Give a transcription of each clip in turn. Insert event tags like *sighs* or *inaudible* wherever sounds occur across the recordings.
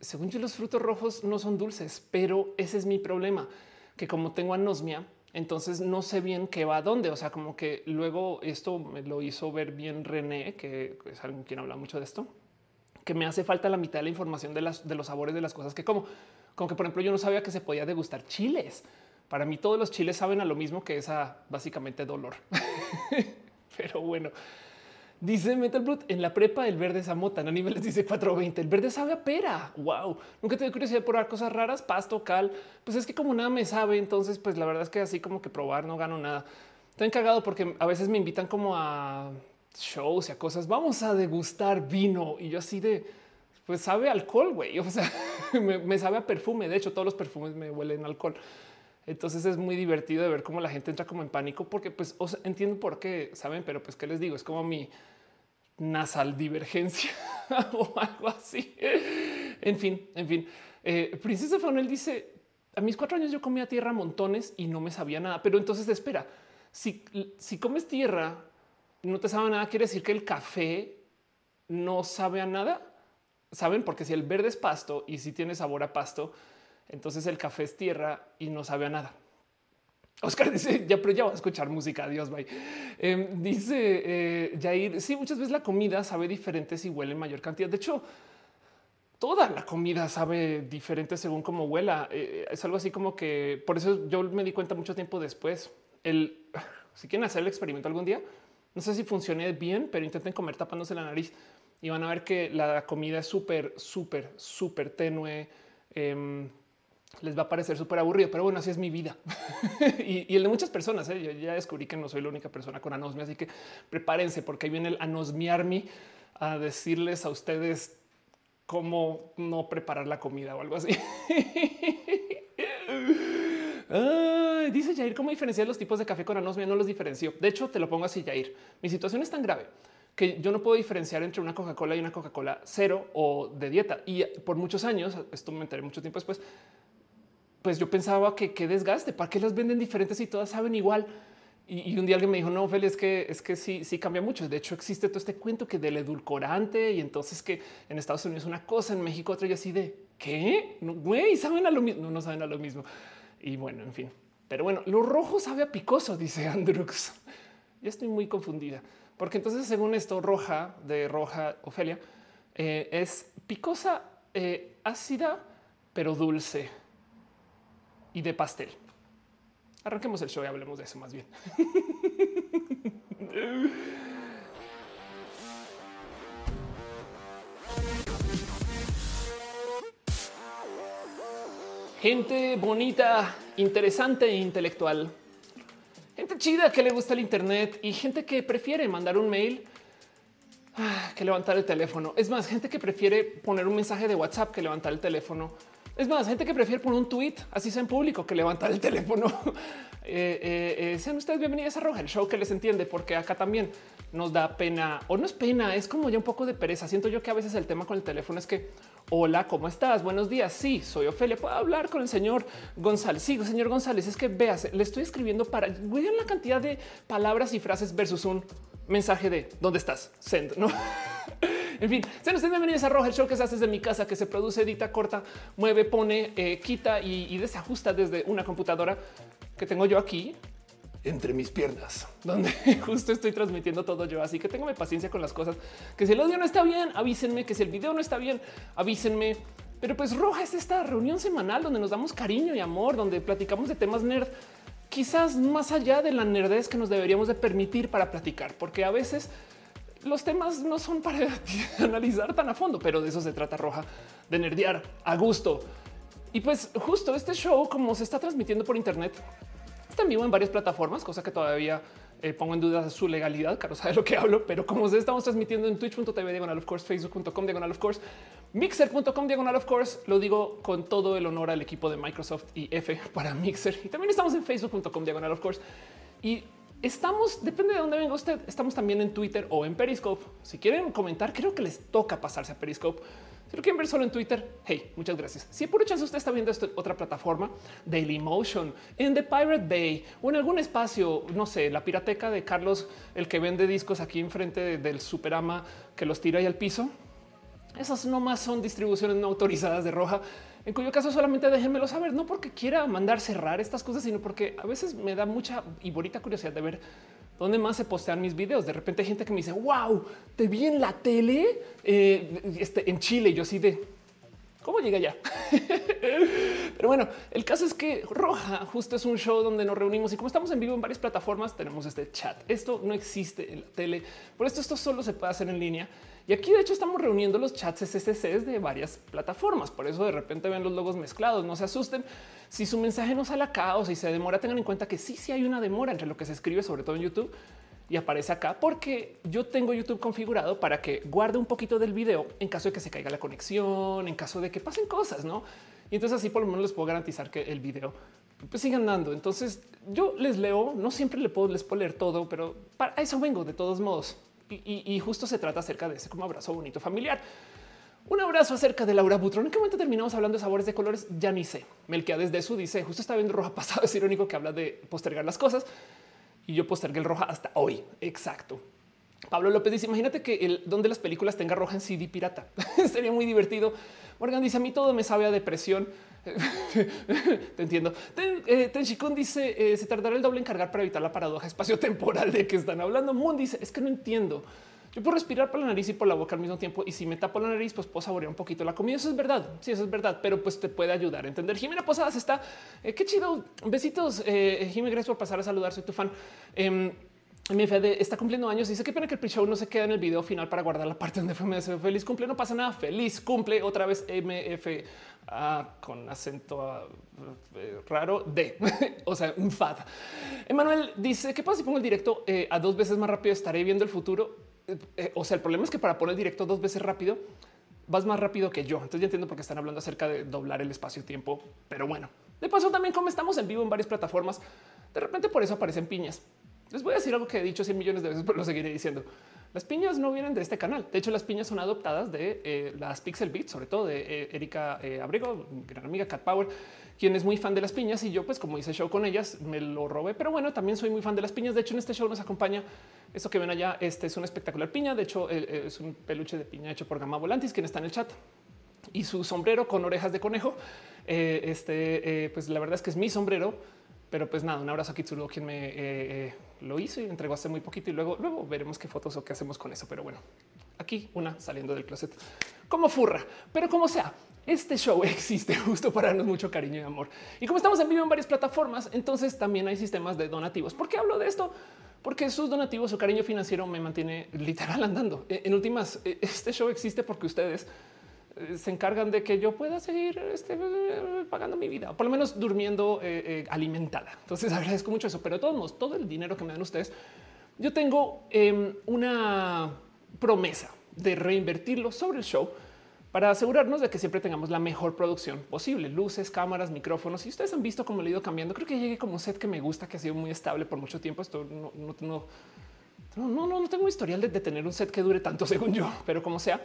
según yo los frutos rojos no son dulces, pero ese es mi problema, que como tengo anosmia, entonces no sé bien qué va a dónde. O sea, como que luego esto me lo hizo ver bien René, que es alguien quien habla mucho de esto, que me hace falta la mitad de la información de, los sabores de las cosas que como. Como que, por ejemplo, yo no sabía que se podía degustar chiles. Para mí todos los chiles saben a lo mismo que esa básicamente dolor. *laughs* Pero bueno, Dice Metal Blood en la prepa el verde es a mota. A niveles dice 420. El verde sabe a pera. Wow. Nunca te curiosidad por probar cosas raras, pasto, cal. Pues es que como nada me sabe, entonces pues la verdad es que así como que probar no gano nada. Estoy encargado porque a veces me invitan como a shows y a cosas. Vamos a degustar vino y yo así de pues sabe alcohol, güey. O sea, *laughs* me, sabe a perfume. De hecho, todos los perfumes me huelen alcohol. Entonces es muy divertido de ver cómo la gente entra como en pánico porque pues entiendo por qué saben, pero pues qué les digo, es como mi nasal divergencia *laughs* o algo así. En fin, en fin. Eh, Princesa Faunel dice a mis cuatro años yo comía tierra montones y no me sabía nada, pero entonces espera, si, si comes tierra, no te sabe nada, quiere decir que el café no sabe a nada. Saben, porque si el verde es pasto y si tiene sabor a pasto, entonces el café es tierra y no sabe a nada. Oscar dice ya, pero ya voy a escuchar música. Adiós, bye. Em, dice eh, Jair. Sí, muchas veces la comida sabe diferente si huele en mayor cantidad. De hecho, toda la comida sabe diferente según cómo huela. Eh, es algo así como que por eso yo me di cuenta mucho tiempo después. El *laughs* si quieren hacer el experimento algún día, no sé si funcione bien, pero intenten comer tapándose la nariz y van a ver que la comida es súper, súper, súper tenue. Em, les va a parecer súper aburrido, pero bueno, así es mi vida *laughs* y, el de muchas personas. ¿eh? Yo ya descubrí que no soy la única persona con anosmia, así que prepárense porque ahí viene el anosmiarme a decirles a ustedes cómo no preparar la comida o algo así. *laughs* dice Jair, ¿cómo diferenciar los tipos de café con anosmia? No los diferencio. De hecho, te lo pongo así, Jair. Mi situación es tan grave que yo no puedo diferenciar entre una Coca-Cola y una Coca-Cola cero o de dieta. Y por muchos años, esto me enteré mucho tiempo después, pues yo pensaba que qué desgaste, para qué las venden diferentes y todas saben igual. Y, un día alguien me dijo, no, Ophelia, es que es que sí, sí cambia mucho. De hecho, existe todo este cuento que del edulcorante y entonces que en Estados Unidos una cosa, en México otra y así de qué güey, saben a lo mismo. No, no saben a lo mismo. Y bueno, en fin, pero bueno, lo rojo sabe a picoso, dice Andrux. *laughs* Ya estoy muy confundida porque entonces, según esto, roja de roja Ofelia eh, es picosa, eh, ácida, pero dulce y de pastel. Arranquemos el show y hablemos de eso más bien. *laughs* Gente bonita, interesante e intelectual. Gente chida que le gusta el Internet y gente que prefiere mandar un mail ah, que levantar el teléfono. Es más, gente que prefiere poner un mensaje de WhatsApp que levantar el teléfono es más, gente que prefiere poner un tweet así sea en público que levantar el teléfono. *laughs* Eh, eh, eh, sean ustedes bienvenidos a Roja, el show que les entiende, porque acá también nos da pena o no es pena, es como ya un poco de pereza. Siento yo que a veces el tema con el teléfono es que hola, ¿cómo estás? Buenos días. Sí, soy Ofelia. Puedo hablar con el señor González. Sí, señor González, es que veas, le estoy escribiendo para vean la cantidad de palabras y frases versus un mensaje de dónde estás? Send, no? *laughs* en fin, sean ustedes bienvenidos a Roja, el show que se hace desde mi casa, que se produce, edita, corta, mueve, pone, eh, quita y, desajusta desde una computadora que tengo yo aquí entre mis piernas, *laughs* donde justo estoy transmitiendo todo yo. Así que tengo paciencia con las cosas. Que si el audio no está bien, avísenme. Que si el video no está bien, avísenme. Pero pues Roja es esta reunión semanal donde nos damos cariño y amor, donde platicamos de temas nerd quizás más allá de la nerdez que nos deberíamos de permitir para platicar, porque a veces los temas no son para *laughs* analizar tan a fondo, pero de eso se trata Roja, de nerdear a gusto. Y pues justo este show, como se está transmitiendo por internet, está en vivo en varias plataformas, cosa que todavía eh, pongo en duda su legalidad. Carlos sabe lo que hablo, pero como se estamos transmitiendo en twitch.tv diagonal of course, facebook.com diagonal of course, mixer.com diagonal of course, lo digo con todo el honor al equipo de Microsoft y F para Mixer. Y también estamos en facebook.com diagonal of course. Y Estamos, depende de dónde venga usted, estamos también en Twitter o en Periscope. Si quieren comentar, creo que les toca pasarse a Periscope. Si lo quieren ver solo en Twitter, hey, muchas gracias. Si por chance usted está viendo esto en otra plataforma, Dailymotion, en The Pirate Bay o en algún espacio, no sé, la pirateca de Carlos, el que vende discos aquí enfrente del Superama que los tira ahí al piso. Esas nomás son distribuciones no autorizadas de roja, en cuyo caso solamente déjenmelo saber, no porque quiera mandar cerrar estas cosas, sino porque a veces me da mucha y bonita curiosidad de ver dónde más se postean mis videos. De repente hay gente que me dice, wow, te vi en la tele eh, este, en Chile. Yo así de, ¿Cómo llega ya? *laughs* Pero bueno, el caso es que Roja justo es un show donde nos reunimos y como estamos en vivo en varias plataformas, tenemos este chat. Esto no existe en la tele, por esto esto solo se puede hacer en línea. Y aquí de hecho estamos reuniendo los chats SSCs de varias plataformas. Por eso de repente ven los logos mezclados. No se asusten si su mensaje no sale acá o si se demora. Tengan en cuenta que sí, sí hay una demora entre lo que se escribe, sobre todo en YouTube y aparece acá porque yo tengo YouTube configurado para que guarde un poquito del video en caso de que se caiga la conexión, en caso de que pasen cosas, no? Y entonces así por lo menos les puedo garantizar que el video pues sigan dando. Entonces yo les leo, no siempre les puedo, les puedo leer todo, pero para eso vengo de todos modos. Y, justo se trata acerca de ese como abrazo bonito familiar. Un abrazo acerca de Laura Butrón. ¿En qué momento terminamos hablando de sabores de colores? Ya ni sé. Melquia desde su dice, justo está viendo roja pasado. Es irónico que habla de postergar las cosas y yo postergué el roja hasta hoy. Exacto. Pablo López dice: Imagínate que el donde las películas tenga roja en CD pirata. *laughs* Sería muy divertido. Morgan dice: A mí todo me sabe a depresión. *laughs* Te entiendo. Ten, eh, dice: eh, Se tardará el doble en cargar para evitar la paradoja espacio temporal de que están hablando. Moon dice: Es que no entiendo. Yo puedo respirar por la nariz y por la boca al mismo tiempo. Y si me tapo la nariz, pues puedo saborear un poquito la comida. Eso es verdad. Sí, eso es verdad, pero pues te puede ayudar a entender. Jimena Posadas está. Eh, qué chido. Besitos. Eh, Jimena, gracias por pasar a saludar. Soy tu fan. Eh, está cumpliendo años. Dice que pena que el pre-show no se queda en el video final para guardar la parte donde fue me feliz cumple. No pasa nada. Feliz cumple otra vez MF con acento eh, raro de, *laughs* o sea, un fad. Emanuel dice qué pasa si pongo el directo a dos veces más rápido. Estaré viendo el futuro. Eh, o sea, el problema es que para poner directo dos veces rápido, vas más rápido que yo. Entonces ya entiendo por qué están hablando acerca de doblar el espacio-tiempo. Pero bueno, de paso también como estamos en vivo en varias plataformas, de repente por eso aparecen piñas. Les voy a decir algo que he dicho 100 millones de veces, *laughs* pero lo seguiré diciendo. Las piñas no vienen de este canal. De hecho, las piñas son adoptadas de eh, las Pixel Beats, sobre todo de eh, Erika Abrigo, gran amiga Cat Power, quien es muy fan de las piñas y yo pues como hice show con ellas me lo robé, pero bueno, también soy muy fan de las piñas. De hecho, en este show nos acompaña esto que ven allá. Este es un espectacular piña. De hecho, eh, eh, es un peluche de piña hecho por Gama Volantis, quien está en el chat y su sombrero con orejas de conejo. Eh, este, pues la verdad es que es mi sombrero, pero pues nada, un abrazo a Kitsuru, quien me lo hizo y entregó hace muy poquito y luego, luego veremos qué fotos o qué hacemos con eso. Pero bueno, aquí una saliendo del closet como furra, pero como sea, este show *laughs* existe justo para darnos mucho cariño y amor. Y como estamos en vivo en varias plataformas, entonces también hay sistemas de donativos. ¿Por qué hablo de esto? Porque sus donativos, su cariño financiero me mantiene literal andando. E, en últimas, e, este show existe porque ustedes eh, se encargan de que yo pueda seguir este, pagando mi vida, por lo menos durmiendo eh, eh, alimentada. Entonces *laughs* agradezco mucho eso, pero de todos modos, todo el dinero que me dan ustedes, yo tengo em, una promesa de reinvertirlo sobre el show para asegurarnos de que siempre tengamos la mejor producción posible, luces, cámaras, micrófonos. Y ustedes han visto cómo le he ido cambiando. Creo que llegué como un set que me gusta, que ha sido muy estable por mucho tiempo. Esto no, no, no, no, no, no tengo historial de, de tener un set que dure tanto *laughs* según yo, pero como sea,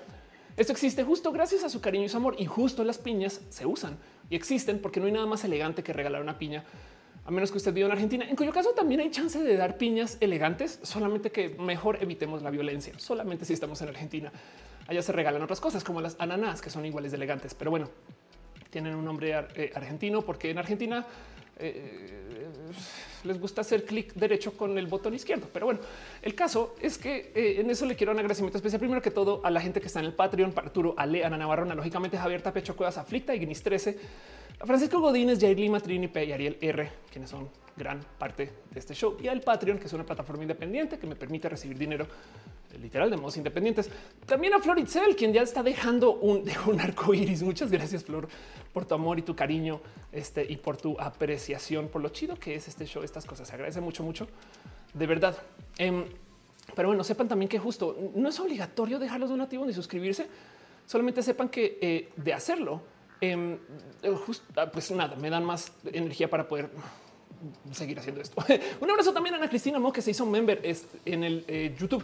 esto existe justo gracias a su cariño y su amor y justo las piñas se usan y existen porque no hay nada más elegante que regalar una piña a menos que usted viva en Argentina, en cuyo caso también hay chance de dar piñas elegantes, solamente que mejor evitemos la violencia, solamente si estamos en Argentina. Allá se regalan otras cosas como las ananas, que son iguales de elegantes, pero bueno, tienen un nombre eh, argentino porque en Argentina eh, les gusta hacer clic derecho con el botón izquierdo. Pero bueno, el caso es que eh, en eso le quiero un agradecimiento especial. Primero que todo a la gente que está en el Patreon, Arturo, Ale, Ana Navarro, lógicamente Javier Tapecho, Cuevas, Aflicta y Gnis 13, a Francisco Godínez, Jair Lima, Trini P y Ariel R, quienes son gran parte de este show, y al Patreon, que es una plataforma independiente que me permite recibir dinero literal de modos independientes. También a Floritzel, quien ya está dejando un, *laughs* un arco iris. Muchas gracias, Flor, por tu amor y tu cariño este, y por tu apreciación, por lo chido que es este show. Estas cosas se agradece mucho, mucho de verdad. Em, pero bueno, sepan también que justo no es obligatorio dejar los donativos ni suscribirse. Solamente sepan que eh, de hacerlo, em, ah, pues nada, me dan más energía para poder seguir haciendo esto. *laughs* un abrazo también a Ana Cristina Mo, que se hizo member en el eh, YouTube.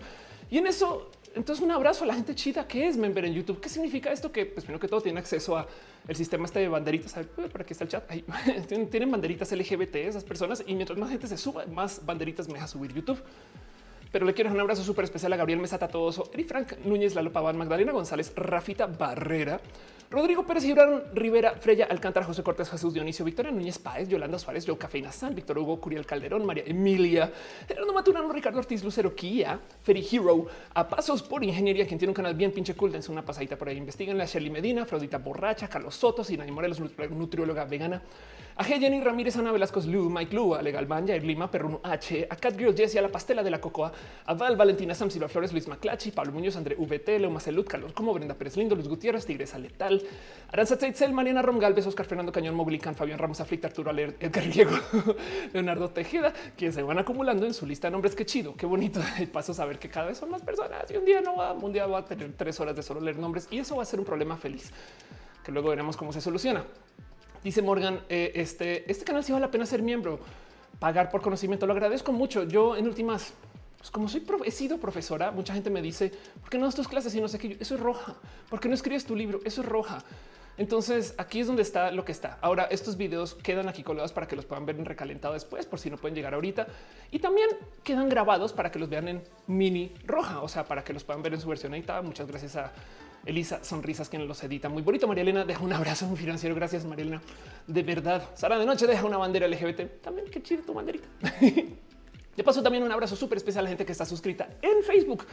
Y en eso, entonces un abrazo a la gente chida que es member en YouTube. ¿Qué significa esto? Que pues primero que todo tiene acceso a el sistema este de banderitas. Para que está el chat. *laughs* Tienen banderitas LGBT esas personas y mientras más gente se suba, más banderitas me deja subir YouTube. Pero le quiero un abrazo súper especial a Gabriel Mesa Tatoso, Eri Frank Núñez, Lalo Paván, Magdalena González, Rafita Barrera, Rodrigo Pérez Gibran, Rivera, Freya Alcántara, José Cortés, Jesús Dionisio, Victoria Núñez Páez, Yolanda Suárez, Yo Cafeína San, Víctor Hugo, Curiel Calderón, María Emilia, Gerardo Maturano, Ricardo Ortiz, Lucero Kia, Ferry Hero, a pasos por ingeniería, quien tiene un canal bien pinche cool, dense una pasadita por ahí, investiguen a Shelly Medina, Fraudita Borracha, Carlos Soto, Sinay Morelos, nutrióloga vegana, a Jenny Ramírez, Ana Velasco, Lu, Mike Lu, a Legal Banja, Lima, Perruno H, a Cat Girl Jessie, a la pastela de la cocoa, a Val, Valentina Sam, Silva Flores, Luis Maclachi, Pablo Muñoz, André VT, Leo Macelut, Carlos Como, Brenda Pérez Lindo, Luis Gutiérrez, Tigresa Letal, Aranza Teitzel, Mariana Rom Galvez, Oscar Fernando Cañón, Mobilican, Fabián Ramos, Aflicta, Arturo Aler, Edgar Riego, *laughs* Leonardo Tejeda, quienes se van acumulando en su lista de nombres. Qué chido, qué bonito. *laughs* Paso a saber que cada vez son más personas y un día no va, un día va a tener tres horas de solo leer nombres y eso va a ser un problema feliz que luego veremos cómo se soluciona. Dice Morgan, eh, este, este canal sí vale la pena ser miembro, pagar por conocimiento. Lo agradezco mucho. Yo en últimas, pues como soy he sido profesora, mucha gente me dice, ¿por qué no das tus clases y no sé qué? Eso es roja. ¿Por qué no escribes tu libro? Eso es roja. Entonces aquí es donde está lo que está. Ahora estos videos quedan aquí colgados para que los puedan ver en recalentado después, por si no pueden llegar ahorita. Y también quedan grabados para que los vean en mini roja, o sea, para que los puedan ver en su versión editada. Muchas gracias a Elisa Sonrisas, quien los edita. Muy bonito. María Elena deja un abrazo muy financiero. Gracias, María Elena. De verdad. Sara de noche deja una bandera LGBT. También qué chido tu banderita. *laughs* De paso, también un abrazo súper especial a la gente que está suscrita en Facebook,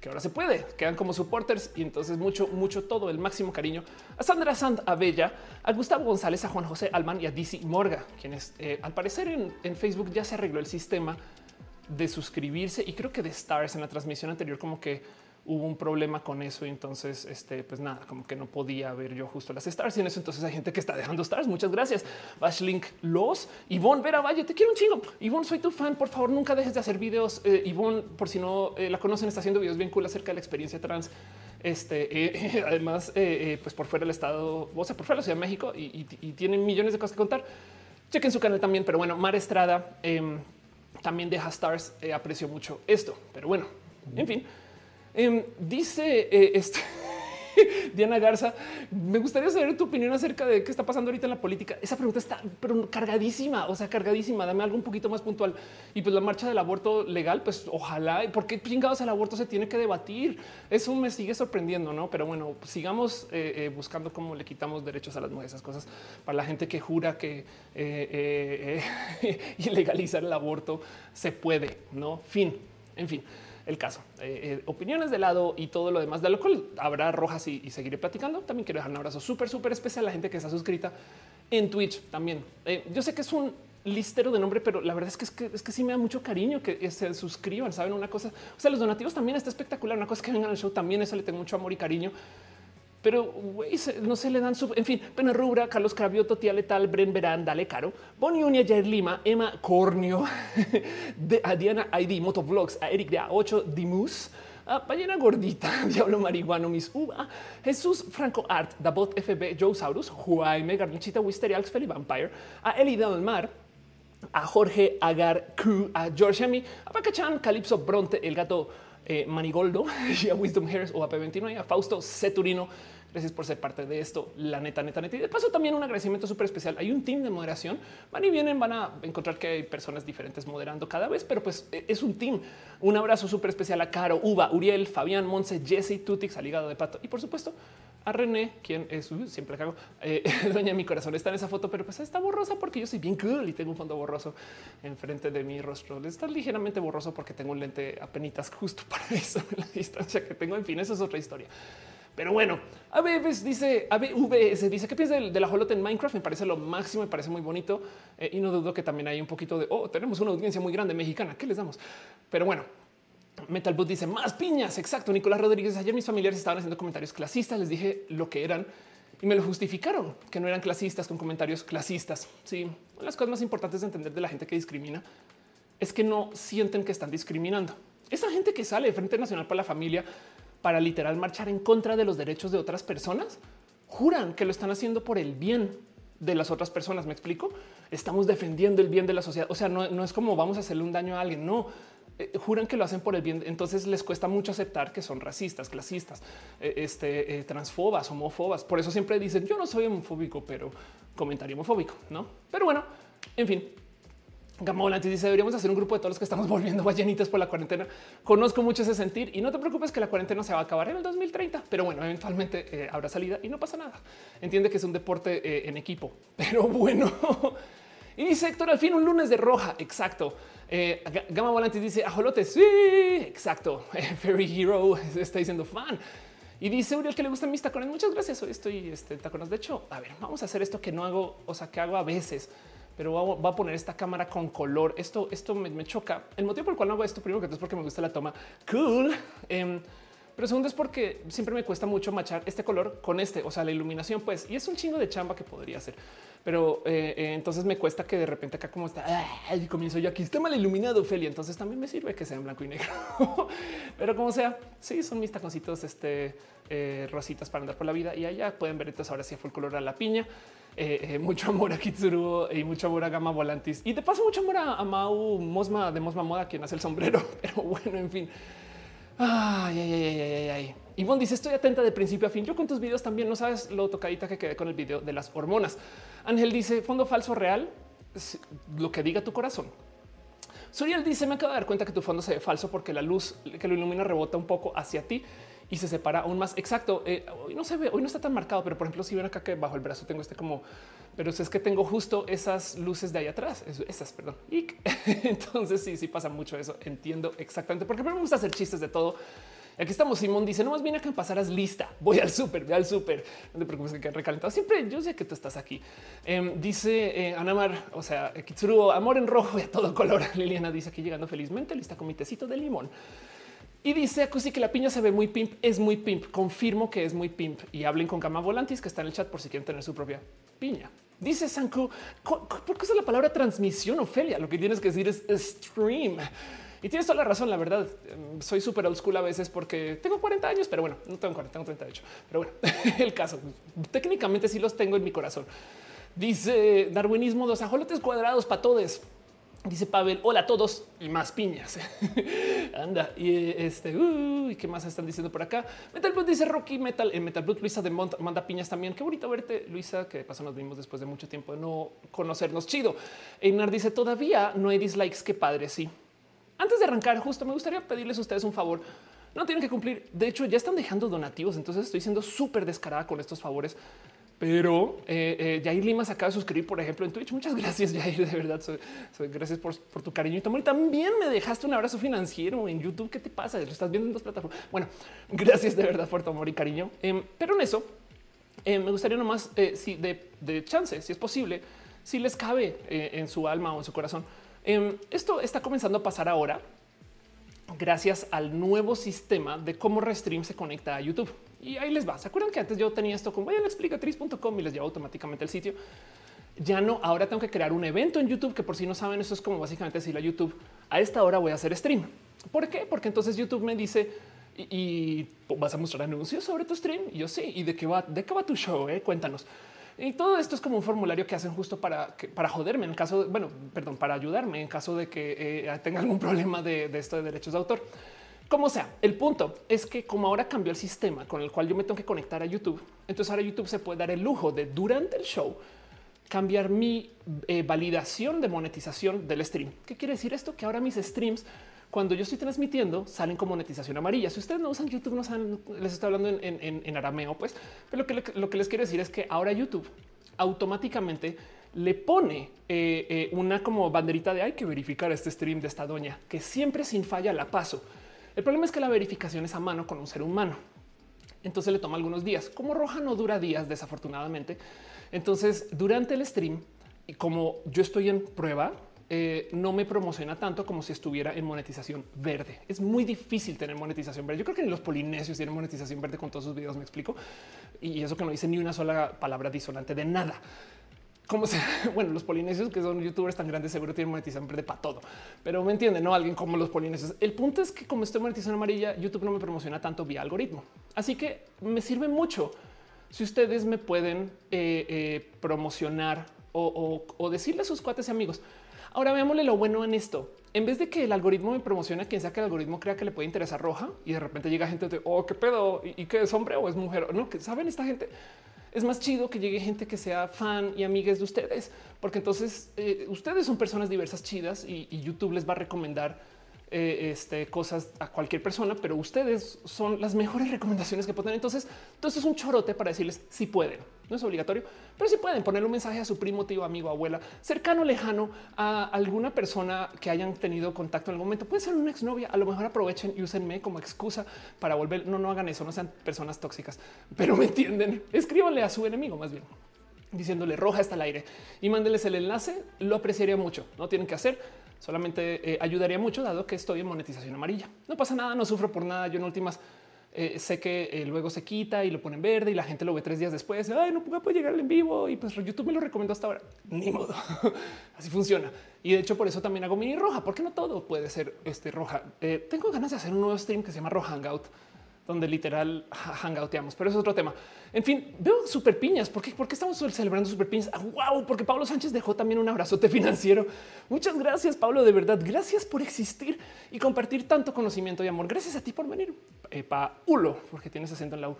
que ahora se puede, quedan como supporters y entonces mucho, mucho todo el máximo cariño a Sandra Sand Abella, a Gustavo González, a Juan José Alman y a DC Morga, quienes eh, al parecer en, en Facebook ya se arregló el sistema de suscribirse y creo que de stars en la transmisión anterior como que hubo un problema con eso y entonces, este, pues nada, como que no podía ver yo justo las stars y en eso entonces hay gente que está dejando stars. Muchas gracias. Bashlink Los, Ivonne Vera Valle, te quiero un chingo. Ivonne, soy tu fan. Por favor, nunca dejes de hacer videos. Eh, Ivonne, por si no eh, la conocen, está haciendo videos bien cool acerca de la experiencia trans. Este, eh, *laughs* además, pues por fuera del estado, o sea, por fuera de la Ciudad de México y, y, tienen millones de cosas que contar. Chequen su canal también. Pero bueno, Mar Estrada em, también deja stars. aprecio mucho esto, pero bueno, en fin. Em, dice eh, este, *laughs* Diana Garza, me gustaría saber tu opinión acerca de qué está pasando ahorita en la política. Esa pregunta está pero cargadísima, o sea, cargadísima. Dame algo un poquito más puntual. Y pues la marcha del aborto legal, pues ojalá. ¿Por qué chingados el aborto se tiene que debatir? Eso me sigue sorprendiendo, no? Pero bueno, sigamos eh, eh, buscando cómo le quitamos derechos a las mujeres, esas cosas para la gente que jura que *laughs* ilegalizar el aborto se puede, no? Fin, en fin el caso. Eh, eh, opiniones de lado y todo lo demás, de lo cual habrá rojas y, seguiré platicando. También quiero dejar un abrazo súper, súper especial a la gente que está suscrita en Twitch también. Eh, yo sé que es un listero de nombre, pero la verdad es que, es que es que sí me da mucho cariño que se suscriban. Saben una cosa, o sea, los donativos también está espectacular. Una cosa que vengan al show también, eso le tengo mucho amor y cariño pero no se le dan su, en fin, Pena Rubra, Carlos Cravioto, Tía Letal, Bren Verán, Dale Caro, Bonnie Unia, Jair Lima, Emma Cornio, *laughs* a Diana ID, Motovlogs, a Eric de A8, Dimus, a Ballena Gordita, *laughs* Diablo Marihuano, Miss Uva, Jesús Franco Art, Dabot FB, Joe Saurus, Jaime Garnichita, Wisterials, Feli Vampire, a Eli Del Mar, a Jorge Agar Q, a George Hemi, a Pacachan, Calypso Bronte, el gato eh, Manigoldo *laughs* y a Wisdom Harris o a P21 y a Fausto Ceturino. Gracias por ser parte de esto. La neta, neta, neta. Y de paso también un agradecimiento súper especial. Hay un team de moderación. Van y vienen, van a encontrar que hay personas diferentes moderando cada vez, pero pues e, es un team. Un abrazo súper especial a Caro, Uva, Uriel, Fabián, Monse, Jesse, Tutix, Aligado de Pato y por supuesto a René, quien es siempre cago, eh, *laughs* de mi corazón. Está en esa foto, pero pues está borrosa porque yo soy bien cool y tengo un fondo borroso enfrente de mi rostro. Está ligeramente borroso porque tengo un lente apenitas justo para *laughs* eso, la distancia que tengo. En fin, eso es otra historia. Pero bueno, ABVS dice, ABVS dice, ¿qué piensas de, la holota en Minecraft? Me parece lo máximo, me parece muy bonito eh, y no dudo que también hay un poquito de, oh, tenemos una audiencia muy grande mexicana, ¿qué les damos? Pero bueno, Metalboot dice más piñas. Exacto. Nicolás Rodríguez. Ayer mis familiares estaban haciendo comentarios clasistas. Les dije lo que eran y me lo justificaron que no eran clasistas con comentarios clasistas. Sí, una de las cosas más importantes de entender de la gente que discrimina es que no sienten que están discriminando. Esa gente que sale de Frente Nacional para la Familia para literal marchar en contra de los derechos de otras personas, juran que lo están haciendo por el bien de las otras personas. Me explico. Estamos defendiendo el bien de la sociedad. O sea, no es como vamos a hacerle un daño a alguien. No, eh, juran que lo hacen por el bien. Entonces les cuesta mucho aceptar que son racistas, clasistas, eh, este, eh, transfobas, homófobas. Por eso siempre dicen yo no soy homofóbico, pero comentario homofóbico, no? Pero bueno, en fin, Gama Volantis dice deberíamos hacer un grupo de todos los que estamos *laughs* volviendo ballenitas por la cuarentena. Conozco mucho ese sentir y no te preocupes que la cuarentena se va a acabar en el 2030, pero bueno, eventualmente habrá salida y no pasa nada. Entiende que es un deporte en equipo, *laughs* pero bueno. Y dice Héctor, al fin un lunes de roja. Exacto. Eh, Gama Volantis dice ajolote. Sí, exacto. *laughs* Fairy Hero está diciendo fan. Y dice Uriel que le gustan mis tacones. Muchas gracias. Hoy estoy este, tacones. De hecho, a ver, vamos a hacer esto que no hago, o sea, que hago a veces pero va a poner esta cámara con color. Esto, esto me, choca. El motivo por el cual no hago esto, primero que todo es porque me gusta la toma cool. Em, pero segundo es porque siempre me cuesta mucho machar este color con este, o sea, la iluminación, pues, y es un chingo de chamba que podría hacer. Pero eh, eh, entonces me cuesta que de repente acá como está, y comienzo yo aquí, está mal iluminado, Ophelia. Entonces también me sirve que sea en blanco y negro. *laughs* pero como sea, sí, son mis taconcitos este, eh, rositas para andar por la vida. Y allá pueden ver entonces ahora sí fue el color a la piña. Mucho amor a Kitsuru y mucho amor a Gama Volantis. Y de paso, mucho amor a, Mau Mosma de Mosma Moda, quien hace el sombrero. *laughs* Pero bueno, en fin. Ay, ay, ay, ay, ay. Ivonne dice: Estoy atenta de principio a fin. Yo con tus videos también no sabes lo tocadita que quedé con el video de las hormonas. Ángel dice: Fondo falso real, lo que diga tu corazón. Suriel dice: Me acabo de dar cuenta que tu fondo se ve falso porque la luz que lo ilumina rebota un poco hacia ti y se separa aún más. Exacto. Eh, hoy no se ve, hoy no está tan marcado, pero por ejemplo, si ven acá que bajo el brazo tengo este como, pero es que tengo justo esas luces de ahí atrás, esas, perdón. *laughs* Entonces sí, sí pasa mucho eso. Entiendo exactamente porque me gusta hacer chistes de todo. Aquí estamos. Simón dice: No más bien a que pasaras lista. Voy al súper, ve al súper. No te preocupes que quede recalentado. Siempre yo sé que tú estás aquí. Em, dice eh, Anamar, o sea, Kitsuru, amor en rojo y a todo color. *laughs* Liliana dice aquí llegando felizmente, lista con mi tecito de limón. Y dice Acusi que la piña se ve muy pimp, es muy pimp. Confirmo que es muy pimp y hablen con Gama Volantis que está en el chat por si quieren tener su propia piña. Dice Sanku, ¿por qué usa la palabra transmisión, Ofelia? Lo que tienes que decir es stream. Y tienes toda la razón, la verdad. Em, soy súper old school a veces porque tengo 40 años, pero bueno, no tengo 40, tengo 38. Pero bueno, *laughs* el caso, técnicamente sí los tengo en mi corazón. Dice darwinismo, dos ajolotes cuadrados para todos. Dice Pavel, hola a todos y más piñas. *laughs* Anda, y este, ¿y qué más están diciendo por acá? Metal Blood dice Rocky Metal, en Metal Blood, Luisa de manda piñas también. Qué bonito verte, Luisa, que de paso nos vimos después de mucho tiempo de no conocernos. Chido. Einar dice, todavía no hay dislikes, qué padre, sí. Antes de arrancar, justo me gustaría pedirles a ustedes un favor. No tienen que cumplir. De hecho, ya están dejando donativos, entonces estoy siendo súper descarada con estos favores pero eh, eh, Jair Lima se acaba de suscribir, por ejemplo, en Twitch. Muchas *laughs* gracias, Jair. De verdad, gracias por, tu cariño y tu amor. Y también me dejaste un abrazo financiero en YouTube. ¿Qué te pasa? Estás viendo en dos plataformas. Bueno, *laughs* gracias de verdad por tu amor y cariño. Em, pero en eso eh, me gustaría nomás, eh, si de, de, chance, si es posible, si les cabe eh, en su alma o en su corazón. Em, esto está comenzando a pasar ahora gracias al nuevo sistema de cómo Restream se conecta a YouTube. Y ahí les va. ¿Se acuerdan que antes yo tenía esto con vayan a explicatriz.com y les lleva automáticamente el sitio? Ya no, ahora tengo que crear un evento en YouTube que por si no saben, eso es como básicamente decirle a YouTube a esta hora voy a hacer stream. ¿Por qué? Porque entonces YouTube me dice y, vas a mostrar anuncios sobre tu stream. Yo sí. ¿Y de qué va? ¿De qué va tu show? Eh? Cuéntanos. Y todo esto es como un formulario que hacen justo para, para joderme en caso, de, bueno, perdón, para ayudarme en caso de que eh, tenga algún *laughs* problema de esto de derechos de autor. Como sea, el punto es que como ahora cambió el sistema con el cual yo me tengo que conectar a YouTube, entonces ahora YouTube se puede dar el lujo de durante el show cambiar mi eh, validación de monetización del stream. ¿Qué quiere decir esto? Que ahora mis streams, cuando yo estoy transmitiendo, salen con monetización amarilla. Si ustedes no usan YouTube, no saben, les estoy hablando en, arameo, pues, pero lo que, les quiero decir es que ahora YouTube automáticamente le pone eh, eh, una como banderita de hay que verificar este stream de esta doña que siempre sin falla la paso. El problema es que la verificación es a mano con un ser humano. Entonces le toma algunos días. Como Roja no dura días, desafortunadamente. Entonces, durante el stream, como yo estoy en prueba, eh, no me promociona tanto como si estuviera en monetización verde. Es muy difícil tener monetización verde. Yo creo que ni los polinesios tienen monetización verde con todos sus videos, me explico. Y eso que no dice ni una sola palabra disonante de nada como se, *laughs* bueno, los polinesios que son youtubers tan grandes seguro tienen monetización verde para todo, pero me entienden, no alguien como los polinesios. El punto es que como estoy monetización amarilla, YouTube no me promociona tanto vía algoritmo. Así que me sirve mucho si ustedes me pueden eh, eh, promocionar o, decirle a sus cuates y amigos. Ahora veámosle lo bueno en esto. En vez de que el algoritmo me promocione a quien sea que el algoritmo crea que le puede interesar roja y de repente llega gente de oh, qué pedo y, que es hombre o es mujer. No, que saben esta gente es más chido que llegue gente que sea fan y amigues de ustedes, porque entonces eh, ustedes son personas diversas, chidas y, YouTube les va a recomendar eh, este, cosas a cualquier persona, pero ustedes son las mejores *laughs* recomendaciones que pueden. Entonces, todo es un chorote para decirles si pueden. No es obligatorio, pero si pueden poner un mensaje a su primo, tío, amigo, abuela, cercano, lejano a alguna persona que hayan tenido contacto en algún momento. Puede ser una exnovia. A lo mejor aprovechen y úsenme como excusa para volver. No, no hagan eso, no sean personas tóxicas, pero me entienden. Escríbanle a su enemigo más bien diciéndole roja está al aire y mándeles el enlace. Lo apreciaría mucho. No tienen que hacer, solamente eh, ayudaría mucho dado que estoy en monetización amarilla. No pasa nada, no sufro por nada. Yo en últimas eh, sé que eh, luego se quita y lo ponen verde y la gente lo ve tres días después. Ay, no puedo llegar en vivo y pues YouTube me lo recomendó hasta ahora. Ni modo. *laughs* Así funciona. Y de hecho, por eso también hago mini roja, porque no todo puede ser este roja. tengo ganas de hacer un nuevo stream que se llama Roja Hangout donde literal *laughs* hangouteamos, pero es otro tema. En fin, veo super piñas. ¿Por qué, estamos celebrando super piñas? Ah, wow, porque Pablo Sánchez dejó también un abrazote *laughs* financiero. Muchas gracias, Pablo. De verdad, gracias por existir y compartir tanto conocimiento y amor. Gracias a ti por venir. Eh, Paulo, porque tienes acento en la U.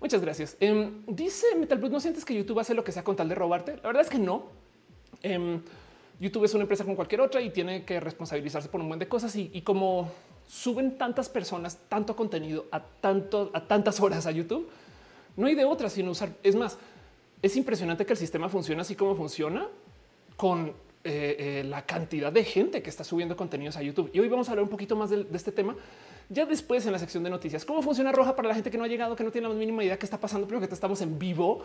Muchas gracias. Em, dice Metal ¿no sientes que YouTube hace lo que sea con tal de robarte? La verdad es que no. Em, YouTube es una empresa como cualquier otra y tiene que responsabilizarse por un buen de cosas y como suben tantas personas, tanto contenido a tanto, a tantas horas a YouTube. No hay de otra sino usar. Es más, es impresionante que el sistema funcione así como funciona con eh, eh, la cantidad de gente que está subiendo contenidos a YouTube. Y hoy vamos a hablar un poquito más de, este tema. Ya después en la sección de noticias, cómo funciona Roja para la gente que no ha llegado, que no tiene la mínima idea qué está pasando, pero que estamos en vivo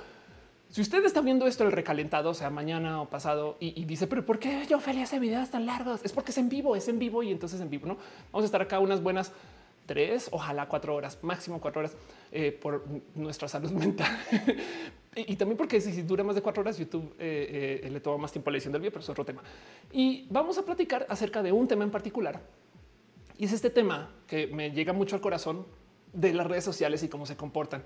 si usted está viendo esto el recalentado, sea, mañana o pasado, y, dice, pero ¿por qué yo Ophelia hace videos tan largos? Es porque es en vivo, es en vivo y entonces en vivo, ¿no? Vamos a estar acá unas buenas tres, ojalá cuatro horas, máximo cuatro horas eh, por nuestra salud *laughs* mental. y, también porque si, dura más de cuatro horas, YouTube eh, eh, le toma más tiempo la edición del video, pero es otro tema. Y vamos a platicar acerca de un tema en particular. Y es este tema que me llega mucho al corazón de las redes sociales y cómo se comportan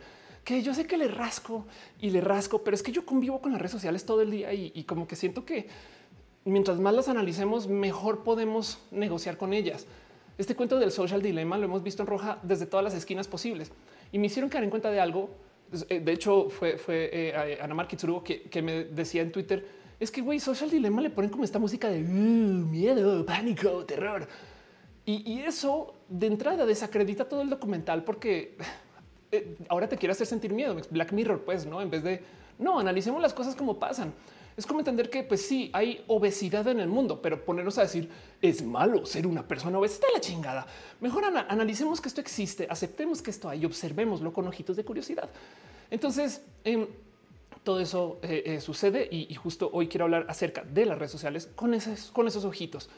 que yo sé que le rasco y le rasco, pero es que yo convivo con las redes sociales todo el día y, como que siento que mientras más las analicemos, mejor podemos negociar con ellas. Este cuento del social dilema lo hemos visto en roja desde todas las esquinas posibles y me hicieron caer en cuenta de algo. Eh, de hecho, fue, fue eh, Ana Marquitsurugo que, que me decía en Twitter: es que güey, social dilema le ponen como esta música de uh, miedo, pánico, terror. Y eso de entrada desacredita todo el documental porque eh, ahora te quiero hacer sentir miedo. Black Mirror, pues no, en vez de no analicemos las cosas como pasan. Es como entender que, pues sí, hay obesidad en el mundo, pero ponernos a decir es malo ser una persona obesa la chingada. Mejor analicemos que esto existe, aceptemos que esto hay, observémoslo con ojitos de curiosidad. Entonces, em, todo eso eh, eh, sucede y, justo hoy quiero hablar acerca de las redes sociales con esos ojitos.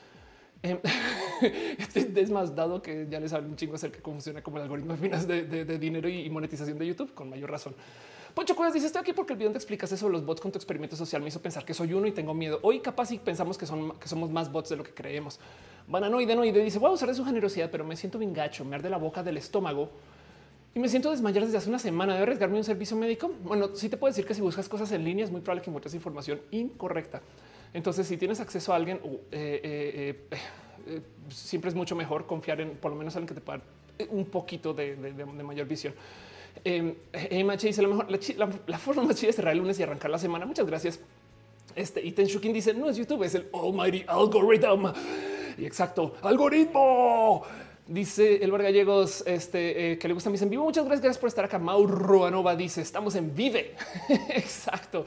Em, *laughs* este es más dado que ya les hablo un chingo acerca de cómo funciona como el algoritmo de, de, dinero y monetización de YouTube con mayor razón. Poncho Cuevas dice estoy aquí porque el video te explicas eso los bots con tu experimento social me hizo pensar que soy uno y tengo miedo. Hoy capaz y pensamos que somos más bots de lo que creemos. Bananoide no y dice voy a usar de su generosidad, pero me siento bien gacho, me arde la boca del estómago y me siento desmayar desde hace una semana. de arriesgarme un servicio médico? Bueno, sí te puedo decir que si buscas cosas en línea es muy probable que encuentres información incorrecta. Entonces, si tienes acceso a alguien, eh, eh, eh, siempre es mucho mejor confiar en por lo menos alguien que te pueda dar un poquito de, mayor visión. Eh, dice lo mejor la, forma más chida es cerrar el lunes y arrancar la semana. Muchas gracias. Este y Tenshukin dice no es YouTube, es el Almighty Algorithm. Y exacto, algoritmo. Dice el Gallegos este, eh, que le gusta mis en vivo. Muchas gracias, por estar acá. Mauro Anova dice estamos en vive. *laughs* exacto.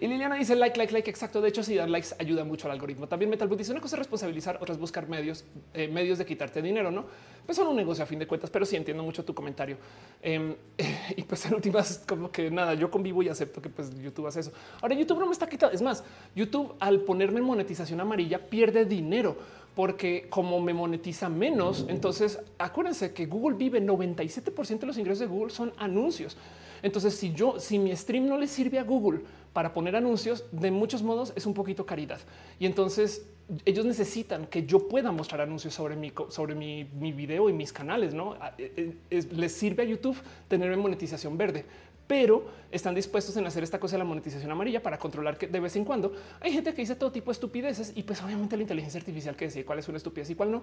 Y Liliana dice like, like, like. Exacto. De hecho, si dar likes ayuda mucho al algoritmo. También Metal dice una cosa es responsabilizar, otra es buscar medios, eh, medios de quitarte dinero, no? Pues son un negocio a fin de cuentas, pero sí entiendo mucho tu comentario. Em, *laughs* y pues en últimas, como que nada, yo convivo y acepto que pues YouTube hace eso. Ahora YouTube no me está quitando. Es más, YouTube al ponerme en monetización amarilla pierde dinero porque como me monetiza menos, entonces acuérdense que Google vive 97% de los ingresos de Google son anuncios. Entonces, si yo, si mi stream no le sirve a Google para poner anuncios, de muchos modos es un poquito caridad. Y entonces ellos necesitan que yo pueda mostrar anuncios sobre mi, sobre mi, video y mis canales. No eh, eh, les sirve a YouTube tener monetización verde pero están dispuestos en hacer esta cosa de la monetización amarilla para controlar que de vez en cuando hay gente que dice todo tipo de estupideces y pues obviamente la inteligencia artificial que decide cuál es una estupidez y cuál no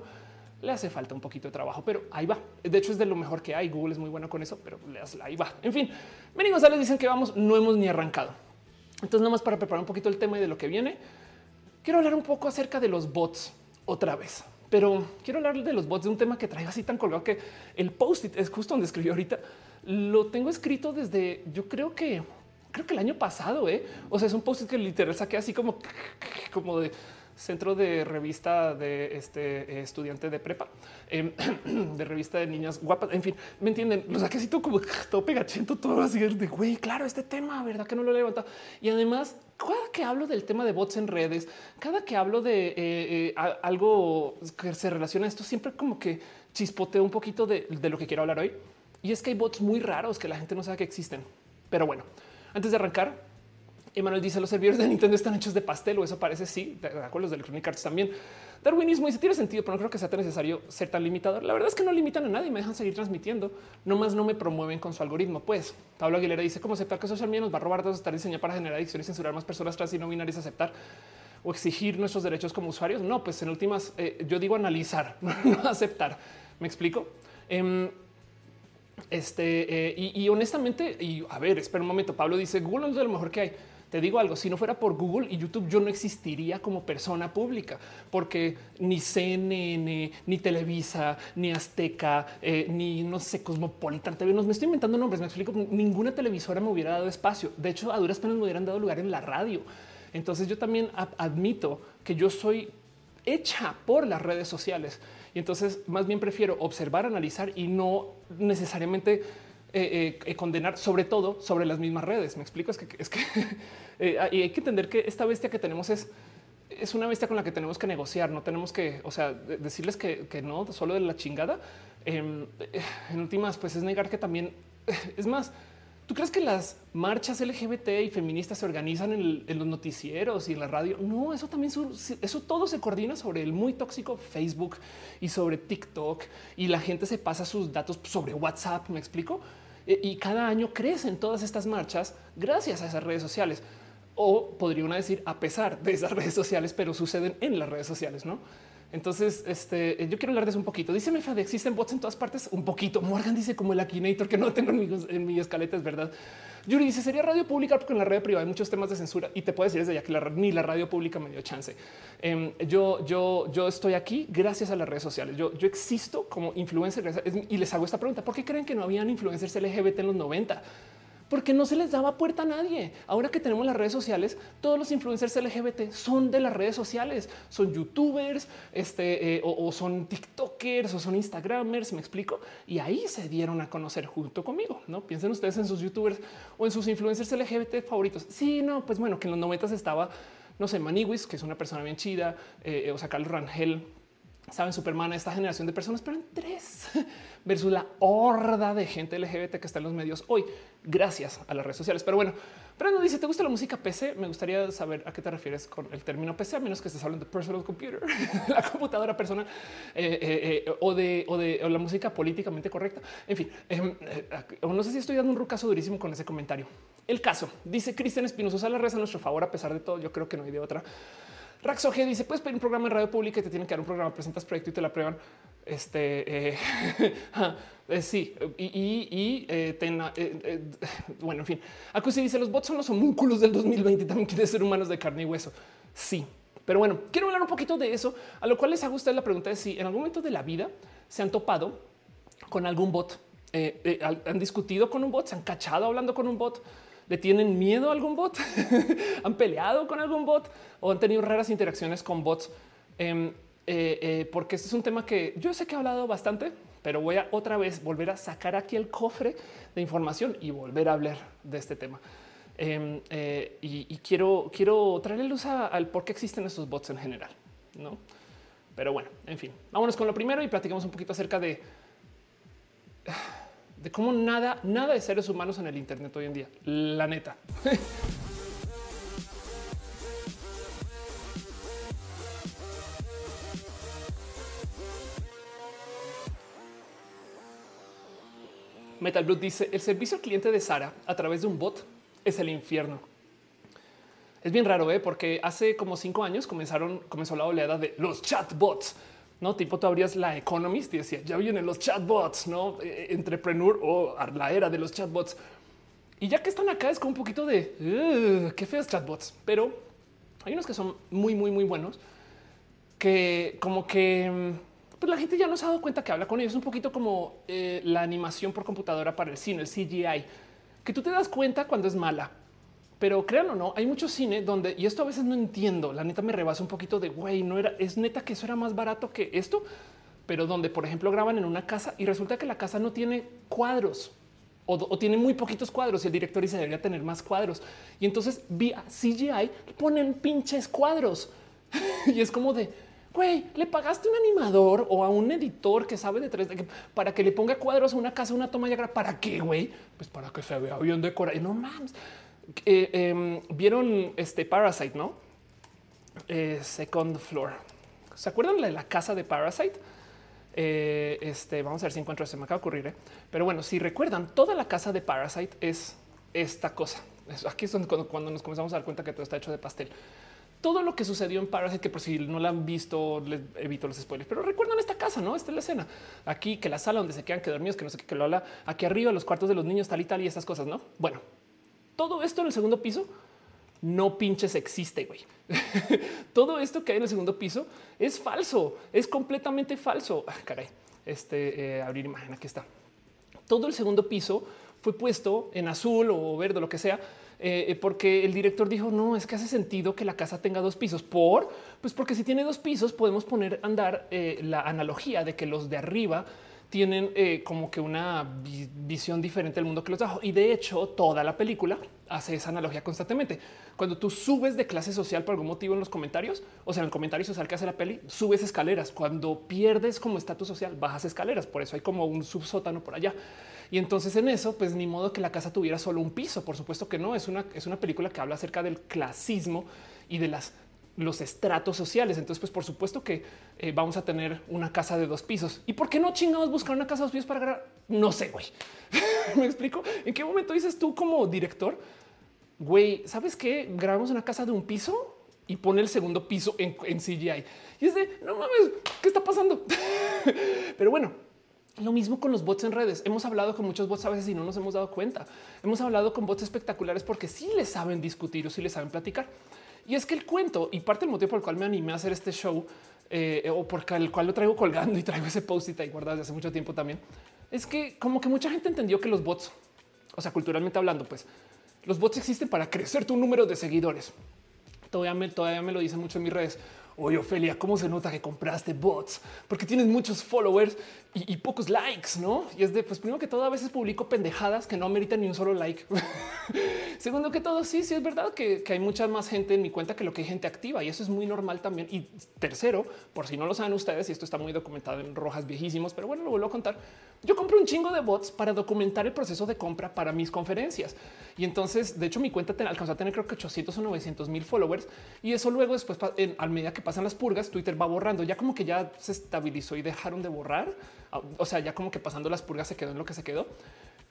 le hace falta un poquito de trabajo, pero ahí va. De hecho es de lo mejor que hay. Google es muy bueno con eso, pero ahí va. En fin, Benny González dicen que vamos, no hemos ni arrancado. Entonces, nomás para preparar un poquito el tema y de lo que viene, quiero hablar un poco acerca de los bots otra vez pero quiero hablar de los bots de un tema que traigo así tan colgado que el post es justo donde escribió ahorita. Lo tengo escrito desde yo creo que creo que el año pasado. ¿eh? O sea, es un post que literal saqué así como, como de centro de revista de este estudiante de prepa, em, *clears throat* de revista de niñas guapas. En fin, me entienden. Lo saqué así todo como todo pegachento, todo así de güey. Claro, este tema, verdad que no lo he levantado. Y además, cada que hablo del tema de bots en redes, cada que hablo de eh, eh, algo que se relaciona a esto, siempre como que chispoteo un poquito de, de lo que quiero hablar hoy. Y es que hay bots muy raros que la gente no sabe que existen. Pero bueno, antes de arrancar, Emanuel dice los servidores de Nintendo están hechos de pastel o eso parece sí, de acuerdo los de Electronic Arts también. Darwinismo dice tiene sentido, pero no creo que sea tan necesario ser tan limitador. La verdad es que no limitan a nadie, me dejan seguir transmitiendo. Nomás no me promueven con su algoritmo. Pues Pablo Aguilera dice cómo aceptar que social media nos va a robar datos, estar diseñado para generar adicciones, censurar más personas trans y no binarias, aceptar o exigir nuestros derechos como usuarios. No, pues en últimas eh, yo digo analizar, *laughs* no aceptar. Me explico. Em, este eh, y, honestamente, y a ver, espera un momento. Pablo dice Google es lo mejor que hay. Te digo algo, si no fuera por Google y YouTube, yo no existiría como persona pública, porque ni CNN, ni Televisa, ni Azteca, eh, ni no sé, Cosmopolitan TV, no me estoy inventando nombres, me explico, ninguna televisora me hubiera dado espacio. De hecho, a duras penas me hubieran dado lugar en la radio. Entonces yo también admito que yo soy hecha por las redes sociales. Y entonces más bien prefiero observar, analizar y no necesariamente eh, eh, condenar, sobre todo sobre las mismas redes. Me explico, es que, es que *laughs* eh, y hay que entender que esta bestia que tenemos es es una bestia con la que tenemos que negociar. No tenemos que, o sea, decirles que, que no, solo de la chingada. Em, en últimas, pues es negar que también *laughs* es más. ¿Tú crees que las marchas LGBT y feministas se organizan en, los noticieros y en la radio? No, eso también, eso todo se coordina sobre el muy tóxico Facebook y sobre TikTok y la gente se pasa sus datos sobre WhatsApp. Me explico. E, y cada año crecen todas estas marchas gracias a esas redes sociales. O podría decir a pesar de esas *laughs* redes sociales, pero suceden en las redes sociales, ¿no? Entonces, este, yo quiero hablar de eso un poquito. Dice Mefa de existen bots en todas partes. Un poquito. Morgan dice como el Akinator que no tengo en mi, en mi escaleta. Es verdad. Yuri dice sería radio pública porque en la red privada hay muchos temas de censura y te puedo decir desde ya que la, ni la radio pública me dio chance. Em, yo, yo, yo estoy aquí gracias a las redes sociales. Yo, yo existo como influencer y les hago esta pregunta. ¿Por qué creen que no habían influencers LGBT en los 90? Porque no se les daba puerta a nadie. Ahora que tenemos las redes sociales, todos los influencers LGBT son de las redes sociales, son youtubers, este, eh, o, son tiktokers o son instagramers, me explico. Y ahí se dieron a conocer junto conmigo. No piensen ustedes en sus youtubers o en sus influencers LGBT favoritos. Sí, no, pues bueno, que en los noventas estaba, no sé, Maniwis, que es una persona bien chida, eh, o sea, Carlos Rangel, saben, Superman, esta generación de personas, pero en tres *laughs* versus la horda de gente LGBT que está en los medios hoy, gracias a las redes sociales. Pero bueno, pero no dice, ¿te gusta la música PC? Me gustaría saber a qué te refieres con el término PC, a menos que estés hablando de personal computer, *laughs* la computadora personal eh, eh, eh, o, de, o de la música políticamente correcta. En fin, em, no sé si estoy dando un rucazo durísimo con ese comentario. El caso dice Cristian Espinosa, la red a nuestro favor, a pesar de todo. Yo creo que no hay de otra. Raxoge dice: Puedes pedir un programa en radio pública y te tienen que dar un programa, presentas proyecto y te la prueban. Este eh, *laughs* eh, sí, y, eh, bueno, en fin, Acusi dice: Los bots son los homúnculos del 2020 y también quieren ser humanos de carne y hueso. Sí, pero bueno, quiero hablar un poquito de eso, a lo cual les hago a ustedes la pregunta de si en algún momento de la vida se han topado con algún bot, han discutido con un bot, se han cachado hablando con un bot le tienen miedo a algún bot, *laughs* han peleado con algún bot o han tenido raras interacciones con bots. Em, eh, eh, porque este es un tema que yo sé que he hablado bastante, pero voy a otra vez volver a sacar aquí el cofre de información y volver a hablar de este tema. Em, eh, y, quiero, quiero traerle luz al por qué existen estos bots en general. No, pero bueno, en fin, vámonos con lo primero y platicamos un poquito acerca de de cómo nada, nada de seres humanos en el Internet hoy en día. La neta. *laughs* Metal dice el servicio al cliente de Sara a través de un bot es el infierno. Es bien raro, ¿eh? porque hace como cinco años comenzaron, comenzó la oleada de los chatbots. No tipo, tú abrías la Economist y decía ya vienen los chatbots, no eh, entrepreneur o la era de los chatbots. Y ya que están acá, es como un poquito de qué feos chatbots, pero hay unos que son muy, muy, muy buenos que como que mm, pues la gente ya no se ha dado cuenta que habla con ellos. Un poquito como eh, la animación por computadora para el cine, el CGI, que tú te das cuenta cuando es mala. Pero créanlo o no, hay mucho cine donde, y esto a veces no entiendo, la neta me rebasa un poquito de, güey, no era, es neta que eso era más barato que esto, pero donde, por ejemplo, graban en una casa y resulta que la casa no tiene cuadros o, tiene muy poquitos cuadros y el director dice debería tener más cuadros. Y entonces vía CGI ponen pinches cuadros *laughs* y es como de, güey, le pagaste un animador o a un editor que sabe de tres para que le ponga cuadros a una casa, una toma y ¿Para qué, güey? Pues para que se vea bien decorado. No mames. Eh, em, vieron este Parasite, no? Eh, second floor. ¿Se acuerdan de la casa de Parasite? Eh, este, vamos a ver si encuentro, se me acaba de ocurrir. Pero bueno, si recuerdan, toda la casa de Parasite es esta cosa. Aquí es cuando, cuando nos comenzamos a dar cuenta que todo está hecho de pastel todo lo que sucedió en Parasite, que por si no la han visto, les evito los spoilers, pero recuerdan esta casa, no? Esta es la escena aquí, que la sala donde se quedan que dormidos, que no sé qué, que lo habla aquí arriba, los cuartos de los niños, tal y tal y estas cosas, no? Bueno, todo esto en el segundo piso no pinches existe, güey. *laughs* todo esto que hay en el segundo piso es falso, es completamente falso. Ah, caray, este eh, abrir imagen, aquí está. Todo el segundo piso fue puesto en azul o verde, lo que sea, eh, eh, porque el director dijo no es que hace sentido que la casa tenga dos pisos por pues porque si tiene dos pisos podemos poner andar la analogía de que los de arriba tienen como que una visión diferente del mundo que los abajo. Y de hecho, toda la película hace esa analogía constantemente. Cuando tú subes de clase social por algún motivo en los comentarios, o sea, en el comentario social que hace la peli, subes escaleras. Cuando pierdes como estatus social, bajas escaleras. Por eso hay como un subsótano por allá. Y entonces en eso, pues ni modo que la casa tuviera solo un piso. Por supuesto que no. Es una, es una película que habla acerca del clasismo y de las los estratos sociales. Entonces, pues por supuesto que eh, vamos a tener una casa de dos pisos. ¿Y por qué no chingados buscar una casa de dos pisos para grabar? No sé, güey. *laughs* ¿Me explico? ¿En qué momento dices tú como director? Güey, ¿sabes qué? Grabamos una casa de un piso y pone el segundo piso en, en CGI. Y es de, no mames, ¿qué está pasando? *laughs* Pero bueno, lo mismo con los bots en redes. Hemos hablado con muchos bots a veces y no nos hemos dado cuenta. Hemos hablado con bots espectaculares porque sí les saben discutir o sí les saben platicar. Y es que el cuento y parte del motivo por el cual me animé a hacer este show eh, o por el cual lo traigo colgando y traigo ese post y guardado desde hace mucho tiempo también es que como que mucha gente entendió que los bots, o sea, culturalmente hablando, pues los bots existen para crecer tu número de seguidores. Todavía me, todavía me lo dicen mucho en mis redes. Oye, Ofelia, ¿cómo se nota que compraste bots? Porque tienes muchos followers y, pocos likes, ¿no? Y es de, pues primero que todo, a veces publico pendejadas que no meritan ni un solo like. *laughs* Segundo que todo, sí, sí es verdad que, hay mucha más gente en mi cuenta que lo que hay gente activa y eso es muy normal también. Y tercero, por si no lo saben ustedes, y esto está muy documentado en rojas viejísimos, pero bueno, lo vuelvo a contar. Yo compro un chingo de bots para documentar el proceso de compra para mis conferencias. Y entonces, de hecho, mi cuenta alcanzó a tener creo que 800 o 900 mil followers. Y eso luego después, en, a medida que pasan las purgas, Twitter va borrando. Ya como que ya se estabilizó y dejaron de borrar. Ah, o sea, ya como que pasando las purgas se quedó en lo que se quedó.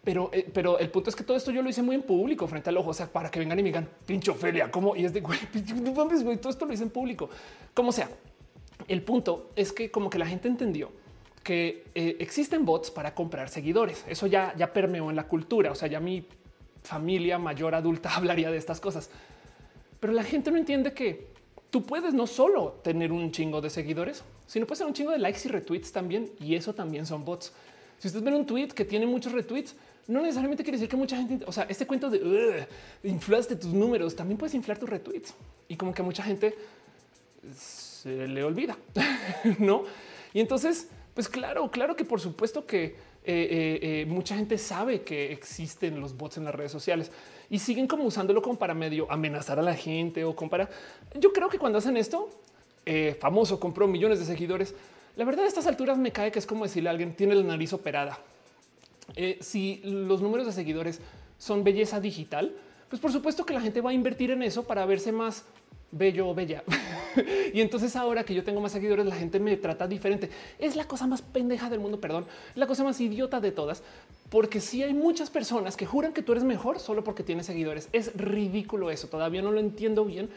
Pero, eh, pero el punto es que todo esto yo lo hice muy en público frente al ojo, o sea, para que vengan y me digan pincho Ophelia, como y es de güey, todo esto lo hice en público. Como sea, el punto es que como que la gente entendió que eh, existen bots para comprar seguidores. Eso ya, ya permeó en la cultura. O sea, ya mi familia mayor adulta *laughs* hablaría de estas cosas, pero la gente no entiende que tú puedes no solo tener un chingo de seguidores, sino puedes tener un chingo de likes y retweets también. Y eso también son bots. Si ustedes ven un tweet que tiene muchos retweets, no necesariamente quiere decir que mucha gente, o sea, este cuento de inflaste tus números, también puedes inflar tus retweets y como que mucha gente se le olvida, *laughs* no? Y entonces, pues claro, claro que por supuesto que eh, eh, eh, mucha gente sabe que existen los bots en las redes sociales y siguen como usándolo como para medio amenazar a la gente o como para. Yo creo que cuando hacen esto, famoso compró millones de seguidores. La verdad, a estas alturas me cae que es como decirle a alguien tiene la nariz operada. si los números de seguidores son belleza digital, pues por supuesto que la gente va a invertir en eso para verse más bello o bella. *laughs* y entonces ahora que yo tengo más seguidores, la gente me trata diferente. Es la cosa más pendeja del mundo, perdón, la cosa más idiota de todas, porque si hay muchas personas que juran que tú eres mejor solo porque tienes seguidores. Es ridículo eso, todavía no lo entiendo bien,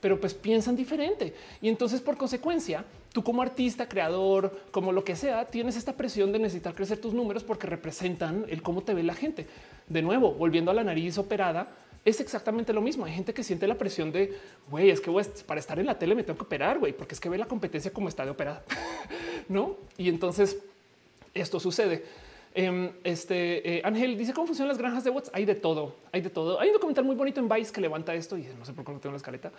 pero pues piensan diferente. Y entonces por consecuencia, tú como artista, creador, como lo que sea, tienes esta presión de necesitar crecer tus números porque representan el cómo te ve la gente. De nuevo, volviendo a la nariz operada, es exactamente lo mismo. Hay gente que siente la presión de, güey, es que para estar en la tele me tengo que operar, güey, porque es que ve la competencia como está de operada, *laughs* ¿no? Y entonces esto sucede. Em, este eh, Ángel dice cómo funcionan las granjas de bots. Hay de todo, hay de todo. Hay un documental muy bonito en Vice que levanta esto y no sé por qué no tengo la escaleta.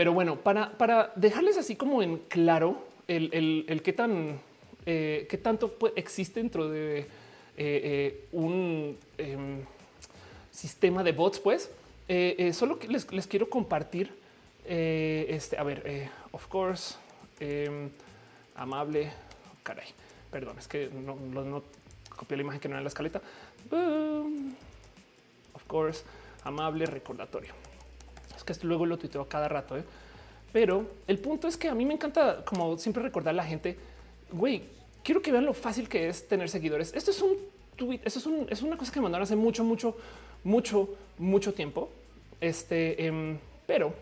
Pero bueno, para, para dejarles así como en claro el, el, qué tan eh, qué tanto existe dentro de eh, un em, sistema de bots, pues eh, eh, solo que les, quiero compartir eh, este. A ver, of course, em, amable. Caray, perdón, es que no, copié la imagen que no era en la escaleta. of course, amable recordatorio. Que esto luego lo tuiteo cada rato, pero el punto es que a mí me encanta, como siempre, recordar a la gente, güey, quiero que vean lo fácil que es tener seguidores. Esto es un tweet, esto es una cosa que me mandaron hace mucho, mucho, mucho, mucho tiempo. Este, em, pero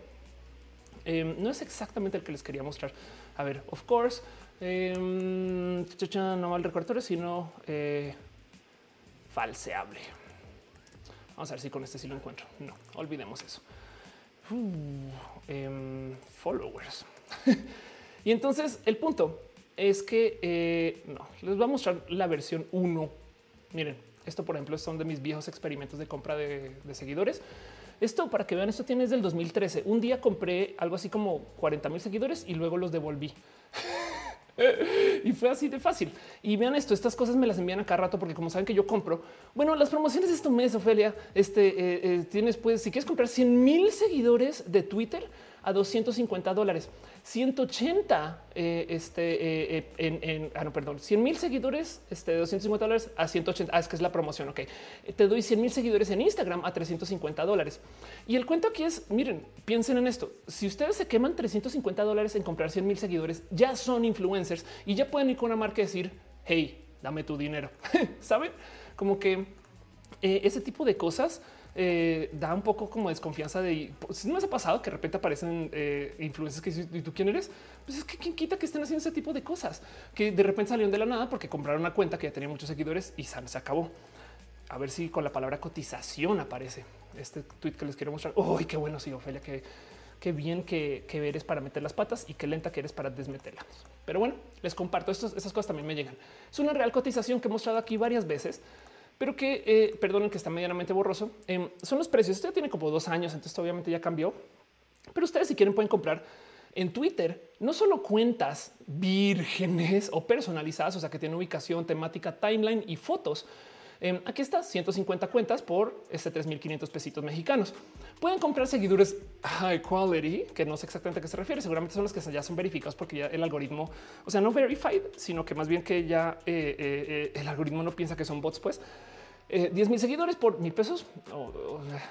em, no es exactamente el que les quería mostrar. A ver, of course, em, no va al recordatorio, sino eh, falseable. Vamos a ver si con este sí lo encuentro. No, olvidemos eso. Followers. *laughs* y entonces el punto es que eh, no les voy a mostrar la versión 1. Miren, esto, por ejemplo, son de mis viejos experimentos de compra de, seguidores. Esto para que vean, esto tiene desde el 2013. Un día compré algo así como 40 mil seguidores y luego los devolví. *laughs* *laughs* y fue así de fácil. Y vean esto, estas cosas me las envían a cada rato porque como saben que yo compro, bueno, las promociones de este mes, Ofelia, este, eh, eh, tienes pues, si quieres comprar 100 mil seguidores de Twitter, a 250 dólares, 180 eh, este, eh, eh, en, en, ah, no, perdón, 100 mil seguidores este, de 250 dólares a 180. Ah, es que es la promoción. Ok, te doy 100 mil seguidores en Instagram a 350 dólares. Y el cuento aquí es: miren, piensen en esto. Si ustedes se queman 350 dólares en comprar 100 mil seguidores, ya son influencers y ya pueden ir con una marca y decir, hey, dame tu dinero. *laughs* Saben como que ese tipo de cosas eh, da un poco como desconfianza de pues, si no me ha pasado que de repente aparecen eh, influencias que ¿y tú quién eres? Pues es que quién quita que estén haciendo ese tipo de cosas que de repente salieron de la nada porque compraron una cuenta que ya tenía muchos seguidores y se acabó. A ver si con la palabra cotización aparece este tweet que les quiero mostrar. Uy, qué bueno, sí, Ofelia, que qué bien que, que, eres para meter las patas y qué lenta que eres para desmeterlas. Pero bueno, les comparto esas cosas también me llegan. Es una real cotización que he mostrado aquí varias veces pero que eh, perdonen que está medianamente borroso. Em, son los precios. Esto ya tiene como dos años, entonces obviamente ya cambió. Pero ustedes si quieren pueden comprar en Twitter no solo cuentas vírgenes o personalizadas, o sea que tienen ubicación, temática, timeline y fotos. Em, aquí está 150 cuentas por este 3500 pesitos mexicanos. Pueden comprar seguidores high quality, que no sé exactamente a qué se refiere. Seguramente son los que ya son verificados porque ya el algoritmo, o sea, no verified, sino que más bien que ya eh, eh, el algoritmo no piensa que son bots, pues 10 eh, mil seguidores por mil pesos.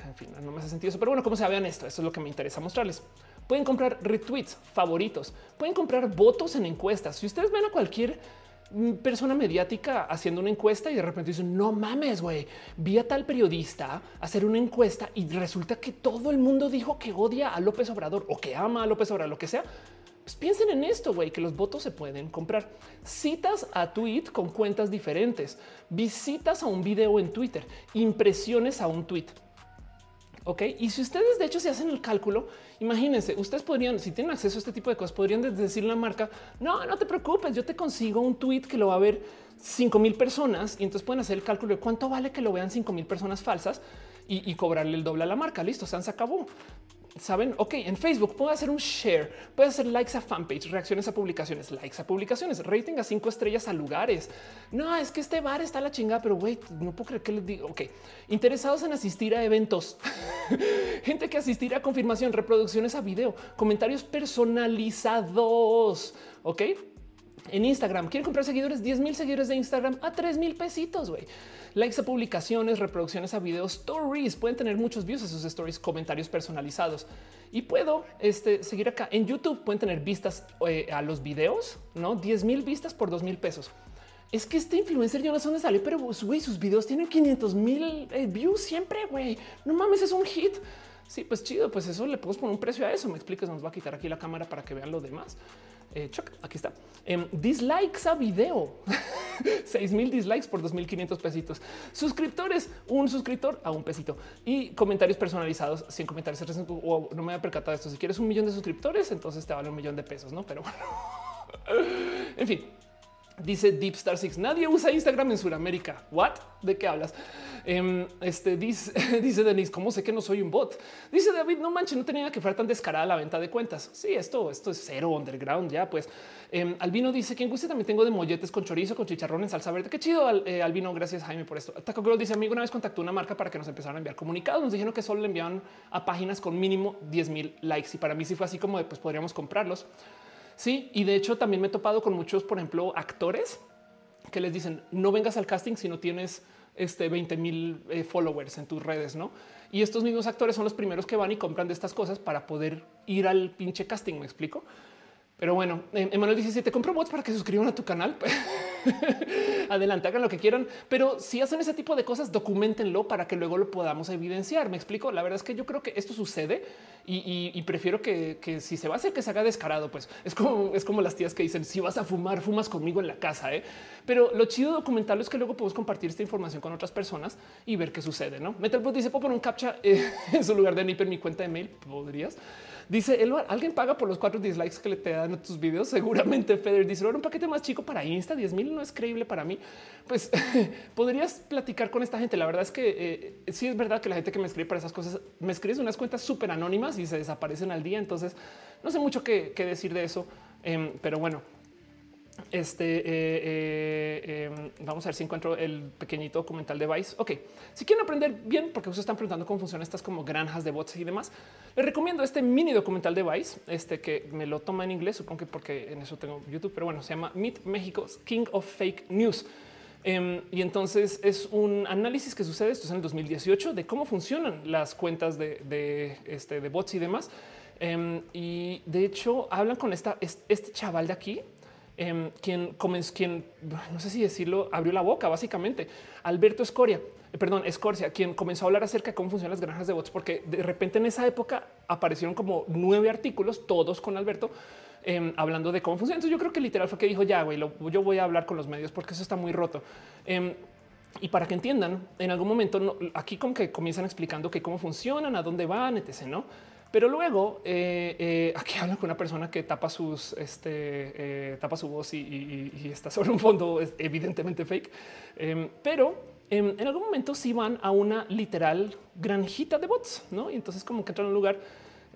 en fin, no me hace sentido eso. Pero bueno, como se vean esto, esto es lo que me interesa mostrarles. Pueden comprar retweets favoritos, pueden comprar votos en encuestas. Si ustedes ven a cualquier mm, persona mediática haciendo una encuesta y de repente dicen no mames, güey, vi a tal periodista hacer una encuesta y resulta que todo el mundo dijo que odia a López Obrador o que ama a López Obrador, lo que sea. Pues piensen en esto, güey, que los votos se pueden comprar. Citas a tweet con cuentas diferentes, visitas a un video en Twitter, impresiones a un tweet. Ok, y si ustedes de hecho se hacen el cálculo, imagínense, ustedes podrían, si tienen acceso a este tipo de cosas, podrían decirle a la marca, no, no te preocupes, yo te consigo un tweet que lo va a ver 5 mil personas y entonces pueden hacer el cálculo de cuánto vale que lo vean 5 mil personas falsas y, cobrarle el doble a la marca. Listo, se acabó saben, ok, en Facebook puedo hacer un share, puedo hacer likes a fanpage, reacciones a publicaciones, likes a publicaciones, rating a cinco estrellas a lugares. No, es que este bar está la chingada, pero güey, no puedo creer que les digo. Ok, interesados en asistir a eventos, *laughs* gente que asistirá a confirmación, reproducciones a video, comentarios personalizados. Ok, En Instagram, quieren comprar seguidores, 10 mil seguidores de Instagram a 3 mil pesitos, güey. Likes a publicaciones, reproducciones a videos, stories. Pueden tener muchos views a sus stories, comentarios personalizados. Y puedo este, seguir acá en YouTube. Pueden tener vistas eh, a los videos, no 10 mil vistas por 2 mil pesos. Es que este influencer yo no sé dónde sale, pero güey, sus videos tienen 500 mil eh, views siempre. Güey, no mames, es un hit. Sí, pues chido, pues eso le podemos poner un precio a eso. Me explicas, nos va a quitar aquí la cámara para que vean lo demás. Eh, aquí está. Em, dislikes a video. *laughs* 6 mil dislikes por 2500 pesitos. Suscriptores, un suscriptor a un pesito y comentarios personalizados. 100 comentarios. no me había percatado esto. Si quieres un millón de suscriptores, entonces te vale un millón de pesos, no? Pero bueno, *laughs* en fin, Dice Deep Star Six. Nadie usa Instagram en Sudamérica. What? ¿De qué hablas? Em, este dice, *laughs* dice Denise, ¿cómo sé que no soy un bot? Dice David, no manches, no tenía que fuera tan descarada la venta de cuentas. Sí, esto, esto es cero underground. Ya, pues em, Albino dice que en guste también tengo de molletes con chorizo, con chicharrón en salsa verde. Qué chido, eh, Albino. Gracias, Jaime, por esto. Taco Girl dice: Amigo, una vez contactó una marca para que nos empezaran a enviar comunicados. Nos dijeron que solo le enviaban a páginas con mínimo 10 mil likes. Y para mí sí fue así como de pues podríamos comprarlos. Sí, y de hecho también me he topado con muchos, por ejemplo, actores que les dicen no vengas al casting si no tienes este 20 mil eh, followers en tus redes, no? Y estos mismos actores son los primeros que van y compran de estas cosas para poder ir al pinche casting. Me explico. Pero bueno, em, Emanuel dice si te compro bots para que suscriban a tu canal. *laughs* *laughs* Adelante, hagan lo que quieran, pero si hacen ese tipo de cosas, documentenlo para que luego lo podamos evidenciar. Me explico. La verdad es que yo creo que esto sucede y, prefiero que, si se va a hacer que se haga descarado, pues es como es como las tías que dicen si vas a fumar, fumas conmigo en la casa. ¿eh? Pero lo chido de documentarlo es que luego podemos compartir esta información con otras personas y ver qué sucede. No Metalbot dice puedo poner un captcha *laughs* en su lugar de NIP en mi cuenta de mail. Podrías. Dice alguien paga por los cuatro dislikes que le te dan a tus videos. Seguramente Feder dice un paquete más chico para Insta. 10 mil no es creíble para mí. Pues *laughs* podrías platicar con esta gente. La verdad es que eh, sí es verdad que la gente que me escribe para esas cosas me escribe unas cuentas súper anónimas y se desaparecen al día. Entonces no sé mucho qué, decir de eso, em, pero bueno, este eh, eh, em, vamos a ver si encuentro el pequeño documental de Vice. Ok, si quieren aprender bien, porque ustedes están preguntando cómo funcionan estas como granjas de bots y demás, les recomiendo este mini documental de Vice, este que me lo toma en inglés, supongo que porque en eso tengo YouTube, pero bueno, se llama Meet México's King of Fake News. Em, y entonces es un análisis que sucede, esto es en el 2018, de cómo funcionan las cuentas de, este, de bots y demás. Em, y de hecho hablan con esta, este chaval de aquí, Em, quien comenzó, no sé si decirlo, abrió la boca básicamente. Alberto Escoria, eh, perdón, Escorcia, quien comenzó a hablar acerca de cómo funcionan las granjas de bots, porque de repente en esa época aparecieron como nueve artículos, todos con Alberto, em, hablando de cómo funciona. Entonces yo creo que literal fue que dijo ya, güey, yo voy a hablar con los medios porque eso está muy roto. Em, y para que entiendan, en algún momento aquí como que comienzan explicando que cómo funcionan, a dónde van, etc. No, pero luego eh, eh, aquí hablan con una persona que tapa sus, este, eh, tapa su voz y, está sobre un fondo evidentemente fake. Em, pero em, en algún momento sí van a una literal granjita de bots, ¿no? Y entonces como que entran a un lugar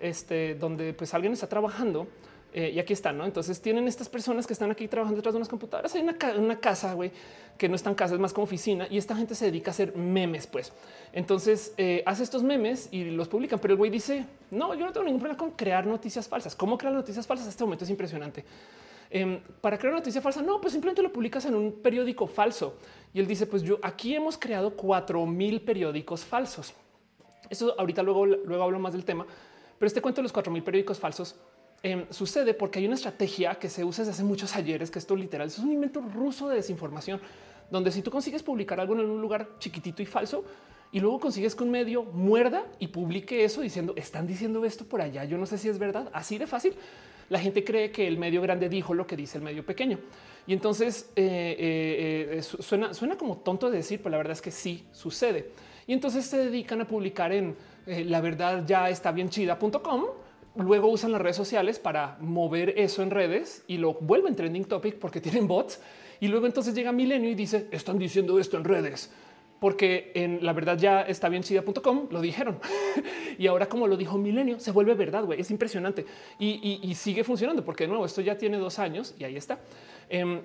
este, donde pues alguien está trabajando y aquí están, ¿no? Entonces tienen estas personas que están aquí trabajando detrás de unas computadoras. Hay una, casa, güey, que no están casas, es más como oficina y esta gente se dedica a hacer memes, pues. Entonces eh, hace estos memes y los publican, pero el güey dice, no, yo no tengo ningún problema con crear noticias falsas. ¿Cómo crear noticias falsas? Este momento es impresionante. Em, para crear una noticia falsa, no, pues simplemente lo publicas en un periódico falso. Y él dice, pues yo aquí hemos creado cuatro mil periódicos falsos. Eso ahorita luego, luego hablo más del tema, pero este cuento de los cuatro mil periódicos falsos em, sucede porque hay una estrategia que se usa desde hace muchos ayeres, que esto literal es un invento ruso de desinformación donde si tú consigues publicar algo en un lugar chiquitito y falso y luego consigues que un medio muerda y publique eso diciendo están diciendo esto por allá. Yo no sé si es verdad. Así de fácil. La gente cree que el medio grande dijo lo que dice el medio pequeño. Y entonces eh, eh, eh, suena, suena como tonto de decir, pero la verdad es que sí sucede. Y entonces se dedican a publicar en la verdad ya está bien chida.com. Luego usan las redes sociales para mover eso en redes y lo vuelven trending topic porque *laughs* tienen bots y luego entonces llega Milenio y dice, están diciendo esto en redes porque en la verdad ya está bien chida.com lo dijeron *laughs* y ahora como lo dijo Milenio se vuelve verdad. güey Es impresionante y, sigue funcionando porque de nuevo esto ya tiene dos años y ahí está. Em,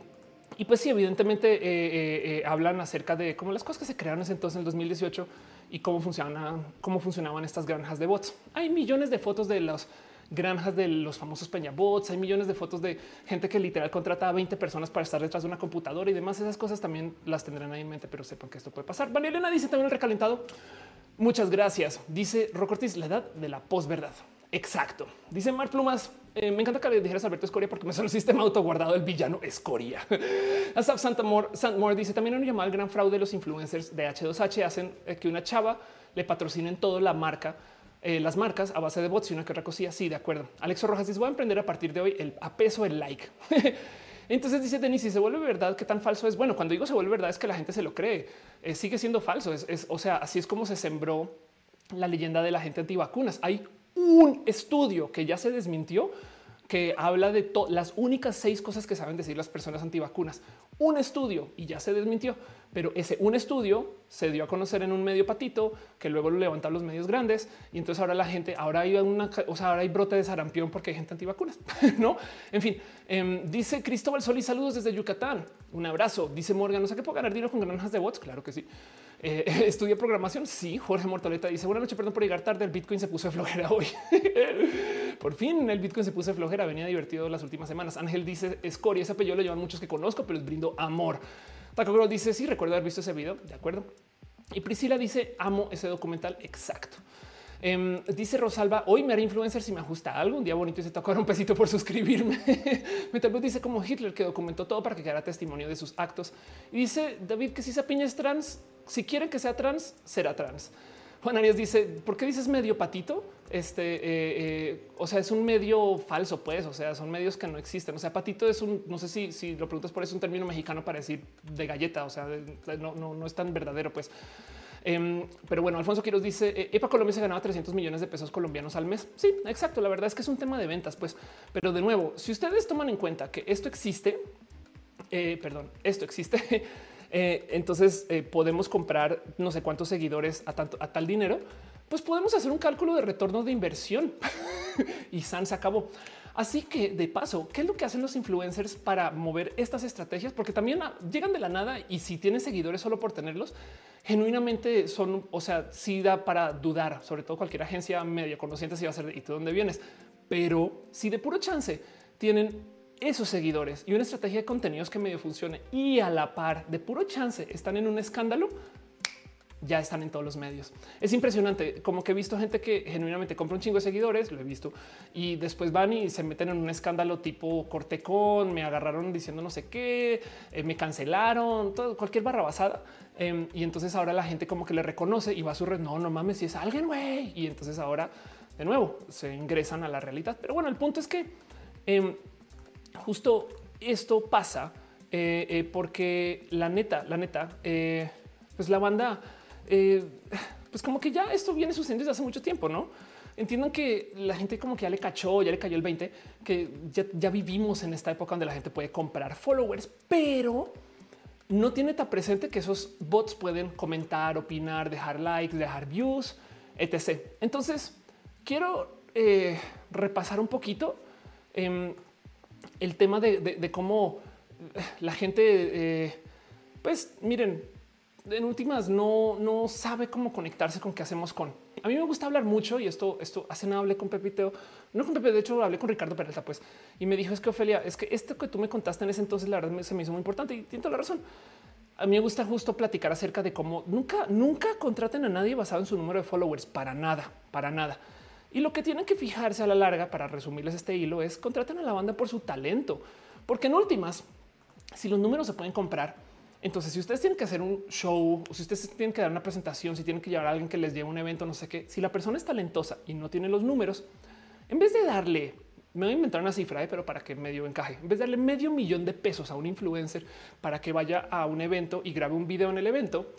y pues sí, evidentemente eh, eh, eh, hablan acerca de cómo las cosas que se crearon ese entonces en el 2018 y cómo funcionan, cómo funcionaban estas granjas de bots. Hay millones de fotos de los granjas de los famosos peñabots, hay millones de fotos de gente que literal contrata a 20 personas para estar detrás de una computadora y demás. Esas cosas también las tendrán ahí en mente, pero sepan que esto puede pasar. Vale, Elena dice también el recalentado. Muchas gracias. Dice Rocortis, la edad de la posverdad. Exacto. Dice Mar Plumas. Eh, me encanta que le dijeras Alberto Escoria porque me sale el sistema autoguardado del villano Escoria. Asaf Santamor, Santmore dice también un llamado al gran fraude de los influencers de H2H hacen eh, que una chava le patrocinen toda la marca eh, las marcas a base de bots y una que otra cosilla. Sí, de acuerdo. Alex Rojas dice: Voy a emprender a partir de hoy el peso el like. *laughs* Entonces dice Denis, si se vuelve verdad, qué tan falso es. Bueno, cuando digo se vuelve verdad es que la gente se lo cree. Sigue siendo falso. O sea, así es como se sembró la leyenda de la gente antivacunas. Hay un estudio que ya se desmintió que habla de las únicas seis cosas que saben decir las personas antivacunas. Un estudio y ya se desmintió, pero ese un estudio se dio a conocer en un medio patito que luego lo levantaron los medios grandes y entonces ahora la gente, ahora hay una, o sea, ahora hay brote de sarampión porque hay gente antivacunas, *laughs* no? En fin, em, dice Cristóbal Solís, saludos desde Yucatán. Un abrazo. Dice Morgan, no sé qué puedo ganar dinero con granjas de bots. Claro que sí. Eh, *laughs* estudia programación. Sí, Jorge Mortoleta dice buenas noches, perdón por llegar tarde. El Bitcoin se puso de flojera *laughs* hoy. por fin el Bitcoin se puso de flojera. Venía divertido las últimas semanas. Ángel dice escoria. Ese apellido lo llevan muchos que conozco, pero les brindo amor. Taco Girl dice sí, recuerdo haber visto ese video. De acuerdo. Y Priscila dice amo ese documental. Exacto. Em, dice Rosalba, hoy me haré influencer si me ajusta algo. Un día bonito y se tocará un pesito por *laughs* suscribirme. Metalbus dice como Hitler que documentó todo para que quedara testimonio de sus actos. Y dice David que si esa piña es trans, si quieren que sea trans, será trans. Juan Arias dice, ¿por qué dices medio patito? Este, eh, eh, o sea, es un medio falso, pues, o sea, son medios que no existen. O sea, patito es un, no sé si, si lo preguntas por eso, un término mexicano para decir de galleta, o sea, no, no, no es tan verdadero, pues. Em, pero bueno, Alfonso Quiroz dice eh, EPA Colombia se ganaba 300 millones de pesos colombianos al mes. Sí, exacto. La verdad es que es un tema de ventas, pues. Pero de nuevo, si ustedes toman en cuenta que esto existe, perdón, esto existe *laughs* Eh, entonces eh, podemos comprar no sé cuántos seguidores a, tanto, a tal dinero, pues podemos hacer un cálculo de retorno de inversión *laughs* y San se acabó. Así que de paso, ¿qué es lo que hacen los influencers para mover estas estrategias? Porque también ah, llegan de la nada y si tienen seguidores solo por tenerlos, genuinamente son, o sea, sí da para dudar, sobre todo cualquier agencia medio conociente si va a ser y tú dónde vienes. Pero si de puro chance tienen esos seguidores y una estrategia de contenidos que medio funcione y a la par de puro chance están en un escándalo, ya están en todos los medios. Es impresionante como que he visto gente que genuinamente compra un chingo de seguidores, lo he visto, y después van y se meten en un escándalo tipo cortecón, me agarraron diciendo no sé qué, eh, me cancelaron, todo, cualquier barra basada. Em, y entonces ahora la gente como que le reconoce y va a su red, no, no mames, si es alguien, güey. Y entonces ahora de nuevo se ingresan a la realidad. Pero bueno, el punto es que... Em, justo esto pasa eh, eh, porque la neta, la neta, eh, pues la banda, pues como que ya esto viene sucediendo desde hace mucho tiempo, ¿no? Entiendan que la gente como que ya le cachó, ya le cayó el 20, que ya, vivimos en esta época donde la gente puede comprar followers, pero no tiene tan presente que esos bots pueden comentar, opinar, dejar likes, dejar views, etc. Entonces, quiero repasar un poquito em, el tema de, cómo la gente, eh, pues miren, en últimas no, no sabe cómo conectarse con qué hacemos con. A mí me gusta hablar mucho y esto, esto hace nada hablé con Pepito, no con Pepe, de hecho hablé con Ricardo Peralta, pues, y me dijo es que Ofelia, es que esto que tú me contaste en ese entonces, la verdad se me hizo muy importante y tiene toda la razón. A mí me gusta justo platicar acerca de cómo nunca, nunca contraten a nadie basado en su número de followers para nada, para nada. Y lo que tienen que fijarse a la larga, para resumirles este hilo, es contraten a la banda por su talento. Porque en últimas, si los números se pueden comprar, entonces si ustedes tienen que hacer un show, o si ustedes tienen que dar una presentación, si tienen que llevar a alguien que les lleve un evento, no sé qué, si la persona es talentosa y no tiene los números, en vez de darle, me voy a inventar una cifra, ¿eh? pero para que medio encaje, en vez de darle medio millón de pesos a un influencer para que vaya a un evento y grabe un video en el evento,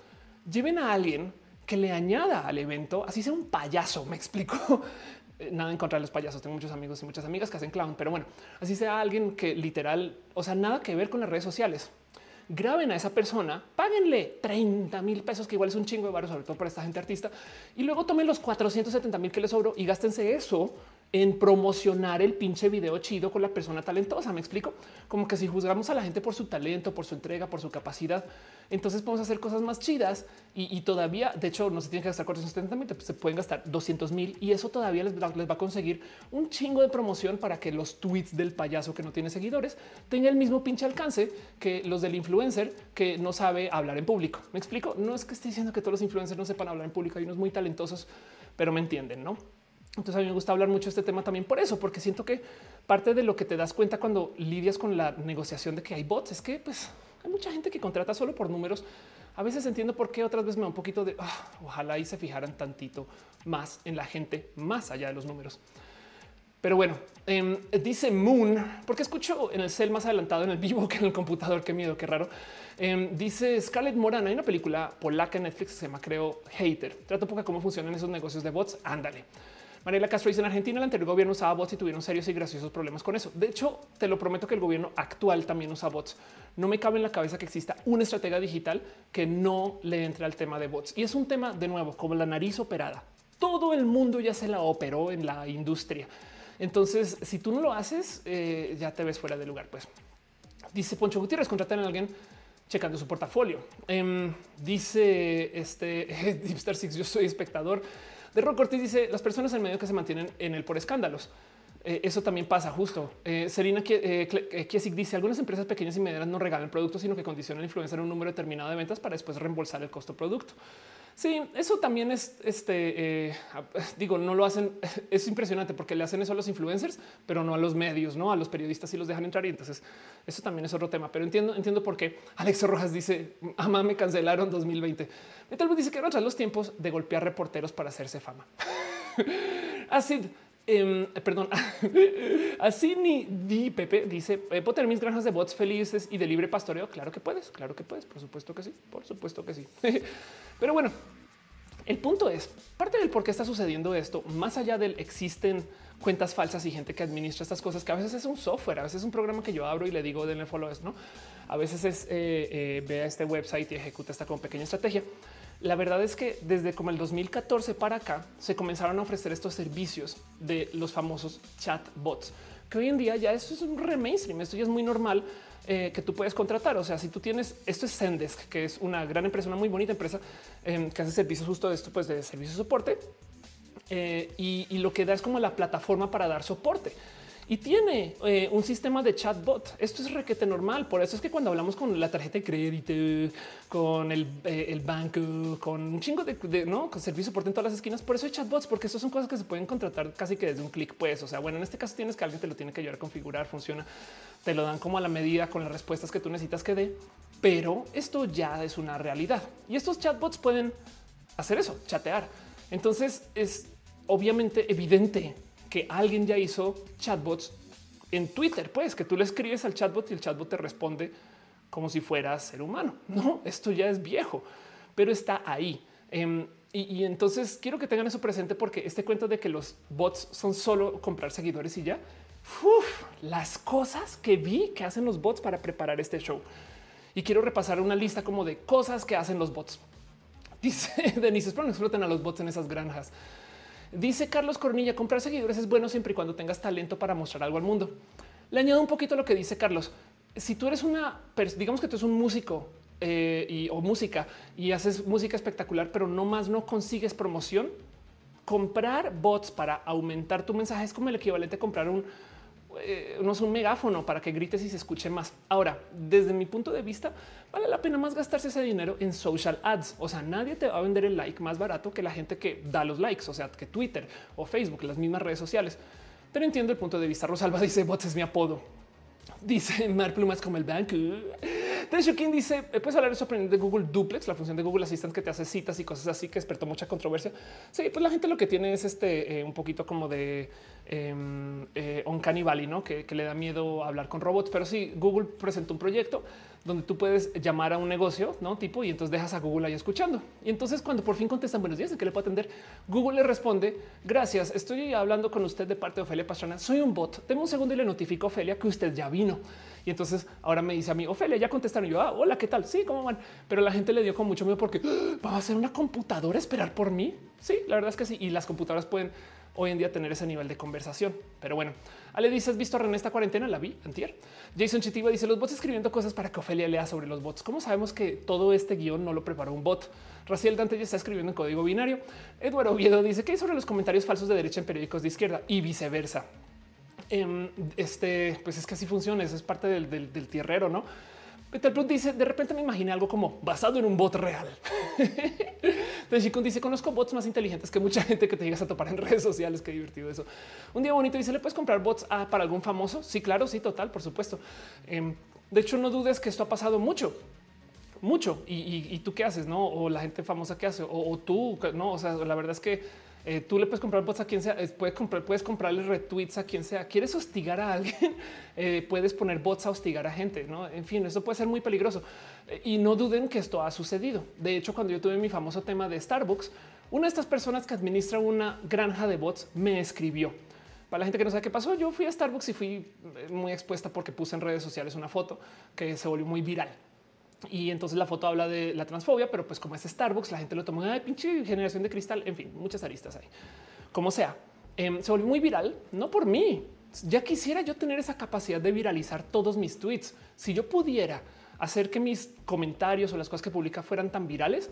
lleven a alguien que le añada al evento, así sea un payaso, me explico. *laughs* Eh, nada en contra de los payasos, tengo muchos amigos y muchas amigas que hacen clown, pero bueno, así sea alguien que literal, o sea, nada que ver con las redes sociales. Graben a esa persona, páguenle 30 mil pesos, que igual es un chingo de barro, sobre todo para esta gente artista, y luego tomen los 470 mil que les sobró y gástense eso en promocionar el pinche video chido con la persona talentosa. Me explico como que si juzgamos a la gente por su talento, por su entrega, por su capacidad, entonces podemos hacer cosas más chidas y, todavía, de hecho, no se tiene que gastar 470 mil, se pueden gastar 200 mil y eso todavía les, les, va a conseguir un chingo de promoción para que los tweets del payaso que no tiene seguidores tenga el mismo pinche alcance que los del influencer que no sabe hablar en público. Me explico. No es que esté diciendo que todos los influencers no sepan hablar en público. Hay unos muy talentosos, pero me entienden, no? Entonces a mí me gusta hablar mucho de este tema también por eso, porque siento que parte de lo que te das cuenta cuando lidias con la negociación de que hay bots es que pues hay mucha gente que contrata solo por números. A veces entiendo por qué, otras veces me da un poquito de ah, ojalá y se fijaran tantito más en la gente más allá de los números. Pero bueno, em, dice Moon, porque escucho en el cel más adelantado en el vivo *laughs* que en el computador. Qué miedo, qué raro. Em, dice Scarlett Moran. Hay una película polaca en Netflix que se llama, creo, Hater. Trato un poco cómo funcionan esos negocios de bots. Ándale. Mariela Castro dice en Argentina el anterior gobierno usaba bots y tuvieron serios y graciosos problemas con eso. De hecho, te lo prometo que el gobierno actual también usa bots. No me cabe en la cabeza que exista una estratega digital que no le entre al tema de bots. Y es un tema de nuevo, como la nariz operada. Todo el mundo ya se la operó en la industria. Entonces, si tú no lo haces, eh, ya te ves fuera de lugar. Pues dice Poncho Gutiérrez, contratan a alguien checando su portafolio. Em, dice este *laughs* Deepstar Six, yo soy espectador. De Rock Ortiz dice las personas en medio que se mantienen en él por escándalos. Eh, eso también pasa justo. Eh, Serena eh, Kiesik dice algunas empresas pequeñas y medianas no regalan productos, sino que condicionan influencer un número determinado de ventas para después reembolsar el costo producto. Sí, eso también es este. Eh, *laughs* digo, no lo hacen. *laughs* Es impresionante porque le hacen eso a los influencers, pero no a los medios, no a los periodistas y los dejan entrar. Y entonces eso también es otro tema. Pero entiendo, entiendo por qué Alex Rojas dice: Amá, me cancelaron 2020. Y tal vez dice que eran los tiempos de golpear reporteros para hacerse fama. *laughs* Así. Em, perdón, así ni di Pepe dice: eh, ¿Puedo tener mis granjas de bots felices y de libre pastoreo? Claro que puedes, claro que puedes, por supuesto que sí, por supuesto que sí. *laughs* Pero bueno, el punto es parte del por qué está sucediendo esto, más allá del existen cuentas falsas y gente que administra estas cosas, que a veces es un software, a veces es un programa que yo abro y le digo denle follow, no? A veces es eh, eh, ve a este website y ejecuta esta como pequeña estrategia. La verdad es que desde como el 2014 para acá se comenzaron a ofrecer estos servicios de los famosos chatbots, que hoy en día ya eso es un re mainstream, esto ya es muy normal eh, que tú puedes contratar. O sea, si tú tienes esto es Zendesk, que es una gran empresa, una muy bonita empresa em, que hace servicios justo de esto, pues de servicio de soporte. Eh, y, y, lo que da es como la plataforma para dar soporte y tiene eh, un sistema de chatbot. Esto es requete normal. Por eso es que cuando hablamos con la tarjeta de crédito, con el, eh, banco, con un chingo de, no con servicio por en todas las esquinas, por eso hay chatbots, porque eso son cosas que se pueden contratar casi que desde un clic. Pues, o sea, bueno, en este caso tienes que alguien te lo tiene que ayudar a configurar, funciona, te lo dan como a la medida con las respuestas que tú necesitas que dé, pero esto ya es una realidad y estos chatbots pueden hacer eso, chatear. Entonces es obviamente evidente que alguien ya hizo chatbots en Twitter, pues que tú le escribes al chatbot y el chatbot te responde como si fuera ser humano. *laughs* No, esto ya es viejo, pero está ahí. Em, y, entonces quiero que tengan eso presente porque este cuento de que los bots son solo comprar seguidores y ya, las cosas que vi que hacen los bots para preparar este show. Y quiero repasar una lista como de cosas que hacen los bots. *laughs* Dice Denise, espero no exploten a los bots en esas granjas. Dice Carlos Cornilla, comprar seguidores es bueno siempre y cuando tengas talento para mostrar algo al mundo. Le añado un poquito lo que dice Carlos. Si tú eres una, digamos que tú eres un músico eh, y, o música y haces música espectacular, pero no más no consigues promoción, comprar bots para aumentar tu mensaje es como el equivalente a comprar un, eh, no es un megáfono para que grites y se escuche más. Ahora, desde mi punto de vista, vale la pena más gastarse ese dinero en social ads. O sea, nadie te va a vender el like más barato que la gente que da los likes, o sea, que Twitter o Facebook, las mismas redes sociales. Pero entiendo el punto de vista. Rosalba dice bots es mi apodo. Dice Mar Plumas como el banco. Quien dice, eh, puedes hablar de eso de Google Duplex, la función de Google Assistant que te hace citas y cosas así que despertó mucha controversia. Sí, pues la gente lo que tiene es este eh, un poquito como de em, eh, ¿no? Que, le da miedo hablar con robots. Pero sí, Google presentó un proyecto donde tú puedes llamar a un negocio, no tipo, y entonces dejas a Google ahí escuchando. Y entonces, cuando por fin contestan buenos días, ¿de qué le puedo atender? Google le responde: Gracias, estoy hablando con usted de parte de Ofelia Pastrana. Soy un bot. Tengo un segundo y le notifico a Ofelia que usted ya vino. Y entonces ahora me dice a mí, Ofelia, ya contestaron. Y yo, ah, hola, ¿qué tal? Sí, ¿cómo van? Pero la gente le dio con mucho miedo porque va a ser una computadora esperar por mí. Sí, la verdad es que sí. Y las computadoras pueden hoy en día tener ese nivel de conversación. Pero bueno, Ale dice, ¿has visto a René esta cuarentena? La vi antier. Jason Chitiva dice, los bots escribiendo cosas para que Ofelia lea sobre los bots. ¿Cómo sabemos que todo este guion no lo preparó un bot? Raciel Dante ya está escribiendo en código binario. Eduardo Oviedo dice, ¿qué hay sobre los comentarios falsos de derecha en periódicos de izquierda? Y viceversa. Em, este, pues es que así funciona, eso es parte del, del, tierrero, ¿no? Peter Plus dice, de repente me imaginé algo como basado en un bot real. *laughs* Entonces Chicun dice, conozco bots más inteligentes que mucha gente que te llegas a topar en redes sociales. Qué divertido eso. Un día bonito dice, ¿le puedes comprar bots para algún famoso? Sí, claro, sí, total, por supuesto. Em, de hecho, no dudes que esto ha pasado mucho mucho. ¿Y, tú qué haces? No, o la gente famosa que hace, o, tú, no? O sea, la verdad es que eh, tú le puedes comprar bots a quien sea, puedes, comprar, puedes comprarle retweets a quien sea. Quieres hostigar a alguien, *laughs* eh, puedes poner bots a hostigar a gente. No, en fin, eso puede ser muy peligroso y no duden que esto ha sucedido. De hecho, cuando yo tuve mi famoso tema de Starbucks, una de estas personas que administra una granja de bots me escribió. Para la gente que no sabe qué pasó, yo fui a Starbucks y fui eh, muy expuesta porque puse en redes sociales una foto que se volvió muy viral. Y entonces la foto habla de la transfobia, pero pues como es Starbucks, la gente lo tomó de pinche generación de cristal. En fin, muchas aristas ahí. Como sea, em, se volvió muy viral, no por mí. Ya quisiera yo tener esa capacidad de viralizar todos mis tweets. Si yo pudiera hacer que mis comentarios o las cosas que publica fueran tan virales,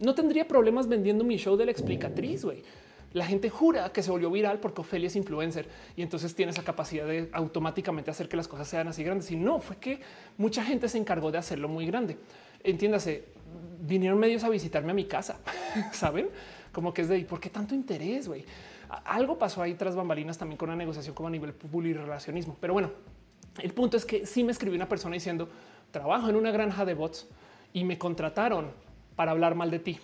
no tendría problemas vendiendo mi show de la explicatriz. güey la gente jura que se volvió viral porque Ofelia es influencer y entonces tiene esa capacidad de automáticamente hacer que las cosas sean así grandes. Y no fue que mucha gente se encargó de hacerlo muy grande. Entiéndase, vinieron medios a visitarme a mi casa, *laughs* saben? Como que es de por qué tanto interés, güey. Algo pasó ahí tras bambalinas también con la negociación como a nivel público relacionismo. Pero bueno, el punto es que sí me escribió una persona diciendo trabajo en una granja de bots y me contrataron para hablar mal de ti.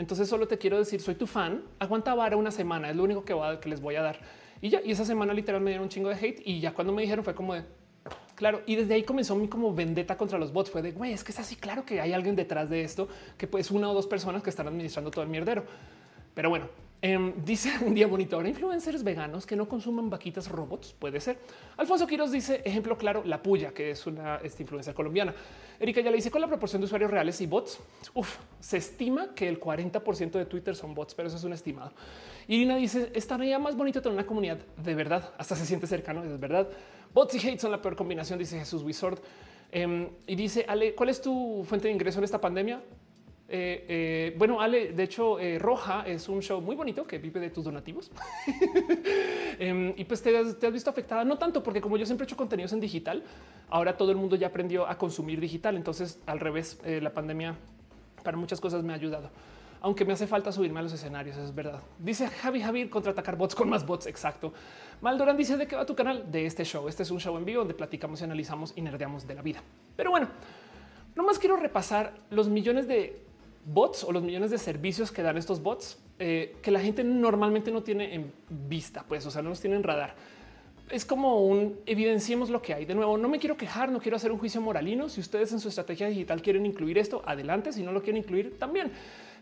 Entonces solo te quiero decir, soy tu fan, aguanta vara una semana, es lo único que, que les voy a dar. Y ya, y esa semana literal me dieron un chingo de hate y ya cuando me dijeron fue como de, claro, y desde ahí comenzó mi como vendetta contra los bots, fue de, güey, es que es así, claro que hay alguien detrás de esto, que pues una o dos personas que están administrando todo el mierdero. Pero bueno, Em, dice *laughs* un día bonito. Ahora influencers veganos que no consuman vaquitas robots. Puede ser. Alfonso Quiroz dice ejemplo claro, la puya, que es una esta influencer colombiana. Erika ya le dice con la proporción de usuarios reales y bots. Uf, se estima que el 40% de Twitter son bots, pero eso es un estimado. Irina dice estaría más bonito tener una comunidad de verdad. Hasta se siente cercano. Es verdad. Bots y hate son la peor combinación, dice Jesús Wizard. Em, y dice Ale, ¿cuál es tu fuente de ingreso en esta pandemia? Eh, eh, bueno, Ale, de hecho, eh, Roja es un show muy bonito que vive de tus donativos. *laughs* Em, y pues te has, visto afectada, no tanto porque como yo siempre he hecho contenidos en digital, ahora todo el mundo ya aprendió a consumir digital. Entonces, al revés, la pandemia para muchas cosas me ha ayudado. Aunque me hace falta subirme a los escenarios, es verdad. Dice Javi Javier contraatacar bots con más bots. Exacto. Maldoran dice de qué va tu canal de este show. Este es un show en vivo donde platicamos y analizamos y nerdeamos de la vida. Pero bueno, no más quiero repasar los millones de bots o los millones de servicios que dan estos bots eh, que la gente normalmente no tiene en vista, pues, o sea, no los tienen en radar. Es como un evidenciemos lo que hay. De nuevo, no me quiero quejar, no quiero hacer un juicio moralino. Si ustedes en su estrategia digital quieren incluir esto, adelante. Si no lo quieren incluir, también.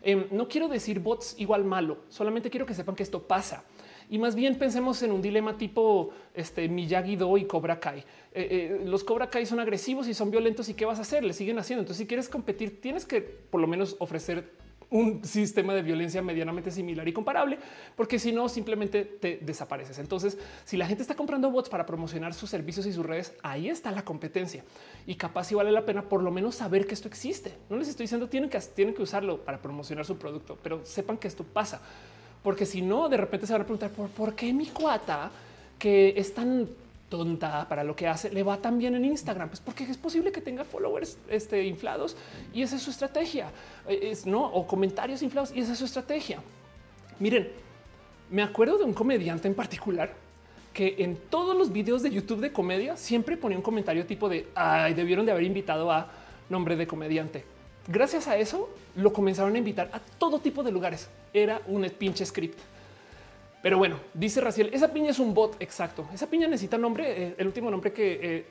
Em, no quiero decir bots igual malo, solamente quiero que sepan que esto pasa y más bien pensemos en un dilema tipo este Miyagi Do y Cobra Kai. Eh, eh, los Cobra Kai son agresivos y son violentos y qué vas a hacer? Le siguen haciendo. Entonces, si quieres competir, tienes que por lo menos ofrecer un sistema de violencia medianamente similar y comparable, porque si no, simplemente te desapareces. Entonces, si la gente está comprando bots para promocionar sus servicios y sus redes, ahí está la competencia y capaz si vale la pena por lo menos saber que esto existe. No les estoy diciendo tienen que, tienen que usarlo para promocionar su producto, pero sepan que esto pasa porque si no, de repente se van a preguntar por, por qué mi cuata que es tan tonta para lo que hace le va tan bien en Instagram. Pues porque es posible que tenga followers este, inflados y esa es su estrategia, eh, es no o comentarios inflados y esa es su estrategia. Miren, me acuerdo de un comediante en particular que en todos los videos de YouTube de comedia siempre ponía un comentario tipo de ay, debieron de haber invitado a nombre de comediante Gracias a eso lo comenzaron a invitar a todo tipo de lugares. Era un pinche script. Pero bueno, dice Raciel, esa piña es un bot. Exacto. Esa piña necesita nombre. Eh, el último nombre que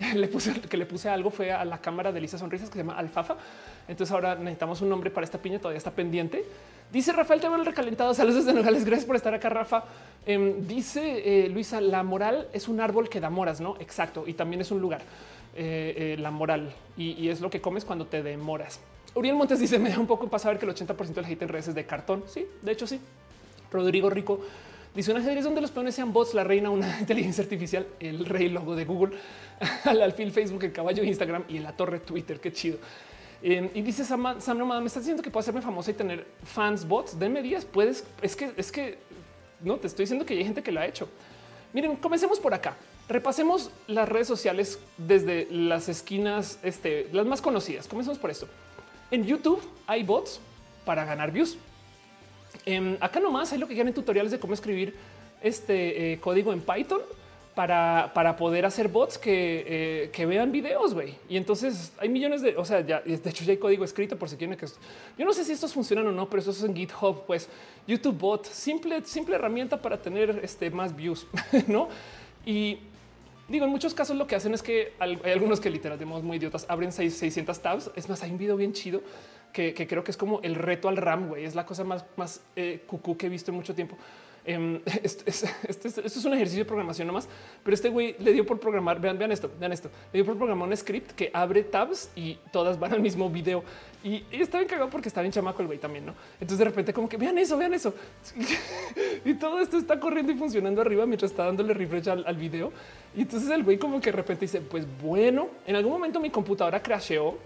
eh, *laughs* le puse que le puse algo fue a la cámara de Lisa Sonrisas que se llama Alfafa. Entonces ahora necesitamos un nombre para esta piña. Todavía está pendiente. Dice Rafael, te el recalentado. Saludos desde Nogales. Gracias por estar acá, Rafa. Em, dice eh, Luisa, la moral es un árbol que da moras, no? Exacto. Y también es un lugar. Eh, eh, la moral y, es lo que comes cuando te demoras. Uriel Montes dice: Me da un poco para saber que el 80% del hate en redes es de cartón. Sí, de hecho, sí. Rodrigo Rico Dice un ajedrez donde los peones sean bots, la reina, una *laughs* inteligencia artificial, el rey logo de Google, *laughs* al alfil Facebook, el caballo Instagram y la torre Twitter. Qué chido. Em, y dice Sam, Sam Nomada, me estás diciendo que puedo hacerme famosa y tener fans bots. de medias. Puedes. Es que es que no te estoy diciendo que hay gente que lo ha hecho. Miren, comencemos por acá. Repasemos las redes sociales desde las esquinas, este, las más conocidas. Comencemos por esto. En YouTube hay bots para ganar views. Em, acá nomás hay lo que quieren tutoriales de cómo escribir este eh, código en Python para, para, poder hacer bots que, eh, que vean videos, güey. Y entonces hay millones de, o sea, ya, de hecho ya hay código escrito por si quieren que yo no sé si estos funcionan o no, pero eso es en GitHub, pues YouTube bot, simple, simple herramienta para tener este más views, *laughs* no? Y digo, en muchos casos lo que hacen es que hay algunos que literal de muy idiotas abren 600 tabs. Es más, hay un video bien chido que, creo que es como el reto al RAM, güey. Es la cosa más, más eh, cucú que he visto en mucho tiempo. Em, *laughs* esto, es, un ejercicio de programación nomás, pero este güey le dio por programar. Vean, vean esto, vean esto. Le dio por programar un script que abre tabs y todas van al mismo video. Y, está bien cagado porque está bien chamaco el güey también, no? Entonces de repente, como que vean eso, vean eso. *laughs* y todo esto está corriendo y funcionando arriba mientras está dándole refresh al, al video. Y entonces el güey, como que de repente dice: Pues bueno, en algún momento mi computadora crasheó.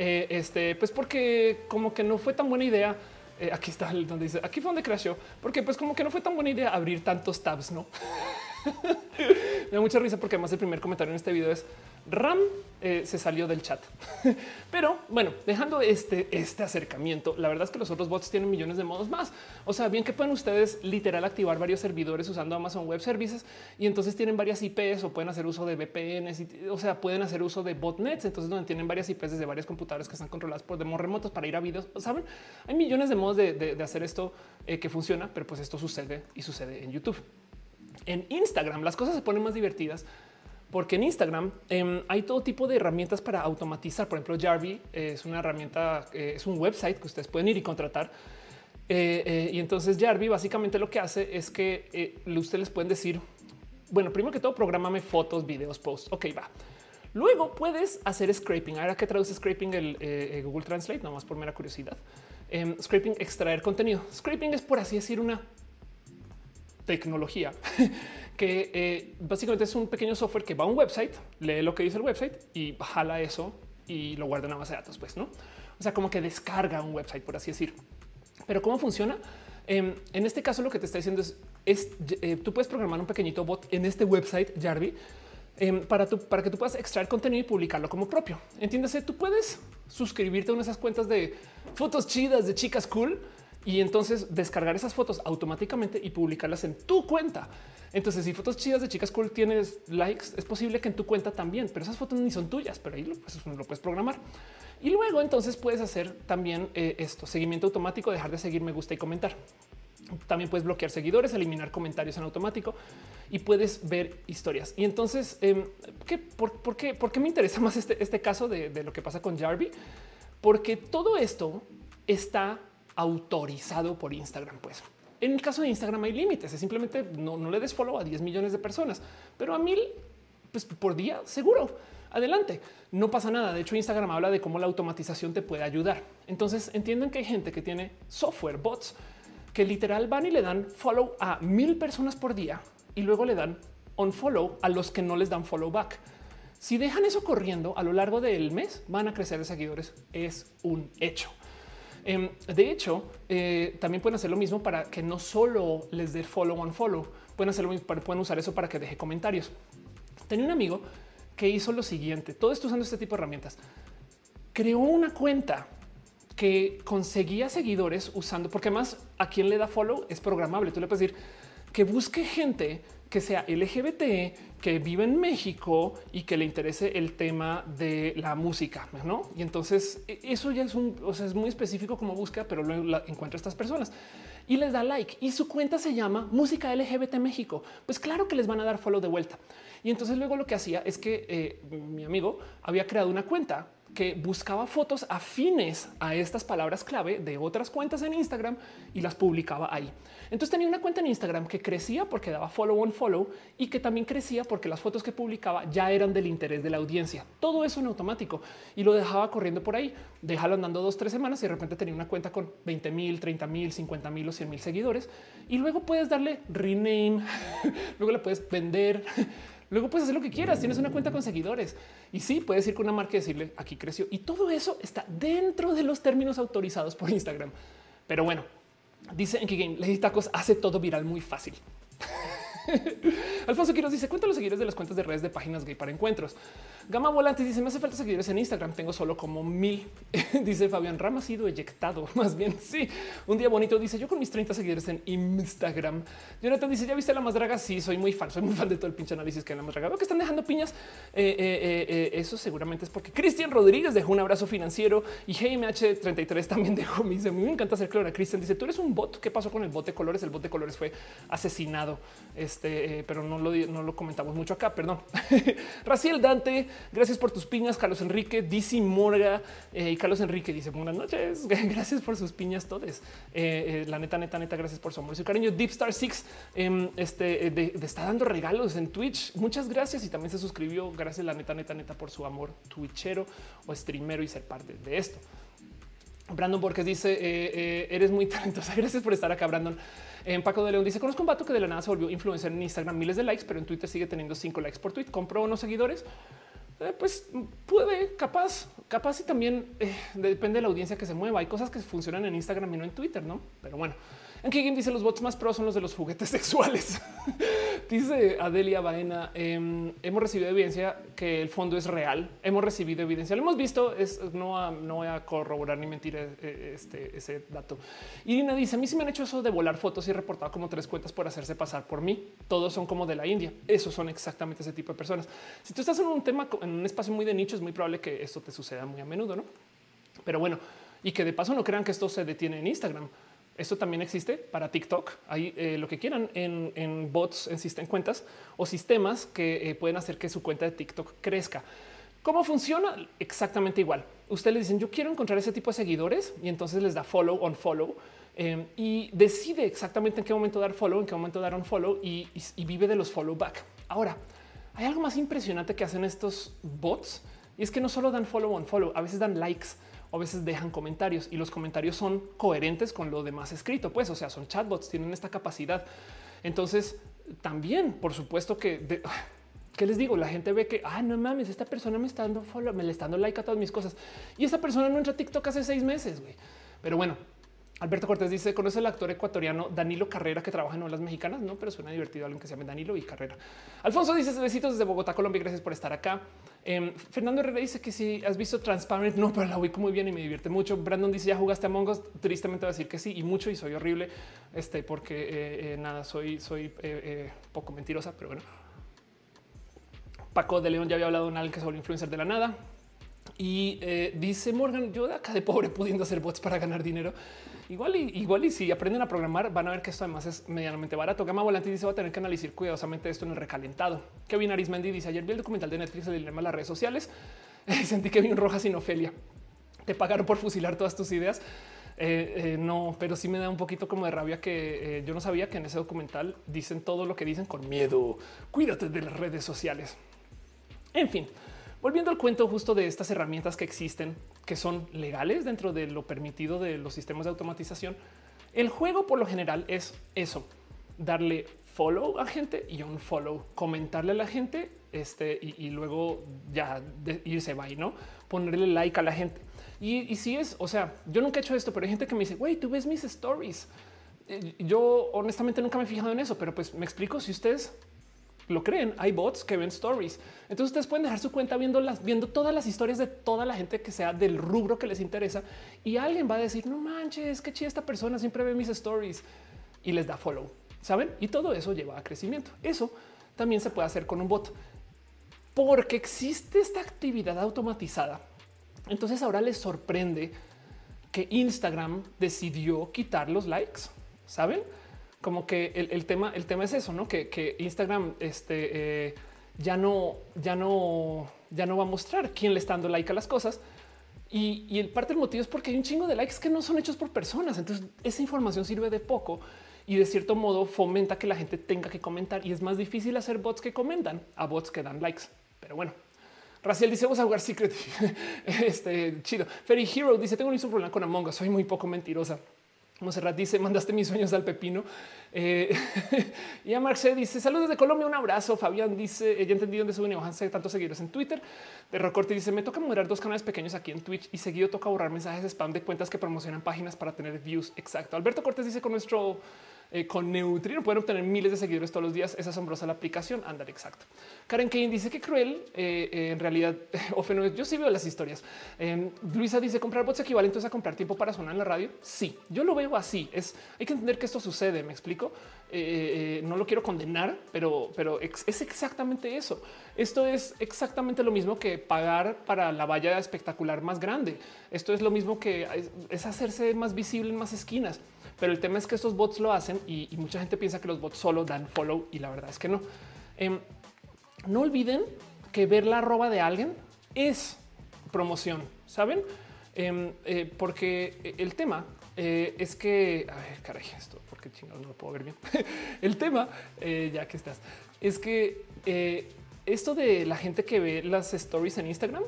Eh, este, pues porque como que no fue tan buena idea eh, aquí está donde dice aquí fue donde creció, porque pues como que no fue tan buena idea abrir tantos tabs, no? *laughs* Me da mucha risa porque además el primer comentario en este video es Ram eh, se salió del chat. *laughs* Pero bueno, dejando este, este acercamiento, la verdad es que los otros bots tienen millones de modos más. O sea, bien que pueden ustedes literal activar varios servidores usando Amazon Web Services y entonces tienen varias IPs o pueden hacer uso de VPNs, y, o sea, pueden hacer uso de botnets. Entonces, donde tienen varias IPs desde varias computadoras que están controladas por demos remotos para ir a videos. Saben, hay millones de modos de, hacer esto eh, que funciona, pero pues esto sucede y sucede en YouTube. En Instagram las cosas se ponen más divertidas porque en Instagram em, hay todo tipo de herramientas para automatizar. Por ejemplo, Jarvie es una herramienta, eh, es un website que ustedes pueden ir y contratar. Eh, eh, y entonces Jarvie básicamente lo que hace es que ustedes les pueden decir, bueno, primero que todo, prográmame fotos, videos, posts. Ok, va. Luego puedes hacer scraping. Ahora que traduce scraping el Google Translate, nomás por mera curiosidad. Em, scraping, extraer contenido. Scraping es por así decir una tecnología *laughs* que eh, básicamente es un pequeño software que va a un website, lee lo que dice el website y jala eso y lo guarda en una base de datos, pues no? O sea, como que descarga un website, por así decir. Pero cómo funciona? Em, en este caso, lo que te está diciendo es, eh, tú puedes programar un pequeñito bot en este website Jarvi em, para, para que tú puedas extraer contenido y publicarlo como propio. Entiéndase, tú puedes suscribirte a una de esas cuentas de fotos chidas de chicas cool y entonces descargar esas fotos automáticamente y publicarlas en tu cuenta. Entonces, si fotos chidas de chicas cool tienes likes, es posible que en tu cuenta también, pero esas fotos ni son tuyas, pero ahí lo, pues, puedes programar. Y luego entonces puedes hacer también eh, esto, seguimiento automático, dejar de seguir me gusta y comentar. También puedes bloquear seguidores, eliminar comentarios en automático y puedes ver historias. Y entonces, em, ¿qué, por, qué, por, qué, me interesa *laughs* más este, este caso de, de, lo que pasa con Jarvie? Porque todo esto está autorizado por Instagram. Pues en el caso de Instagram hay límites, es simplemente no, le des follow a 10 millones de personas, pero a mil pues, por día seguro. Adelante, no pasa nada. De hecho, Instagram habla de cómo la automatización te puede ayudar. Entonces entienden que hay gente que tiene software, bots, que literal van y le dan follow a mil personas por día y luego le dan on follow a los que no les dan follow back. Si dejan eso corriendo a lo largo del mes, van a crecer de seguidores. Es un hecho. Em, de hecho, eh, también pueden hacer lo mismo para que no solo les dé follow on follow, pueden hacer lo mismo, pueden usar eso para que deje comentarios. Tenía un amigo que hizo lo siguiente, todo esto usando este tipo de herramientas. Creó una cuenta que conseguía seguidores usando, porque además a quien le da follow es programable. Tú le puedes decir que busque gente que sea LGBT, que vive en México y que le interese el tema de la música, ¿no? Y entonces e, eso ya es un, o sea, es muy específico como busca, pero luego encuentra a estas personas y les da like y su cuenta se llama Música LGBT México. Pues claro que les van a dar follow de vuelta. Y entonces luego lo que hacía es que eh, mi amigo había creado una cuenta que buscaba fotos afines a estas palabras clave de otras cuentas en Instagram y las publicaba ahí. Entonces tenía una cuenta en Instagram que crecía porque daba follow on follow y que también crecía porque las fotos que publicaba ya eran del interés de la audiencia. Todo eso en automático y lo dejaba corriendo por ahí. Déjalo andando dos, tres semanas y de repente tenía una cuenta con 20 mil, 30 mil, 50 mil o 100 mil seguidores y luego puedes darle rename, *laughs* luego la puedes vender. *laughs* Luego puedes hacer lo que quieras. Tienes una cuenta con seguidores y sí puedes ir con una marca y decirle aquí creció y todo eso está dentro de los términos autorizados por Instagram. Pero bueno, dice en que Game Lady Tacos hace todo viral muy fácil. *laughs* Alfonso Quiroz dice cuenta los seguidores de las cuentas de redes de páginas gay para encuentros. Gama Volantes dice me hace falta seguidores en Instagram. Tengo solo como mil. *laughs* dice Fabián Rama ha sido eyectado. *laughs* Más bien sí. Un día bonito dice yo con mis 30 seguidores en Instagram. Jonathan dice ya viste la más draga. Sí, soy muy fan. Soy muy fan de todo el pinche análisis que la más draga. Veo que están dejando piñas. Eh, eh, eh, eso seguramente es porque Cristian Rodríguez dejó un abrazo financiero y GMH 33 también *laughs* dejó. Me dice me encanta hacer clora. Cristian dice tú eres un bot. ¿Qué pasó con el bot de colores? El bot de colores fue asesinado. Este, pero no lo, no lo comentamos mucho acá. Perdón. Raciel Dante Gracias por tus piñas, Carlos Enrique, DC Morga eh, y Carlos Enrique dice buenas noches. *laughs* Gracias por sus piñas todes. Eh, eh, la neta, neta, neta, gracias por su amor y su cariño. Deep Star Six em, este, está dando regalos en Twitch. Muchas gracias y también se suscribió. Gracias, la neta, neta, neta, por su amor twitchero o streamero y ser parte de esto. Brandon Borges dice eres muy *laughs* talentosa. Gracias por estar acá, Brandon. En Paco de León dice conozco un vato que de la nada se volvió influencer en Instagram, miles de likes, pero en Twitter sigue teniendo cinco likes por tweet. Compró unos seguidores. Eh, pues puede, capaz, capaz y también eh, depende de la audiencia que se mueva. Hay cosas que funcionan en Instagram y no en Twitter, no? Pero bueno, en Game dice los bots más pros son los de los juguetes *laughs* sexuales. dice Adelia Baena. Em, hemos recibido evidencia que el fondo es real. Hemos recibido evidencia. Lo hemos visto. Es no, no voy a corroborar ni mentir eh, este, ese dato. Irina dice: A mí sí me han hecho eso de volar fotos y reportado como tres cuentas por hacerse pasar por mí. Todos son como de la India. Esos son exactamente ese tipo de personas. Si tú estás en un tema, en un espacio muy de nicho, es muy probable que esto te suceda muy a menudo, no? Pero bueno, y que de paso no crean que esto se detiene en Instagram. Esto también existe para TikTok. Hay eh, lo que quieran en, bots, en, cuentas o sistemas que eh, pueden hacer que su cuenta de TikTok crezca. ¿Cómo funciona? Exactamente igual. Ustedes le dicen yo quiero encontrar ese tipo de seguidores y entonces les da follow on follow em, y decide exactamente en qué momento dar follow, en qué momento dar on follow y, y vive de los follow back. Ahora hay algo más impresionante que hacen estos bots y es que no solo dan follow on follow, a veces dan likes a veces dejan comentarios y los comentarios son coherentes con lo demás escrito. Pues, o sea, son chatbots, tienen esta capacidad. Entonces, también, por supuesto que *sighs* ¿Qué les digo? La gente ve que, ah, no mames, esta persona me está dando follow, me le está dando like a todas mis cosas. Y esta persona no entra a TikTok hace seis meses, güey. Pero bueno, Alberto Cortés dice, conoce el actor ecuatoriano Danilo Carrera que trabaja en olas mexicanas, no, pero suena divertido alguien que se llame Danilo y Carrera. Alfonso dice, besitos desde Bogotá, Colombia, gracias por estar acá. Em, Fernando Herrera dice que si has visto Transparent, no, pero la ubico muy bien y me divierte mucho. Brandon dice, ya jugaste a Mongos, tristemente va a decir que sí y mucho y soy horrible, este, porque eh, eh, nada, soy, soy eh, poco mentirosa, pero bueno. Paco de León ya había hablado en alguien que es influencer de la nada. Y dice Morgan, yo de acá de pobre pudiendo hacer bots para ganar dinero. Igual y igual y si aprenden a programar van a ver que esto además es medianamente barato. Gama Volante dice va a tener que analizar cuidadosamente esto en el recalentado. Kevin Arismendi dice ayer vi el documental de Netflix del dilema de las redes sociales. *laughs* Sentí que vi un roja sin Ofelia. Te pagaron por fusilar todas tus ideas. Eh, eh, no, pero sí me da un poquito como de rabia que eh, yo no sabía que en ese documental dicen todo lo que dicen con miedo. Cuídate de las redes sociales. En fin, Volviendo al cuento justo de estas herramientas que existen, que son legales dentro de lo permitido de los sistemas de automatización, el juego por lo general es eso, darle follow a gente y un follow, comentarle a la gente este, y, luego ya irse va, ¿no? Ponerle like a la gente. Y, si es, o sea, yo nunca he hecho esto, pero hay gente que me dice, güey, tú ves mis stories. Yo honestamente nunca me he fijado en eso, pero pues me explico si ustedes lo creen. Hay bots que ven stories. Entonces ustedes pueden dejar su cuenta viendo las, viendo todas las historias de toda la gente que sea del rubro que les interesa y alguien va a decir no manches, qué chida esta persona siempre ve mis stories y les da follow. Saben? Y todo eso lleva a crecimiento. Eso también se puede hacer con un bot porque existe esta actividad automatizada. Entonces ahora les sorprende que Instagram decidió quitar los likes. Saben? Como que el, tema, el tema es eso, no que, Instagram este, eh, ya no, ya no, ya no va a mostrar quién le está dando like a las cosas, Y, el parte del motivo es porque hay un chingo de likes que no son hechos por personas. Entonces esa información sirve de poco y de cierto modo fomenta que la gente tenga que comentar y es más difícil hacer bots que comentan a bots que dan likes. Pero bueno, Raciel dice vamos a jugar Secret. *laughs* este chido. Ferry Hero dice tengo un problema con Among Us. Soy muy poco mentirosa. Monserrat dice mandaste mis sueños al pepino. Eh, *laughs* y a Marce dice saludos de Colombia, un abrazo. Fabián dice ya entendí dónde suben y bajan tantos seguidores en Twitter. De Recorte dice me toca moderar dos canales pequeños aquí en Twitch y seguido toca borrar mensajes spam de cuentas que promocionan páginas para tener views. Exacto. Alberto Cortés dice con nuestro eh, con Neutrino pueden obtener miles de seguidores todos los días. Es asombrosa la aplicación. Andar exacto. Karen Kane dice que cruel. Eh, eh, en realidad, *laughs* yo sí veo las historias. Em, Luisa dice comprar bots equivalentes a comprar tiempo para sonar en la radio. Sí, yo lo veo así. Es hay que entender que esto sucede. Me explico. no lo quiero condenar, pero, pero es exactamente eso. Esto es exactamente lo mismo que pagar para la valla espectacular más grande. Esto es lo mismo que es hacerse más visible en más esquinas. Pero el tema es que estos bots lo hacen y, mucha gente piensa que los bots solo dan follow y la verdad es que no. Em, no olviden que ver la arroba de alguien es promoción, ¿saben? Em, eh, porque el tema eh, es que, a ver, caray, esto, porque chingados no lo puedo ver bien. *laughs* el tema, eh, ya que estás, es que esto de la gente que ve las stories en Instagram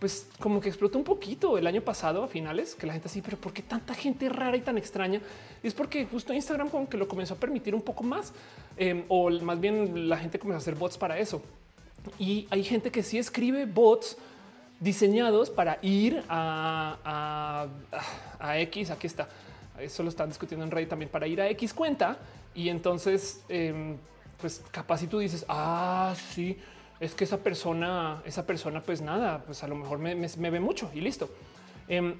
pues como que explotó un poquito el año pasado a finales, que la gente así, pero ¿por qué tanta gente rara y tan extraña? Y es porque justo Instagram como que lo comenzó a permitir un poco más, em, o más bien la gente comenzó a hacer bots para eso. Y hay gente que sí escribe bots diseñados para ir a, a, X, aquí está, eso lo están discutiendo en Reddit también, para ir a X cuenta. Y entonces, em, pues capaz si tú dices, ah, sí, es que esa persona, esa persona, pues nada, pues a lo mejor me, ve mucho y listo. Em,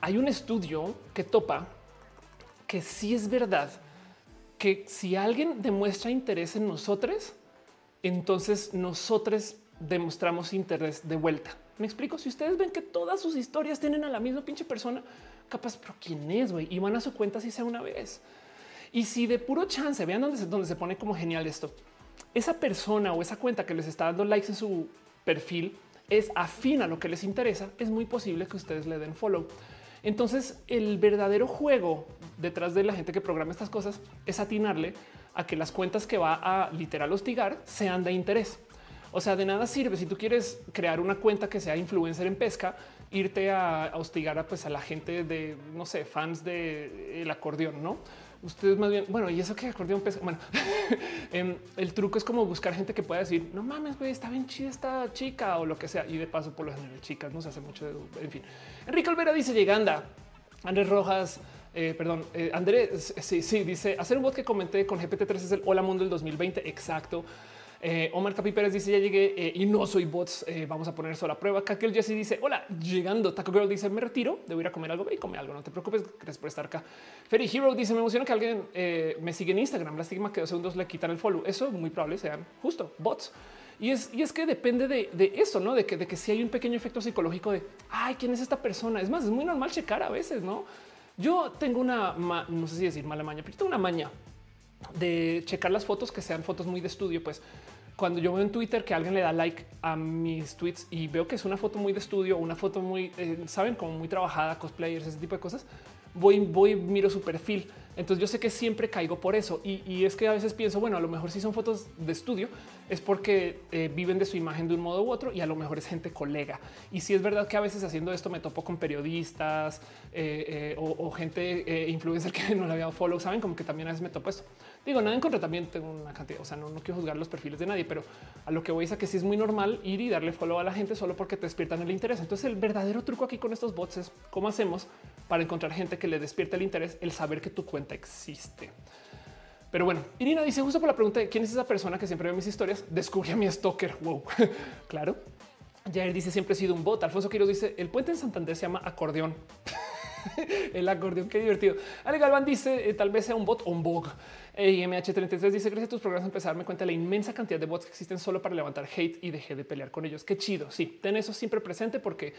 hay un estudio que topa que sí es verdad que si alguien demuestra interés en nosotros, entonces nosotros demostramos interés de vuelta. Me explico. Si ustedes ven que todas sus historias tienen a la misma pinche persona, capaz, pero quién es güey y van a su cuenta si sea una vez. Y si de puro chance vean dónde dónde se pone como genial esto esa persona o esa cuenta que les está dando likes en su perfil es afín a lo que les interesa, es muy posible que ustedes le den follow. Entonces, el verdadero juego detrás de la gente que programa estas cosas es atinarle a que las cuentas que va a literal hostigar sean de interés. O sea, de nada sirve si tú quieres crear una cuenta que sea influencer en pesca, irte a, hostigar a, pues, a la gente de, no sé, fans del acordeón, ¿no? Ustedes más bien, bueno, y eso que acordeón pesa. Bueno, *laughs* em, el truco es como buscar gente que pueda decir, no mames, güey, está bien chida esta chica o lo que sea. Y de paso, por lo general, chicas no se hace mucho de, en fin. Enrique Olvera dice lleganda. Andrés Rojas, eh, perdón, eh, Andrés, sí, sí, dice hacer un bot que comenté con GPT-3 es el Hola Mundo del 2020. Exacto. Eh, Omar Capi Pérez dice ya llegué eh, y no soy bots. Eh, vamos a poner eso a la prueba. Kakel Jesse dice hola, llegando. Taco Girl dice me retiro, debo ir a comer algo y come algo. No te preocupes, gracias por estar acá. Ferry Hero dice me emociona que alguien me siga en Instagram. La que dos segundos le quitan el follow. Eso muy probable sean justo bots. Y es, y es que depende de, eso, no de que, de que si hay un pequeño efecto psicológico de ay, quién es esta persona. Es más, es muy normal checar a veces, no? Yo tengo una, no sé si decir mala maña, pero tengo una maña de checar las fotos que sean fotos muy de estudio, pues cuando yo veo en Twitter que alguien le da like a mis tweets y veo que es una foto muy de estudio, una foto muy, eh, saben, como muy trabajada, cosplayers, ese tipo de cosas, voy, voy, miro su perfil entonces yo sé que siempre caigo por eso y, es que a veces pienso, bueno, a lo mejor si son fotos de estudio es porque eh, viven de su imagen de un modo u otro y a lo mejor es gente colega. Y si es verdad que a veces haciendo esto me topo con periodistas eh, o, gente influencer *laughs* que no le había follow, saben como que también a veces me topo esto. Digo, nada en contra, también tengo una cantidad, o sea, no, quiero juzgar los perfiles de nadie, pero a lo que voy es a que sí es muy normal ir y darle follow a la gente solo porque te despiertan el interés. Entonces el verdadero truco aquí con estos bots es cómo hacemos para encontrar gente que le despierte el interés, el saber que tu cuenta existe. Pero bueno, Irina dice justo por la pregunta de quién es esa persona que siempre ve mis historias, descubre a mi stalker. Wow, *laughs* claro. Jair dice siempre he sido un bot. Alfonso Quiroz dice el puente en Santander se llama acordeón. *laughs* el acordeón, qué divertido. Ale Galván dice eh, tal vez sea un bot o un bug. Y MH33 dice gracias a tus programas empezar a darme cuenta de la inmensa cantidad de bots que existen solo para levantar hate y dejé de pelear con ellos. Qué chido. Sí, ten eso siempre presente porque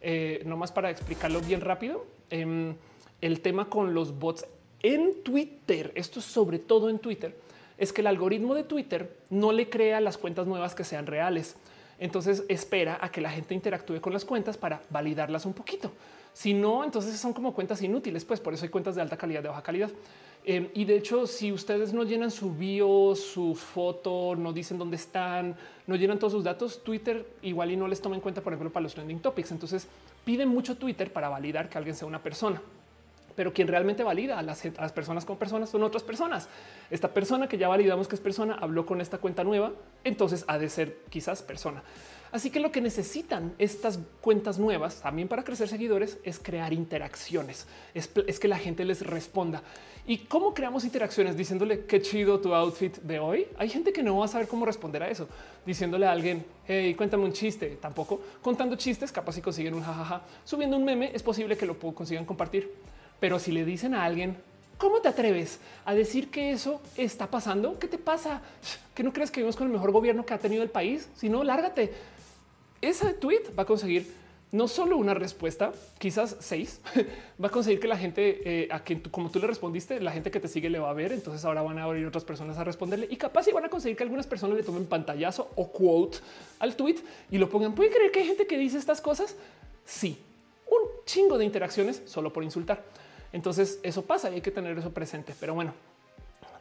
eh, no más para explicarlo bien rápido. Em, el tema con los bots en Twitter, esto es sobre todo en Twitter, es que el algoritmo de Twitter no le crea las cuentas nuevas que sean reales. Entonces espera a que la gente interactúe con las cuentas para validarlas un poquito. Si no, entonces son como cuentas inútiles, pues por eso hay cuentas de alta calidad, de baja calidad. Em, y de hecho, si ustedes no llenan su bio, su foto, no dicen dónde están, no llenan todos sus datos, Twitter igual y no les toma en cuenta, por ejemplo, para los trending topics. Entonces piden mucho Twitter para validar que alguien sea una persona pero quien realmente valida a las, personas con personas son otras personas. Esta persona que ya validamos que es persona habló con esta cuenta nueva, entonces ha de ser quizás persona. Así que lo que necesitan estas cuentas nuevas también para crecer seguidores es crear interacciones, es, que la gente les responda. ¿Y cómo creamos interacciones? Diciéndole qué chido tu outfit de hoy. Hay gente que no va a saber cómo responder a eso. Diciéndole a alguien, hey, cuéntame un chiste. Tampoco contando chistes, capaz si consiguen un jajaja. Subiendo un meme, es posible que lo consigan compartir. Pero si le dicen a alguien, ¿cómo te atreves a decir que eso está pasando? ¿Qué te pasa? ¿Que no crees que vivimos con el mejor gobierno que ha tenido el país? Si no, lárgate. Ese tweet va a conseguir no solo una respuesta, quizás seis, *laughs* va a conseguir que la gente eh, a quien tú, como tú le respondiste, la gente que te sigue le va a ver. Entonces ahora van a abrir otras personas a responderle y capaz y van a conseguir que algunas personas le tomen pantallazo o quote al tweet y lo pongan. ¿Pueden creer que hay gente que dice estas cosas? Sí, un chingo de interacciones solo por insultar. Entonces eso pasa y hay que tener eso presente. Pero bueno,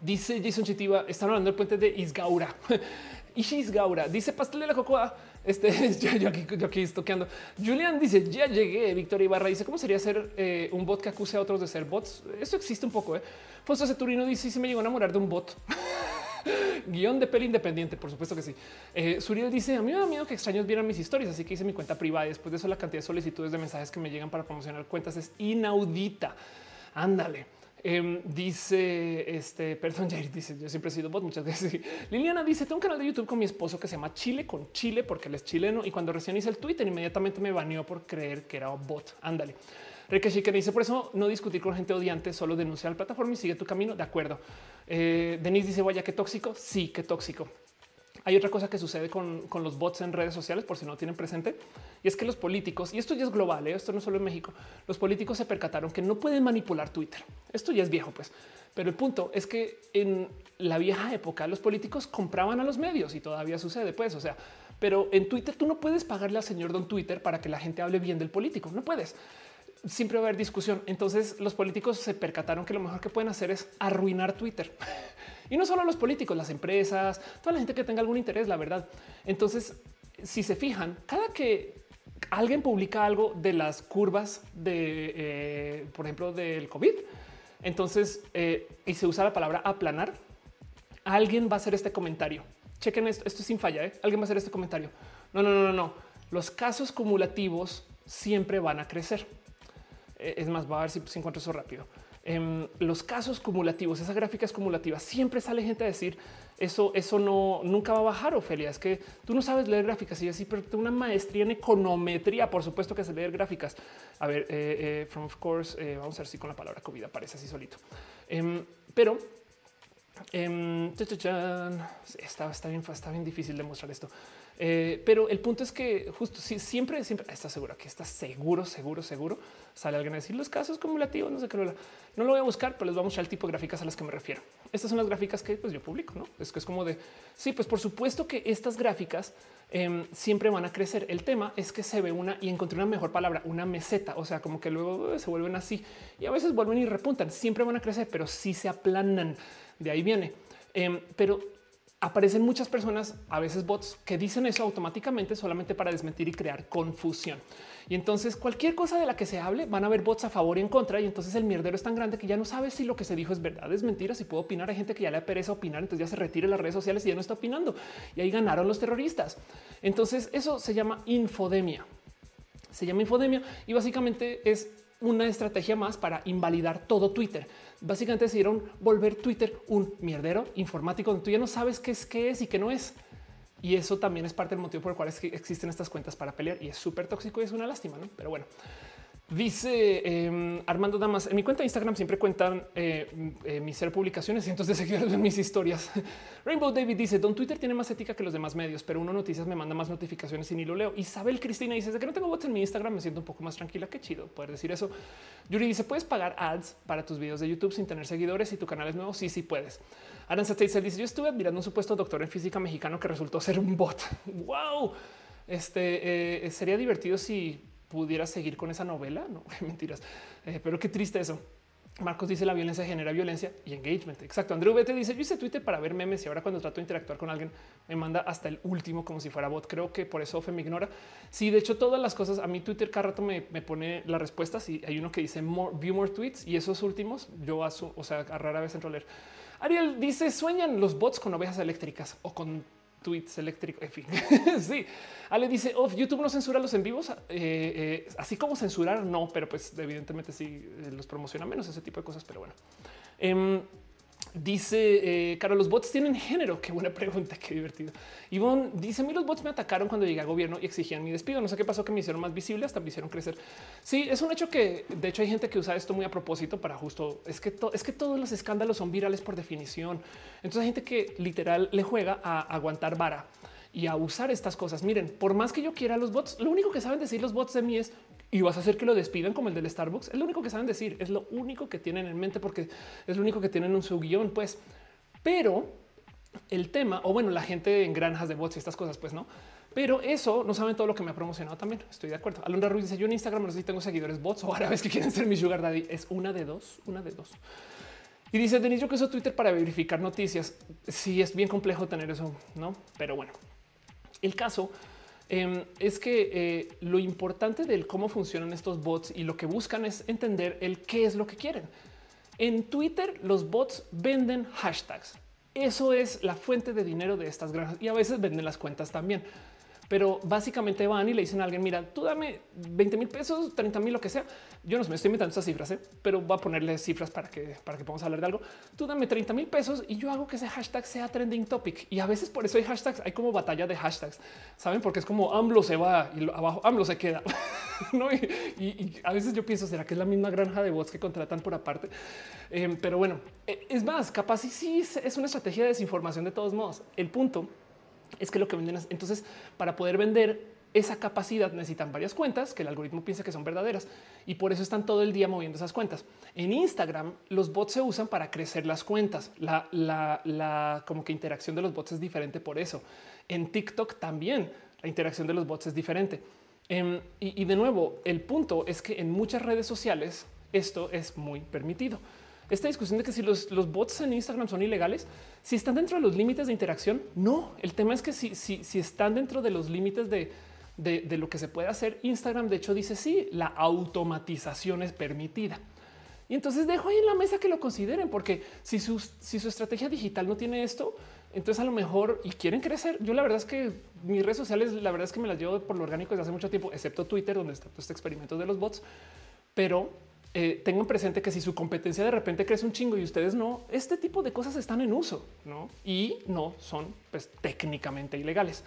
dice Jason Chitiva, están hablando del puente de Isgaura. *laughs* Isgaura dice pastel de la cocoa. Este *laughs* yo, aquí, yo aquí toqueando. Julian dice ya llegué. Victoria Ibarra dice cómo sería ser eh, un bot que acuse a otros de ser bots. Eso existe un poco. ¿eh? Fausto Ceturino dice si me llegó a enamorar de un bot. *laughs* Guión de peli independiente, por supuesto que sí. Eh, Suriel dice: A mí me da miedo que extraños vieran mis historias, así que hice mi cuenta privada. después de eso, la cantidad de solicitudes de mensajes que me llegan para promocionar cuentas es inaudita. Ándale. Em, dice este, perdón, *laughs* Jair dice yo siempre he sido bot muchas veces. Liliana dice tengo un canal de YouTube con mi esposo que se llama Chile con Chile porque él es chileno y cuando recién hice el Twitter inmediatamente me baneó por creer que era bot. Ándale. Rekeshi que dice por eso no discutir con gente odiante, solo denunciar la plataforma y sigue tu camino. De acuerdo. Eh, Denise dice vaya qué tóxico. Sí, qué tóxico. Hay otra cosa que sucede con, los bots en redes sociales, por si no tienen presente, y es que los políticos, y esto ya es global, ¿eh? esto no solo en México, los políticos se percataron que no pueden manipular Twitter. Esto ya es viejo, pues. Pero el punto es que en la vieja época los políticos compraban a los medios y todavía sucede, pues, o sea, pero en Twitter tú no puedes pagarle al señor don Twitter para que la gente hable bien del político, no puedes. Siempre va a haber discusión. Entonces los políticos se percataron que lo mejor que pueden hacer es arruinar Twitter. *laughs* Y no solo los políticos, las empresas, toda la gente que tenga algún interés, la verdad. Entonces, si se fijan, cada que alguien publica algo de las curvas de, eh, por ejemplo, del COVID, entonces, eh, y se usa la palabra aplanar, alguien va a hacer este comentario. Chequen esto, esto es sin falla, ¿eh? alguien va a hacer este comentario. No, no, no, no, no. Los casos cumulativos siempre van a crecer. Es más, va a ver si, si encuentro eso rápido en los casos cumulativos, esas gráficas cumulativas, siempre sale gente a decir eso, eso no nunca va a bajar. Ofelia, es que tú no sabes leer gráficas y así, pero tengo una maestría en econometría. Por supuesto que sé leer gráficas. A ver, eh, eh, from of course, eh, vamos a ver si con la palabra COVID aparece así solito. Em, pero em, está, está, bien, está bien difícil demostrar esto. Eh, pero el punto es que justo si siempre, siempre está seguro que está seguro, seguro, seguro. Sale alguien a decir los casos cumulativos, no sé qué. No, lo voy a buscar, pero les vamos a mostrar el tipo de gráficas a las que me refiero. Estas son las gráficas que pues, yo publico, no es que es como de sí, pues por supuesto que estas gráficas em, siempre van a crecer. El tema es que se ve una y encontré una mejor palabra, una meseta. O sea, como que luego eh, se vuelven así y a veces vuelven y repuntan. Siempre van a crecer, pero sí se aplanan. De ahí viene. Em, pero aparecen muchas personas, a veces bots, que dicen eso automáticamente solamente para desmentir y crear confusión. Y entonces cualquier cosa de la que se hable van a haber bots a favor y en contra. Y entonces el mierdero es tan grande que ya no sabes si lo que se dijo es verdad, es mentira, si puedo opinar. Hay gente que ya le pereza opinar, entonces ya se retire las redes sociales y ya no está opinando. Y ahí ganaron los terroristas. Entonces eso se llama infodemia. Se llama infodemia y básicamente es una estrategia más para invalidar todo Twitter básicamente decidieron volver Twitter un mierdero informático donde tú ya no sabes qué es, qué es y qué no es. Y eso también es parte del motivo por el cual existen estas cuentas para pelear y es súper tóxico y es una lástima, ¿no? Pero bueno, Dice em, Armando Damas, en mi cuenta de Instagram siempre cuentan eh, eh, mis ser publicaciones, cientos de seguidores de mis historias. *laughs* Rainbow David dice, Don Twitter tiene más ética que los demás medios, pero uno noticias me manda más notificaciones y ni lo leo. Isabel Cristina dice, desde que no tengo bots en mi Instagram me siento un poco más tranquila, qué chido poder decir eso. Yuri dice, ¿puedes pagar ads para tus videos de YouTube sin tener seguidores y tu canal es nuevo? Sí, sí puedes. Aranza dice, yo estuve admirando un supuesto doctor en física mexicano que resultó ser un bot. *laughs* ¡Wow! Este eh, sería divertido si pudiera seguir con esa novela. No *laughs* mentiras, eh, pero qué triste eso. Marcos dice la violencia genera violencia y engagement. Exacto. Andrew Vete dice yo hice Twitter para ver memes y ahora cuando trato de interactuar con alguien me manda hasta el último como si fuera bot. Creo que por eso Ofe me ignora. Sí, de hecho todas las cosas a mí Twitter cada rato me, pone las respuestas y hay uno que dice more, view more tweets y esos últimos yo aso, o sea, a rara vez entro a leer. Ariel dice sueñan los bots con ovejas eléctricas o con tweets eléctricos. En fin, *laughs* sí. Ale dice, oh, YouTube no censura los en vivos, eh, eh, así como censurar, no, pero pues evidentemente sí eh, los promociona menos ese tipo de cosas, pero bueno. Dice, Carlos, los bots tienen género. Qué buena pregunta, qué divertido. Ivonne dice, a mí los bots me atacaron cuando llegué a gobierno y exigían mi despido. No sé qué pasó, que me hicieron más visible, hasta me hicieron crecer. Sí, es un hecho que de hecho hay gente que usa esto muy a propósito para justo, es que, es que todos los escándalos son virales por definición. Entonces hay gente que literal le juega a aguantar vara y a usar estas cosas. Miren, por más que yo quiera los bots, lo único que saben decir los bots de mí es y vas a hacer que lo despidan como el del Starbucks. Es lo único que saben decir, es lo único que tienen en mente porque es lo único que tienen en su guion, pues. Pero el tema, o bueno, la gente en granjas de bots y estas cosas, pues no. Pero eso no saben todo lo que me ha promocionado también. Estoy de acuerdo. Alondra Ruiz dice: Yo en Instagram no sé si tengo seguidores bots o árabes que quieren ser mi sugar daddy. Es una de dos, una de dos. Y dice Denis, yo que uso Twitter para verificar noticias. Sí, es bien complejo tener eso, no? Pero bueno, el caso em, es que eh, lo importante del cómo funcionan estos bots y lo que buscan es entender el qué es lo que quieren. En Twitter los bots venden hashtags. Eso es la fuente de dinero de estas granjas y a veces venden las cuentas también pero básicamente van y le dicen a alguien, mira, tú dame 20 mil pesos, 30 mil, lo que sea. Yo no me estoy inventando estas cifras, ¿eh? pero voy a ponerle cifras para que, para que podamos hablar de algo. Tú dame 30 mil pesos y yo hago que ese hashtag sea trending topic. Y a veces por eso hay hashtags, hay como batalla de hashtags, ¿saben? Porque es como AMLO se va y abajo AMLO se queda. *laughs* ¿no? Y, a veces yo pienso, ¿será que es la misma granja de bots que contratan por aparte? Em, pero bueno, e, es más, capaz y es una estrategia de desinformación de todos modos. El punto es que lo que venden es entonces para poder vender esa capacidad necesitan varias cuentas que el algoritmo piensa que son verdaderas y por eso están todo el día moviendo esas cuentas. En Instagram los bots se usan para crecer las cuentas. La, la, como que interacción de los bots es diferente por eso. En TikTok también la interacción de los bots es diferente. Em, y de nuevo, el punto es que en muchas redes sociales esto es muy permitido esta discusión de que si los, bots en Instagram son ilegales, si están dentro de los límites de interacción, no. El tema es que si, si, están dentro de los límites de, de, lo que se puede hacer, Instagram de hecho dice sí, la automatización es permitida. Y entonces dejo ahí en la mesa que lo consideren, porque si su, si su estrategia digital no tiene esto, entonces a lo mejor y quieren crecer. Yo la verdad es que mis redes sociales, la verdad es que me las llevo por lo orgánico desde hace mucho tiempo, excepto Twitter, donde está este experimento de los bots. Pero eh, tengan presente que si su competencia de repente crece un chingo y ustedes no, este tipo de cosas están en uso ¿no? y no son pues, técnicamente ilegales.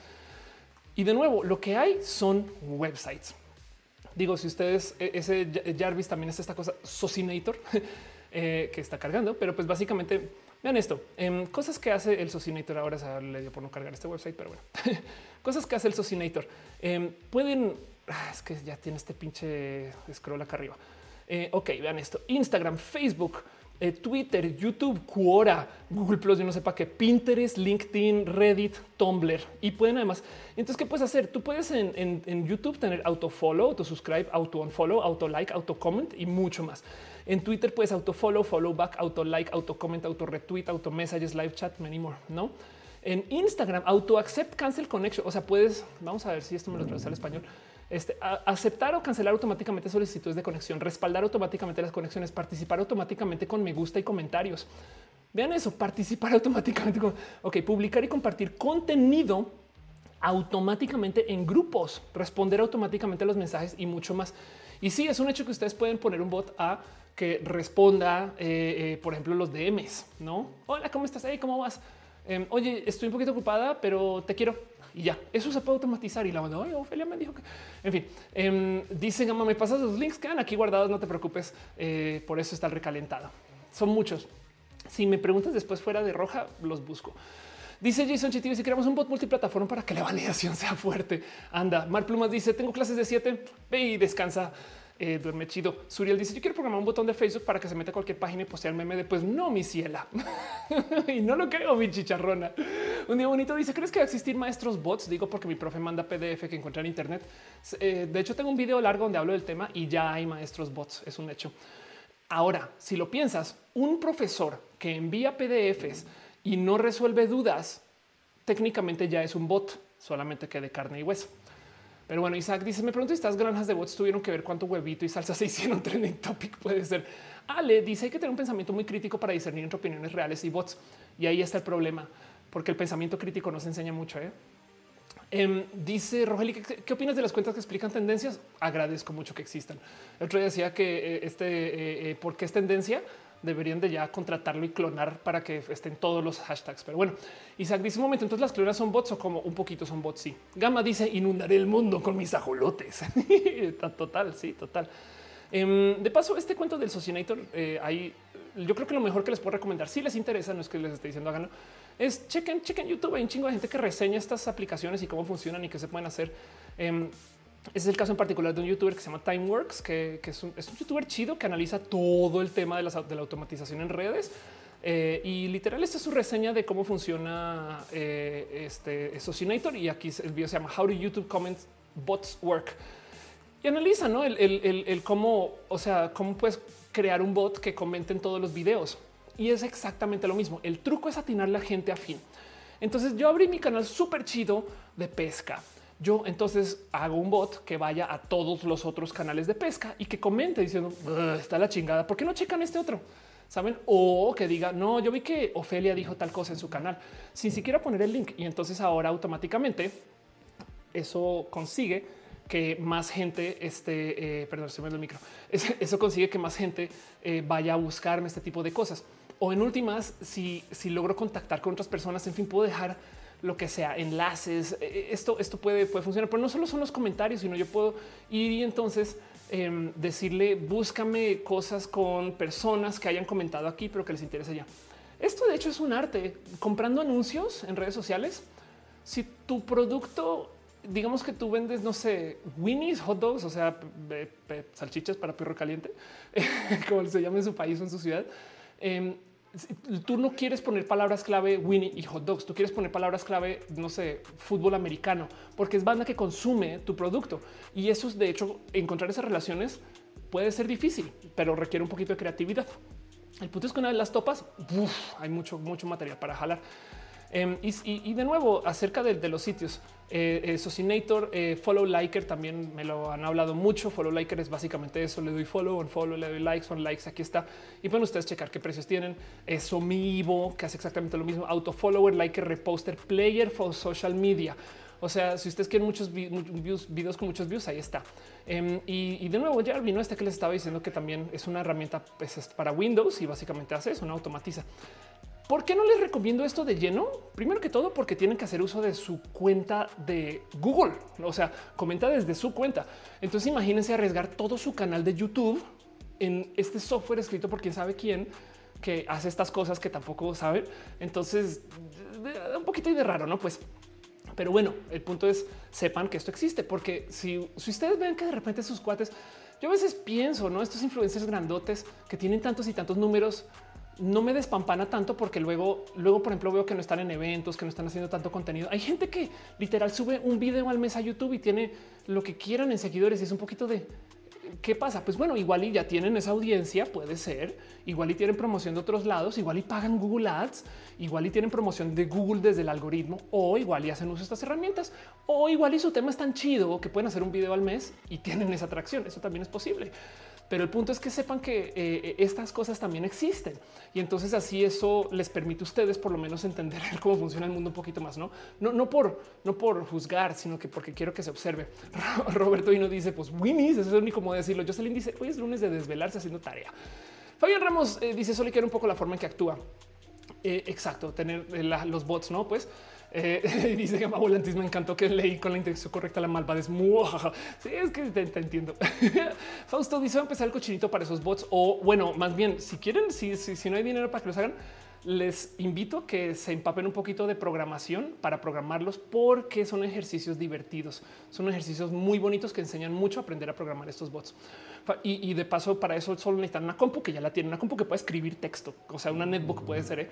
Y de nuevo, lo que hay son websites. Digo, si ustedes, e, ese Jarvis también es esta cosa, Socinator, *laughs* eh, que está cargando, pero pues básicamente, vean esto, em, cosas que hace el Socinator, ahora se le dio por no cargar este website, pero bueno, *laughs* cosas que hace el Socinator. Em, pueden, ah, es que ya tiene este pinche scroll acá arriba eh, ok, vean esto. Instagram, Facebook, eh, Twitter, YouTube, Quora, Google Plus, yo no sé para qué, Pinterest, LinkedIn, Reddit, Tumblr y pueden además. Entonces, ¿qué puedes hacer? Tú puedes en, YouTube tener auto follow, auto unfollow, auto like, auto comment y mucho más. En Twitter puedes auto follow, follow back, auto like, auto comment, auto retweet, auto messages, live chat, many more, no? En Instagram, auto accept, cancel connection. O sea, puedes, vamos a ver si esto me lo traduce al español este, aceptar o cancelar automáticamente solicitudes de conexión, respaldar automáticamente las conexiones, participar automáticamente con me gusta y comentarios. Vean eso, participar *laughs* automáticamente con, ok, publicar y compartir contenido automáticamente en grupos, responder automáticamente los mensajes y mucho más. Y sí, es un hecho que ustedes pueden poner un bot a que responda, eh, eh, por ejemplo, los DMs, ¿no? Hola, ¿cómo estás? Hey, ¿Cómo vas? Em, oye, estoy un poquito ocupada, pero te quiero y ya eso se puede automatizar. Y la banda, oye, me dijo que, en fin, eh, dice Gama, me pasas los links, quedan aquí guardados, no te preocupes, eh, por eso está recalentado. Son muchos. Si me preguntas después fuera de roja, los busco. Dice Jason Chitivi, si queremos un bot multiplataforma para que la validación sea fuerte. Anda, Mar Plumas dice, tengo clases de siete, ve y descansa. Eh, duerme chido. Suriel dice: Yo quiero programar un botón de Facebook para que se meta a cualquier página y postear meme de pues no, mi ciela. *laughs* y no lo creo, mi chicharrona. Un día bonito dice: ¿Crees que va a existir maestros bots? Digo, porque mi profe manda PDF que encuentra en Internet. Eh, de hecho, tengo un video largo donde hablo del tema y ya hay maestros bots. Es un hecho. Ahora, si lo piensas, un profesor que envía PDFs y no resuelve dudas, técnicamente ya es un bot, solamente que de carne y hueso. Pero bueno, Isaac dice: Me pregunto si estas granjas de bots tuvieron que ver cuánto huevito y salsa *laughs* se hicieron trending topic. Puede ser. Ale dice: Hay que tener un pensamiento muy crítico para discernir entre opiniones reales y bots. Y ahí está el problema, porque el pensamiento crítico no se enseña mucho. ¿eh? Em, dice Rogeli, ¿qué, opinas de las cuentas que explican tendencias? Agradezco mucho que existan. El otro día decía que eh, este, eh, eh, ¿por qué es tendencia? Deberían de ya contratarlo y clonar para que estén todos los hashtags. Pero bueno, Isaac dice momento, entonces las clonas son bots o como un poquito son bots. Sí. Gama dice inundaré el mundo con mis ajolotes. *laughs* total, sí, total. Em, de paso, este cuento del Socinator, eh, yo creo que lo mejor que les puedo recomendar, si les interesa, no es que les esté diciendo háganlo, es chequen, chequen YouTube. Hay un chingo de gente que reseña estas aplicaciones y cómo funcionan y qué se pueden hacer. Em, ese es el caso en particular de un youtuber que se llama Timeworks, que, es, un, youtuber chido que analiza todo el tema de, la automatización en redes. Eh, y literal, esta es su reseña de cómo funciona eh, este Socinator. Y aquí el video se llama How do YouTube Comments Bots Work? Y analiza ¿no? el, cómo, o sea, cómo puedes crear un bot que comente en todos los videos. Y es exactamente lo mismo. El truco es atinar la gente a fin. Entonces yo abrí mi canal súper chido de pesca yo entonces hago un bot que vaya a todos los otros canales de pesca y que comente diciendo está la chingada. ¿Por qué no checan este otro? Saben? O que diga no, yo vi que Ofelia dijo tal cosa en su canal sin siquiera poner el link. Y entonces ahora automáticamente eso consigue que más gente esté, eh, perdón, se me el micro. Eso consigue que más gente eh, vaya a buscarme este tipo de cosas. O en últimas, si, si logro contactar con otras personas, en fin, puedo dejar lo que sea, enlaces. Eh, eh, esto, esto puede, puede funcionar, pero no solo son los comentarios, sino yo puedo ir y entonces em, decirle búscame cosas con personas que hayan comentado aquí, pero que les interese ya. Esto de hecho es un arte. Comprando anuncios en redes sociales, si tu producto, digamos que tú vendes, no sé, Winnie's hot dogs, o sea, salchichas para perro caliente, *laughs* como se llama en su país o en su ciudad. Em, tú no quieres poner palabras clave Winnie y hot dogs, tú quieres poner palabras clave, no sé, fútbol americano, porque es banda que consume tu producto. Y eso es de hecho encontrar esas relaciones puede ser difícil, pero requiere un poquito de creatividad. El punto es que una vez las topas, hay mucho, mucho material para jalar. Em, y, de nuevo, acerca de, los sitios, eh, eh, Socinator, eh, Follow Liker también me lo han hablado mucho. Follow Liker es básicamente eso. Le doy follow, on follow, le doy likes, on likes. Aquí está. Y pueden ustedes checar qué precios tienen. Somivo, que hace exactamente lo mismo. Auto follower, liker, reposter, player for social media. O sea, si ustedes quieren muchos videos con muchos views, ahí está. Em, y, de nuevo, ya vino este que les estaba diciendo que también es una herramienta pues, para Windows y básicamente hace eso, no automatiza. ¿Por qué no les recomiendo esto de lleno? Primero que todo, porque tienen que hacer uso de su cuenta de Google. O sea, comenta desde su cuenta. Entonces imagínense arriesgar todo su canal de YouTube en este software escrito por quién sabe quién que hace estas cosas que tampoco saben. Entonces, un poquito de raro, ¿no? Pues, pero bueno, el punto es sepan que esto existe, porque si, si ustedes ven que de repente sus cuates, yo a veces pienso, ¿no? Estos influencers grandotes que tienen tantos y tantos números, no me despampana tanto porque luego, luego, por ejemplo, veo que no están en eventos, que no están haciendo tanto contenido. Hay gente que literal sube un video al mes a YouTube y tiene lo que quieran en seguidores y es un poquito de qué pasa. Pues bueno, igual y ya tienen esa audiencia, puede ser, igual y tienen promoción de otros lados, igual y pagan Google Ads, igual y tienen promoción de Google desde el algoritmo, o igual y hacen uso de estas herramientas, o igual y su tema es tan chido que pueden hacer un video al mes y tienen esa atracción. Eso también es posible. Pero el punto es que sepan que eh, estas cosas también existen y entonces así eso les permite a ustedes por lo menos entender *laughs* cómo funciona el mundo un poquito más, no, no, por no por juzgar, sino que porque quiero que se observe. *laughs* Roberto y no dice pues Winnie, eso es modo de decirlo. Jocelyn dice hoy es lunes de desvelarse haciendo tarea. Fabián Ramos eh, dice solo quiero un poco la forma en que actúa. Eh, exacto, tener los bots, no? Pues eh, *laughs* dice que Volantis me encantó que leí con la intención correcta la malvadez. *laughs* Sí, es que te, entiendo. *laughs* Fausto dice: empezar el cochinito para esos bots. O bueno, más bien, si quieren, si, si, no hay dinero para que los hagan, les invito a que se empapen un poquito de programación para programarlos porque son ejercicios divertidos. Son ejercicios muy bonitos que enseñan mucho a aprender a programar estos bots. Y, de paso, para eso solo necesitan una compu que ya la tiene, una compu que puede escribir texto, o sea, una netbook puede ser. ¿eh?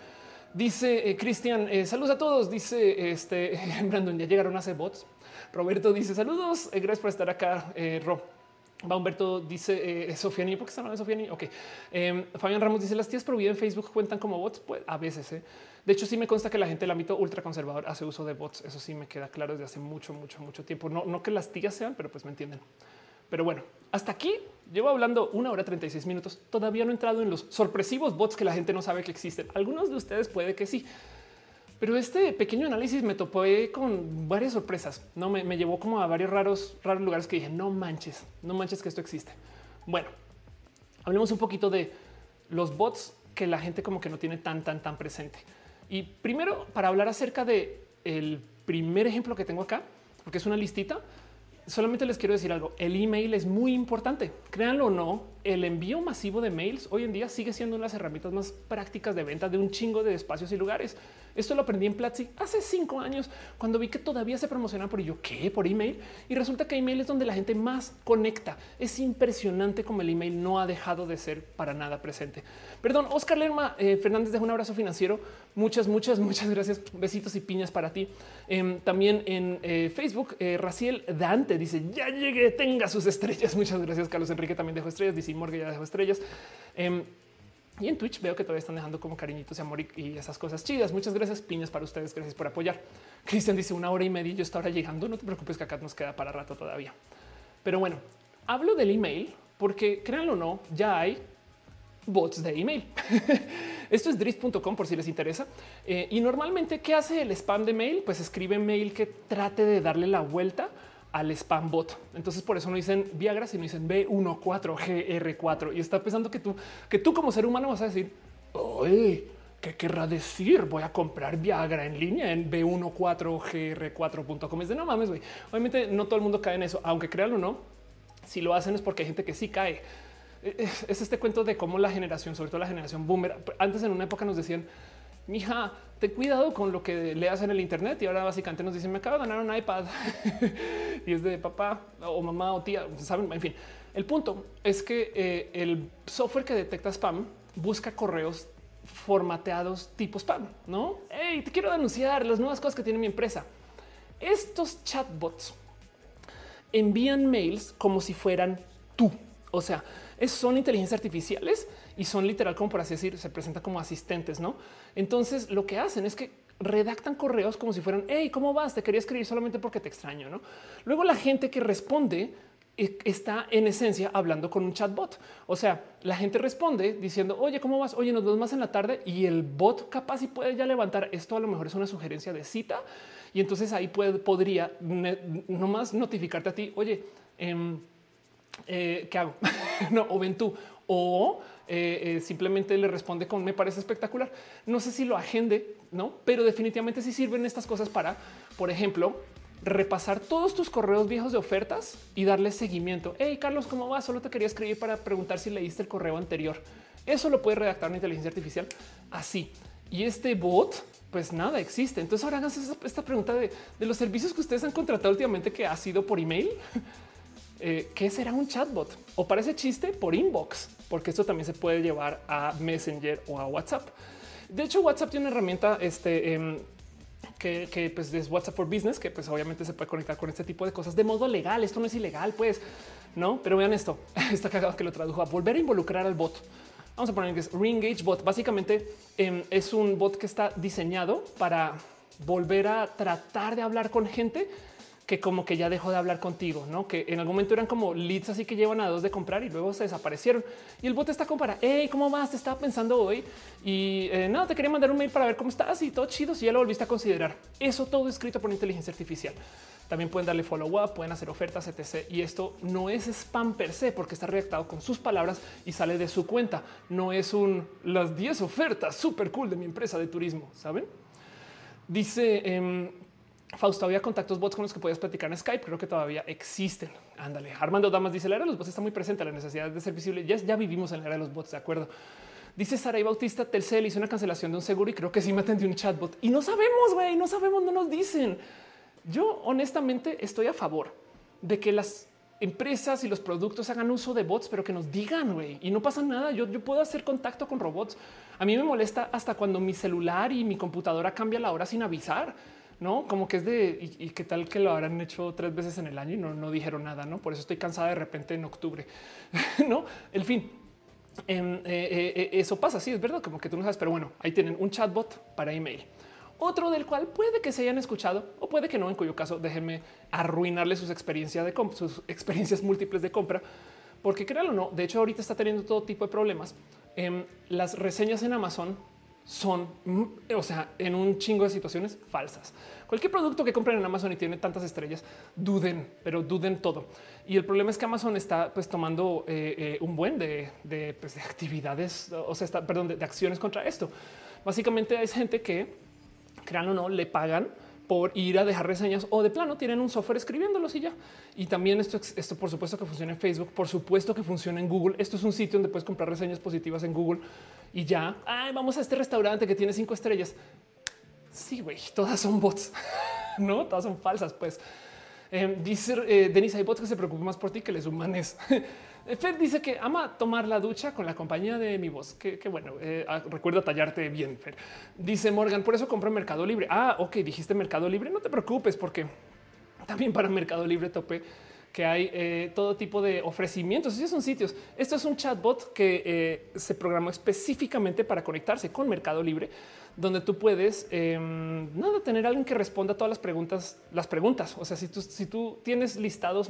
Dice eh, Cristian, eh, saludos a todos. Dice este *laughs* Brandon, ya llegaron a hacer bots. Roberto dice saludos, gracias por estar acá. Ro. Va Humberto dice eh, Sofiani, ¿por qué está hablando de Sofiani? Ok. Em, Fabián Ramos dice las tías prohibidas en Facebook cuentan como bots. Pues a veces. Eh. De hecho, sí me consta que la gente del ámbito ultraconservador hace uso de bots. Eso sí me queda claro desde hace mucho, mucho, mucho tiempo. No, no que las tías sean, pero pues me entienden. Pero bueno, hasta aquí llevo hablando una hora 36 minutos. Todavía no he entrado en los sorpresivos bots que la gente no sabe que existen. Algunos de ustedes puede que sí. Pero este pequeño análisis me topé con varias sorpresas. No me, llevó como a varios raros, raros lugares que dije no manches, no manches que esto existe. Bueno, hablemos un poquito de los bots que la gente como que no tiene tan, tan, tan presente. Y primero, para hablar acerca de el primer ejemplo que tengo acá, porque es una listita, solamente les quiero decir algo. El email es muy importante. Créanlo o no, el envío masivo de mails hoy en día sigue siendo una de las herramientas más prácticas de venta de un chingo de espacios y lugares. Esto lo aprendí en Platzi hace cinco años cuando vi que todavía se promocionan por ello. ¿Qué? Por email. Y resulta que email es donde la gente más conecta. Es impresionante como el email no ha dejado de ser para nada presente. Perdón, Oscar Lerma eh, Fernández deja un abrazo financiero. Muchas, muchas, muchas gracias. Besitos y piñas para ti. Em, también en eh, Facebook, eh, Raciel Dante dice ya llegué, tenga sus estrellas. Muchas gracias. Carlos Enrique también dejó estrellas. Dice Morgue ya dejó estrellas. Y en Twitch veo que todavía están dejando como cariñitos y amor y, esas cosas chidas. Muchas gracias, piñas para ustedes. Gracias por apoyar. Cristian dice una hora y media. Yo estoy ahora llegando. No te preocupes que acá nos queda para rato todavía. Pero bueno, hablo del email porque créanlo o no, ya hay bots de email. *laughs* Esto es drift.com por si les interesa. Eh, y normalmente, ¿qué hace el spam de mail? Pues escribe mail que trate de darle la vuelta al spam bot. Entonces por eso no dicen Viagra, sino dicen B14GR4 y está pensando que tú, que tú como ser humano vas a decir, oye, ¿qué querrá decir? Voy a comprar Viagra en línea en B14GR4.com. Es de no mames, güey. Obviamente no todo el mundo cae en eso, aunque créanlo o no. Si lo hacen es porque hay gente que sí cae. Es este cuento de cómo la generación, sobre todo la generación boomer, antes en una época nos decían, mija, ten cuidado con lo que leas en el Internet. Y ahora básicamente nos dicen, me acabo de ganar un iPad *laughs* y es de papá o mamá o tía, saben, en fin. El punto es que eh, el software que detecta spam busca correos formateados tipo spam, no? Hey, te quiero denunciar las nuevas cosas que tiene mi empresa. Estos chatbots envían mails como si fueran tú. O sea, son inteligencias artificiales y son literal como por así decir, se presenta como asistentes, ¿no? Entonces lo que hacen es que redactan correos como si fueran, hey, ¿cómo vas? Te quería escribir solamente porque te extraño, ¿no? Luego la gente que responde eh, está en esencia hablando con un chatbot. O sea, la gente responde diciendo, oye, ¿cómo vas? Oye, nos vemos más en la tarde y el bot capaz y puede ya levantar esto. A lo mejor es una sugerencia de cita y entonces ahí puede, podría nomás notificarte a ti, oye, em, eh, ¿qué hago? *laughs* no, o ven tú, o eh, eh, simplemente le responde con me parece espectacular. No sé si lo agende, no, pero definitivamente sí sirven estas cosas para, por ejemplo, repasar todos tus correos viejos de ofertas y darle seguimiento. Hey, Carlos, ¿cómo va? Solo te quería escribir para preguntar si leíste el correo anterior. Eso lo puede redactar una inteligencia artificial así. Y este bot, pues nada, existe. Entonces ahora hagas esta pregunta de, de los servicios que ustedes han contratado últimamente que ha sido por email. Eh, ¿qué será un chatbot? O parece chiste por inbox, porque esto también se puede llevar a Messenger o a WhatsApp. De hecho, WhatsApp tiene una herramienta este, em, que, pues, es WhatsApp for Business, que pues obviamente se puede conectar con este tipo de cosas de modo legal. Esto no es ilegal, pues no, pero vean esto. *laughs* Está cagado que lo tradujo a volver a involucrar al bot. Vamos a poner que es Reengage Bot. Básicamente em, es un bot que está diseñado para volver a tratar de hablar con gente que como que ya dejó de hablar contigo, no? Que en algún momento eran como leads así que llevan a dos de comprar y luego se desaparecieron. Y el bot está como para, hey, ¿cómo vas? Te estaba pensando hoy y eh, nada, te quería mandar un mail para ver cómo estás y todo chido. Si ya lo volviste a considerar, eso todo escrito por inteligencia artificial. También pueden darle follow up, pueden hacer ofertas, etc. Y esto no es spam per se porque está redactado con sus palabras y sale de su cuenta. No es un las 10 ofertas súper cool de mi empresa de turismo. Saben? Dice em, Fausto, había contactos bots con los que podías platicar en Skype. Creo que todavía existen. Ándale. Armando Damas dice: La era de los bots está muy presente. La necesidad de ser visible. Ya, ya vivimos en la era de los bots. De acuerdo. Dice Sara y Bautista, Telcel hizo una cancelación de un seguro y creo que sí me atendió un chatbot. Y no sabemos, güey, no sabemos, no nos dicen. Yo honestamente estoy a favor de que las empresas y los productos hagan uso de bots, pero que nos digan, güey, y no pasa nada. Yo, yo puedo hacer contacto con robots. A mí me molesta hasta cuando mi celular y mi computadora cambia la hora sin avisar. No, como que es de y, qué tal que lo habrán hecho tres veces en el año y no, no dijeron nada. No, por eso estoy cansada de repente en octubre. *laughs* no, el fin, em, eh, eh, eh, eso pasa. Sí, es verdad, como que tú no sabes, pero bueno, ahí tienen un chatbot para email otro del cual puede que se hayan escuchado o puede que no, en cuyo caso déjenme arruinarle sus experiencias de sus *laughs* experiencias múltiples de compra, porque créanlo o no, de hecho ahorita está teniendo todo tipo de problemas. Em, las reseñas en Amazon son, mm, o sea, en un chingo de situaciones falsas. Cualquier producto que compren en Amazon y tiene tantas estrellas, duden, pero duden todo. Y el problema es que Amazon está pues tomando eh, eh, un buen de, pues, de, actividades, o sea, está, perdón, de, de acciones contra esto. Básicamente hay gente que crean o no, le pagan por ir a dejar reseñas o de plano tienen un software escribiéndolos y ya. Y también esto, esto por supuesto que funciona en Facebook, por supuesto que funciona en Google. Esto es un sitio donde puedes comprar reseñas positivas en Google y ya. Ay, vamos a este restaurante que tiene cinco estrellas. Sí, güey, todas son bots, *laughs* no, todas son falsas. Pues eh, dice eh, Denise, hay bots que se preocupan más por ti que les humanes. *laughs* Fer dice que ama tomar la ducha con la compañía de mi voz. Que, bueno, eh, ah, recuerda tallarte bien, Fer. Dice Morgan, por eso compro Mercado Libre. Ah, ok, dijiste Mercado Libre. No te preocupes porque también para Mercado Libre tope que hay eh, todo tipo de ofrecimientos. Esos son sitios. Esto es un chatbot que eh, se programó específicamente para conectarse con Mercado Libre, donde tú puedes em, nada tener alguien que responda a todas las preguntas, las preguntas. O sea, si tú, si tú tienes listados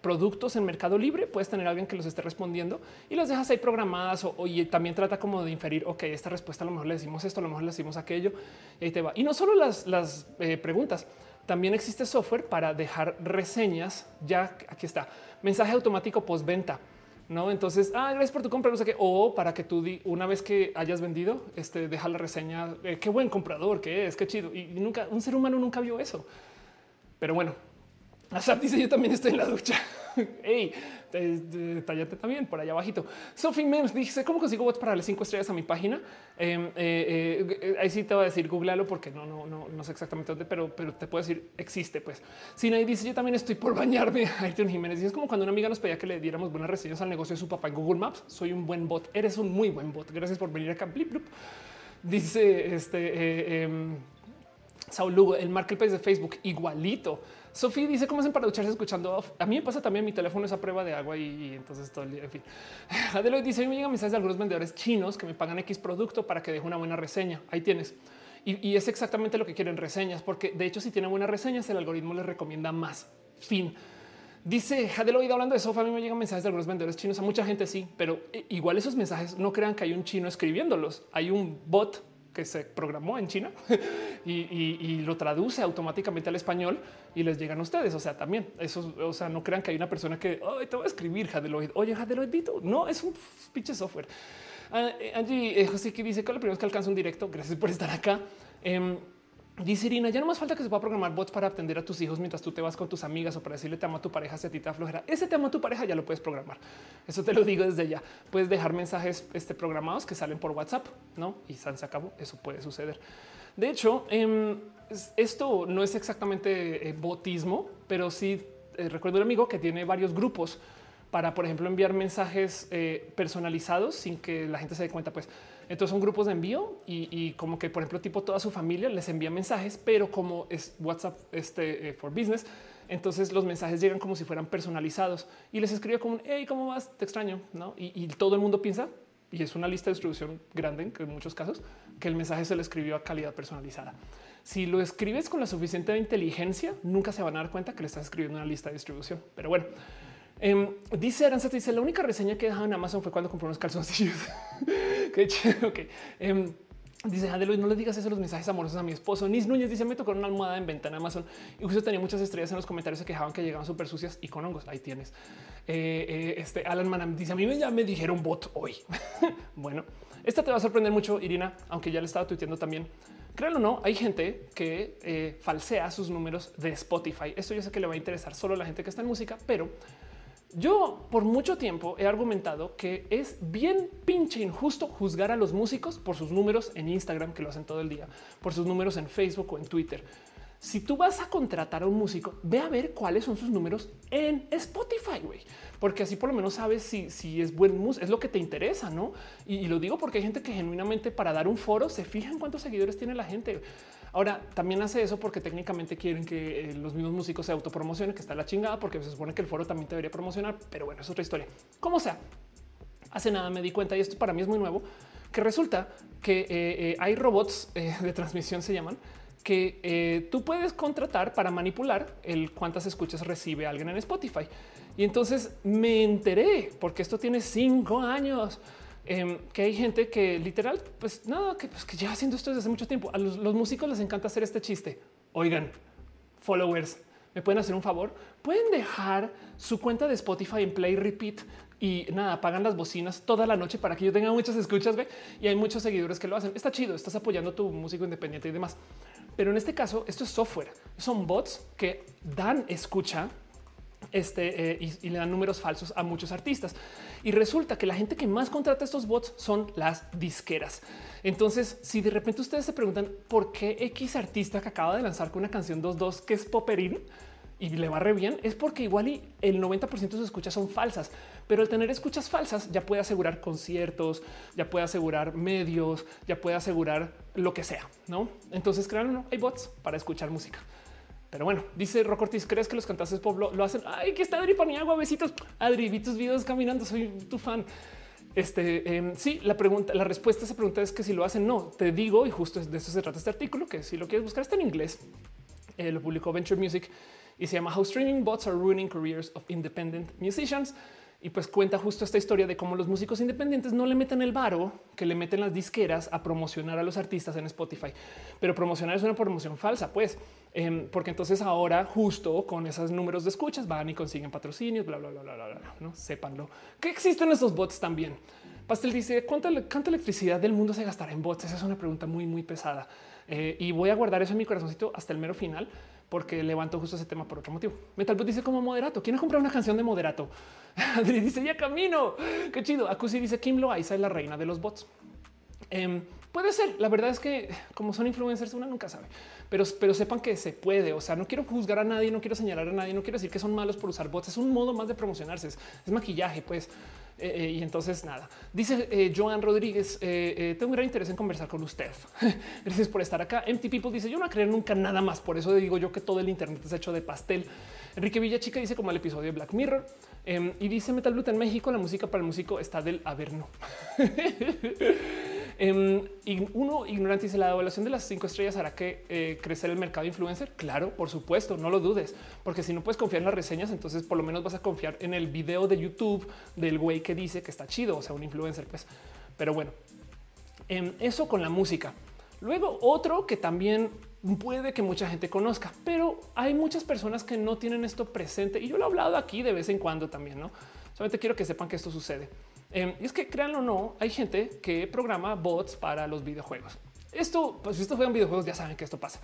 productos en Mercado Libre, puedes tener alguien que los esté respondiendo y los dejas ahí programadas o, y también trata como de inferir, ok, esta respuesta a lo mejor le decimos esto, a lo mejor le decimos aquello y ahí te va. Y no solo las, eh, preguntas, también existe software para dejar reseñas. Ya aquí está mensaje automático postventa. No, entonces, ah, gracias por tu compra, no sé qué, o para que tú una vez que hayas vendido, este deja la reseña. Eh, qué buen comprador que es, qué chido. Y nunca un ser humano nunca vio eso. Pero bueno, Asap dice yo también estoy en la ducha. *laughs* Hey, tallate también por allá abajito. Sophie Memes dice cómo consigo bots para darle cinco estrellas a mi página. Em, eh, eh, ahí sí te voy a decir googlealo porque no, no, no, no sé exactamente dónde, pero, pero te puedo decir existe. Pues si nadie dice yo también estoy por bañarme. *laughs* Ayrton Jiménez es como cuando una amiga nos pedía que le diéramos buenas reseñas al negocio de su papá en Google Maps. Soy un buen bot. Eres un muy buen bot. Gracias por venir acá. Blip, blip. Dice este eh, em, Saul Lugo, el marketplace de Facebook igualito. Sofía dice cómo hacen para ducharse escuchando A mí me pasa también mi teléfono es a prueba de agua y, entonces todo el día. En fin, *laughs* Adelo dice: me llegan mensajes de algunos vendedores chinos que me pagan X producto para que deje una buena reseña. Ahí tienes. Y, es exactamente lo que quieren reseñas, porque de hecho, si tienen buenas reseñas, el algoritmo les recomienda más. Fin. Dice Jadeloid hablando de Sofía, a mí me llegan mensajes de algunos vendedores chinos. A mucha gente sí, pero eh, igual esos mensajes no crean que hay un chino escribiéndolos. Hay un bot que se programó en China *laughs* y, lo traduce automáticamente al español y les llegan a ustedes. O sea, también eso, o sea, no crean que hay una persona que te voy a escribir Jadeloid. Oye, Jadeloidito. No es un pinche software. Ah, eh, Angie eh, José que dice que lo primero es que alcanza un directo. Gracias por estar acá. Em, Dice Irina, ya no más falta que se pueda programar bots para atender a tus hijos mientras tú te vas con tus amigas o para decirle te amo a tu pareja si a ti te aflojera. Ese te amo a tu pareja ya lo puedes programar. Eso te lo digo desde ya. Puedes dejar mensajes este, programados que salen por WhatsApp, ¿no? Y se acabó. Eso puede suceder. De hecho, em, esto no es exactamente eh, botismo, pero sí eh, recuerdo un amigo que tiene varios grupos para, por ejemplo, enviar mensajes eh, personalizados sin que la gente se dé cuenta, pues entonces son grupos de envío y, como que, por ejemplo, tipo toda su familia les envía mensajes, pero como es WhatsApp este, eh, for Business, entonces los mensajes llegan como si fueran personalizados y les escribe como, hey, ¿cómo vas? Te extraño, ¿no? Y, todo el mundo piensa, y es una lista de distribución grande en muchos casos, que el mensaje se le escribió a calidad personalizada. Si lo escribes con la suficiente inteligencia, nunca se van a dar cuenta que le estás escribiendo una lista de distribución. Pero bueno, Em, dice Aranza, dice la única reseña que dejaba en Amazon fue cuando compró unos calzoncillos. *laughs* Qué chido. Ok. Um, dice Adeloy, no le digas eso los mensajes amorosos a mi esposo. Nis Núñez dice: Me tocó una almohada en venta en Amazon y justo tenía muchas estrellas en los comentarios. Se quejaban que llegaban súper sucias y con hongos. Ahí tienes. Eh, eh, este Alan Manam dice: A mí ya me dijeron bot hoy. *laughs* bueno, esta te va a sorprender mucho, Irina, aunque ya le estaba tuiteando también. Créanlo o no, hay gente que eh, falsea sus números de Spotify. Esto yo sé que le va a interesar solo a la gente que está en música, pero Yo por mucho tiempo he argumentado que es bien pinche injusto juzgar a los músicos por sus números en Instagram, que lo hacen todo el día, por sus números en Facebook o en Twitter. Si tú vas a contratar a un músico, ve a ver cuáles son sus números en Spotify, güey, porque así por lo menos sabes si, si es buen músico, es lo que te interesa, no? Y, y, lo digo porque hay gente que genuinamente para dar un foro se fija en cuántos seguidores tiene la gente. Ahora también hace eso porque técnicamente quieren que eh, los mismos músicos se autopromocionen, que está la chingada, porque se supone que el foro también debería promocionar, pero bueno, es otra historia. Como sea, hace nada me di cuenta y esto para mí es muy nuevo, que resulta que eh, eh, hay robots *laughs* de transmisión, se llaman, que tú puedes contratar para manipular el cuántas escuchas recibe alguien en Spotify. Y entonces me enteré, porque esto tiene cinco años Em, que hay gente que literal, pues nada, que, pues, que lleva haciendo esto desde hace mucho tiempo. A los, músicos les encanta hacer este chiste. Oigan, followers, me pueden hacer un favor. Pueden dejar su cuenta de Spotify en play repeat y nada, apagan las bocinas toda la noche para que yo tenga muchas escuchas. Y hay muchos seguidores que lo hacen. Está chido, estás apoyando tu músico independiente y demás. Pero en este caso, esto es software. Son bots que dan escucha este, eh, y, le dan números falsos a muchos artistas. Y resulta que la gente que más contrata estos bots son las disqueras. Entonces, si de repente ustedes se preguntan por qué X artista que acaba de lanzar con una canción 2.2 que es poperín y le va re bien, es porque igual y el 90% de sus escuchas son falsas. Pero al tener escuchas falsas ya puede asegurar conciertos, ya puede asegurar medios, ya puede asegurar lo que sea, ¿no? Entonces, créanlo, hay bots para escuchar música. Pero bueno, dice Rock Ortiz, ¿crees que los cantantes pop lo, hacen? Ay, que está Adri Paniagua, besitos. Adri, vi tus videos caminando, soy tu fan. Este em, sí, la pregunta, la respuesta a esa pregunta es que si lo hacen, no te digo, y justo de eso se trata este artículo, que si lo quieres buscar está en inglés. Eh, lo publicó Venture Music y se llama How Streaming Bots Are Ruining Careers of Independent Musicians y pues cuenta justo esta historia de cómo los músicos independientes no le meten el varo que le meten las disqueras a promocionar a los artistas en Spotify. Pero promocionar es una promoción falsa, pues, em, porque entonces ahora justo con esos números de escuchas van y consiguen patrocinios, bla, bla, bla, bla, bla, no sépanlo que existen esos bots también. Pastel dice cuánta, cuánta electricidad del mundo se gastará en bots. Esa es una pregunta muy, muy pesada eh, y voy a guardar eso en mi corazoncito hasta el mero final porque levanto justo ese tema por otro motivo. Metalbot dice como moderato. ¿Quién ha comprado una canción de moderato? *laughs* Adri dice ya camino. Qué chido. Akusi dice Kim Loaiza es la reina de los bots. Em, puede ser. La verdad es que como son influencers, una nunca sabe, pero, pero sepan que se puede. O sea, no quiero juzgar a nadie, no quiero señalar a nadie, no quiero decir que son malos por usar bots. Es un modo más de promocionarse. Es, maquillaje, pues. Eh, eh, y entonces nada, dice eh, Joan Rodríguez, tengo un gran interés en conversar con usted. *laughs* Gracias por estar acá. Empty People dice, yo no creo nunca nada más. Por eso digo yo que todo el Internet es hecho de pastel. Enrique Villachica dice como el episodio de Black Mirror. Em, y dice Metal Blue en México, la música para el músico está del averno. *laughs* Em, uno ignorante dice la evaluación de las cinco estrellas hará que eh, crecer el mercado influencer. Claro, por supuesto, no lo dudes, porque si no puedes confiar en las reseñas, entonces por lo menos vas a confiar en el video de YouTube del güey que dice que está chido, o sea, un influencer, pues. Pero bueno, em, eso con la música. Luego otro que también puede que mucha gente conozca, pero hay muchas personas que no tienen esto presente y yo lo he hablado aquí de vez en cuando también, no? Solamente quiero que sepan que esto sucede. Em, y es que créanlo o no, hay gente que programa bots para los videojuegos. Esto, pues si esto juegan videojuegos, ya saben que esto pasa,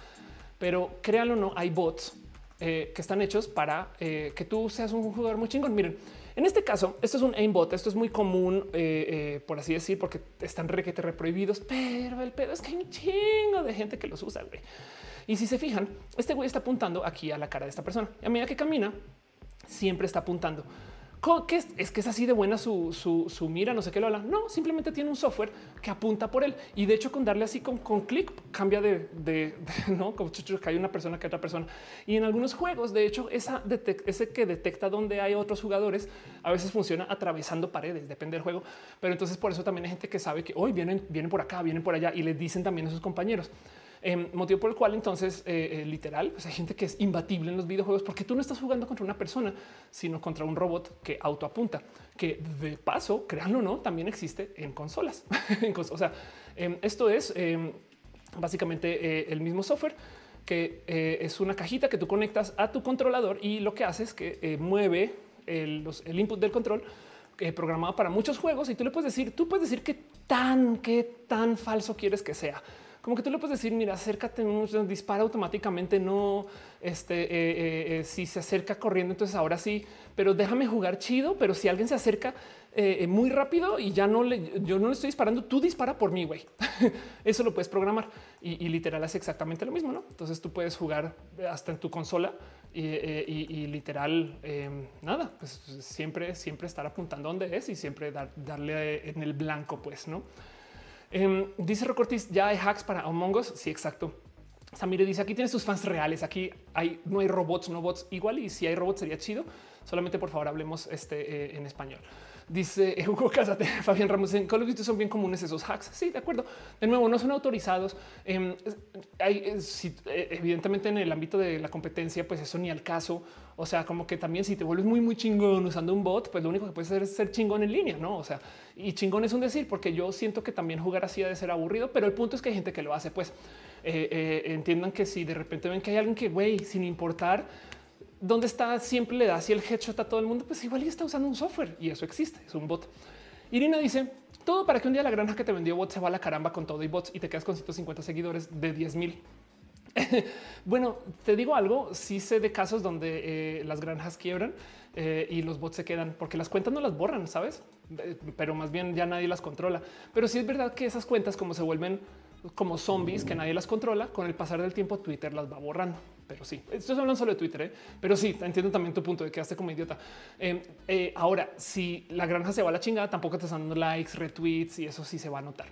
pero créanlo o no, hay bots eh, que están hechos para eh, que tú seas un jugador muy chingón. Miren, en este caso, esto es un aimbot. Esto es muy común, eh, por así decir, porque están requete reprohibidos, pero el pedo es que hay un chingo de gente que los usa. Güey. Y si se fijan, este güey está apuntando aquí a la cara de esta persona. Y a medida que camina, siempre está apuntando. ¿Qué es? que es así de buena su, su, mira, no sé qué lo habla. No, simplemente tiene un software que apunta por él. Y de hecho, con darle así con, con clic, cambia de, de, no como que hay una persona que otra persona. Y en algunos juegos, de hecho, esa ese que detecta donde hay otros jugadores a veces funciona atravesando paredes, depende del juego. Pero entonces, por eso también hay gente que sabe que hoy vienen, vienen por acá, vienen por allá y le dicen también a sus compañeros. Em, motivo por el cual entonces eh, eh, literal pues hay gente que es imbatible en los videojuegos porque tú no estás jugando contra una persona, sino contra un robot que autoapunta, que de paso, créanlo o no, también existe en consolas. *laughs* o sea, em, esto es em, básicamente eh, el mismo software que es una cajita que tú conectas a tu controlador y lo que hace es que mueve el, el, input del control programado para muchos juegos y tú le puedes decir, tú puedes decir qué tan, qué tan falso quieres que sea como que tú le puedes decir, mira, acércate, dispara automáticamente, no, este, eh, eh, eh, si se acerca corriendo, entonces ahora sí, pero déjame jugar chido, pero si alguien se acerca muy rápido y ya no le, yo no le estoy disparando, tú dispara por mí, güey. *laughs* Eso lo puedes programar y, literal hace exactamente lo mismo, ¿no? Entonces tú puedes jugar hasta en tu consola y, literal, nada, pues siempre, siempre estar apuntando donde es y siempre darle en el blanco, pues, ¿no? Em, dice Rocortis, ya hay hacks para Among Us. Sí, exacto. Samire dice aquí tiene sus fans reales. Aquí hay, no hay robots, no bots igual. Y si hay robots sería chido. Solamente por favor hablemos este eh, en español. Dice *laughs* Hugo Casate, Fabián Ramos, en Call of Duty son bien comunes esos hacks. Sí, de acuerdo. De nuevo, no son autorizados. Em, hay, eh, eh, evidentemente en el ámbito de la competencia, pues eso ni al caso. O sea, como que también si te vuelves muy, muy chingón usando un bot, pues lo único que puedes hacer es ser chingón en línea, no? O sea, y chingón es un decir, porque yo siento que también jugar así ha de ser aburrido, pero el punto es que hay gente que lo hace. Pues eh, eh, entiendan que si de repente ven que hay alguien que, güey, sin importar dónde está, siempre le da así el headshot a todo el mundo, pues igual ya está usando un software y eso existe, es un bot. Irina dice todo para que un día la granja que te vendió bot se va a la caramba con todo y bots y te quedas con 150 seguidores de 10 mil. *laughs* bueno, te digo algo, sí sé de casos donde eh, las granjas quiebran eh, y los bots se quedan porque las cuentas no las borran, sabes? Eh, pero más bien ya nadie las controla. Pero sí es verdad que esas cuentas como se vuelven como zombies que nadie las controla, con el pasar del tiempo Twitter las va borrando. Pero sí, esto hablando solo de Twitter, pero sí, entiendo también tu punto de que hace como idiota. Em, ahora, si la granja se va a la chingada, tampoco te están dando likes, retweets y eso sí se va a notar.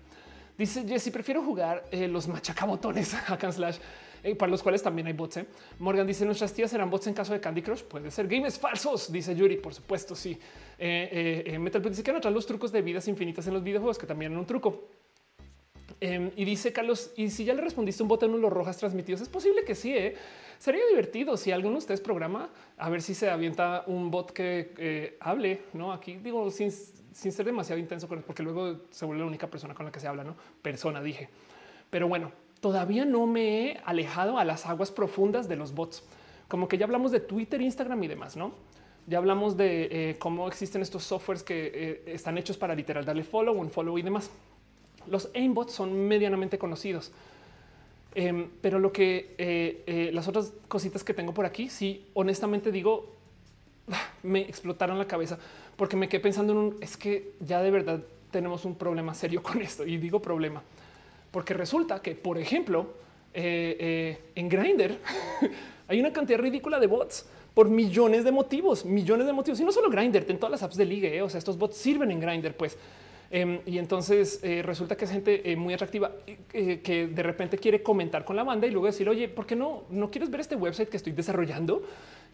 Dice Jesse, prefiero jugar los machacabotones *laughs* acá en slash eh, para los cuales también hay bots. ¿eh? Morgan dice nuestras tías serán bots en caso de Candy Crush. Puede ser games falsos, dice Yuri. Por supuesto, sí. Eh, eh, Metal dice que atrás los trucos de vidas infinitas en los videojuegos, que también eran un truco. Em, y dice Carlos, y si ya le respondiste un bot en uno de los rojas transmitidos, es posible que sí. Sería divertido si alguno de ustedes programa a ver si se avienta un bot que hable. No, aquí digo sin, sin ser demasiado intenso, porque luego se vuelve la única persona con la que se habla. No persona, dije. Pero bueno, todavía no me he alejado a las aguas profundas de los bots. Como que ya hablamos de Twitter, Instagram y demás, ¿no? Ya hablamos de eh, cómo existen estos softwares que eh, están hechos para literal darle follow, un follow y demás. Los aimbots son medianamente conocidos. Em, pero lo que eh, las otras cositas que tengo por aquí, sí, honestamente digo, me explotaron la cabeza porque me quedé pensando en un, es que ya de verdad tenemos un problema serio con esto. Y digo problema porque resulta que, por ejemplo, eh, eh, en Grindr *laughs* hay una cantidad ridícula de bots por millones de motivos, millones de motivos. Y no solo Grindr, en todas las apps de ligue. Eh, o sea, estos bots sirven en Grindr, pues. Em, y entonces resulta que es gente muy atractiva que de repente quiere comentar con la banda y luego decir, oye, ¿por qué no, no quieres ver este website que estoy desarrollando?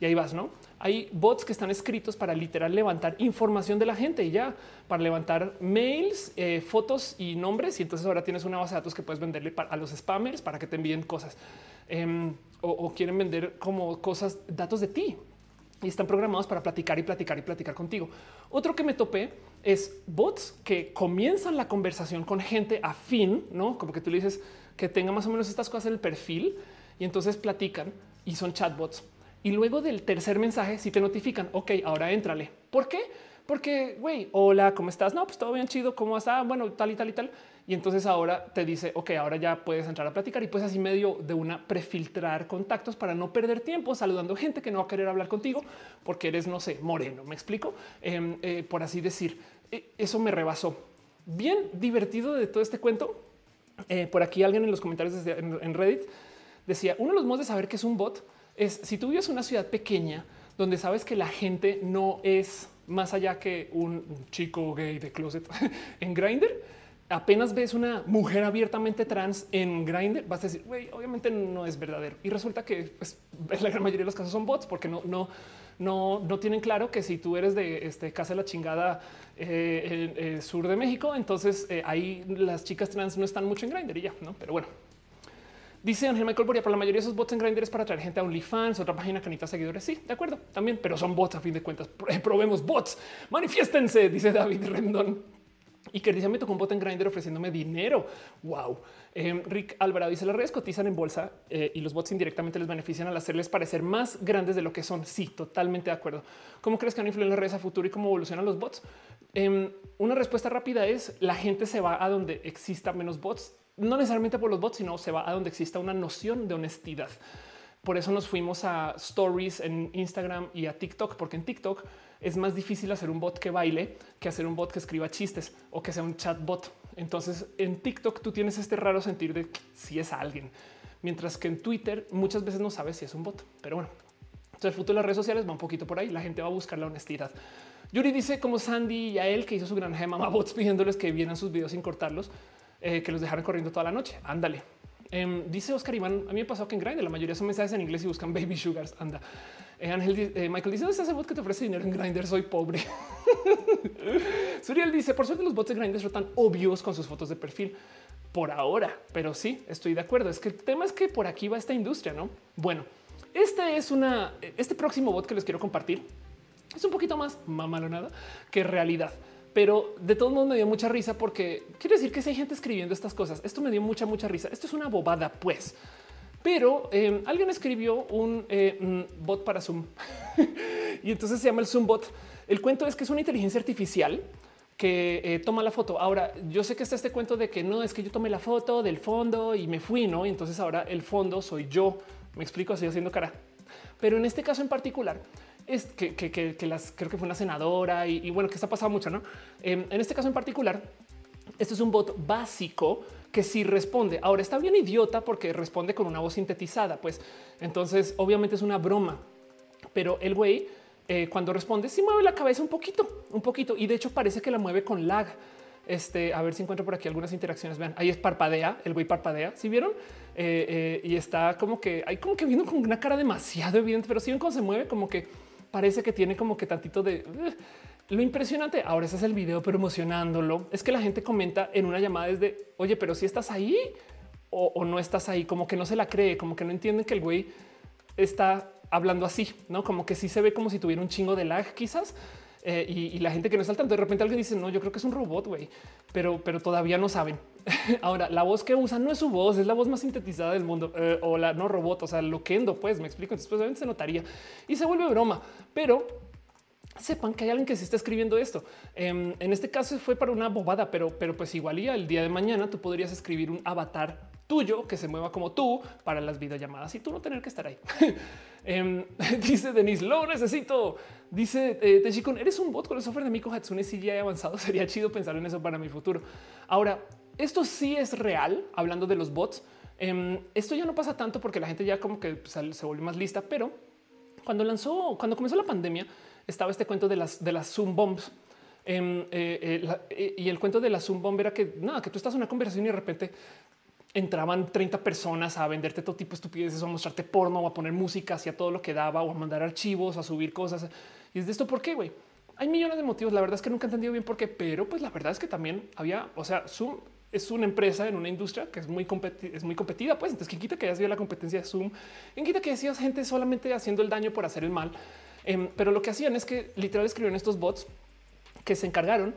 y ahí vas, ¿no? Hay bots que están escritos para literal levantar información de la gente y ya, para levantar mails, eh, fotos y nombres. Y entonces ahora tienes una base de datos que puedes venderle a los spammers para que te envíen cosas. Em, o, quieren vender como cosas, datos de ti. Y están programados para platicar y platicar y platicar contigo. Otro que me topé es bots que comienzan la conversación con gente afín, ¿no? Como que tú le dices que tenga más o menos estas cosas en el perfil y entonces platican y son chatbots y luego del tercer mensaje, si te notifican, ok, ahora éntrale. ¿Por qué? Porque, güey, hola, ¿cómo estás? No, pues todo bien chido, ¿cómo está? Bueno, tal y tal y tal. Y entonces ahora te dice, ok, ahora ya puedes entrar a platicar y pues así medio de una prefiltrar contactos para no perder tiempo saludando gente que no va a querer hablar contigo porque eres, no sé, moreno, me explico, em, eh, por así decir. E, eso me rebasó. Bien divertido de todo este cuento. Eh, por aquí alguien en los comentarios en Reddit decía, uno de los modos de saber que es un bot es si tú vives una ciudad pequeña donde sabes que la gente no es más allá que un chico gay de closet *laughs* en Grindr, apenas ves una mujer abiertamente trans en Grindr, vas a decir, obviamente no es verdadero. Y resulta que pues, la gran mayoría de los casos son bots porque no, no, no, no tienen claro que si tú eres de este, casa de la chingada eh, el, sur de México, entonces eh, ahí las chicas trans no están mucho en Grindr y ya, no? Pero bueno, Dice Ángel Michael Boria, pero la mayoría de esos bots en Grindr es para traer gente a OnlyFans, otra página canita seguidores. Sí, de acuerdo, también, pero son bots a fin de cuentas. Probemos bots, manifiéstense, dice David Rendón. Y que me tocó un bot en Grindr ofreciéndome dinero. Wow. Em, Rick Alvarado dice las redes cotizan en bolsa eh, y los bots indirectamente les benefician al hacerles parecer más grandes de lo que son. Sí, totalmente de acuerdo. ¿Cómo crees que van a influir las redes a futuro y cómo evolucionan los bots? Em, una respuesta rápida es la gente se va a donde exista menos bots no necesariamente por los bots, sino se va a donde exista una noción de honestidad. Por eso nos fuimos a stories en Instagram y a TikTok, porque en TikTok es más difícil hacer un bot que baile que hacer un bot que escriba chistes o que sea un chatbot. Entonces en TikTok tú tienes este raro sentir de si es alguien, mientras que en Twitter muchas veces no sabes si es un bot. Pero bueno, entonces el futuro de las redes sociales va un poquito por ahí. La gente va a buscar la honestidad. Yuri dice como Sandy y a él que hizo su gran gema bots pidiéndoles que vieran sus videos sin cortarlos, eh, que los dejaran corriendo toda la noche. Ándale. Em, dice Oscar Iván, a mí me pasó que en Grindr la mayoría son mensajes en inglés y buscan baby sugars. Anda. Eh, Ángel, eh, Michael dice, ¿dónde ese bot que te ofrece dinero en Grindr? Soy pobre. *laughs* Suriel dice, por suerte los bots de Grindr son tan obvios con sus fotos de perfil por ahora, pero sí, estoy de acuerdo. Es que el tema es que por aquí va esta industria, ¿no? Bueno, este es una, este próximo bot que les quiero compartir es un poquito más mamalonada que realidad pero de todos modos me dio mucha risa porque quiere decir que si hay gente escribiendo estas cosas, esto me dio mucha, mucha risa. Esto es una bobada, pues. Pero eh, alguien escribió un eh, bot para Zoom *laughs* y entonces se llama el Zoom bot. El cuento es que es una inteligencia artificial que eh, toma la foto. Ahora, yo sé que está este cuento de que no es que yo tomé la foto del fondo y me fui, no? Y entonces ahora el fondo soy yo. Me explico, estoy haciendo cara. Pero en este caso en particular, es que, las creo que fue una senadora y, bueno, que está pasando mucho, ¿no? Em, en este caso en particular, este es un bot básico que sí responde. Ahora está bien idiota porque responde con una voz sintetizada, pues entonces obviamente es una broma, pero el güey eh, cuando responde sí mueve la cabeza un poquito, un poquito y de hecho parece que la mueve con lag. Este, a ver si encuentro por aquí algunas interacciones. Vean, ahí es parpadea, el güey parpadea. Si vieron eh, eh, y está como que hay como que viendo con una cara demasiado evidente, pero si ven cómo se mueve, como que parece que tiene como que tantito de eh, lo impresionante. Ahora ese es el video promocionándolo. Es que la gente comenta en una llamada desde oye, pero si estás ahí o, no estás ahí, como que no se la cree, como que no entienden que el güey está hablando así, no como que sí se ve como si tuviera un chingo de lag, quizás. Eh, y, la gente que no está al tanto, de repente alguien dice, no, yo creo que es un robot, güey, pero, pero todavía no saben. *laughs* Ahora, la voz que usa no es su voz, es la voz más sintetizada del mundo, eh, o la no robot, o sea, lo que endo, pues me explico, después obviamente se notaría y se vuelve broma, pero sepan que hay alguien que se está escribiendo esto. Em, en este caso fue para una bobada, pero, pero pues igual el día de mañana tú podrías escribir un avatar tuyo que se mueva como tú para las videollamadas y tú no tener que estar ahí. *laughs* Em, *laughs* dice Denise, lo necesito. Dice eh, eres un bot con el software de Miko Hatsune ya avanzado. Sería chido pensar en eso para mi futuro. Ahora, esto sí es real, hablando de los bots. Em, esto ya no pasa tanto porque la gente ya como que se volvió más lista, pero cuando lanzó, cuando comenzó la pandemia, estaba este cuento de las, de las Zoom bombs. Em, eh, eh, y el cuento de la Zoom bomb era que nada, que tú estás en una conversación y de repente entraban 30 personas a venderte todo tipo de estupideces o a mostrarte porno o a poner música hacia todo lo que daba o a mandar archivos, a subir cosas. Y es de esto, ¿por qué, güey? Hay millones de motivos. La verdad es que nunca he entendido bien por qué, pero pues la verdad es que también había, o sea, Zoom es una empresa en una industria que es muy, es muy competida. Pues entonces, ¿quién quita que hayas sido la competencia de Zoom? ¿Quién quita que hayas gente solamente haciendo el daño por hacer el mal? Em, pero lo que hacían es que literal escribieron estos bots que se encargaron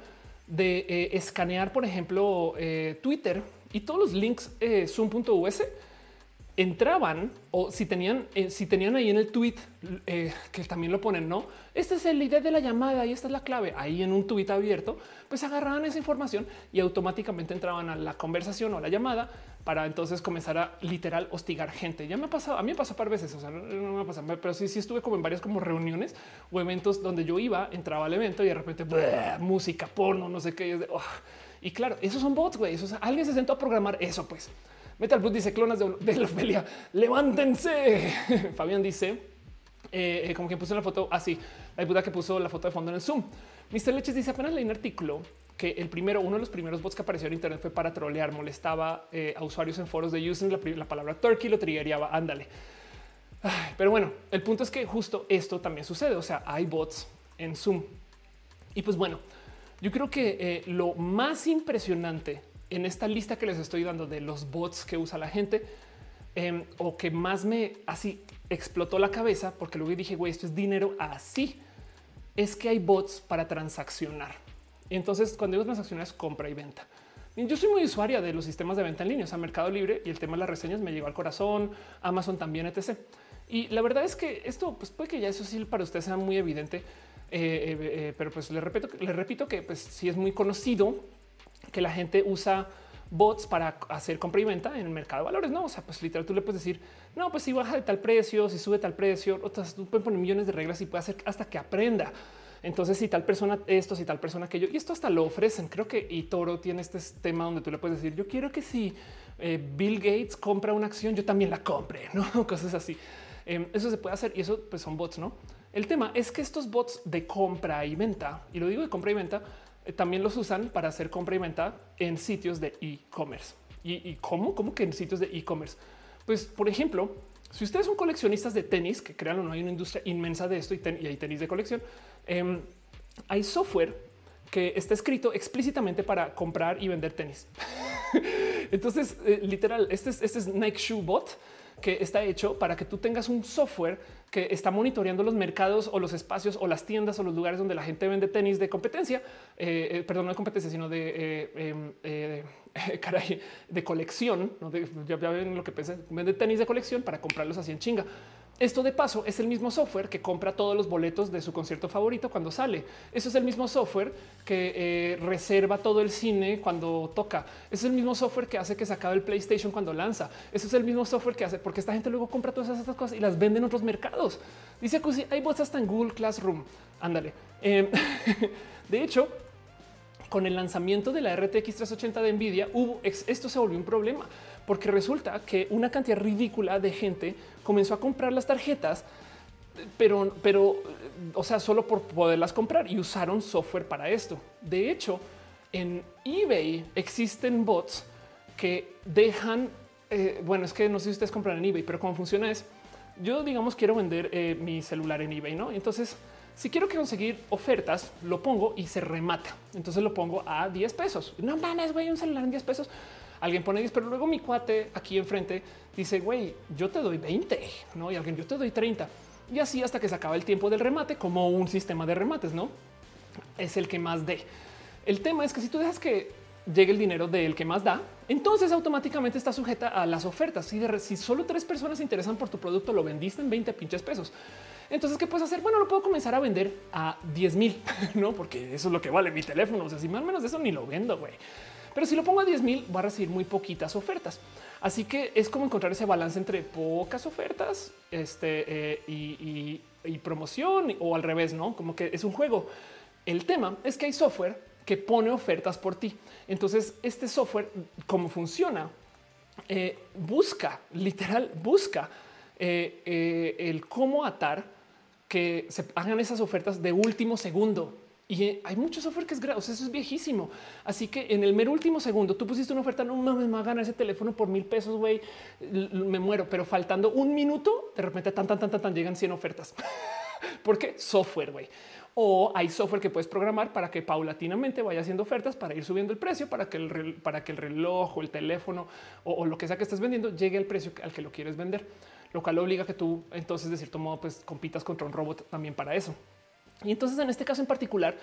de eh, escanear, por ejemplo, eh, Twitter y todos los links eh, zoom.us entraban o si tenían, eh, si tenían ahí en el tweet eh, que también lo ponen, no? Este es el ID de la llamada y esta es la clave. Ahí en un tweet abierto, pues agarraban esa información y automáticamente entraban a la conversación o la llamada para entonces comenzar a literal hostigar gente. Ya me ha pasado, a mí me pasó par veces, o sea, no, me pasa, pero sí, sí estuve como en varias como reuniones o eventos donde yo iba, entraba al evento y de repente música, porno, no sé qué. Y claro, esos son bots, güey. alguien se sentó a programar eso, pues. Metal Blue dice clonas de, *laughs* de levántense. *laughs* Fabián dice, eh, eh, como que puso la foto así, la puta que puso la foto de fondo en el Zoom. Mr. Leches dice apenas leí un artículo que el primero, uno de los primeros bots que apareció en Internet fue para trolear, molestaba eh, a usuarios en foros de using la, palabra turkey, lo triggeriaba. Ándale. pero bueno, el punto es que justo esto también sucede. O sea, hay bots en Zoom. Y pues bueno, yo creo que lo más impresionante en esta lista que les estoy dando de los bots que usa la gente em, o que más me así explotó la cabeza porque luego dije, güey, esto es dinero así, es que hay bots para transaccionar. entonces, cuando digo transaccionar es compra y venta. Yo soy muy usuaria de los sistemas de venta en línea, o sea, Mercado Libre y el tema de las reseñas me llegó al corazón, Amazon también, etc. Y la verdad es que esto pues puede que ya eso sí para usted sea muy evidente, eh, eh, eh, pero pues le repito, le repito que pues sí es muy conocido que la gente usa bots para hacer compra y venta en el mercado de valores. No, o sea, pues literal tú le puedes decir, no, pues si baja de tal precio, si sube tal precio, otras tú puedes poner millones de reglas y puede hacer hasta que aprenda. Entonces, si tal persona esto, si tal persona aquello, y esto hasta lo ofrecen. Creo que y Toro tiene este tema donde tú le puedes decir, yo quiero que si eh, Bill Gates compra una acción, yo también la compre, *laughs* no cosas así. Em, eso se puede hacer y eso pues son bots, no? El tema es que estos bots de compra y venta, y lo digo de compra y venta, también los usan para hacer compra y venta en sitios de e-commerce. ¿Y, cómo? ¿Cómo que en sitios de e-commerce? Pues, por ejemplo, si ustedes son coleccionistas de tenis, que crean o no hay una industria inmensa de esto y, hay tenis de colección, em, hay software que está escrito explícitamente para comprar y vender tenis. *laughs* Entonces, eh, literal, este es, este es Nike Shoe Bot que está hecho para que tú tengas un software que está monitoreando los mercados o los espacios o las tiendas o los lugares donde la gente vende tenis de competencia, eh, eh, perdón, no de competencia, sino de eh, em, *laughs* caray, de colección. ¿no? ya, ven lo que pensé, vende tenis de colección para comprarlos así en chinga. Esto de paso es el mismo software que compra todos los boletos de su concierto favorito cuando sale. Eso es el mismo software que eh, reserva todo el cine cuando toca. es el mismo software que hace que se acabe el PlayStation cuando lanza. Eso es el mismo software que hace porque esta gente luego compra todas estas cosas y las vende en otros mercados. Dice que hay bots hasta en Google Classroom. Ándale. Em, *laughs* de hecho, con el lanzamiento de la RTX 380 de Nvidia, esto se volvió un problema porque resulta que una cantidad ridícula de gente comenzó a comprar las tarjetas, pero, pero, o sea, solo por poderlas comprar y usaron software para esto. De hecho, en eBay existen bots que dejan, eh, bueno, es que no sé si ustedes compran en eBay, pero cómo funciona es, yo digamos quiero vender eh, mi celular en eBay, ¿no? Entonces, si quiero conseguir ofertas, lo pongo y se remata. Entonces lo pongo a 10 pesos. No mames, güey, un celular en 10 pesos alguien pone 10, pero luego mi cuate aquí enfrente dice, güey, yo te doy 20, ¿no? Y alguien, yo te doy 30. Y así hasta que se acaba el tiempo del remate, como un sistema de remates, ¿no? Es el que más dé. El tema es que si tú dejas que llegue el dinero del que más da, entonces automáticamente está sujeta a las ofertas. Si, si solo tres personas se interesan por tu producto, lo vendiste en 20 pinches pesos. Entonces, ¿qué puedes hacer? Bueno, lo puedo comenzar a vender a 10 mil, *laughs* no? Porque eso es lo que vale mi teléfono. O sea, si más o menos de eso ni lo vendo, güey. Pero si lo pongo a 10 mil, va a recibir muy poquitas ofertas. Así que es como encontrar ese balance entre pocas ofertas este, eh, y, promoción o al revés, no como que es un juego. El tema es que hay software que pone ofertas por ti. Entonces, este software, cómo funciona, eh, busca literal, busca eh, el cómo atar que se hagan esas ofertas de último segundo. Y hay mucho software que es gratis, eso es viejísimo. Así que en el mero último segundo tú pusiste una oferta, no mames, me va a ganar ese teléfono por mil pesos, güey, me muero. Pero faltando un minuto, de repente tan, tan, tan, tan, tan llegan 100 ofertas. *laughs* ¿Por qué? Software, güey. O hay software que puedes programar para que paulatinamente vaya haciendo ofertas para ir subiendo el precio, para que el, que el reloj o el teléfono o, o lo que sea que estés vendiendo llegue al precio al que lo quieres vender, lo cual obliga a que tú entonces de cierto modo pues compitas contra un robot también para eso. Y entonces en este caso en particular,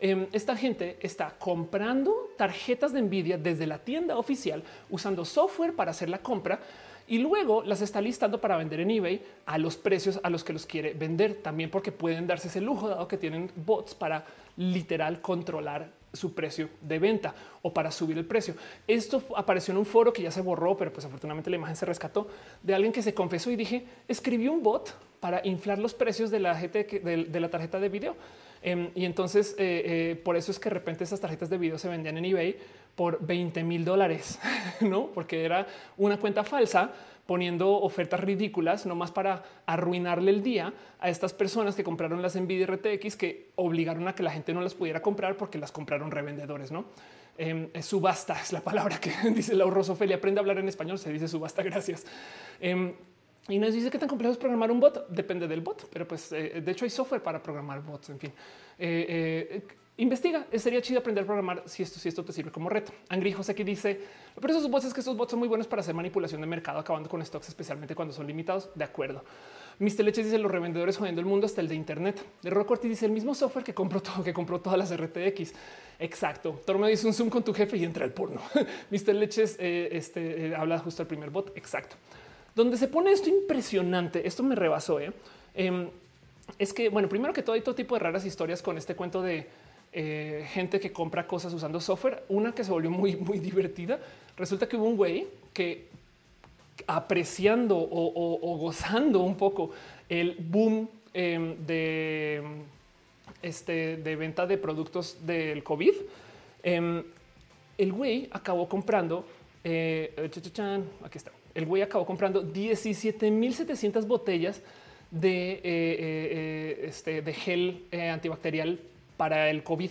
em, esta gente está comprando tarjetas de Nvidia desde la tienda oficial usando software para hacer la compra y luego las está listando para vender en eBay a los precios a los que los quiere vender. También porque pueden darse ese lujo dado que tienen bots para literal controlar su precio de venta o para subir el precio. Esto apareció en un foro que ya se borró, pero pues afortunadamente la imagen se rescató de alguien que se confesó y dije, escribió un bot para inflar los precios de la, de, la tarjeta de video. Em, y entonces eh, eh, por eso es que de repente esas tarjetas de video se vendían en eBay por 20 mil dólares, *laughs* no? Porque era una cuenta falsa poniendo ofertas ridículas nomás para arruinarle el día a estas personas que compraron las Nvidia RTX que obligaron a que la gente no las pudiera comprar porque las compraron revendedores, no? Eh, subasta es la palabra que *laughs* dice Laura Rosofelia. Aprende a hablar en español. Se dice subasta. *laughs* Gracias. Em, y nos dice que tan complejo es programar un bot. Depende del bot, pero pues eh, de hecho hay software para programar bots. En fin, eh, investiga. Sería chido aprender a programar si esto, si esto te sirve como reto. Angry José dice, pero esos bots es que estos bots son muy buenos para hacer manipulación de mercado, acabando con stocks, especialmente cuando son limitados. De acuerdo. Mr. Leches dice los revendedores jodiendo el mundo hasta el de Internet. De Rocorti dice el mismo software que compró todo, que compró todas las RTX. Exacto. Torme dice un zoom con tu jefe y entra el porno. *laughs* Mr. Leches eh, este, eh, habla justo al primer bot. Exacto. Donde se pone esto impresionante, esto me rebasó. ¿eh? Em, es que, bueno, primero que todo hay todo tipo de raras historias con este cuento de eh, gente que compra cosas usando software. Una que se volvió muy, muy divertida. Resulta que hubo un güey que apreciando o, gozando un poco el boom em, de, este, de venta de productos del COVID, em, el güey acabó comprando, eh, aquí está, el güey acabó comprando 17.700 botellas de, eh, eh, este, de gel antibacterial para el COVID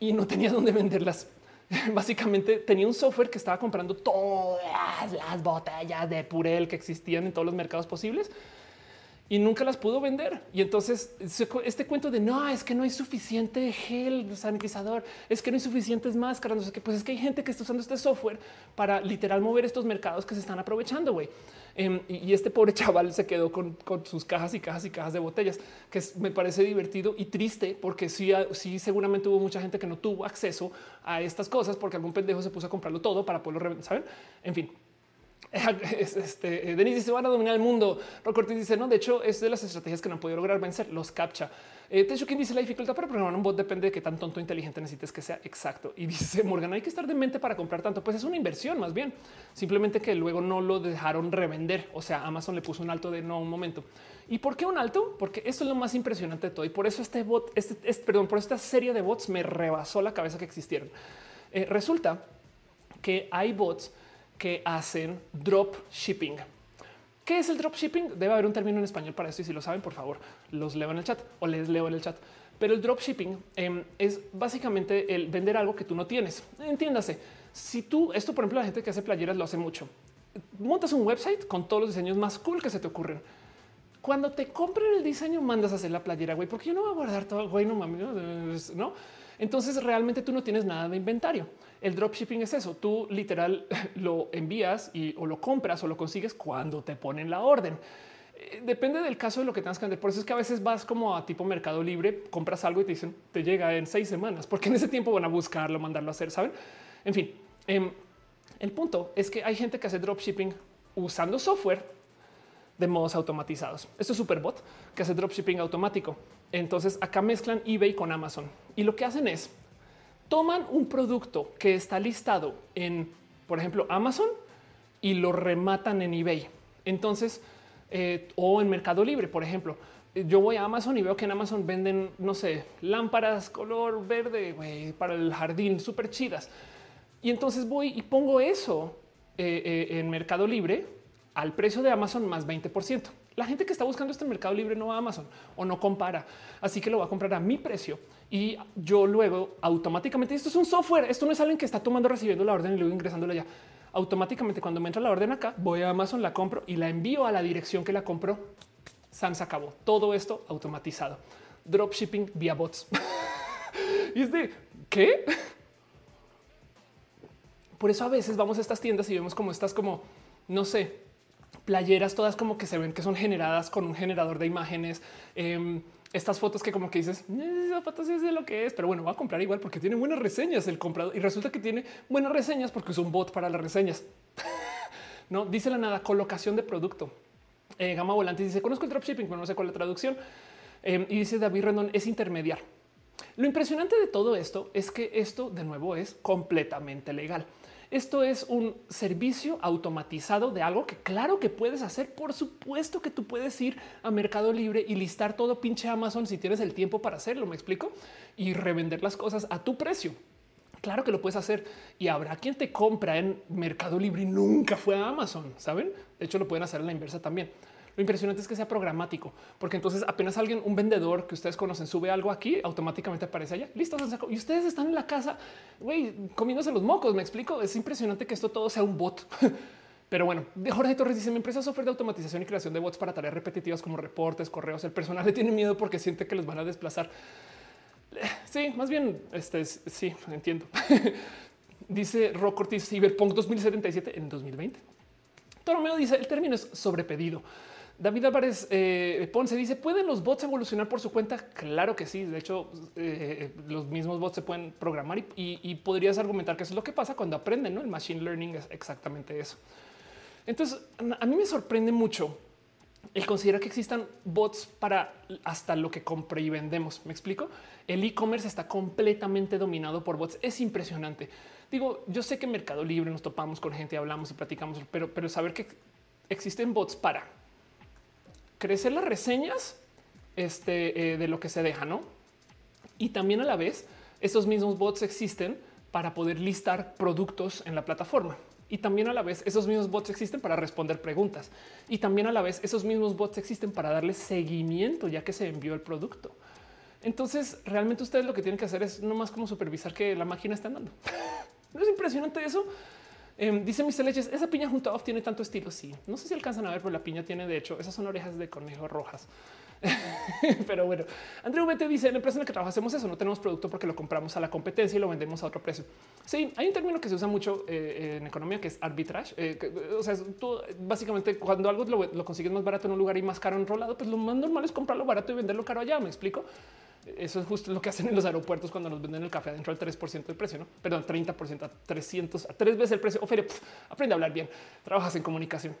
y no tenía dónde venderlas. *laughs* Básicamente tenía un software que estaba comprando todas las botellas de Purel que existían en todos los mercados posibles y nunca las pudo vender. Y entonces este cuento de no, es que no hay suficiente gel sanitizador, es que no hay suficientes máscaras, no sé qué, pues es que hay gente que está usando este software para literal mover estos mercados que se están aprovechando. Em, y, este pobre *laughs* chaval se quedó con, sus cajas y cajas y cajas de botellas, que me parece divertido y triste porque sí, sí, seguramente hubo mucha gente que no tuvo acceso a estas cosas porque algún pendejo se puso a comprarlo todo para poderlo revender, ¿saben? En fin, *laughs* este, eh, Denis dice van a dominar el mundo. Rock dice no, de hecho es de las estrategias que no han podido lograr vencer los captcha. Eh, quien dice la dificultad para programar un bot depende de qué tan tonto o inteligente necesites que sea exacto. Y dice *laughs* Morgan hay que estar de mente para comprar tanto. Pues es una inversión más bien. Simplemente que luego no lo dejaron revender. O sea, Amazon le puso un alto de no un momento. ¿Y por qué un alto? Porque esto es lo más impresionante de todo. Y por eso este bot, este, perdón, por esta serie de bots me rebasó la cabeza que existieron. Eh, resulta que hay bots que hacen drop shipping. ¿Qué es el drop shipping? Debe haber un término en español para esto y si lo saben, por favor, los leo en el chat o les leo en el chat. Pero el drop shipping em, es básicamente el vender algo que tú no tienes. Entiéndase, si tú, esto por ejemplo, la gente que hace playeras lo hace mucho. Montas un website con todos los diseños más cool que se te ocurren. Cuando te compren el diseño, mandas a hacer la playera, güey, porque yo no voy a guardar todo, güey, no mames, no. Entonces realmente tú no tienes nada de inventario. El dropshipping es eso. Tú literal *laughs* lo envías y o lo compras o lo consigues cuando te ponen la orden. Eh, depende del caso de lo que tengas que vender. Por eso es que a veces vas como a tipo Mercado Libre, compras algo y te dicen te llega en seis semanas, porque en ese tiempo van a buscarlo, mandarlo a hacer, saben? En fin, em, el punto es que hay gente que hace dropshipping usando software de modos automatizados. Esto es Superbot que hace dropshipping automático. Entonces acá mezclan eBay con Amazon y lo que hacen es toman un producto que está listado en, por ejemplo, Amazon y lo rematan en eBay. Entonces, eh, o en Mercado Libre, por ejemplo, yo voy a Amazon y veo que en Amazon venden, no sé, lámparas color verde para el jardín, súper chidas. Y entonces voy y pongo eso eh, eh, en Mercado Libre al precio de Amazon más 20%. La gente que está buscando este Mercado Libre no va a Amazon o no compara, así que lo va a comprar a mi precio y yo luego automáticamente, esto es un software, esto no es alguien que está tomando, recibiendo la orden y luego ingresándola ya. Automáticamente cuando me entra la orden acá, voy a Amazon, la compro y la envío a la dirección que la compro. Sans acabó. Todo esto automatizado. Dropshipping vía bots. *laughs* y es de, ¿qué? Por eso a veces vamos a estas tiendas y vemos como estas como, no sé, playeras todas como que se ven que son generadas con un generador de imágenes. Em, estas fotos que como que dices, eh, esa foto es de lo que es, pero bueno, va a comprar igual porque tiene buenas reseñas el comprador y resulta que tiene buenas reseñas porque es un bot para las reseñas. *laughs* no dice la nada, colocación de producto. Eh, Gama Volante dice, conozco el dropshipping, pero no sé cuál es la traducción. Eh, y dice David Rendón, es intermediar. Lo impresionante de todo esto es que esto de nuevo es completamente legal. Esto es un servicio automatizado de algo que claro que puedes hacer. Por supuesto que tú puedes ir a Mercado Libre y listar todo pinche Amazon si tienes el tiempo para hacerlo. Me explico y revender las cosas a tu precio. Claro que lo puedes hacer y habrá quien te compra en Mercado Libre y nunca fue a Amazon. Saben? De hecho, lo pueden hacer en la inversa también. Lo impresionante es que sea programático, porque entonces apenas alguien, un vendedor que ustedes conocen, sube algo aquí, automáticamente aparece allá. Listo, y ustedes están en la casa, güey, comiéndose los mocos. Me explico. Es impresionante que esto todo sea un bot. *laughs* Pero bueno, Jorge Torres dice: Mi empresa es software de automatización y creación de bots para tareas repetitivas como reportes, correos. El personal le tiene miedo porque siente que los van a desplazar. Sí, más bien, este sí, entiendo. *laughs* dice Rock Ortiz Cyberpunk 2077 en 2020. Toromeo dice: El término es sobrepedido. David Álvarez eh, Ponce dice: ¿Pueden los bots evolucionar por su cuenta? Claro que sí. De hecho, eh, los mismos bots se pueden programar y, podrías argumentar que eso es lo que pasa cuando aprenden. ¿no? El machine learning es exactamente eso. Entonces, a mí me sorprende mucho el considerar que existan bots para hasta lo que compre y vendemos. Me explico. El e-commerce está completamente dominado por bots. Es impresionante. Digo, yo sé que en Mercado Libre nos topamos con gente, hablamos y platicamos, pero, pero saber que existen bots para crecer las reseñas este, eh, de lo que se deja, no? Y también a la vez, estos mismos bots existen para poder listar productos en la plataforma. Y también a la vez esos mismos bots existen para responder preguntas. Y también a la vez esos mismos bots existen para darle seguimiento ya que se envió el producto. Entonces, realmente ustedes lo que tienen que hacer es no más como supervisar que la máquina está andando. ¿No *laughs* es impresionante eso? Em, dice mis leches, esa piña junto off tiene tanto estilo. Sí, no sé si alcanzan a ver, pero la piña tiene de hecho, esas son orejas de conejo rojas. *laughs* Pero bueno, Andrew Vete dice en la empresa en la que trabajamos eso, no tenemos producto porque lo compramos a la competencia y lo vendemos a otro precio. Sí, hay un término que se usa mucho eh, en economía que es arbitrage. Eh, o sea, tú básicamente cuando algo lo, consigues más barato en un lugar y más caro en otro lado, pues lo más normal es comprarlo barato y venderlo caro allá. Me explico. Eso es justo lo que hacen en los aeropuertos cuando nos venden el café adentro al 3% del precio, no? Perdón, 30% a 300, a tres veces el precio. Oferia, aprende a hablar bien. Trabajas en comunicación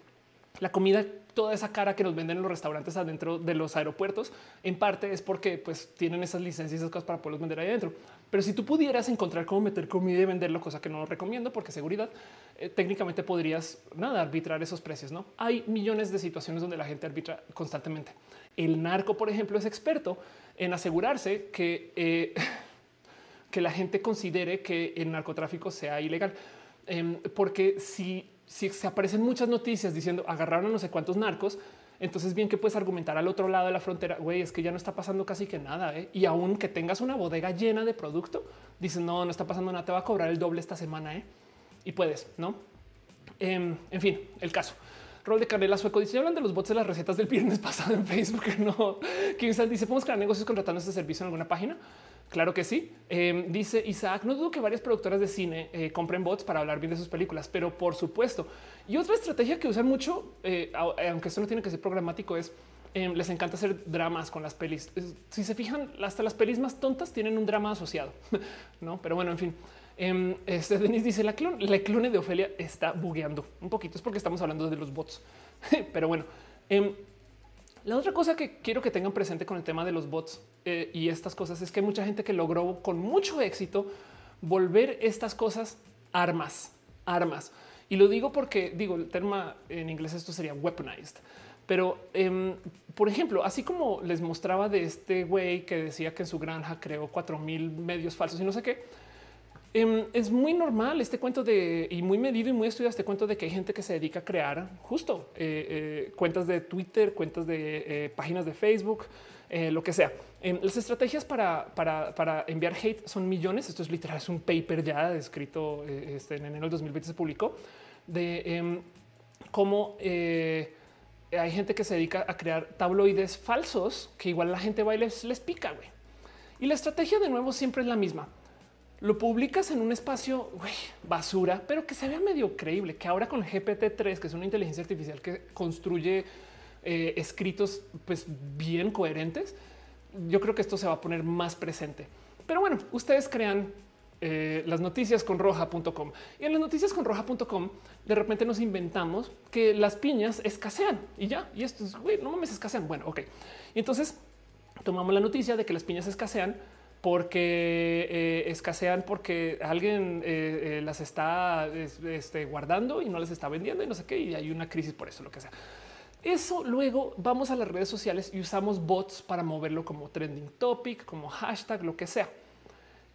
la comida, toda esa cara que nos venden en los restaurantes adentro de los aeropuertos, en parte es porque pues tienen esas licencias y esas cosas para poderlos vender ahí adentro. Pero si tú pudieras encontrar cómo meter comida y venderlo, cosa que no lo recomiendo porque seguridad, eh, técnicamente podrías nada arbitrar esos precios. No hay millones de situaciones donde la gente arbitra constantemente. El narco, por ejemplo, es experto en asegurarse que, eh, *laughs* que la gente considere que el narcotráfico sea ilegal. Em, porque si si se aparecen muchas noticias diciendo agarraron a no sé cuántos narcos, entonces bien que puedes argumentar al otro lado de la frontera, güey, es que ya no está pasando casi que nada. ¿eh? Y aún que tengas una bodega llena de producto, dices, no, no está pasando nada, te va a cobrar el doble esta semana. ¿eh? Y puedes, ¿no? Em, en fin, el caso. Rol de Canela Sueco dice: Hablan de los bots de las recetas del viernes *laughs* pasado en Facebook. No, Kim dice: Podemos crear negocios contratando este servicio en alguna página. Claro que sí. Em, dice Isaac, no dudo que varias productoras de cine eh, compren bots para hablar bien de sus películas, pero por supuesto. Y otra estrategia que usan mucho, eh, aunque esto no tiene que ser programático, es em, les encanta hacer dramas con las pelis. Si se fijan, hasta las pelis más tontas tienen un drama asociado, *laughs* no? Pero bueno, en fin. Um, este Denis dice la clon, la clone de Ofelia está bugueando un poquito. Es porque estamos hablando de los bots, *laughs* pero bueno. La otra cosa que quiero que tengan presente con el tema de los bots eh, y estas cosas es que hay mucha gente que logró con mucho éxito volver estas cosas armas, armas. Y lo digo porque digo el término en inglés esto sería weaponized. Pero, em, por ejemplo, así como les mostraba de este güey que decía que en su granja creó cuatro mil medios falsos y no sé qué, Em, es muy normal este cuento de y muy medido y muy estudiado este cuento de que hay gente que se dedica a crear justo eh, eh, cuentas de Twitter, cuentas de eh, páginas de Facebook, lo que sea. Em, las estrategias para, para, enviar hate son millones. Esto es literal, es un paper ya escrito este, en enero del 2020 se publicó de em, cómo hay gente que se dedica a crear tabloides falsos que igual la gente va y les, les pica. Y la estrategia de nuevo siempre es la misma lo publicas en un espacio basura, pero que se vea medio creíble, que ahora con GPT-3, que es una inteligencia artificial que construye eh, escritos pues bien coherentes, yo creo que esto se va a poner más presente. Pero bueno, ustedes crean eh, las noticias con roja.com y en las noticias con roja.com de repente nos inventamos que las piñas escasean y ya. Y esto es güey, no mames, escasean. Bueno, ok. Y entonces tomamos la noticia de que las piñas escasean porque eh, escasean porque alguien eh, eh, las está este, guardando y no les está vendiendo y no sé qué, y hay una crisis por eso, lo que sea. Eso luego vamos a las redes sociales y usamos bots para moverlo como trending topic, como hashtag, lo que sea.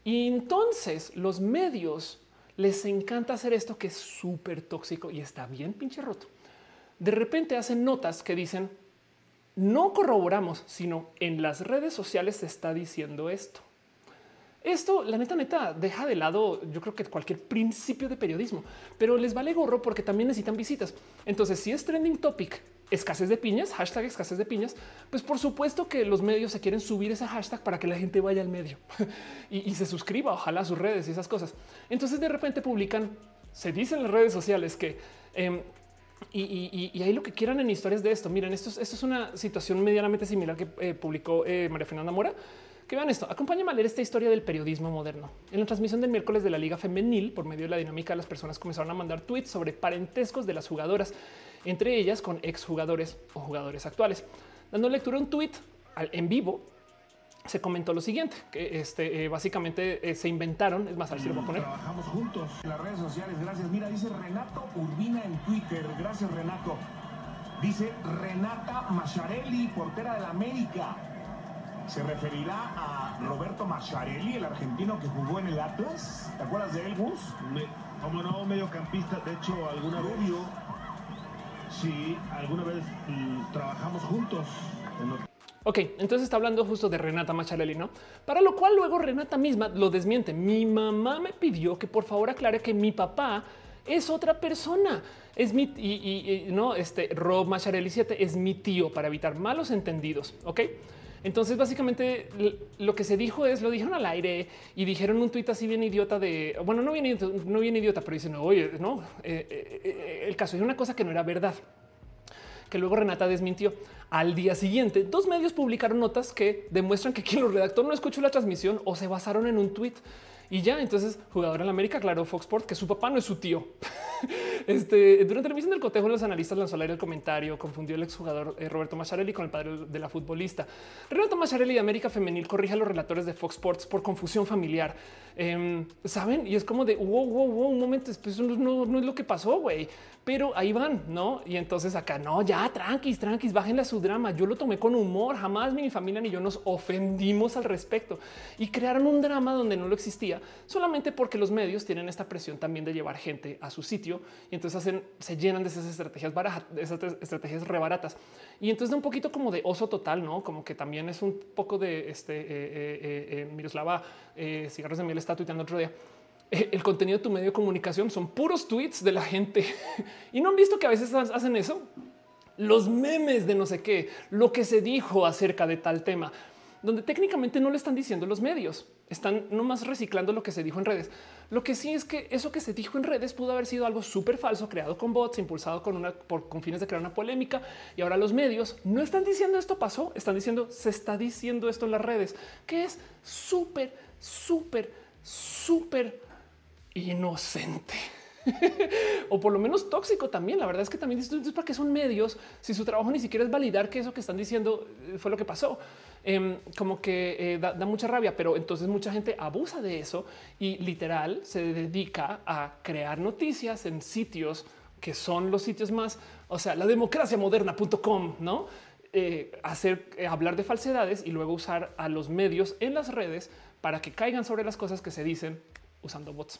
Y entonces los medios les encanta hacer esto que es súper tóxico y está bien pinche roto. De repente hacen notas que dicen no corroboramos, sino en las redes sociales se está diciendo esto. Esto, la neta, neta, deja de lado, yo creo que cualquier principio de periodismo, pero les vale gorro porque también necesitan visitas. Entonces, si es trending topic, escasez de piñas, hashtag escasez de piñas, pues por supuesto que los medios se quieren subir ese hashtag para que la gente vaya al medio *laughs* y, se suscriba, ojalá a sus redes y esas cosas. Entonces, de repente publican, se dice en las redes sociales que em, y, ahí lo que quieran en historias de esto. Miren, esto, esto es una situación medianamente similar que eh, publicó eh, María Fernanda Mora que vean esto. Acompáñame a leer esta historia del periodismo moderno. En la transmisión del miércoles de la Liga Femenil, por medio de la dinámica, las personas comenzaron a mandar tweets sobre parentescos de las jugadoras entre ellas con exjugadores o jugadores actuales. Dando lectura a un tweet en vivo, se comentó lo siguiente, que este, eh, básicamente eh, se inventaron, es más, a ver si lo voy a poner. Trabajamos juntos en las redes sociales, gracias. Mira, dice Renato Urbina en Twitter, gracias Renato. Dice Renata Macharelli, portera de la América. ¿Se referirá a Roberto Macharelli, el argentino que jugó en el Atlas? ¿Te acuerdas de él, Gus? Como no, mediocampista, de hecho, alguna vez... Sí, alguna vez mm, trabajamos juntos. En Ok, entonces está hablando justo de Renata Macharelli, ¿no? Para lo cual luego Renata misma lo desmiente. Mi mamá me pidió que por favor aclare que mi papá es otra persona. Es mi y, no este Rob Macharelli 7 es mi tío para evitar malos entendidos. Ok. Entonces, básicamente lo que se dijo es lo dijeron al aire y dijeron un tuit así bien idiota de bueno, no bien, no bien idiota, pero dicen oye, no eh, eh, eh, el caso es una cosa que no era verdad que luego Renata desmintió. Al día siguiente, dos medios publicaron notas que demuestran que quien lo redactó no escuchó la transmisión o se basaron en un tuit. Y ya, entonces, jugador en la América, claro, Fox Sports, que su papá no es su tío. *laughs* este, durante la emisión del cotejo, los analistas lanzó al aire el comentario, confundió el exjugador eh, Roberto Macharelli con el padre de la futbolista. Roberto Macharelli de América Femenil corrige a los relatores de Fox Sports por confusión familiar. Em, Saben? Y es como de wow, wow, wow, un momento, eso no, no es lo que pasó, güey pero ahí van, ¿no? Y entonces acá, no, ya, tranquis, tranquis, bájenle a su drama. Yo lo tomé con humor, jamás mi familia ni yo nos ofendimos al respecto. Y crearon un drama donde no lo existía, solamente porque los medios tienen esta presión también de llevar gente a su sitio y entonces hacen, se llenan de esas estrategias baratas, esas estrategias rebaratas. Y entonces da un poquito como de oso total, ¿no? Como que también es un poco de, este, eh, eh, eh, Miroslava, Cigarros de Miel está tuiteando otro día el contenido de tu medio de comunicación son puros tweets de la gente *laughs* y no han visto que a veces hacen eso. Los memes de no sé qué, lo que se dijo acerca de tal tema, donde técnicamente no le están diciendo los medios, están nomás reciclando lo que se dijo en redes. Lo que sí es que eso que se dijo en redes pudo haber sido algo súper falso, creado con bots, impulsado con una por con fines de crear una polémica. Y ahora los medios no están diciendo esto pasó, están diciendo se está diciendo esto en las redes, que es súper, súper, súper inocente. *laughs* o por lo menos tóxico también. La verdad es que también es para que son medios si su trabajo ni siquiera es validar que eso que están diciendo eh, fue lo que pasó. Em, como que eh, da, mucha rabia, pero entonces mucha gente abusa de eso y literal se dedica a crear noticias en sitios que son los sitios más, o sea, la democracia moderna.com, no? Eh, hacer hablar de falsedades y luego usar a los medios en las redes para que caigan sobre las cosas que se dicen usando bots.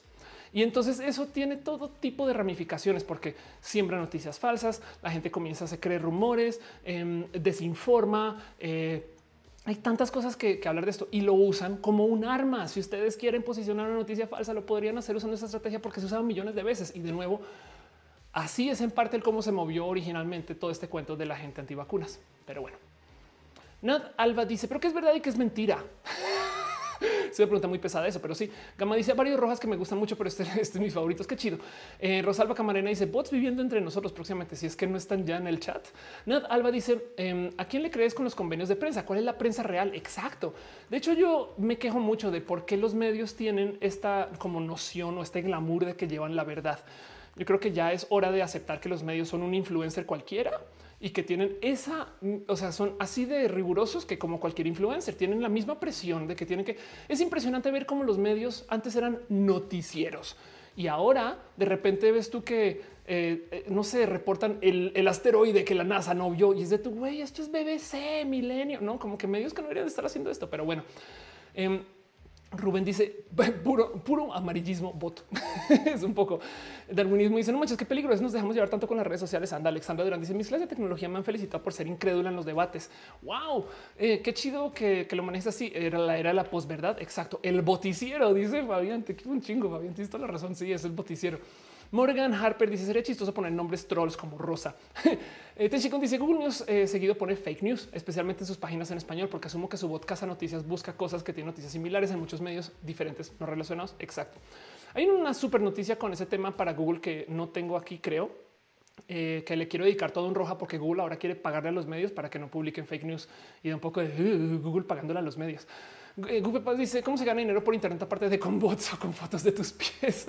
Y entonces eso tiene todo tipo de ramificaciones porque siembra noticias falsas, la gente comienza a creer rumores, em, desinforma. Eh, hay tantas cosas que, hablar de esto y lo usan como un arma. Si ustedes quieren posicionar una noticia falsa, lo podrían hacer usando esta estrategia porque se usa millones de veces. Y de nuevo, así es en parte el cómo se movió originalmente todo este cuento de la gente antivacunas. Pero bueno, Nad Alba dice, pero que es verdad y que es mentira. *laughs* *laughs* se me pregunta muy pesada eso, pero sí. Gama dice varios rojas que me gustan mucho, pero este, *laughs* este es mi favorito. Es que chido. Eh, Rosalba Camarena dice bots viviendo entre nosotros próximamente. Si es que no están ya en el chat. Nad Alba dice em, a quién le crees con los convenios de prensa? ¿Cuál es la prensa real? Exacto. De hecho, yo me quejo mucho de por qué los medios tienen esta como noción o este glamour de que llevan la verdad. Yo creo que ya es hora de aceptar que los medios son un influencer cualquiera y que tienen esa, o sea, son así de rigurosos que como cualquier influencer tienen la misma presión de que tienen que. Es impresionante ver cómo los medios antes eran noticieros y ahora de repente ves tú que eh, eh, no se reportan el, asteroide que la NASA no vio y es de tu güey. Esto es BBC, milenio, no como que medios que no deberían estar haciendo esto, pero bueno. Em, Rubén dice *laughs* puro, amarillismo bot. *laughs* es un poco darwinismo. Dice no manches, qué peligro es. Nos dejamos llevar tanto con las redes sociales. Anda, Alexandra Durán dice mis clases de tecnología me han felicitado por ser incrédula en los debates. Wow, eh, qué chido que, lo manejes así. Era la era la posverdad. Exacto. El boticiero dice Fabián. Te quiero un chingo. Fabián, tienes toda la razón. Sí, es el boticiero. Morgan Harper dice sería chistoso poner nombres trolls como Rosa. *laughs* eh, dice Google News eh, seguido pone fake news, especialmente en sus páginas en español, porque asumo que su bot Casa Noticias busca cosas que tienen noticias similares en muchos medios diferentes, no relacionados. Exacto. Hay una super noticia con ese tema para Google que no tengo aquí, creo, eh, que le quiero dedicar todo un roja porque Google ahora quiere pagarle a los medios para que no publiquen fake news y da un poco de Google pagándole a los medios. Eh, Google dice cómo se gana dinero por Internet aparte de con bots o con fotos de tus *laughs* pies.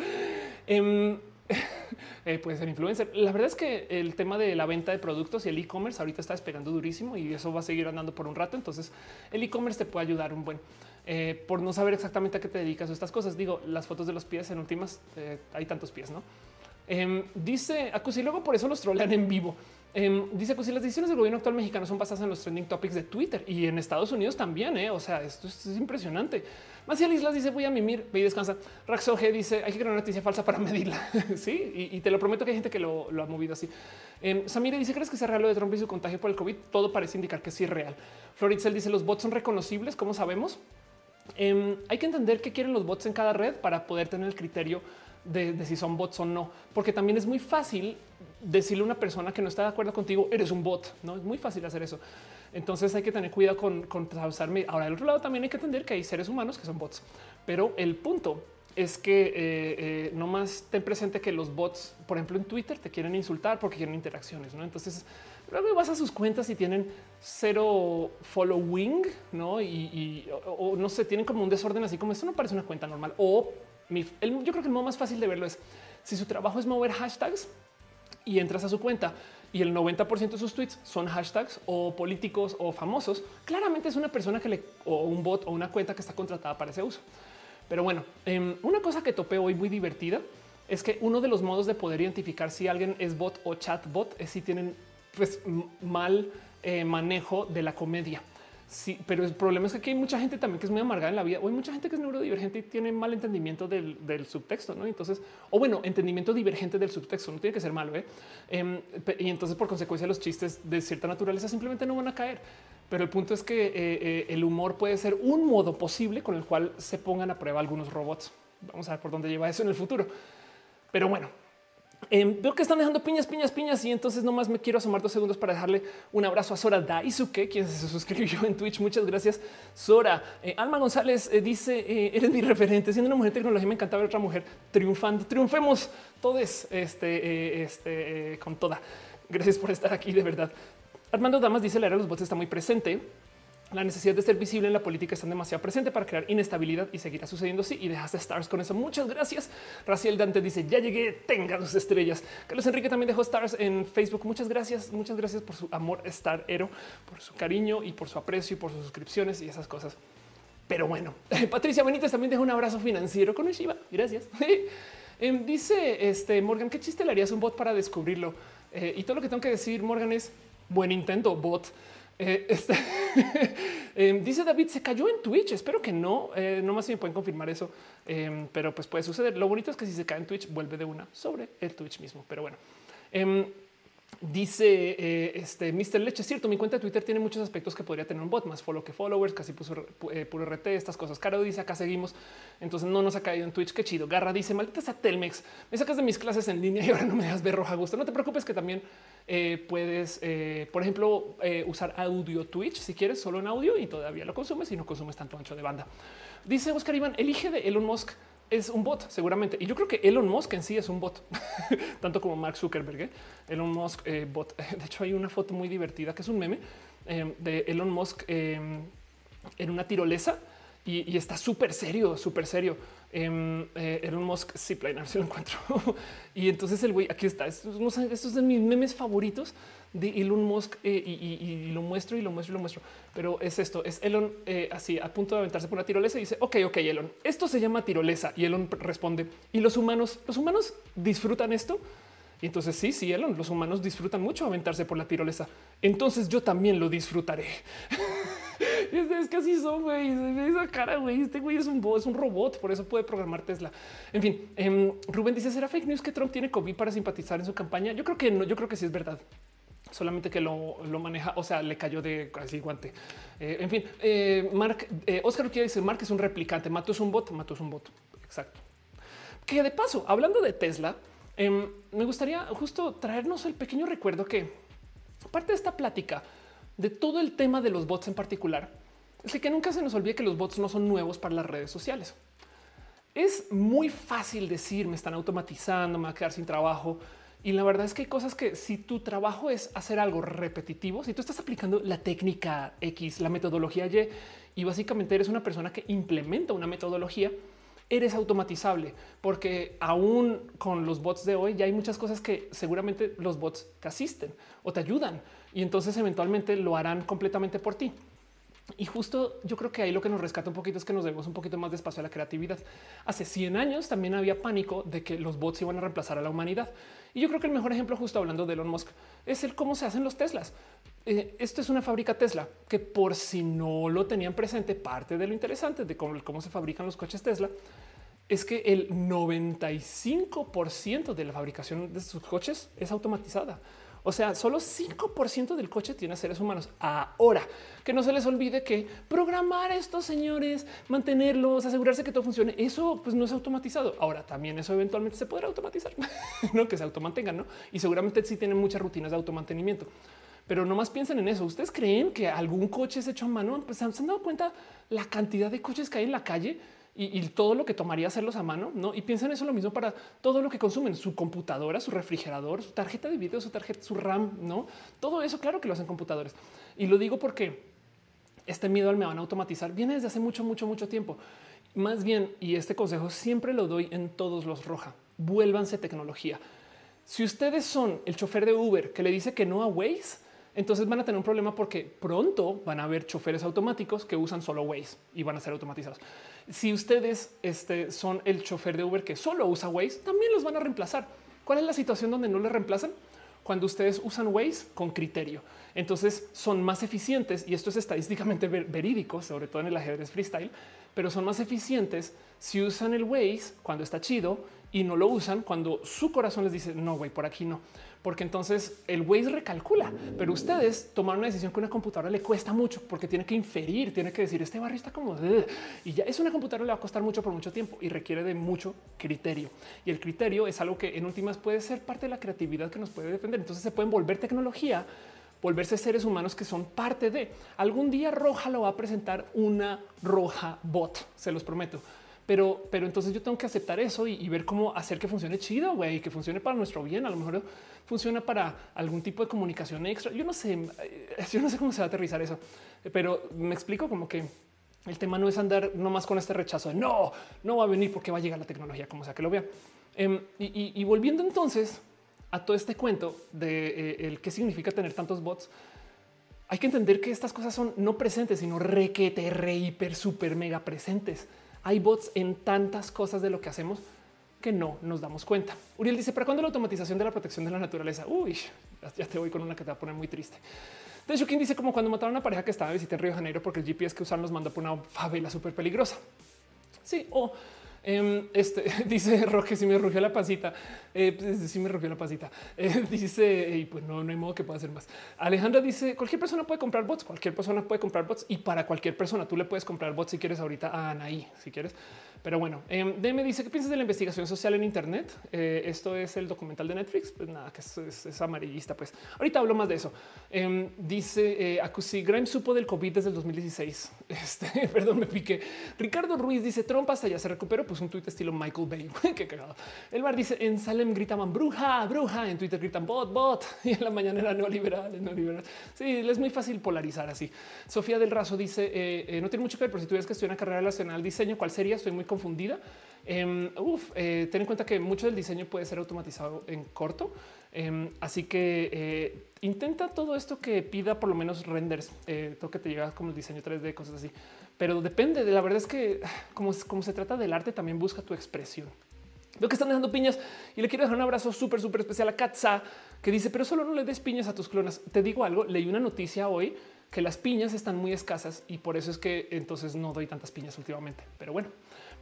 Em, *laughs* eh, puede ser influencer. La verdad es que el tema de la venta de productos y el e-commerce ahorita está despegando durísimo y eso va a seguir andando por un rato. Entonces el e-commerce te puede ayudar un buen eh, por no saber exactamente a qué te dedicas o estas cosas. Digo, las fotos de los pies en últimas eh, hay tantos pies, no? Em, dice Acusi, luego por eso los trolean en vivo. Em, dice pues si las decisiones del gobierno actual mexicano son basadas en los trending topics de Twitter y en Estados Unidos también. ¿eh? O sea, esto es, impresionante. Maciel Islas dice voy a mimir, ve y descansa. Raxoge dice hay que crear una noticia falsa para medirla. *laughs* sí, y, te lo prometo que hay gente que lo, ha movido así. Eh, Samire dice crees que sea real lo de Trump y su contagio por el COVID. Todo parece indicar que sí es real. Floritzel dice los bots son reconocibles. ¿Cómo sabemos? hay que entender qué quieren los bots en cada red para poder tener el criterio de, si son bots o no, porque también es muy fácil decirle a una persona que no está de acuerdo contigo, eres un bot, no es muy fácil hacer eso. Entonces hay que tener cuidado con, con. Ahora, del otro lado también hay que entender que hay seres humanos que son bots, pero el punto es que eh, eh, no más ten presente que los bots, por ejemplo, en Twitter te quieren insultar porque quieren interacciones, ¿no? Entonces luego vas a sus cuentas y tienen cero following, ¿no? Y, o, no sé, tienen como un desorden así como esto no parece una cuenta normal o yo creo que el modo más fácil de verlo es si su trabajo es mover hashtags y entras a su cuenta y el 90% de sus tweets son hashtags o políticos o famosos, claramente es una persona que le o un bot o una cuenta que está contratada para ese uso. Pero bueno, em, una cosa que topé hoy muy divertida es que uno de los modos de poder identificar si alguien es bot o chatbot es si tienen pues, mal eh, manejo de la comedia. Sí, pero el problema es que aquí hay mucha gente también que es muy amargada en la vida o hay mucha gente que es neurodivergente y tiene mal entendimiento del, subtexto, ¿no? Entonces, o bueno, entendimiento divergente del subtexto, no tiene que ser malo, ¿eh? Em, y entonces por consecuencia los chistes de cierta naturaleza simplemente no van a caer. Pero el punto es que eh, eh, el humor puede ser un modo posible con el cual se pongan a prueba algunos robots. Vamos a ver por dónde lleva eso en el futuro. Pero bueno, Em, veo que están dejando piñas, piñas, piñas y entonces nomás me quiero asomar dos segundos para dejarle un abrazo a Sora Daisuke, quien se suscribió en Twitch. Muchas gracias, Sora. Eh, Alma González eh, dice, eh, eres mi referente. Siendo una mujer de tecnología, me encanta ver otra mujer triunfando. Triunfemos todos este, este, con toda. Gracias por estar aquí, de verdad. Armando Damas dice, la era de los bots está muy presente. La necesidad de ser visible en la política está demasiado presente para crear inestabilidad y seguirá sucediendo así. Y dejaste stars con eso. Muchas gracias. Raciel Dante dice ya llegué, tenga dos estrellas. Carlos Enrique también dejó stars en Facebook. Muchas gracias. Muchas gracias por su amor Star Hero, por su cariño y por su aprecio y por sus suscripciones y esas cosas. Pero bueno, *laughs* Patricia Benítez también deja un abrazo financiero con el Shiva. Gracias. *laughs* Em, dice este Morgan, ¿qué chiste le harías un bot para descubrirlo? Eh, y todo lo que tengo que decir, Morgan, es buen intento, bot. Eh, este, *laughs* em, dice David, se cayó en Twitch. Espero que no. Eh, no más si me pueden confirmar eso, em, pero pues puede suceder. Lo bonito es que si se cae en Twitch, vuelve de una sobre el Twitch mismo. Pero bueno, em, Dice eh, este Mr. Leche, es cierto, mi cuenta de Twitter tiene muchos aspectos que podría tener un bot, más follow que followers, casi puso eh, puro RT, estas cosas. Caro dice, acá seguimos, entonces no nos ha caído en Twitch, qué chido. Garra dice, maldita sea Telmex, me sacas de mis clases en línea y ahora no me dejas ver roja gusto. No te preocupes que también eh, puedes, por ejemplo, usar audio Twitch si quieres solo en audio y todavía lo consumes y no consumes tanto ancho de banda. Dice Oscar Iván, elige de Elon Musk es un bot, seguramente. Y yo creo que Elon Musk en sí es un bot, *laughs* tanto como Mark Zuckerberg. ¿eh? Elon Musk eh, bot. *laughs* De hecho, hay una foto muy divertida que es un meme eh, de Elon Musk en una tirolesa y, está súper serio, súper serio. Elon Musk lo encuentro. *laughs* y entonces el güey aquí está. Estos, de mis memes favoritos de Elon Musk eh, y, lo muestro y lo muestro y lo muestro. Pero es esto, es Elon eh, así a punto de aventarse por una tirolesa y dice, ok, ok, Elon, esto se llama tirolesa. Y Elon responde, ¿y los humanos? ¿Los humanos disfrutan esto? Y entonces sí, sí, Elon, los humanos disfrutan mucho aventarse por la tirolesa. Entonces yo también lo disfrutaré. *laughs* es, que así son, güey. Esa cara, güey. Este güey es un, es un robot, por eso puede programar Tesla. En fin, em, Rubén dice: ¿Será fake news que Trump tiene COVID para simpatizar en su campaña? Yo creo que no, yo creo que sí es verdad solamente que lo, maneja, o sea, le cayó de casi guante. Eh, en fin, eh, Mark, eh, Oscar quiere decir, Mark es un replicante, Mato es un bot, Mato es un bot. Exacto. Que de paso, hablando de Tesla, em, me gustaría justo traernos el pequeño recuerdo que parte de esta plática de todo el tema de los bots en particular, es que nunca se nos olvide que los bots no son nuevos para las redes sociales. Es muy fácil decir, me están automatizando, me va a quedar sin trabajo, y la verdad es que hay cosas que si tu trabajo es hacer algo repetitivo, si tú estás aplicando la técnica X, la metodología Y, y básicamente eres una persona que implementa una metodología, eres automatizable, porque aún con los bots de hoy ya hay muchas cosas que seguramente los bots te asisten o te ayudan y entonces eventualmente lo harán completamente por ti. Y justo yo creo que ahí lo que nos rescata un poquito es que nos debemos un poquito más de espacio a la creatividad. Hace 100 años también había pánico de que los bots iban a reemplazar a la humanidad. Y yo creo que el mejor ejemplo, justo hablando de Elon Musk, es el cómo se hacen los Teslas. Eh, esto es una fábrica Tesla que por si no lo tenían presente, parte de lo interesante de cómo, cómo se fabrican los coches Tesla es que el 95% de la fabricación de sus coches es automatizada. O sea, solo 5% del coche tiene seres humanos. Ahora, que no se les olvide que programar estos señores, mantenerlos, asegurarse que todo funcione, eso pues no es automatizado. Ahora, también eso eventualmente se podrá automatizar, *laughs* no que se automantengan, ¿no? Y seguramente sí tienen muchas rutinas de automantenimiento. Pero no más piensen en eso. ¿Ustedes creen que algún coche es hecho a mano? Pues se han dado cuenta la cantidad de coches que hay en la calle y, todo lo que tomaría hacerlos a mano, ¿no? Y piensen eso lo mismo para todo lo que consumen, su computadora, su refrigerador, su tarjeta de video, su tarjeta, su RAM, ¿no? Todo eso, claro que lo hacen computadores. Y lo digo porque este miedo al me van a automatizar viene desde hace mucho, mucho, mucho tiempo. Más bien, y este consejo siempre lo doy en todos los roja, vuélvanse tecnología. Si ustedes son el chofer de Uber que le dice que no a Waze, entonces van a tener un problema porque pronto van a haber choferes automáticos que usan solo Waze y van a ser automatizados. Si ustedes este, son el chofer de Uber que solo usa Waze, también los van a reemplazar. ¿Cuál es la situación donde no le reemplazan? Cuando ustedes usan Waze con criterio. Entonces son más eficientes y esto es estadísticamente verídico, sobre todo en el ajedrez freestyle, pero son más eficientes si usan el Waze cuando está chido y no lo usan cuando su corazón les dice no, güey, por aquí no porque entonces el Waze recalcula, pero ustedes tomaron una decisión que una computadora le cuesta mucho porque tiene que inferir, tiene que decir este barrio está como y ya es una computadora le va a costar mucho por mucho tiempo y requiere de mucho criterio. Y el criterio es algo que en últimas puede ser parte de la creatividad que nos puede defender. Entonces se pueden volver tecnología volverse seres humanos que son parte de algún día Roja lo va a presentar una Roja bot, se los prometo pero, pero entonces yo tengo que aceptar eso y, ver cómo hacer que funcione chido, güey, que funcione para nuestro bien. A lo mejor funciona para algún tipo de comunicación extra. Yo no sé, *laughs* yo no sé cómo se va a aterrizar eso, pero me explico como que el tema no es andar nomás con este rechazo de no, no va a venir porque va a llegar la tecnología, como sea que lo vea. Em, y, volviendo entonces a todo este cuento de eh, el qué significa tener tantos bots, hay que entender que estas cosas son no presentes, sino requete, re, hiper, super, mega presentes. Hay bots en tantas cosas de lo que hacemos que no nos damos cuenta. Uriel dice, ¿para cuándo la automatización de la protección de la naturaleza? Uy, ya te voy con una que te va a poner muy triste. De hecho, quien dice como cuando mataron a una pareja que estaba de visita en Río de Janeiro porque el GPS que usaron los mandó por una favela súper peligrosa. Sí, o Em, este *laughs* dice Roque, si me rugió la pasita, eh, pues, si me rugió la pasita. *laughs* Eh, dice, y pues no, no hay modo que pueda hacer más. Alejandra dice, cualquier persona puede comprar bots, cualquier persona puede comprar bots y para cualquier persona tú le puedes comprar bots si quieres ahorita a Anaí, si quieres. Pero bueno, eh, DM dice, ¿qué piensas de la investigación social en Internet? Eh, esto es el documental de Netflix, pues nada, que es, amarillista, pues ahorita hablo más de eso. Em, dice, eh, Acusi, Grimes supo del COVID desde el 2016. *laughs* Este, *laughs* perdón, me piqué. Ricardo Ruiz dice, Trump hasta ya se recuperó, pues un tuit estilo Michael Bay. *laughs* Qué cagado. El bar dice, en Salem gritaban bruja, bruja, en Twitter gritan bot, bot, y en la mañana era neoliberal, neoliberal. Sí, es muy fácil polarizar así. Sofía del Razo dice, eh, no tiene mucho que ver, pero si tuvieras que estudiar una carrera relacionada al diseño, ¿cuál sería? Estoy muy confundida. Em, eh, ten en cuenta que mucho del diseño puede ser automatizado en corto. Em, así que eh, intenta todo esto que pida por lo menos renders, eh, todo que te llega como el diseño 3D, cosas así. Pero depende de la verdad es que *sighs* como, como se trata del arte, también busca tu expresión. Veo que están dejando piñas y le quiero dejar un abrazo súper, súper especial a Katza que dice, pero solo no le des piñas a tus clonas. Te digo algo, leí una noticia hoy que las piñas están muy escasas y por eso es que entonces no doy tantas piñas últimamente. Pero bueno,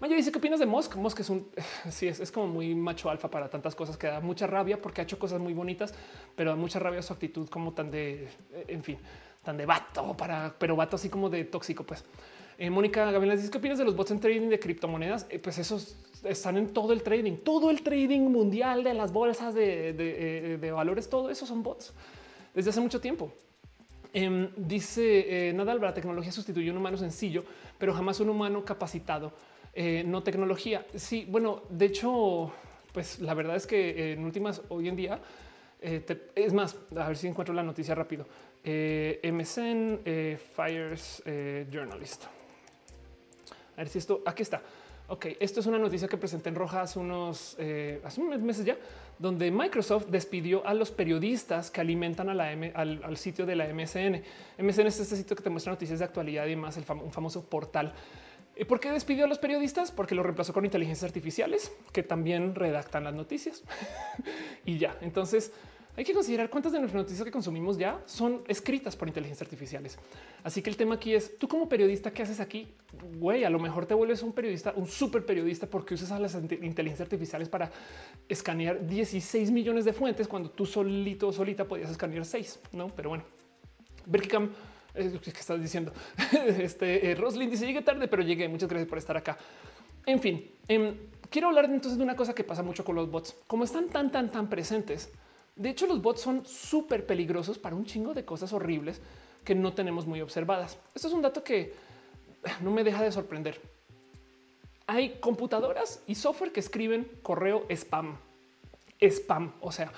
Maya dice qué opinas de Musk. Musk es un *sighs* sí, es, como muy macho alfa para tantas cosas que da mucha rabia porque ha hecho cosas muy bonitas, pero da mucha rabia su actitud como tan de, en fin, tan de vato para, pero vato así como de tóxico. Pues eh, Mónica Gabriela dice qué opinas de los bots en trading de criptomonedas. Eh, pues esos están en todo el trading, todo el trading mundial de las bolsas de, eh, valores, todo eso son bots desde hace mucho tiempo. Em, dice Nadal, la tecnología sustituye un humano sencillo, pero jamás un humano capacitado eh, no tecnología. Sí, bueno, de hecho, pues la verdad es que eh, en últimas hoy en día eh, es más, a ver si encuentro la noticia rápido. MSN Fires Journalist. A ver si esto aquí está. Ok, esto es una noticia que presenté en Roja hace unos, meses ya, donde Microsoft despidió a los periodistas que alimentan al, sitio de la MSN. MSN es este sitio que te muestra noticias de actualidad y más, el un famoso portal. ¿Por qué despidió a los periodistas? Porque lo reemplazó con inteligencias artificiales que también redactan las noticias. *laughs* y ya, entonces hay que considerar cuántas de nuestras noticias que consumimos ya son escritas por inteligencias artificiales. Así que el tema aquí es tú como periodista, ¿qué haces aquí? Güey, a lo mejor te vuelves un periodista, un super periodista porque usas a las inteligencias artificiales para escanear 16 millones de fuentes cuando tú solito o solita podías escanear 6, no? Pero bueno, Berkicam, eh, ¿qué estás diciendo? *laughs* este eh, Roslyn dice llegué tarde, pero llegué. Muchas gracias por estar acá. En fin, em, quiero hablar entonces de una cosa que pasa mucho con los bots. Como están tan, tan, tan presentes, de hecho, los bots son súper peligrosos para un chingo de cosas horribles que no tenemos muy observadas. Esto es un dato que *sighs* no me deja de sorprender. Hay computadoras y software que escriben correo spam. Spam, o sea,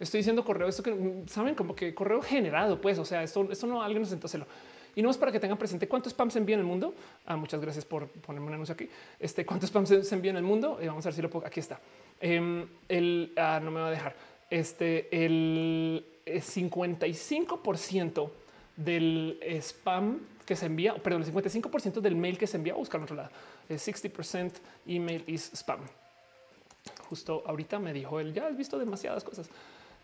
estoy diciendo correo, esto que saben como que correo generado, pues, o sea, esto, esto no alguien nos sentó. Y no es para que tengan presente cuántos spam se envía en el mundo. Ah, muchas gracias por ponerme un anuncio aquí. Este cuántos spam se, envía en el mundo. y vamos a ver si lo puedo. Aquí está. Em, el ah, no me va a dejar este, el 55% del spam que se envía, perdón, el 55% del mail que se envía, a buscar en otro lado, es 60% email is spam. Justo ahorita me dijo él, ya has visto demasiadas cosas.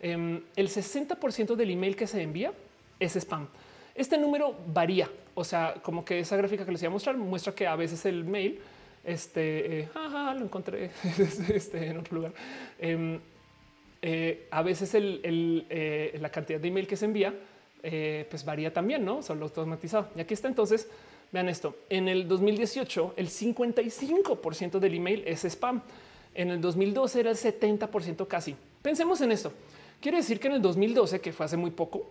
Em, el 60% del email que se envía es spam. Este número varía, o sea, como que esa gráfica que les voy a mostrar muestra que a veces el mail, este, eh, lo encontré *laughs* este, en otro lugar. Em, eh, a veces eh, la cantidad de email que se envía pues varía también, no solo automatizado. Y aquí está. Entonces vean esto. En el 2018, el 55% del email es spam. En el 2012 era el 70% casi. Pensemos en esto. Quiere decir que en el 2012, que fue hace muy poco,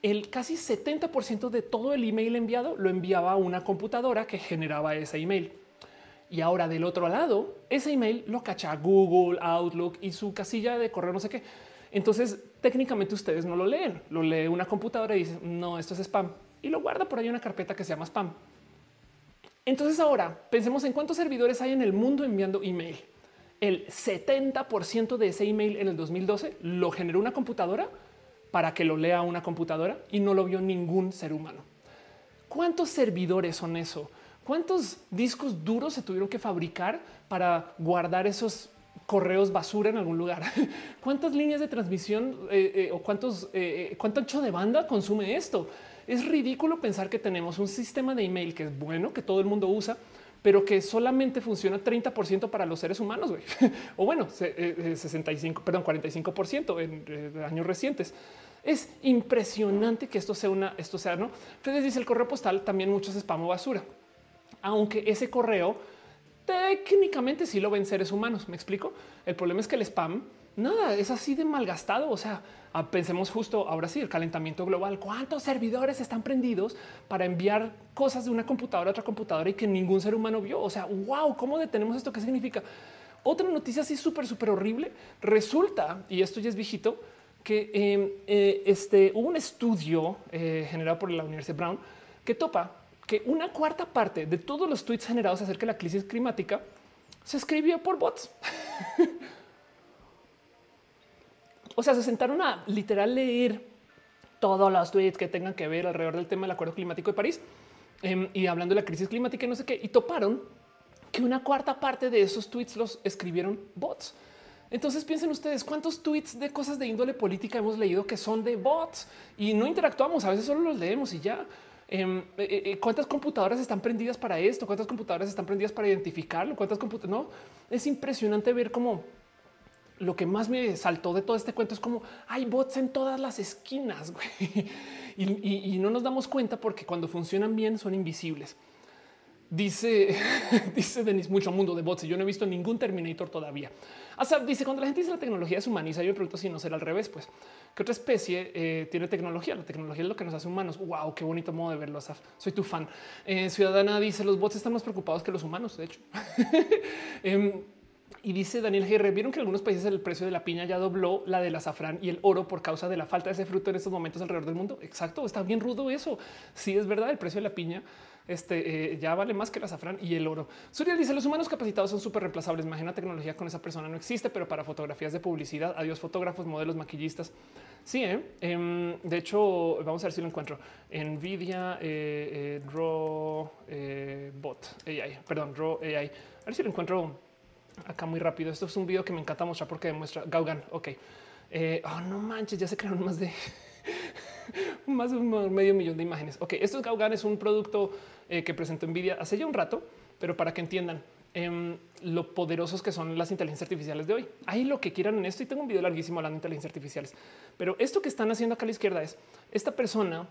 el casi 70% de todo el email enviado lo enviaba a una computadora que generaba ese email. Y ahora del otro lado, ese email lo cacha Google, Outlook y su casilla de correo, no sé qué. Entonces, técnicamente ustedes no lo leen, lo lee una computadora y dice, no, esto es spam. Y lo guarda por ahí una carpeta que se llama spam. Entonces ahora pensemos en cuántos servidores hay en el mundo enviando email. El 70% de ese email en el 2012 lo generó una computadora para que lo lea una computadora y no lo vio ningún ser humano. ¿Cuántos servidores son eso? ¿Cuántos discos duros se tuvieron que fabricar para guardar esos correos basura en algún lugar? *laughs* ¿Cuántas líneas de transmisión eh, eh, o cuántos, eh, cuánto ancho de banda consume esto? Es ridículo pensar que tenemos un sistema de email que es bueno, que todo el mundo usa, pero que solamente funciona 30% para los seres humanos, *laughs* o bueno, 65, perdón, 45% en años recientes. Es impresionante que esto sea una, esto sea, no? Ustedes dice el correo postal también muchos spam o basura aunque ese correo técnicamente sí lo ven seres humanos. Me explico. El problema es que el spam nada es así de malgastado. O sea, ah, pensemos justo ahora sí el calentamiento global. ¿Cuántos servidores están prendidos para enviar cosas de una computadora a otra computadora y que ningún ser humano vio? O sea, wow, ¿cómo detenemos esto? ¿Qué significa? Otra noticia así súper, súper horrible. Resulta, y esto ya es viejito, que em, eh, este, hubo un estudio eh, generado por la Universidad Brown que topa que una cuarta parte de todos los tweets generados acerca de la crisis climática se escribió por bots. *laughs* o sea, se sentaron a literal leer todos los tweets que tengan que ver alrededor del tema del acuerdo climático de París em, y hablando de la crisis climática y no sé qué, y toparon que una cuarta parte de esos tweets los escribieron bots. Entonces piensen ustedes cuántos tweets de cosas de índole política hemos leído que son de bots y no interactuamos. A veces solo los leemos y ya. Em, eh, eh, eh, ¿Cuántas computadoras están prendidas para esto? ¿Cuántas computadoras están prendidas para identificarlo? ¿Cuántas computadoras? No, es impresionante ver cómo lo que más me saltó de todo este cuento es como hay bots en todas las esquinas *laughs* y, y, no nos damos cuenta porque cuando funcionan bien son invisibles. Dice, *laughs* dice Denis, mucho mundo de bots y yo no he visto ningún Terminator todavía. Asaf dice, cuando la gente dice la tecnología se humaniza, yo me pregunto si no será al revés, pues. ¿Qué otra especie eh, tiene tecnología? La tecnología es lo que nos hace humanos. Wow, qué bonito modo de verlo. Soy tu fan. Eh, Ciudadana dice los bots están más preocupados que los humanos. De hecho, *laughs* em, y dice Daniel G. Vieron que en algunos países el precio de la piña ya dobló la del azafrán y el oro por causa de la falta de ese fruto en estos momentos alrededor del mundo. Exacto. Está bien rudo eso. Sí, es verdad. El precio de la piña Este eh, ya vale más que el azafrán y el oro. Suriel dice los humanos capacitados son súper reemplazables. Imagina tecnología con esa persona no existe, pero para fotografías de publicidad, adiós fotógrafos, modelos, maquillistas. Sí, ¿eh? Em, de hecho, vamos a ver si lo encuentro. Nvidia eh, Draw Bot AI, perdón, Draw AI. A ver si lo encuentro acá muy rápido. Esto es un video que me encanta mostrar porque demuestra Gaugan. Ok. oh, no manches, ya se crearon más de *laughs* más de medio millón de imágenes. Ok, esto es Gaugan, es un producto eh, que presentó Nvidia hace ya un rato, pero para que entiendan em, lo poderosos que son las inteligencias artificiales de hoy. Hay lo que quieran en esto y tengo un video larguísimo hablando de inteligencias artificiales, pero esto que están haciendo acá a la izquierda es esta persona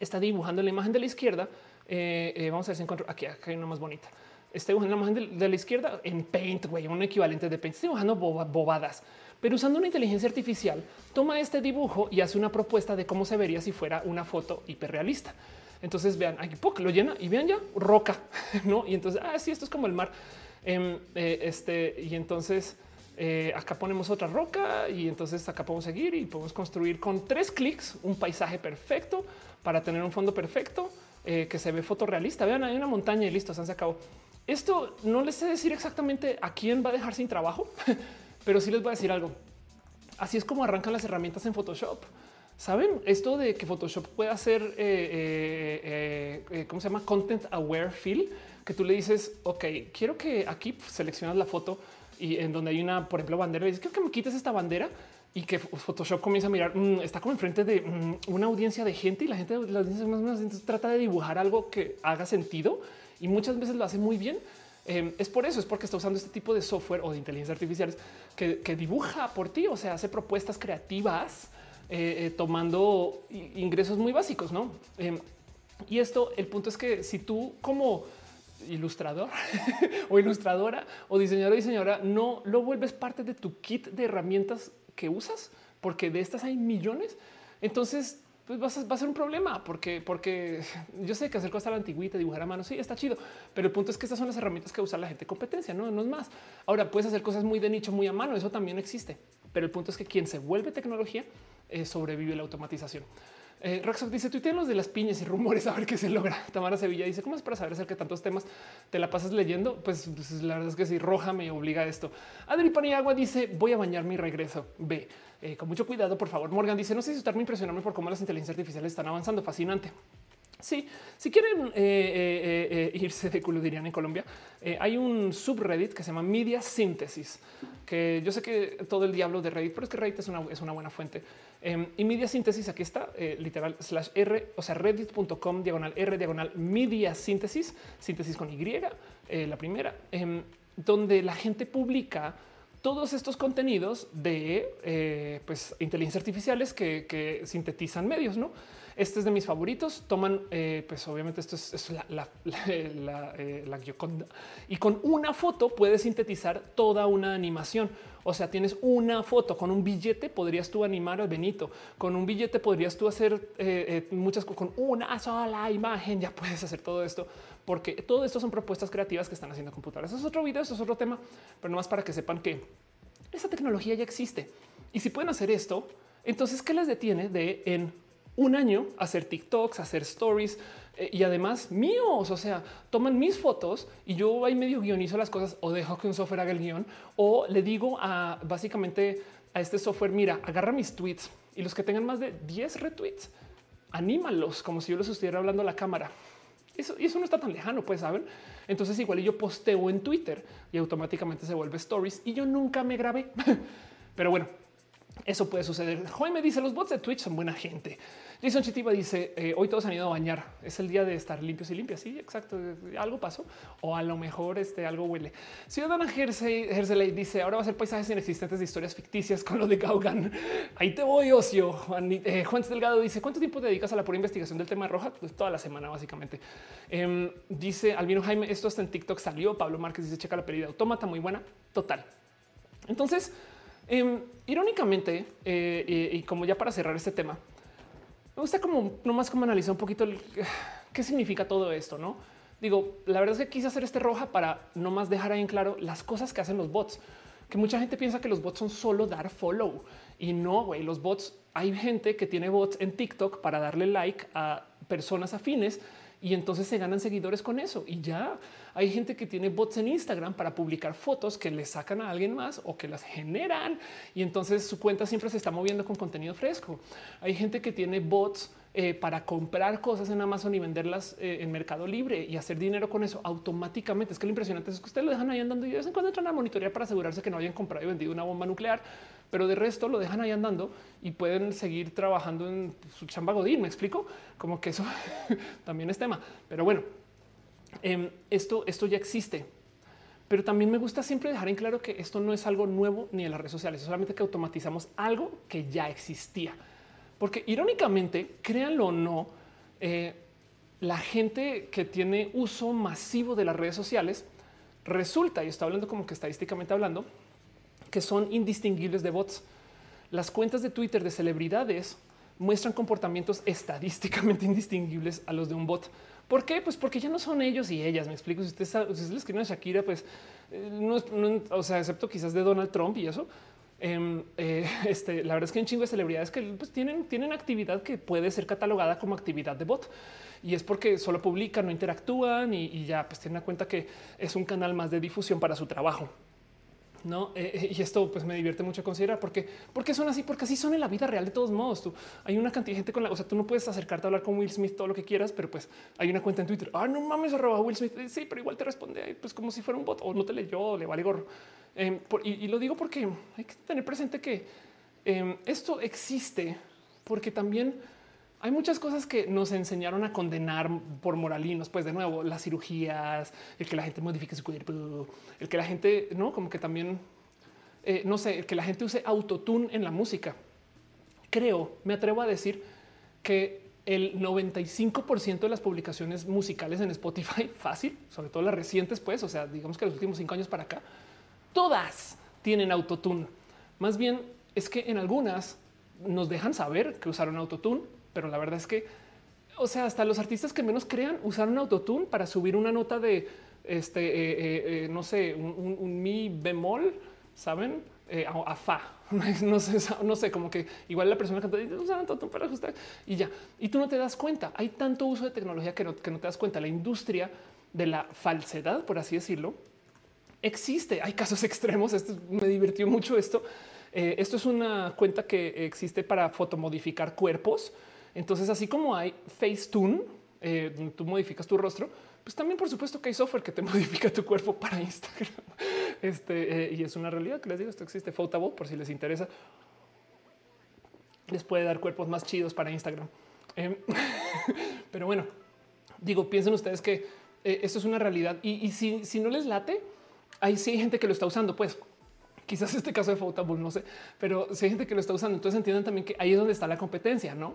está dibujando la imagen de la izquierda. Eh, eh, vamos a ver si encuentro aquí, acá hay una más bonita. Está dibujando la imagen de, la izquierda en Paint, güey, un equivalente de Paint. Está dibujando bobadas pero usando una inteligencia artificial toma este dibujo y hace una propuesta de cómo se vería si fuera una foto hiperrealista. Entonces vean, aquí lo llena y vean ya roca, *laughs* no? Y entonces, ah, sí, esto es como el mar. Em, eh, este, y entonces eh, acá ponemos otra roca y entonces acá podemos seguir y podemos construir con tres clics un paisaje perfecto para tener un fondo perfecto eh, que se ve fotorrealista. Vean, hay una montaña y listo, se acabó. Esto no les sé decir exactamente a quién va a dejar sin trabajo, *laughs* pero sí les voy a decir algo. Así es como arrancan las herramientas en Photoshop. Saben esto de que Photoshop puede hacer, eh, eh, eh, ¿cómo se llama? Content aware fill, que tú le dices, ok, quiero que aquí seleccionas la foto y en donde hay una, por ejemplo, bandera, y dices, quiero que me quites esta bandera y que Photoshop comienza a mirar, mm, está como enfrente de mm, una audiencia de gente y la gente, la audiencia más o menos trata de dibujar algo que haga sentido y muchas veces lo hace muy bien Em, es por eso, es porque está usando este tipo de software o de inteligencia artificiales que, dibuja por ti, o sea, hace propuestas creativas eh, eh, tomando ingresos muy básicos, ¿no? Em, y esto, el punto es que si tú como ilustrador *laughs* o ilustradora o diseñador o diseñadora no lo vuelves parte de tu kit de herramientas que usas, porque de estas hay millones, entonces pues va a ser un problema porque, porque *laughs* yo sé que hacer cosas a la antigüita, dibujar a mano, sí, está chido, pero el punto es que estas son las herramientas que usa la gente competencia, no, no es más. Ahora puedes hacer cosas muy de nicho, muy a mano, eso también existe, pero el punto es que quien se vuelve tecnología eh, sobrevive la automatización. Eh, dice tienes los de las piñas y rumores a ver qué se logra. *laughs* Tamara Sevilla dice cómo es para saber acerca de tantos temas te la pasas leyendo. Pues, pues la verdad es que si roja me obliga a esto. Adri Paniagua dice voy a bañar mi regreso. B eh, con mucho cuidado, por favor. Morgan dice no sé si me impresionarme por cómo las inteligencias artificiales están avanzando. Fascinante. Sí, si quieren eh, eh, eh, irse de culo, dirían en Colombia, hay un subreddit que se llama Media Síntesis, que yo sé que todo el diablo de Reddit, pero es que Reddit es una, es una buena fuente. Em, y Media Síntesis, aquí está, literal, slash R, o sea, reddit.com, diagonal R, diagonal Media Síntesis, síntesis con Y, la primera, em, donde la gente publica todos estos contenidos de pues, inteligencias artificiales que sintetizan medios, ¿no? Este es de mis favoritos. Toman, eh, pues obviamente esto es, eh, la, Gioconda y con una foto puedes sintetizar toda una animación. O sea, tienes una foto con un billete, podrías tú animar al Benito. Con un billete podrías tú hacer eh, muchas con una sola imagen. Ya puedes hacer todo esto porque todo esto son propuestas creativas que están haciendo computadoras. Es otro video, eso es otro tema, pero no más para que sepan que esa tecnología ya existe. Y si pueden hacer esto, entonces, ¿qué les detiene de en un año hacer TikToks, hacer stories eh, y además míos. O sea, toman mis fotos y yo ahí medio guionizo las cosas o dejo que un software haga el guion o le digo a básicamente a este software, mira, agarra mis tweets y los que tengan más de 10 retweets, anímalos como si yo los estuviera hablando a la cámara. Eso, eso no está tan lejano, pues saben. Entonces igual yo posteo en Twitter y automáticamente se vuelve stories y yo nunca me grabé. *laughs* Pero bueno, eso puede suceder. me dice los bots de Twitch son buena gente. Jason Chitiba dice eh, hoy todos han ido a bañar. Es el día de estar limpios y limpias. Sí, exacto. Algo pasó o a lo mejor este algo huele. Ciudadana Hersley dice ahora va a ser paisajes inexistentes de historias ficticias con lo de Gaugan. Ahí te voy, ocio. Juan, eh, Juan Delgado dice cuánto tiempo dedicas a la pura investigación del tema roja? Pues toda la semana, básicamente. Em, dice Albino Jaime, esto hasta en TikTok salió. Pablo Márquez dice checa la pérdida autómata, muy buena. Total. Entonces, em, irónicamente, eh, y como ya para cerrar este tema, me gusta como nomás como analizar un poquito *sighs* qué significa todo esto, no? Digo, la verdad es que quise hacer este roja para no más dejar ahí en claro las cosas que hacen los bots, que mucha gente piensa que los bots son solo dar follow y no, güey, los bots hay gente que tiene bots en TikTok para darle like a personas afines y entonces se ganan seguidores con eso. Y ya hay gente que tiene bots en Instagram para publicar fotos que le sacan a alguien más o que las generan y entonces su cuenta siempre se está moviendo con contenido fresco. Hay gente que tiene bots eh, para comprar cosas en Amazon y venderlas eh, en Mercado Libre y hacer dinero con eso automáticamente. Es que lo impresionante es que ustedes lo dejan ahí andando y de vez en cuando entran a monitorear para asegurarse que no hayan comprado y vendido una bomba nuclear, pero de resto lo dejan ahí andando y pueden seguir trabajando en su chamba godín. Me explico como que eso *laughs* también es tema, pero bueno, em, esto, esto ya existe. Pero también me gusta siempre dejar en claro que esto no es algo nuevo ni en las redes sociales, solamente que automatizamos algo que ya existía. Porque irónicamente, créanlo o no, eh, la gente que tiene uso masivo de las redes sociales resulta, y está hablando como que estadísticamente hablando, que son indistinguibles de bots. Las cuentas de Twitter de celebridades muestran comportamientos estadísticamente *laughs* indistinguibles a los de un bot. ¿Por qué? Pues porque ya no son ellos y ellas. Me explico. Si ustedes, si les escriben a Shakira, pues eh, no, no, o sea, excepto quizás de Donald Trump y eso, Em, eh, *laughs* este, la verdad es que un chingo de celebridades que pues, tienen, tienen actividad que puede ser catalogada como actividad de bot y es porque solo publican, no interactúan y, ya pues tienen en cuenta que es un canal más de difusión para su trabajo. No, eh, eh, y esto pues me divierte mucho considerar porque, porque son así, porque así son en la vida real. De todos modos, tú hay una cantidad de gente con la, o sea, tú no puedes acercarte a hablar con Will Smith todo lo que quieras, pero pues hay una cuenta en Twitter. Ah, no mames, arroba Will Smith. Sí, pero igual te responde pues como si fuera un bot o no te leyó, le vale gorro. Em, y, lo digo porque hay que tener presente que em, esto existe porque también hay muchas cosas que nos enseñaron a condenar por moralinos, pues de nuevo, las cirugías, el que la gente modifique su cuerpo, el que la gente, no, como que también, eh, no sé, el que la gente use autotune en la música. Creo, me atrevo a decir que el 95% de las publicaciones musicales en Spotify, *laughs* fácil, sobre todo las recientes, pues, o sea, digamos que los últimos cinco años para acá, todas tienen autotune. Más bien es que en algunas nos dejan saber que usaron autotune, pero la verdad es que, o sea, hasta los artistas que menos crean usaron autotune para subir una nota de este, eh, eh, eh, no sé, un, mi bemol, saben, a, fa. *laughs* No sé, no sé, como que igual la persona canta usaron autotune para ajustar y ya. Y tú no te das cuenta. Hay tanto uso de tecnología que no, te das cuenta. La industria de la falsedad, por así decirlo, existe. Hay casos *laughs* extremos. Esto me divirtió mucho esto. Esto es una cuenta que existe para fotomodificar cuerpos. Entonces, así como hay Facetune, eh, tú modificas tu rostro, pues también por supuesto que hay software que te *laughs* modifica tu cuerpo para Instagram. *laughs* Este eh, y es una realidad que les digo. Esto existe Photable por si les interesa. Les puede dar cuerpos más chidos para Instagram. Em, *laughs* pero bueno, digo, piensen ustedes que esto es una realidad y, si, si no les late, hay sí hay gente que lo está usando, pues quizás este caso de Photable, no sé, pero si hay gente que lo está usando, entonces entiendan también que ahí es donde está la competencia, ¿no?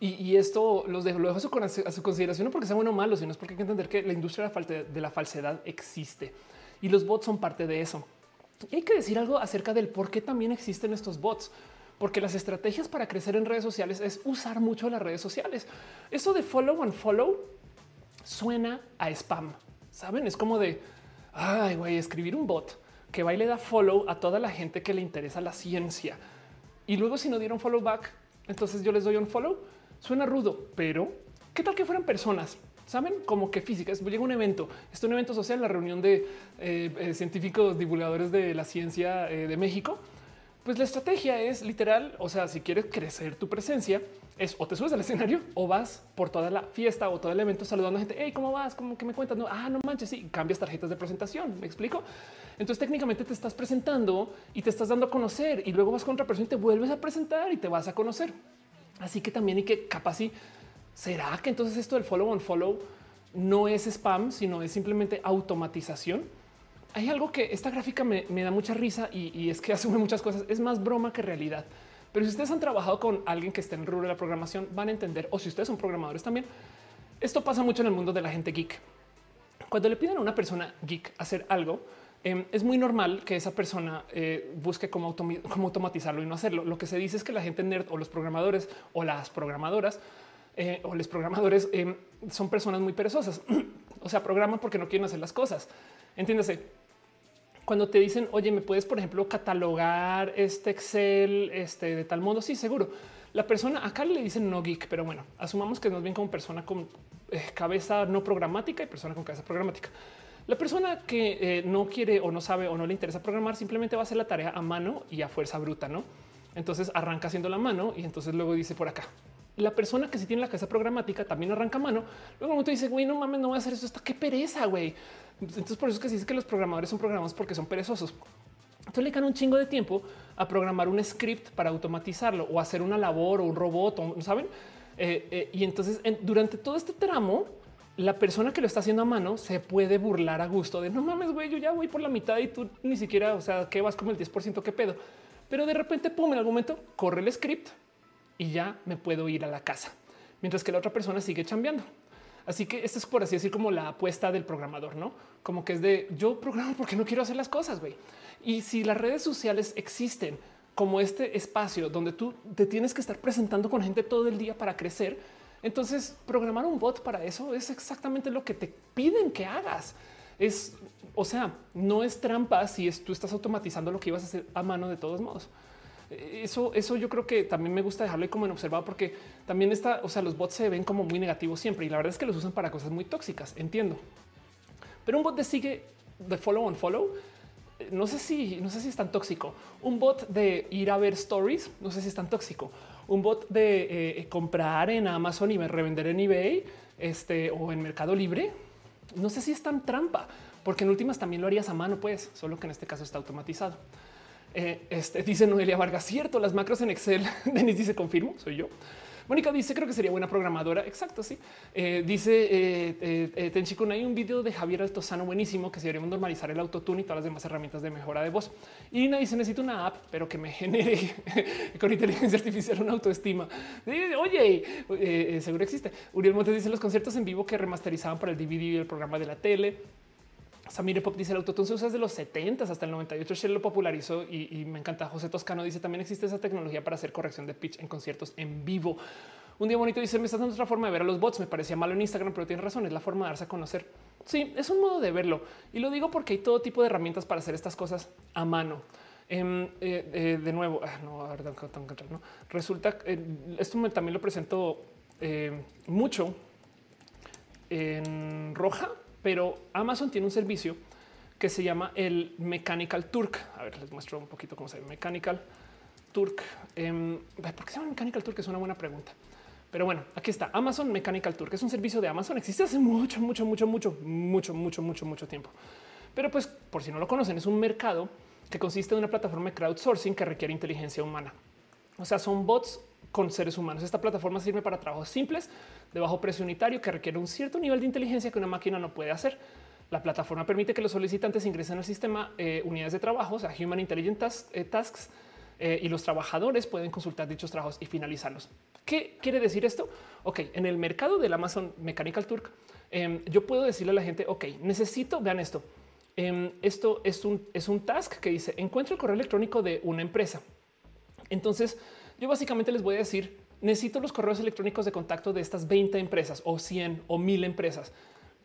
Y, esto los dejo, lo dejo a su, consideración, no porque sea bueno o malo, sino es porque hay que entender que la industria de la falsedad existe y los bots son parte de eso. Y hay que decir algo acerca del por qué también existen estos bots porque las estrategias para crecer en redes sociales es usar mucho las redes sociales. Eso de follow and follow suena a spam. Saben, es como de ay, güey, escribir un bot que va y le da follow a toda la gente que le interesa la ciencia. Y luego si no dieron follow back, entonces yo les doy un follow. Suena rudo, pero ¿qué tal que fueran personas? Saben como que físicas. Llega un evento, es un evento social, la reunión de eh, eh, científicos divulgadores de la ciencia eh, de México pues la estrategia es literal, o sea, si quieres crecer tu presencia, es o te subes al escenario o vas por toda la fiesta o todo el evento saludando a gente. Hey, ¿cómo vas? ¿Cómo que me cuentas? No, ah, no manches, sí, cambias tarjetas de presentación. Me explico. Entonces, técnicamente te estás presentando y te estás dando a conocer y luego vas con otra persona y te vuelves a presentar y te vas a conocer. Así que también hay que capaz y será que entonces esto del follow on follow no es spam, sino es simplemente automatización hay algo que esta gráfica me, da mucha risa y, es que *laughs* asume muchas cosas. Es más broma que realidad. Pero si ustedes han trabajado con alguien que esté en el rubro de la programación, van a entender, o si ustedes son programadores también, esto pasa mucho en el mundo de la gente geek. Cuando le piden a una persona geek hacer algo, em, es muy normal que esa persona eh, busque cómo, automatizarlo y no hacerlo. Lo que se dice es que la gente nerd o los programadores o las programadoras eh, o los programadores em, son personas muy perezosas. *clears throat* o sea, programan porque no quieren hacer las cosas. Entiéndase, cuando te dicen, oye, me puedes, por ejemplo, catalogar este Excel este, de tal modo, sí, seguro. La persona acá le dicen no geek, pero bueno, asumamos que nos ven como persona con eh, cabeza no programática y persona con cabeza programática. La persona que eh, no quiere o no sabe o no le interesa programar simplemente va a hacer la tarea a mano y a fuerza bruta, ¿no? Entonces arranca haciendo la mano y entonces luego dice por acá. La persona que sí tiene la cabeza programática también arranca a mano. Luego momento dice, güey, no mames, no voy a hacer eso. Está qué pereza, güey. Entonces por eso es que se dice que los programadores son programados porque son perezosos. Entonces le dan un chingo de tiempo a programar un script para automatizarlo o hacer una labor o un robot, o, ¿saben? Eh, eh, y entonces durante todo este tramo, la persona que lo está haciendo a mano se puede burlar a gusto de no mames, güey, yo ya voy por la mitad y tú ni siquiera, o sea, que vas como el 10%, qué pedo. Pero de repente, pum, en algún momento corre el script y ya me puedo ir a la casa, mientras que la otra persona sigue chambeando. Así que esto es por así decir como la apuesta del programador, no como que es de yo programo porque no quiero hacer las cosas. güey. Y si las redes sociales existen como este espacio donde tú te tienes que estar presentando con gente todo el día para crecer, entonces programar un bot para eso es exactamente lo que te piden que hagas. Es, o sea, no es trampa si es, tú estás automatizando lo que ibas a hacer a mano de todos modos. Eso, eso yo creo que también me gusta dejarlo como en observado porque también está, o sea, los bots se ven como muy negativos siempre y la verdad es que los usan para cosas muy tóxicas. Entiendo, pero un bot de sigue de follow on follow no sé si no sé si es tan tóxico. Un bot de ir a ver stories, no sé si es tan tóxico. Un bot de eh, comprar en Amazon y revender en eBay este, o en Mercado Libre, no sé si es tan trampa, porque en últimas también lo harías a mano, pues, solo que en este caso está automatizado. Eh, este, dice Noelia Vargas, cierto, las macros en Excel. *laughs* Denis dice, confirmo, soy yo. Mónica dice, creo que sería buena programadora. Exacto, sí. Eh, dice eh, eh, Tenchikun, hay un video de Javier Altozano buenísimo que se deberíamos normalizar el autotune y todas las demás herramientas de mejora de voz. Y Ina dice, necesito una app, pero que me *laughs* genere *laughs* con inteligencia artificial una autoestima. Oye, seguro existe. Uriel Montes dice los conciertos en vivo que remasterizaban para el DVD y el programa de la tele. Samir Pop dice el autotune se usa desde los 70 hasta el 98. Shell lo popularizó y, me encanta. José Toscano dice también existe esa tecnología para hacer corrección de pitch en conciertos en vivo. Un día bonito dice me estás dando otra forma de ver a los bots. Me parecía malo en Instagram, pero tiene razón. Es la forma de darse a conocer. Sí, es un modo de verlo y lo digo porque hay todo tipo de herramientas para hacer estas cosas a mano. Em, eh, eh, de nuevo, ah, no, resulta eh, esto también lo presento mucho en roja pero Amazon tiene un servicio que se llama el Mechanical Turk. A ver, les muestro un poquito cómo se llama Mechanical Turk. Em, ¿Por qué se llama Mechanical Turk? Es una buena pregunta. Pero bueno, aquí está Amazon Mechanical Turk. Es un servicio de Amazon. Existe hace mucho, mucho, mucho, mucho, mucho, mucho, mucho, mucho tiempo. Pero pues, por si no lo conocen, es un mercado que consiste en una plataforma de crowdsourcing que requiere inteligencia humana. O sea, son bots con seres humanos. Esta plataforma sirve para trabajos simples de bajo precio unitario que requiere un cierto nivel de inteligencia que una máquina no puede hacer. La plataforma permite que los solicitantes ingresen al sistema eh, unidades de trabajo, o sea, Human Intelligent eh, Tasks, eh, y los trabajadores pueden consultar dichos trabajos y finalizarlos. ¿Qué quiere decir esto? Ok, en el mercado del Amazon Mechanical Turk, em, yo puedo decirle a la gente, ok, necesito, vean esto, em, esto es un, es un task que dice, encuentro el correo electrónico de una empresa. Entonces, yo básicamente les voy a decir, necesito los correos electrónicos de contacto de estas 20 empresas o 100 o 1000 empresas.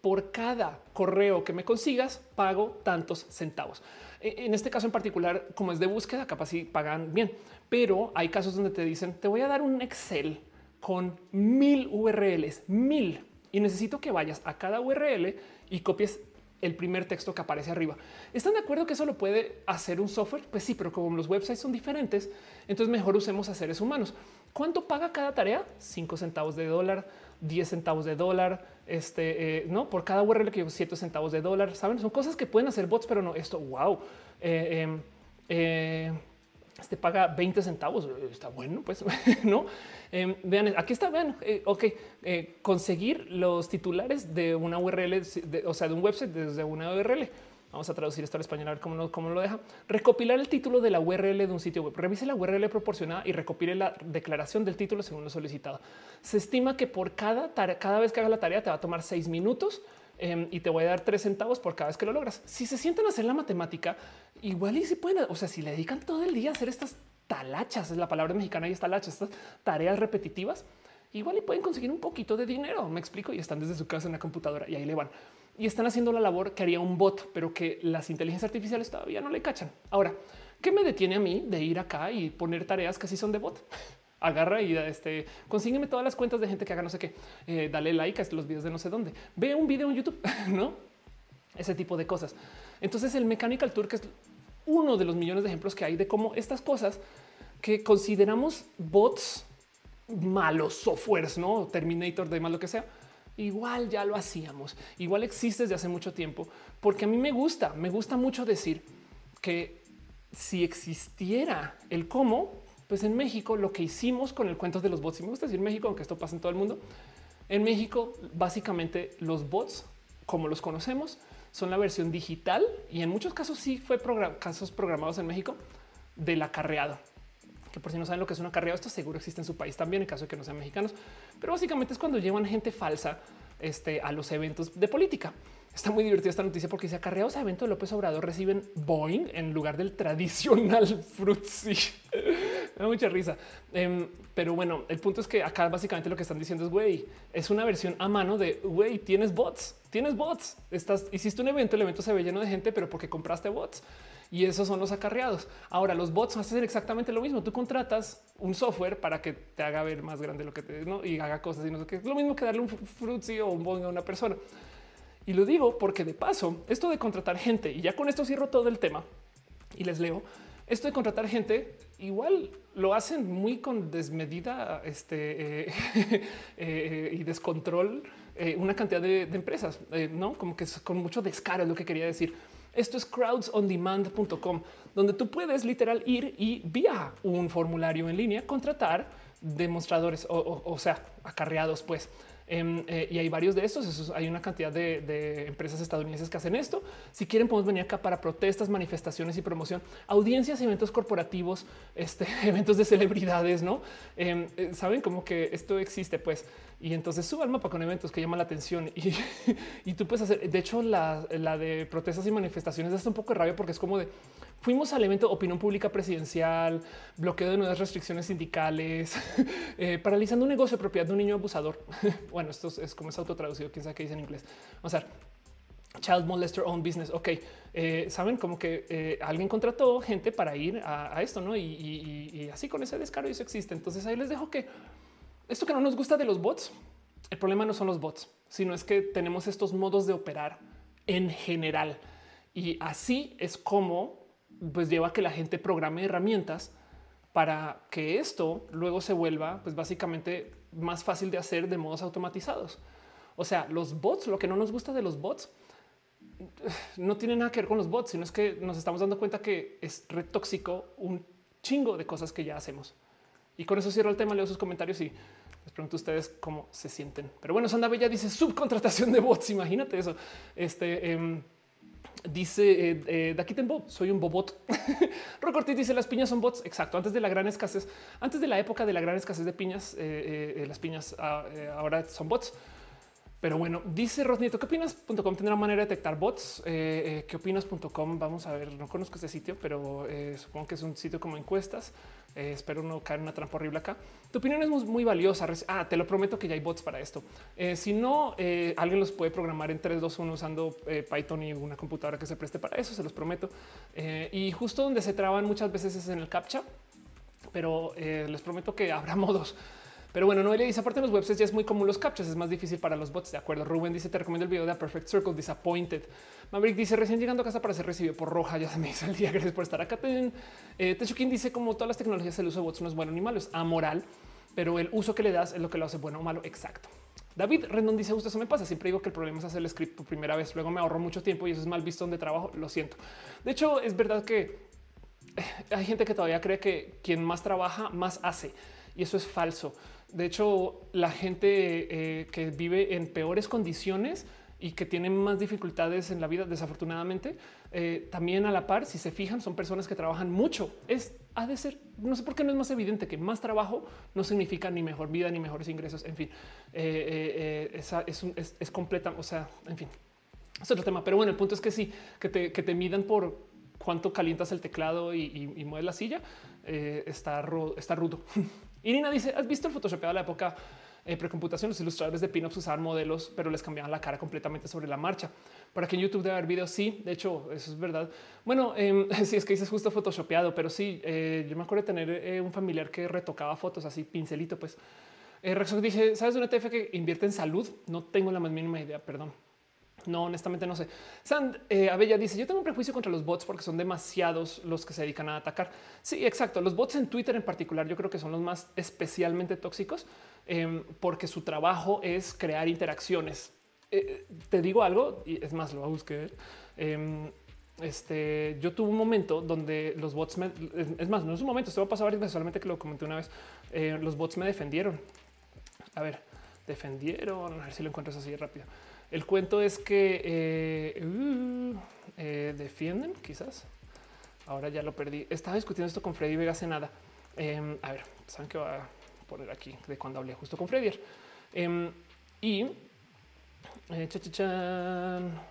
Por cada correo que me consigas, pago tantos centavos. E, en este caso en particular, como es de búsqueda, capaz si pagan bien, pero hay casos donde te dicen, te voy a dar un Excel con mil URLs, mil, y necesito que vayas a cada URL y copies el primer texto que aparece arriba. ¿Están de acuerdo que eso lo puede hacer un software? Pues sí, pero como los websites son diferentes, entonces mejor usemos a seres humanos. ¿Cuánto paga cada tarea? Cinco centavos de dólar, 10 centavos de dólar, este, eh, no por cada URL que 7 centavos de dólar. Saben, son cosas que pueden hacer bots, pero no esto. Wow, eh, em, eh, este paga 20 centavos. Está bueno, pues *laughs* no em, vean. Aquí está. Vean, ok, conseguir los titulares de una URL, o sea, de un website desde una URL. Vamos a traducir esto al español a ver cómo, cómo lo deja. Recopilar el título de la URL de un sitio web. Revise la URL proporcionada y recopile la declaración del título según lo solicitado. Se estima que por cada, cada vez que haga la tarea te va a tomar seis minutos em, y te voy a dar tres centavos por cada vez que lo logras. Si se sienten a hacer la matemática, igual y si pueden, o sea, si le dedican todo el día a hacer estas talachas, es la palabra mexicana y es talacha, estas tareas repetitivas, igual y pueden conseguir un poquito de dinero. Me explico y están desde su casa en la computadora y ahí le van y están haciendo la labor que haría un bot, pero que las inteligencias artificiales todavía no le cachan. Ahora, ¿qué me detiene a mí de ir acá y poner tareas que sí son de bot? *laughs* agarra y este consígueme todas las cuentas de gente que haga no sé qué, eh, dale like a los videos de no sé dónde, ve un video en YouTube, *laughs* no ese tipo de cosas. Entonces el Mechanical Tour, que es uno de los millones de ejemplos que hay de cómo estas cosas que consideramos bots malos softwares, no Terminator, de más lo que sea, igual ya lo hacíamos. Igual existe desde hace mucho tiempo, porque a mí me gusta, me gusta mucho decir que si existiera el cómo, pues en México lo que hicimos con el cuento de los bots, y me gusta decir México, aunque esto pasa en todo el mundo, en México básicamente los bots, como los conocemos, son la versión digital y en muchos casos sí fue casos programados en México del acarreado. Que por si no saben lo que es un acarreado, esto seguro existe en su país también en caso de que no sean mexicanos. Pero básicamente es cuando llevan gente falsa este, a los eventos de política. Está muy divertida esta noticia porque dice acarreados a eventos de López Obrador reciben Boeing en lugar del tradicional *laughs* Fruitsy. *laughs* Me da mucha risa. Em, pero bueno, el punto es que acá básicamente lo que están diciendo es güey, es una versión a mano de güey, tienes bots, tienes bots. Estás, hiciste un evento, el evento se ve lleno de gente, pero porque compraste bots y esos son los acarreados. Ahora los bots hacen exactamente lo mismo. Tú contratas un software para que te haga ver más grande lo que te ¿no? y haga cosas y no sé qué. Es lo mismo que darle un Fruitsy o un Boeing a una persona. Y lo digo porque de paso, esto de contratar gente, y ya con esto cierro todo el tema y les leo, esto de contratar gente igual lo hacen muy con desmedida este, eh, *laughs* eh, y descontrol eh, una cantidad de, empresas, no como que es con mucho descaro es lo que quería decir. Esto es crowdsondemand.com, donde tú puedes literal ir y vía un formulario en línea contratar demostradores o sea, acarreados, pues Em, eh, y hay varios de estos. hay una cantidad de, empresas estadounidenses que hacen esto. Si quieren, podemos venir acá para protestas, manifestaciones y promoción, audiencias, eventos corporativos, este, *laughs* eventos de celebridades. No em, eh, saben como que esto existe, pues. Y entonces suba el mapa con eventos que llaman la atención y, *laughs* y tú puedes hacer. De hecho, la, la de protestas y manifestaciones es un poco de rabia porque es como de Fuimos al evento Opinión Pública Presidencial, bloqueo de nuevas restricciones sindicales, *laughs* eh, paralizando un negocio de propiedad de un niño abusador. *laughs* bueno, esto es como es autotraducido, quién sabe qué dice en inglés. O sea, Child Molester Own Business. Ok, eh, saben como que eh, alguien contrató gente para ir a, esto, no? Y, así con ese descaro eso existe. Entonces ahí les dejo que esto que no nos gusta de los bots, el problema no son los bots, sino es que tenemos estos modos de operar en general. Y así es como pues lleva a que la gente programe herramientas para que esto luego se vuelva pues básicamente más fácil de hacer de modos automatizados. O sea, los bots, lo que no nos gusta de los bots no tiene nada que ver con los bots, sino es que nos estamos dando cuenta que es re tóxico un chingo de cosas que ya hacemos. Y con eso cierro el tema, leo sus comentarios y les pregunto a ustedes cómo se sienten. Pero bueno, Sanda Bella dice subcontratación de bots. *laughs* Imagínate eso. Este em, Dice eh, eh, soy un bobot. *laughs* Rocortis dice las piñas son bots. Exacto. Antes de la gran escasez, antes de la época de la gran escasez de piñas, eh, eh las piñas ah, ahora son bots. Pero bueno, dice Rosnieto, ¿qué opinas.com tendrá manera de detectar bots? ¿Qué opinas.com? Vamos a ver, no conozco este sitio, pero supongo que es un sitio como encuestas. Eh, espero no caer en una trampa horrible acá. Tu opinión es muy, valiosa. Ah, te lo prometo que ya hay bots para esto. Eh, si no, eh, alguien los puede programar en 3, 2, 1 usando Python y una computadora que se preste para eso, se los prometo. y justo donde se traban muchas veces es en el CAPTCHA, pero les prometo que habrá *laughs* modos. Pero bueno, Noelia dice aparte de los websites ya es muy común los captchas, es más difícil para los bots. De acuerdo. Rubén dice te recomiendo el video de A Perfect Circle Disappointed. Maverick dice recién llegando a casa para ser recibido por roja. Ya se *laughs* me hizo el día. Gracias por estar acá. Eh, Techuquín dice como todas las tecnologías el uso de bots no es bueno ni malo, es amoral, pero el uso que le das es lo que lo hace bueno o malo. Exacto. David Rendón dice justo eso me pasa. Siempre digo que el problema es hacer el script por primera vez. Luego me ahorro mucho tiempo y eso es mal visto donde trabajo. Lo siento. De hecho, es verdad que eh, hay gente que todavía cree que quien más trabaja, más hace. Y eso es falso. De hecho, la gente eh, que vive en peores condiciones y que tienen más dificultades en la vida, desafortunadamente, eh, también a la par, si se fijan, son personas que trabajan mucho. Es ha de ser, no sé por qué no es más evidente que más trabajo no significa ni mejor vida ni mejores ingresos. En fin, eh, es, completa. O sea, en fin, es otro tema. Pero bueno, el punto es que sí, que te, midan por cuánto calientas el teclado y, mueves la silla. está, está rudo. *laughs* Irina dice: ¿Has visto el Photoshop de la época eh, precomputación, los ilustradores de pinups usaban modelos, pero les cambiaban la cara completamente sobre la marcha. Para que en YouTube debe haber videos, sí, de hecho, eso es verdad. Bueno, eh, *laughs* sí es que dices justo photoshopeado, pero sí, eh, yo me acuerdo de tener eh, un familiar que retocaba fotos así, pincelito, pues. Eh, Rexo dije, ¿sabes de una ETF que invierte en salud? No tengo la más mínima idea, perdón. No, honestamente no sé. Sand eh, dice: Yo tengo un prejuicio contra los bots porque son demasiados los que se dedican a atacar. Sí, exacto. Los bots en Twitter en particular, yo creo que son los más especialmente tóxicos eh, porque su trabajo es crear interacciones. Eh, te digo algo, y es más, lo buscar. Eh, este, yo tuve un momento donde los bots me, es más, no es un momento, esto va a pasar varias solamente que lo comenté una vez. Eh, los bots me defendieron. A ver, defendieron. A ver si lo encuentras así rápido. El cuento es que eh, uh, eh, defienden, quizás. Ahora ya lo perdí. Estaba discutiendo esto con Freddy Vega hace nada. Eh, a ver, saben que va a poner aquí de cuando hablé justo con Freddy. Eh, y eh,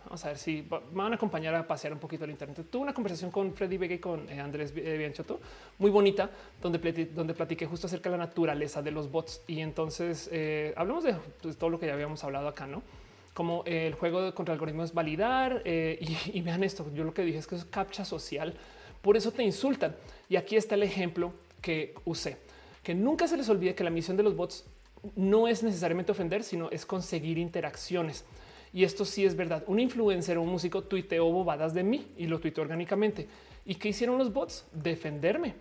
vamos a ver si me van a acompañar a pasear un poquito el internet. Tuve una conversación con Freddy Vega y con Andrés Bianchotto, muy bonita, donde, donde platiqué justo acerca de la naturaleza de los bots. Y entonces hablamos de pues, todo lo que ya habíamos hablado acá, no? Como eh, el juego contra algoritmos es validar. eh, *laughs* y, y vean esto, yo lo que dije es que es captcha social, por eso te insultan. Y aquí está el ejemplo que usé, que nunca se les olvide que la misión de los bots no es necesariamente ofender, sino es conseguir interacciones. Y esto sí es verdad. Un influencer o un músico tuiteó bobadas de mí y lo tuiteó orgánicamente. ¿Y qué hicieron los bots? Defenderme.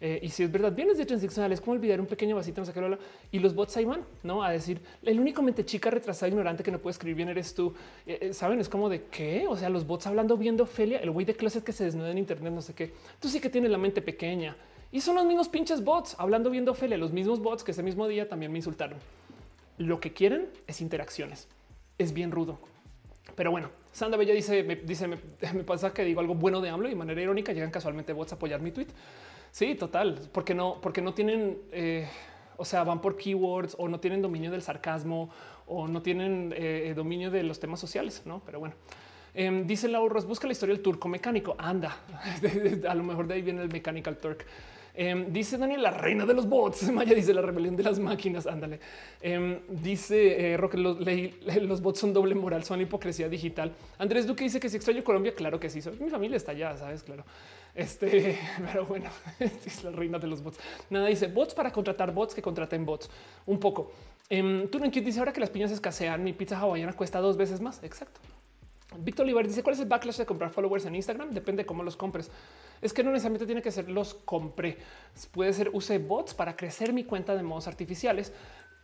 Eh, y si es verdad, vienes de transaccionales, como olvidar un pequeño vasito, no sé qué, bla, y los bots ahí van, ¿no? A decir, el único mente chica retrasada ignorante que no puede escribir bien eres tú. Eh, eh, Saben, es como de qué? O sea, los bots hablando viendo Ophelia, el güey de closet que se desnuda en internet, no sé qué. Tú sí que tienes la mente pequeña. Y son los mismos pinches bots hablando viendo Ophelia, los mismos bots que ese mismo día también me insultaron. Lo que quieren es interacciones. Es bien rudo. Pero bueno, Sandra Bella dice, me, dice, me, *laughs* me pasa que digo algo bueno de AMLO y de manera irónica llegan casualmente bots a apoyar mi tweet. Sí, total, porque no, porque no tienen, eh, o sea, van por keywords o no tienen dominio del sarcasmo o no tienen eh, dominio de los temas sociales, no? Pero bueno. Em, dice Laura busca la historia del turco mecánico. Anda, *laughs* a lo mejor de ahí viene el Mechanical Turk. Em, dice Daniel, la reina de los bots. *laughs* Maya dice la rebelión de las máquinas. Ándale. Em, dice eh, Roque, los, los bots son doble moral, son hipocresía digital. Andrés Duque dice que si extraño Colombia, claro que sí. Mi familia está allá, sabes, claro. Este, *laughs* pero bueno, *laughs* es la reina de los bots. Nada dice bots para contratar bots que contraten bots. Un poco. Um, Cute dice ahora que las piñas escasean, mi pizza hawaiana cuesta dos veces más. Exacto. Víctor Olivar dice cuál es el backlash de comprar followers en Instagram. Depende de cómo los compres. Es que no necesariamente tiene que ser los compré. Puede ser use bots para crecer mi cuenta de modos artificiales.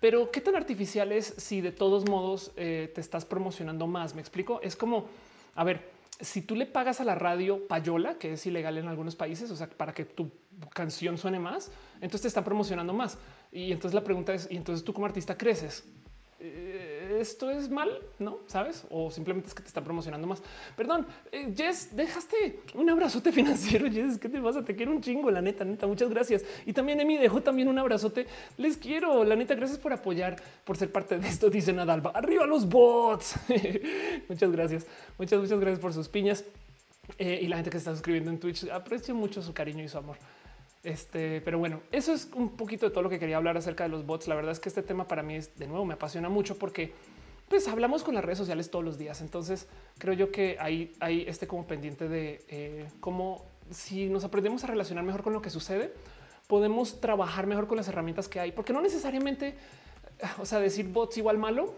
Pero qué tan artificial es si de todos modos eh, te estás promocionando más? Me explico. Es como a ver, si tú le pagas a la radio payola, que es ilegal en algunos países, o sea, para que tu canción suene más, entonces te están promocionando más. Y entonces la pregunta es, y entonces tú como artista creces. Eh, Esto es mal, no sabes? O simplemente es que te están promocionando más. Perdón, eh, Jess, dejaste un abrazote *laughs* financiero. Jess, ¿qué te pasa? Te quiero un chingo, la neta, neta. Muchas gracias. Y también Emi dejó también un abrazote. Les quiero, la neta. Gracias por apoyar, por ser parte de esto. Dice Nadalba. Arriba los bots. *laughs* muchas gracias. Muchas, muchas gracias por sus piñas. Eh, y la gente que está suscribiendo en Twitch. Aprecio mucho su cariño y su amor. Este, pero bueno, eso es un poquito de todo lo que quería hablar acerca de los bots. La verdad es que este tema para mí es de nuevo, me apasiona mucho porque pues hablamos con las redes sociales todos los días. Entonces creo yo que hay, hay este como pendiente de eh, cómo si nos aprendemos a relacionar mejor con lo que sucede, podemos trabajar mejor con las herramientas que hay, porque no necesariamente, o sea, decir bots igual malo.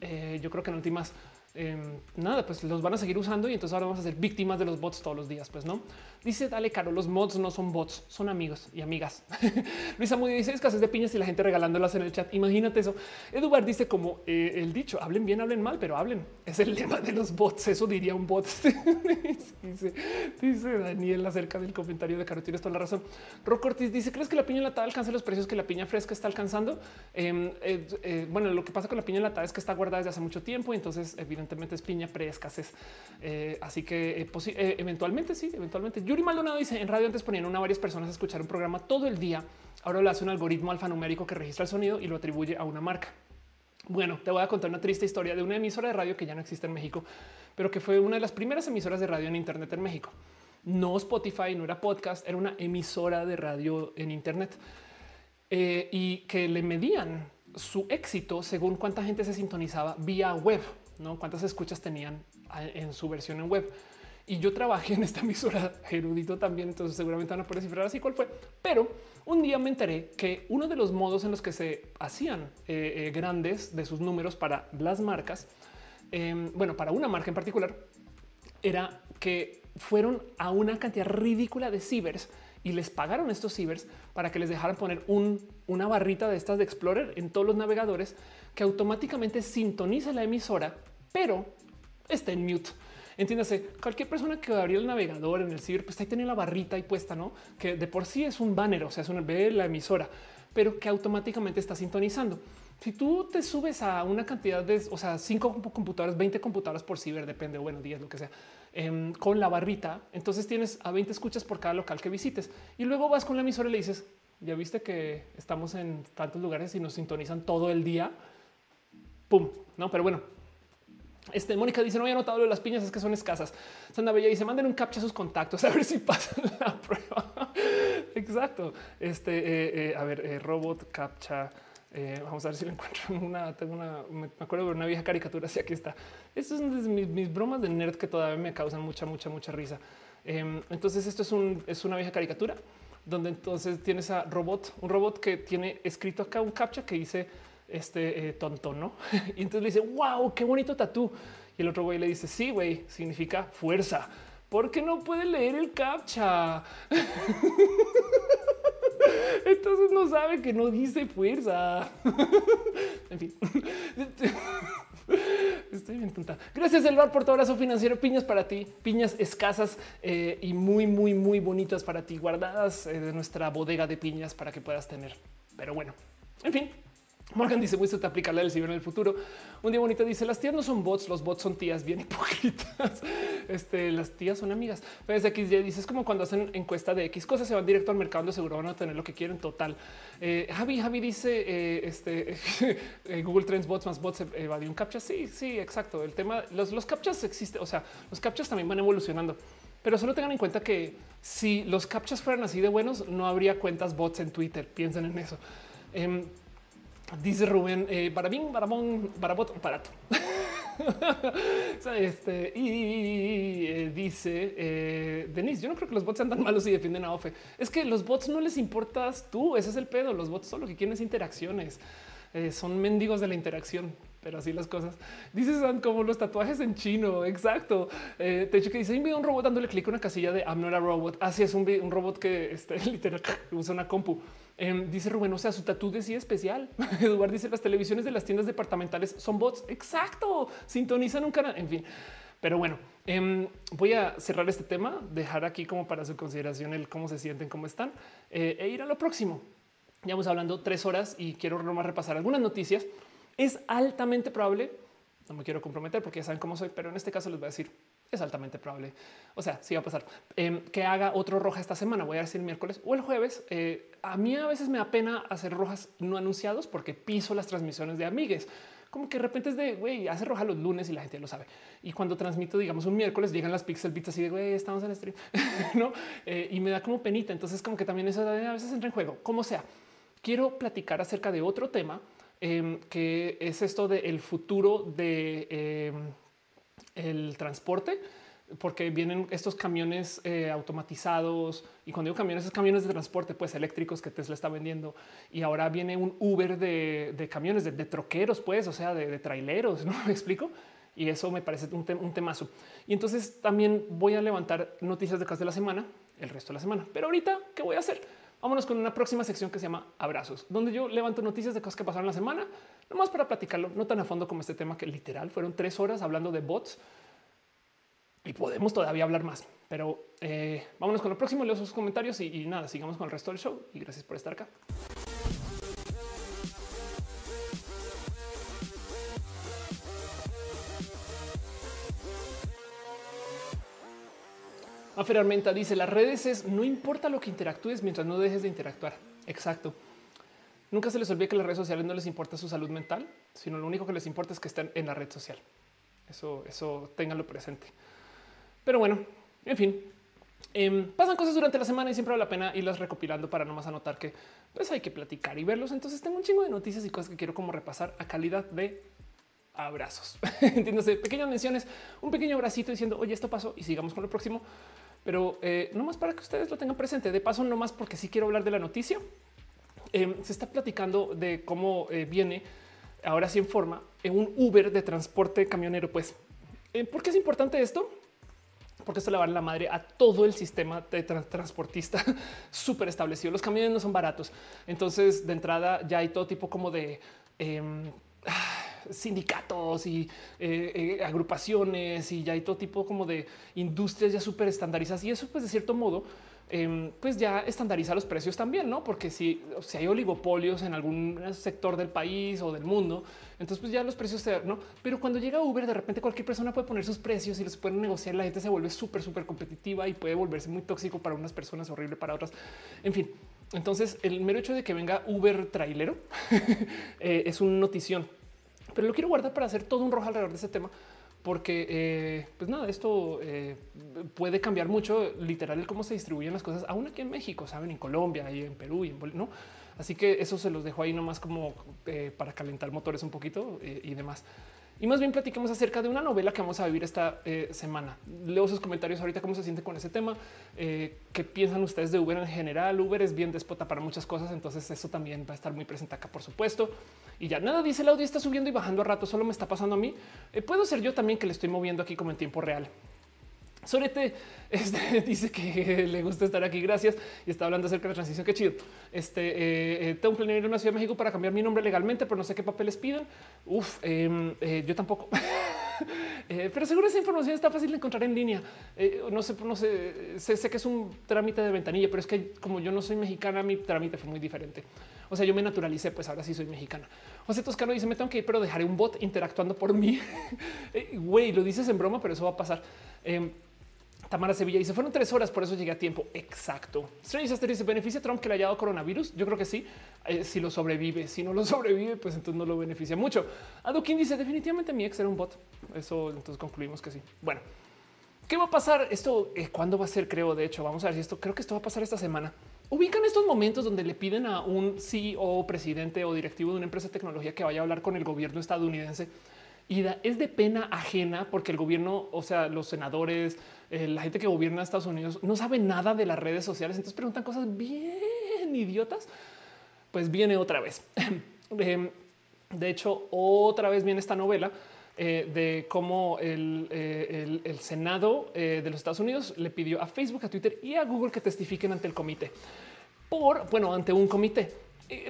Eh, yo creo que en últimas eh, nada, pues los van a seguir usando y entonces ahora vamos a ser víctimas de los bots todos los días. Pues no dice, dale caro, los mods no son bots, son amigos y amigas. *laughs* Luisa Moody dice escasez de piñas y la gente regalándolas en el chat. Imagínate eso. Eduard dice como eh, el dicho, hablen bien, hablen mal, pero hablen. Es el lema de los bots. Eso diría un bot. *laughs* dice, dice Daniel acerca del comentario de Caro. Tienes toda la razón. Rock Ortiz dice, ¿crees que la piña enlatada alcanza los precios que la piña fresca está alcanzando? Eh, eh, eh, bueno, lo que pasa con la piña enlatada es que está guardada desde hace mucho tiempo y entonces evidentemente es piña pre-escasez. Así que eventualmente sí, eventualmente. Yuri Maldonado dice, en radio antes ponían una varias personas a escuchar un programa todo el día. Ahora lo hace un algoritmo alfanumérico que registra el sonido y lo atribuye a una marca. Bueno, te voy a contar una triste historia de una emisora de radio que ya no existe en México, pero que fue una de las primeras emisoras de radio en Internet en México. No Spotify, no era podcast, era una emisora de radio en Internet eh, y que le medían su éxito según cuánta gente se sintonizaba vía web, no cuántas escuchas tenían en su versión en web. Y yo trabajé en esta emisora erudito también, entonces seguramente van a poder cifrar así cuál fue. Pero un día me enteré que uno de los modos en los que se hacían eh, eh, grandes de sus números para las marcas, em, bueno, para una marca en particular, era que fueron a una cantidad ridícula de cibers y les pagaron estos cibers para que les dejaran poner una barrita de estas de Explorer en todos los navegadores que automáticamente sintoniza la emisora, pero está en mute. Entiéndase, cualquier persona que abrió el navegador en el ciber, pues ahí tiene la barrita ahí puesta, ¿no? Que de por sí es un banner, o sea, es una ve la emisora, pero que automáticamente está sintonizando. Si tú te subes a una cantidad de, o sea, cinco computadoras, 20 computadoras por ciber, depende, bueno, 10, lo que sea, em, con la barrita, entonces tienes a 20 escuchas por cada local que visites. Y luego vas con la emisora y le dices, ya viste que estamos en tantos lugares y nos sintonizan todo el día. Pum, no, pero bueno, este Mónica dice: No había notado lo de las piñas, es que son escasas. Sandra Bella dice: Manden un captcha a sus contactos *laughs* a ver si pasan la prueba. *laughs* Exacto. Este, eh, eh, a ver, eh, robot captcha. vamos a ver si lo encuentro. Una, tengo una, me acuerdo de una vieja caricatura. Así aquí está. Estas son mis, mis, bromas de nerd que todavía me causan mucha, mucha, mucha risa. Em, entonces, esto es, un, es una vieja caricatura donde entonces tienes a robot, un robot que tiene escrito acá un captcha que dice este eh, tonto, ¿no? *laughs* y entonces le dice, wow, qué bonito tatú. Y el otro güey le dice, sí, güey, significa fuerza. Porque no puede leer el captcha. *laughs* Entonces no sabe que no dice fuerza. *laughs* en fin. Estoy bien tonta. Gracias, Elvar, por tu abrazo financiero. Piñas para ti, piñas escasas eh, y muy, muy, muy bonitas para ti, guardadas eh, de nuestra bodega de piñas para que puedas tener. Pero bueno, en fin, Morgan dice, muy te aplicarle el ciber en el futuro. Un día bonito dice, las tías no son bots, los bots son tías bien hipócritas. *laughs* Este, las tías son amigas. X ya dice, es como cuando hacen encuesta de X cosas, se van directo al mercado donde seguro van a tener lo que quieren total. Eh, Javi, Javi dice, eh, este, *laughs* eh, Google Trends bots más bots evadió un captcha. Sí, sí, exacto. El tema, los, los captchas existen, o sea, los captchas también van evolucionando. Pero solo tengan en cuenta que si los captchas fueran así de buenos, no habría cuentas bots en Twitter. Piensen en eso. Dice Rubén, eh, barabín, barabón, barabot, barato. *laughs* este, y eh, dice eh, Denise, yo no creo que los bots sean tan malos y defienden a Ofe. Es que los bots no les importas tú, ese es el pedo. Los bots solo lo que quieren es interacciones. Eh, son mendigos de la interacción, pero así las cosas. Dice como los tatuajes en chino. Exacto. Eh, te hecho que dice un robot dándole clic a una casilla de I'm not a robot. Así es un, un robot que este, *laughs* literal usa una compu. Em, dice Rubén, o sea, su tatu sí especial. *laughs* Eduardo dice las televisiones de las tiendas departamentales son bots. Exacto. Sintonizan un canal. En fin. Pero bueno, em, voy a cerrar este tema, dejar aquí como para su consideración el cómo se sienten, cómo están eh, e ir a lo próximo. Ya vamos hablando tres horas y quiero repasar algunas noticias. Es altamente probable, no me quiero comprometer porque ya saben cómo soy, pero en este caso les voy a decir es altamente probable. O sea, sí va a pasar em, que haga otro roja esta semana. Voy a decir el miércoles o el jueves. Eh, a mí a veces me da pena hacer rojas no anunciados porque piso las transmisiones de amigues. Como que de repente es de güey, hace roja los lunes y la gente lo sabe. Y cuando transmito, digamos, un miércoles, llegan las pixel bits así de güey, estamos en stream, *laughs* no? Eh, y me da como penita. Entonces, como que también eso a veces entra en juego, como sea. Quiero platicar acerca de otro tema em, que es esto del futuro de em, el transporte, porque vienen estos camiones eh, automatizados y cuando digo camiones, es camiones de transporte, pues eléctricos que Tesla está vendiendo y ahora viene un Uber de, camiones, de, troqueros, pues, o sea, de, traileros, ¿no? *laughs* ¿Me explico? Y eso me parece un, un, temazo. Y entonces también voy a levantar noticias de casa de la semana, el resto de la semana. Pero ahorita, ¿qué voy a hacer? Vámonos con una próxima sección que se llama Abrazos, donde yo levanto noticias de cosas que pasaron la semana, nomás para platicarlo, no tan a fondo como este tema que literal fueron tres horas hablando de bots y podemos todavía hablar más. Pero eh, vámonos con lo próximo, leo sus comentarios y, y nada, sigamos con el resto del show y gracias por estar acá. Afer Armenta dice las redes es no importa lo que interactúes mientras no dejes de interactuar. Exacto. Nunca se les olvide que las redes sociales no les importa su salud mental, sino lo único que les importa es que estén en la red social. Eso, eso ténganlo presente. Pero bueno, en fin, Em, pasan cosas durante la semana y siempre vale la pena irlas recopilando para no más anotar que pues hay que platicar y verlos. Entonces tengo un chingo de noticias y cosas que quiero como repasar a calidad de abrazos. *laughs* Entiéndase, pequeñas menciones, un pequeño abracito diciendo, oye, esto pasó y sigamos con lo próximo. Pero eh, no más para que ustedes lo tengan presente. De paso, no más porque sí quiero hablar de la noticia. Em, se está platicando de cómo eh, viene ahora sí en forma en un Uber de transporte camionero. Pues, eh, ¿por qué es importante esto? porque esto le va a la madre a todo el sistema de transportista *laughs* súper establecido. Los camiones no son baratos. Entonces, de entrada, ya hay todo tipo como de em, sindicatos y eh, eh, agrupaciones y ya hay todo tipo como de industrias ya súper estandarizadas. Y eso, pues, de cierto modo, Em, pues ya estandariza los precios también, no? Porque si, si, hay oligopolios en algún sector del país o del mundo, entonces pues ya los precios se no. Pero cuando llega Uber, de repente cualquier persona puede poner sus precios y los pueden negociar. La gente se vuelve súper, súper competitiva y puede volverse muy tóxico para unas personas, horrible para otras. En fin, entonces el mero hecho de que venga Uber trailero *laughs* eh, es una notición, pero lo quiero guardar para hacer todo un rojo alrededor de ese tema porque eh, pues nada, esto eh, puede cambiar mucho literal cómo se distribuyen las cosas, aún aquí en México, saben, en Colombia y en Perú y en Bolivia. Así que eso se los dejo ahí nomás como eh, para calentar motores un poquito y demás. Y más bien platiquemos acerca de una novela que vamos a vivir esta semana. Leo sus comentarios ahorita cómo se siente con ese tema, qué piensan ustedes de Uber en general. Uber es bien despota para muchas cosas, entonces eso también va a estar muy presente acá, por supuesto y ya nada dice el audio está subiendo y bajando a rato. Solo me está pasando a mí. Eh, puedo ser yo también que le estoy moviendo aquí como en tiempo real. Sorete este, *laughs* dice que *laughs* le gusta estar aquí. Gracias. Y está hablando acerca de la transición. Qué chido. Este eh, eh, tengo un planeo en la Ciudad de México para cambiar mi nombre legalmente, pero no sé qué papeles piden. Uf, em, yo tampoco. *laughs* pero seguro esa información está fácil de encontrar en línea. no sé, no sé, sé, sé, que es un trámite de ventanilla, pero es que como yo no soy mexicana, mi trámite fue muy diferente. O sea, yo me naturalicé, pues ahora sí soy mexicana. José Toscano dice, me tengo que ir, pero dejaré un bot interactuando por mí. Eh, güey, lo dices en broma, pero eso va a pasar. Tamara Sevilla dice fueron tres horas, por eso llegué a tiempo. Exacto. Strange dice beneficia a Trump que le haya dado coronavirus. Yo creo que sí. Eh, si lo sobrevive, si no lo *laughs* sobrevive, pues entonces no lo beneficia mucho. Adukin dice definitivamente mi ex era un bot. Eso entonces concluimos que sí. Bueno, ¿qué va a pasar? Esto eh, cuándo va a ser? Creo. De hecho, vamos a ver si esto creo que esto va a pasar esta semana ubican estos momentos donde le piden a un CEO, presidente o directivo de una empresa de tecnología que vaya a hablar con el gobierno estadounidense y es de pena ajena porque el gobierno, o sea, los senadores, eh, la gente que gobierna Estados Unidos no sabe nada de las redes sociales. Entonces preguntan cosas bien idiotas. Pues viene otra vez. Em, *clears throat* de hecho, otra vez viene esta novela eh, de cómo el, eh, Senado eh, de los Estados Unidos le pidió a Facebook, a Twitter y a Google que testifiquen ante el comité por, bueno, ante un comité.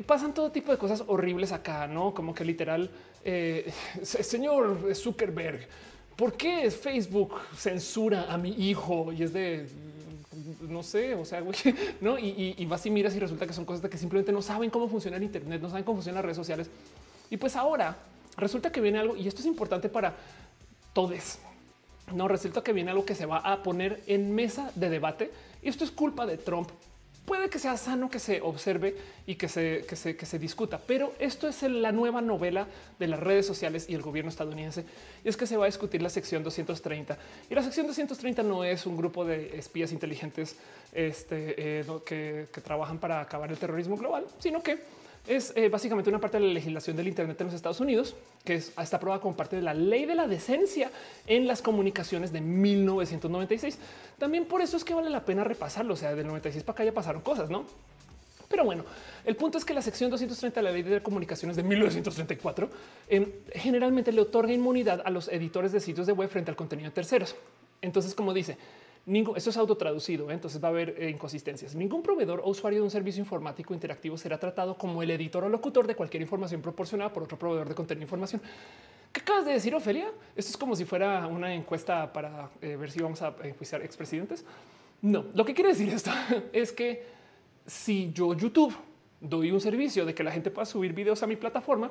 pasan todo tipo de cosas horribles acá, no como que literal, *laughs* señor Zuckerberg, ¿por qué Facebook censura a mi hijo? Y es de no sé, o sea, *laughs* no, y, y, vas y miras y resulta que son cosas de que simplemente no saben cómo funciona el Internet, no saben cómo funcionan las redes sociales. Y pues ahora resulta que viene algo y esto es importante para todos. No resulta que viene algo que se va a poner en mesa de debate y esto es culpa de Trump. Puede que sea sano que se observe y que se, que se, que se discuta, pero esto es la nueva novela de las redes sociales y el gobierno estadounidense. Y es que se va a discutir la sección 230 y la sección 230 no es un grupo de espías inteligentes este, eh, que, que trabajan para acabar el terrorismo global, sino que es eh, básicamente una parte de la legislación del Internet en los Estados Unidos, que está aprobada como parte de la ley de la decencia en las comunicaciones de 1996. También por eso es que vale la pena repasarlo. O sea, del 96 para acá ya pasaron cosas, no? Pero bueno, el punto es que la sección 230 de la ley de comunicaciones de 1934 em, generalmente le otorga inmunidad a los editores de sitios de web frente al contenido de terceros. Entonces, como dice, esto es autotraducido, ¿eh? entonces va a haber eh, inconsistencias. Ningún proveedor o usuario de un servicio informático interactivo será tratado como el editor o locutor de cualquier información proporcionada por otro proveedor de contenido e información. ¿Qué acabas de decir, Ofelia? Esto es como si fuera una encuesta para eh, ver si vamos a enjuiciar expresidentes. No, lo que quiere decir esto *laughs* es que si yo YouTube doy un servicio de que la gente pueda subir videos a mi plataforma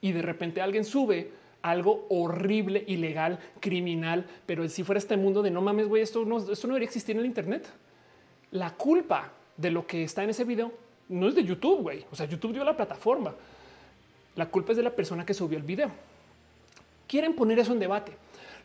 y de repente alguien sube algo horrible, ilegal, criminal, pero si fuera este mundo de no mames, güey, esto no, esto no debería existir en el Internet. La culpa de lo que está en ese video no es de YouTube, güey. O sea, YouTube dio la plataforma. La culpa es de la persona que subió el video. Quieren poner eso en debate,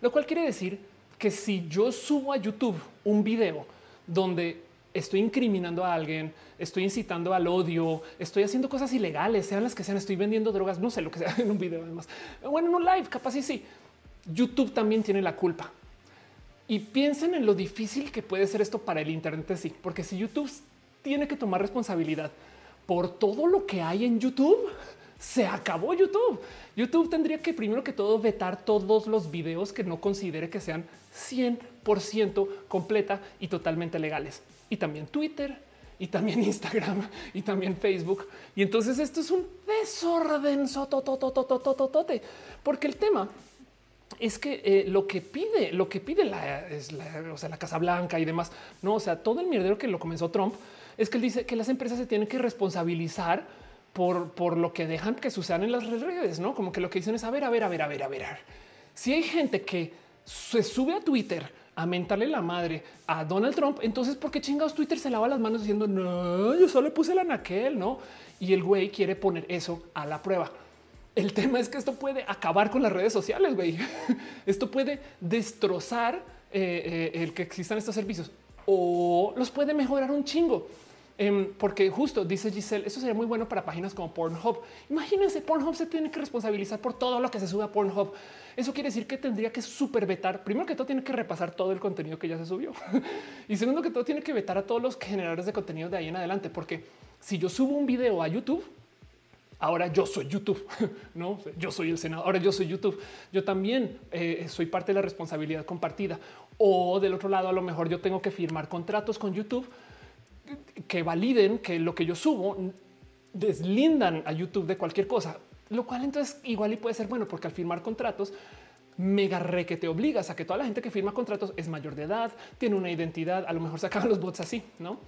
lo cual quiere decir que si yo subo a YouTube un video donde estoy incriminando a alguien, estoy incitando al odio, estoy haciendo cosas ilegales, sean las que sean, estoy vendiendo drogas, no sé lo que sea *laughs* en un video además. Bueno, en un live, capaz y sí. YouTube también tiene la culpa. Y piensen en lo difícil que puede ser esto para el Internet sí, porque si YouTube tiene que tomar responsabilidad por todo lo que hay en YouTube, se acabó YouTube. YouTube tendría que primero que todo vetar todos los videos que no considere que sean 100% completa y totalmente legales. Y también Twitter, y también *laughs* Instagram, y también Facebook. Y entonces esto es un desorden porque el tema es que eh, lo que pide, lo que pide la, o sea, la Casa Blanca y demás, no, o sea, todo el mierdero que lo comenzó Trump es que él dice que las empresas se tienen que responsabilizar por, por lo que dejan que sucedan en las redes, no como que lo que dicen es a ver, a ver, a ver, a ver, a ver. Si hay gente que se sube a Twitter a mentarle la madre a Donald Trump, entonces ¿por qué chingados Twitter se lava las manos diciendo no, yo solo puse la naquel, no? Y el güey quiere poner eso a la prueba. El tema es que esto puede acabar con las redes sociales, güey. *laughs* Esto puede destrozar eh, eh, el que existan estos servicios o los puede mejorar un chingo. Em, porque justo dice Giselle, eso sería muy bueno para páginas como Pornhub. Imagínense, Pornhub se tiene que responsabilizar por todo lo que se sube a Pornhub. Eso quiere decir que tendría que super vetar. Primero que todo, tiene que repasar todo el contenido que ya se subió. *laughs* y segundo que todo, tiene que vetar a todos los generadores de contenido de ahí en adelante. Porque si yo subo un video a YouTube, ahora yo soy YouTube, *laughs* no yo soy el Senado, ahora yo soy YouTube. Yo también eh, soy parte de la responsabilidad compartida. O del otro lado, a lo mejor yo tengo que firmar contratos con YouTube que validen que lo que yo subo deslindan a YouTube de cualquier cosa, lo cual entonces igual y puede ser bueno porque al firmar contratos mega re que te obligas a que toda la gente que firma contratos es mayor de edad, tiene una identidad, a lo mejor se acaban los bots así, no?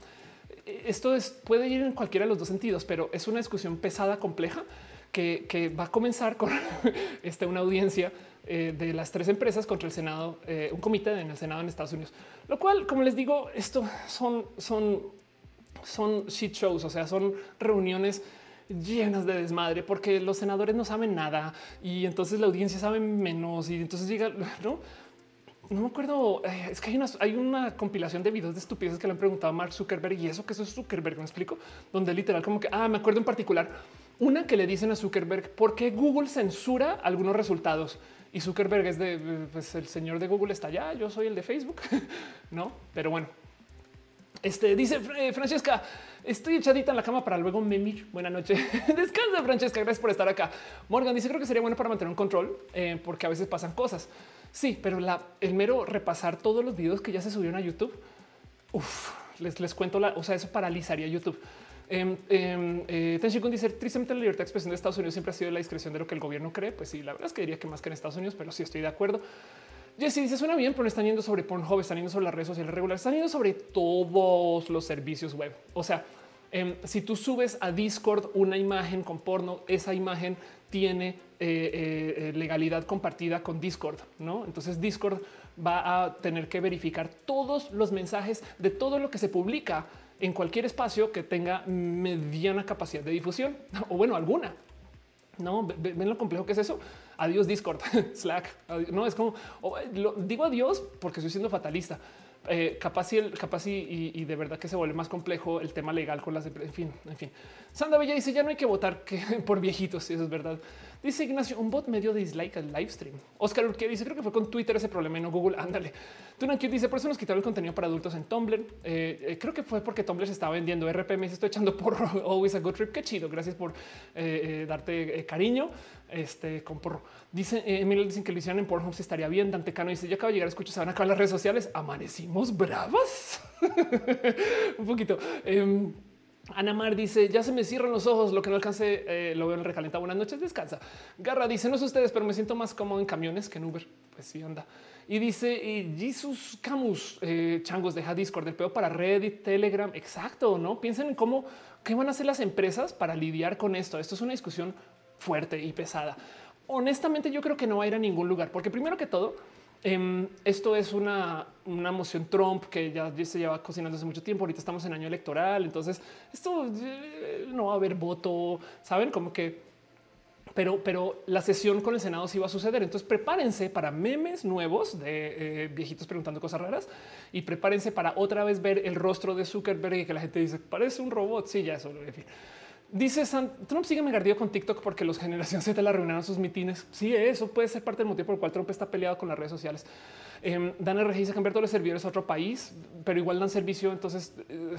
esto es, puede ir en cualquiera de los dos sentidos, pero es una discusión pesada, compleja, que, va a comenzar con *laughs* este, una audiencia eh, de las tres empresas contra el Senado, eh, un comité en el Senado en Estados Unidos. Lo cual, como les digo, esto son, son, son shit shows, o sea, son reuniones llenas de desmadre porque los senadores no saben nada y entonces la audiencia sabe menos y entonces llega, *laughs* ¿no? no me acuerdo, eh, es que hay una, hay una compilación de videos de estupideces que le han preguntado a Mark Zuckerberg y eso que eso es Zuckerberg, me explico, donde literal como que, ah, me acuerdo en particular, una que le dicen a Zuckerberg, ¿por qué Google censura algunos resultados? Y Zuckerberg es de, pues el señor de Google está allá, yo soy el de Facebook, *laughs* ¿no? Pero bueno, este dice eh, Francesca, estoy echadita en la cama para luego memir. Buenas noches. *laughs* Descansa, Francesca. Gracias por estar acá. Morgan dice: Creo que sería bueno para mantener un control eh, porque a veces pasan cosas. Sí, pero el mero repasar todos los videos que ya se subieron a YouTube, les, les cuento la, o sea, eso paralizaría YouTube. Eh, eh, dice tristemente la libertad de expresión de Estados Unidos siempre ha sido la discreción de lo que el gobierno cree. Pues sí, la verdad es que diría que más que en Estados Unidos, pero sí estoy de acuerdo. Jesse dice suena bien, pero no están yendo sobre Pornhub, están yendo sobre las redes sociales regulares, están yendo sobre todos los servicios web. O sea, em, si tú subes a Discord una imagen con porno, esa imagen tiene eh, eh, eh, legalidad compartida con Discord, ¿no? Entonces Discord va a tener que verificar todos los mensajes de todo lo que se publica en cualquier espacio que tenga mediana capacidad de difusión *laughs* o bueno, alguna. No ven lo complejo que es eso. Adiós Discord, *laughs* Slack. No es como digo adiós porque estoy siendo fatalista. Eh, capaz, y, el, capaz y, de verdad que se vuelve más complejo el tema legal con las en fin, en fin. Sandra Bella dice ya no hay que votar que *laughs* por viejitos, eso es verdad. Dice Ignacio, un bot medio dislike al live stream. Oscar Urquía dice creo que fue con Twitter ese problema y no Google. Ándale. Tunankio dice por eso nos quitaron el contenido para adultos en Tumblr. Eh, eh, creo que fue porque Tumblr se estaba vendiendo RPM. Se estoy echando por *laughs* always a good trip. Qué chido. Gracias por darte cariño. Este con porro. Dice Emilio, dicen que lo en Pornhub si estaría bien. Dante Cano dice: Ya acabo de llegar, escucho, se van a acabar las redes sociales. Amanecimos bravas. *laughs* Un poquito. Ana Mar dice: Ya se me cierran los ojos, lo que no alcance eh, lo veo en recalenta. Buenas noches, descansa. Garra dice: No sé ustedes, pero me siento más cómodo en camiones que en Uber. Pues sí, anda. Y dice y Jesus Camus, eh, changos, deja Discord del peor para Reddit, Telegram. Exacto, no piensen en cómo qué van a hacer las empresas para lidiar con esto. Esto es una discusión fuerte y pesada honestamente yo creo que no va a ir a ningún lugar, porque primero que todo, em, esto es una, una, moción Trump que ya se lleva cocinando hace mucho tiempo. Ahorita estamos en año electoral, entonces esto eh, no va a haber voto. Saben como que pero, pero la sesión con el Senado sí va a suceder. Entonces prepárense para memes nuevos de eh, viejitos preguntando cosas raras y prepárense para otra vez ver el rostro de Zuckerberg y que la gente dice parece un robot. Sí, ya eso. En fin. Dice Trump sigue megardío con TikTok porque los generación *laughs* Z la reuniones sus mitines. Sí, eso puede ser parte del motivo por el cual Trump está peleado con las redes sociales. Eh, dan RG dice cambiar todos los servidores a otro país, pero igual dan servicio. Entonces, eh,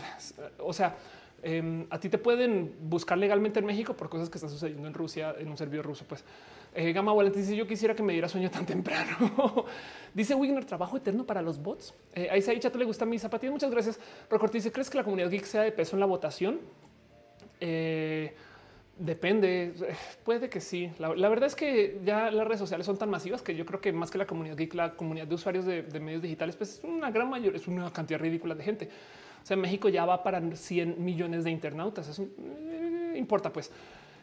o sea, em, a ti te pueden buscar legalmente en México por cosas que están sucediendo en Rusia en un servidor ruso. Pues eh, Gama Wallet dice yo quisiera que me diera sueño tan *laughs* temprano. dice Wigner trabajo eterno para los bots. Eh, ahí se ha dicho, le gusta mi zapatilla. Muchas gracias. Recorte dice crees que la comunidad geek sea de peso en la votación? Eh, depende, puede que sí. La, verdad es que ya las redes sociales son tan masivas que yo creo que más que la comunidad geek, la comunidad de usuarios de, medios digitales, pues es una gran mayor, es una cantidad ridícula de gente. O sea, México ya va para 100 millones de internautas. Eso eh, importa, pues.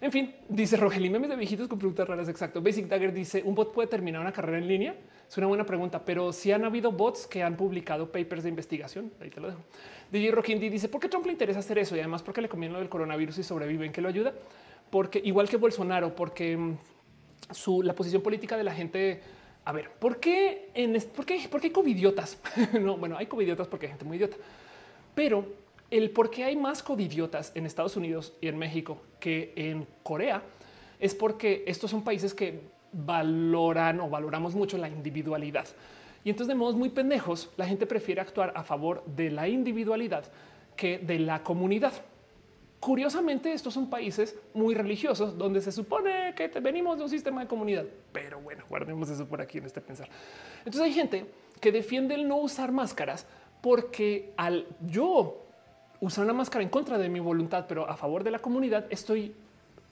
En fin, dice Rogelín, memes de viejitos con preguntas raras. Exacto. Basic Dagger dice un bot puede terminar una carrera en línea. Es una buena pregunta, pero si han habido bots que han publicado papers de investigación. Ahí te lo dejo. DJ Rockindi dice por qué Trump le interesa hacer eso y además porque le conviene lo del coronavirus y sobreviven que lo ayuda. Porque igual que Bolsonaro, porque mm, su la posición política de la gente. A ver, ¿por qué en por qué, por qué hay covidiotas? *laughs* no, bueno, hay covidiotas porque hay gente muy idiota, pero el por qué hay más covidiotas en Estados Unidos y en México que en Corea es porque estos son países que valoran o valoramos mucho la individualidad. Y entonces de modos muy pendejos, la gente prefiere actuar a favor de la individualidad que de la comunidad. Curiosamente, estos son países muy religiosos donde se supone que venimos de un sistema de comunidad. Pero bueno, guardemos eso por aquí en este pensar. Entonces hay gente que defiende el no usar máscaras porque al yo usar una máscara en contra de mi voluntad, pero a favor de la comunidad, estoy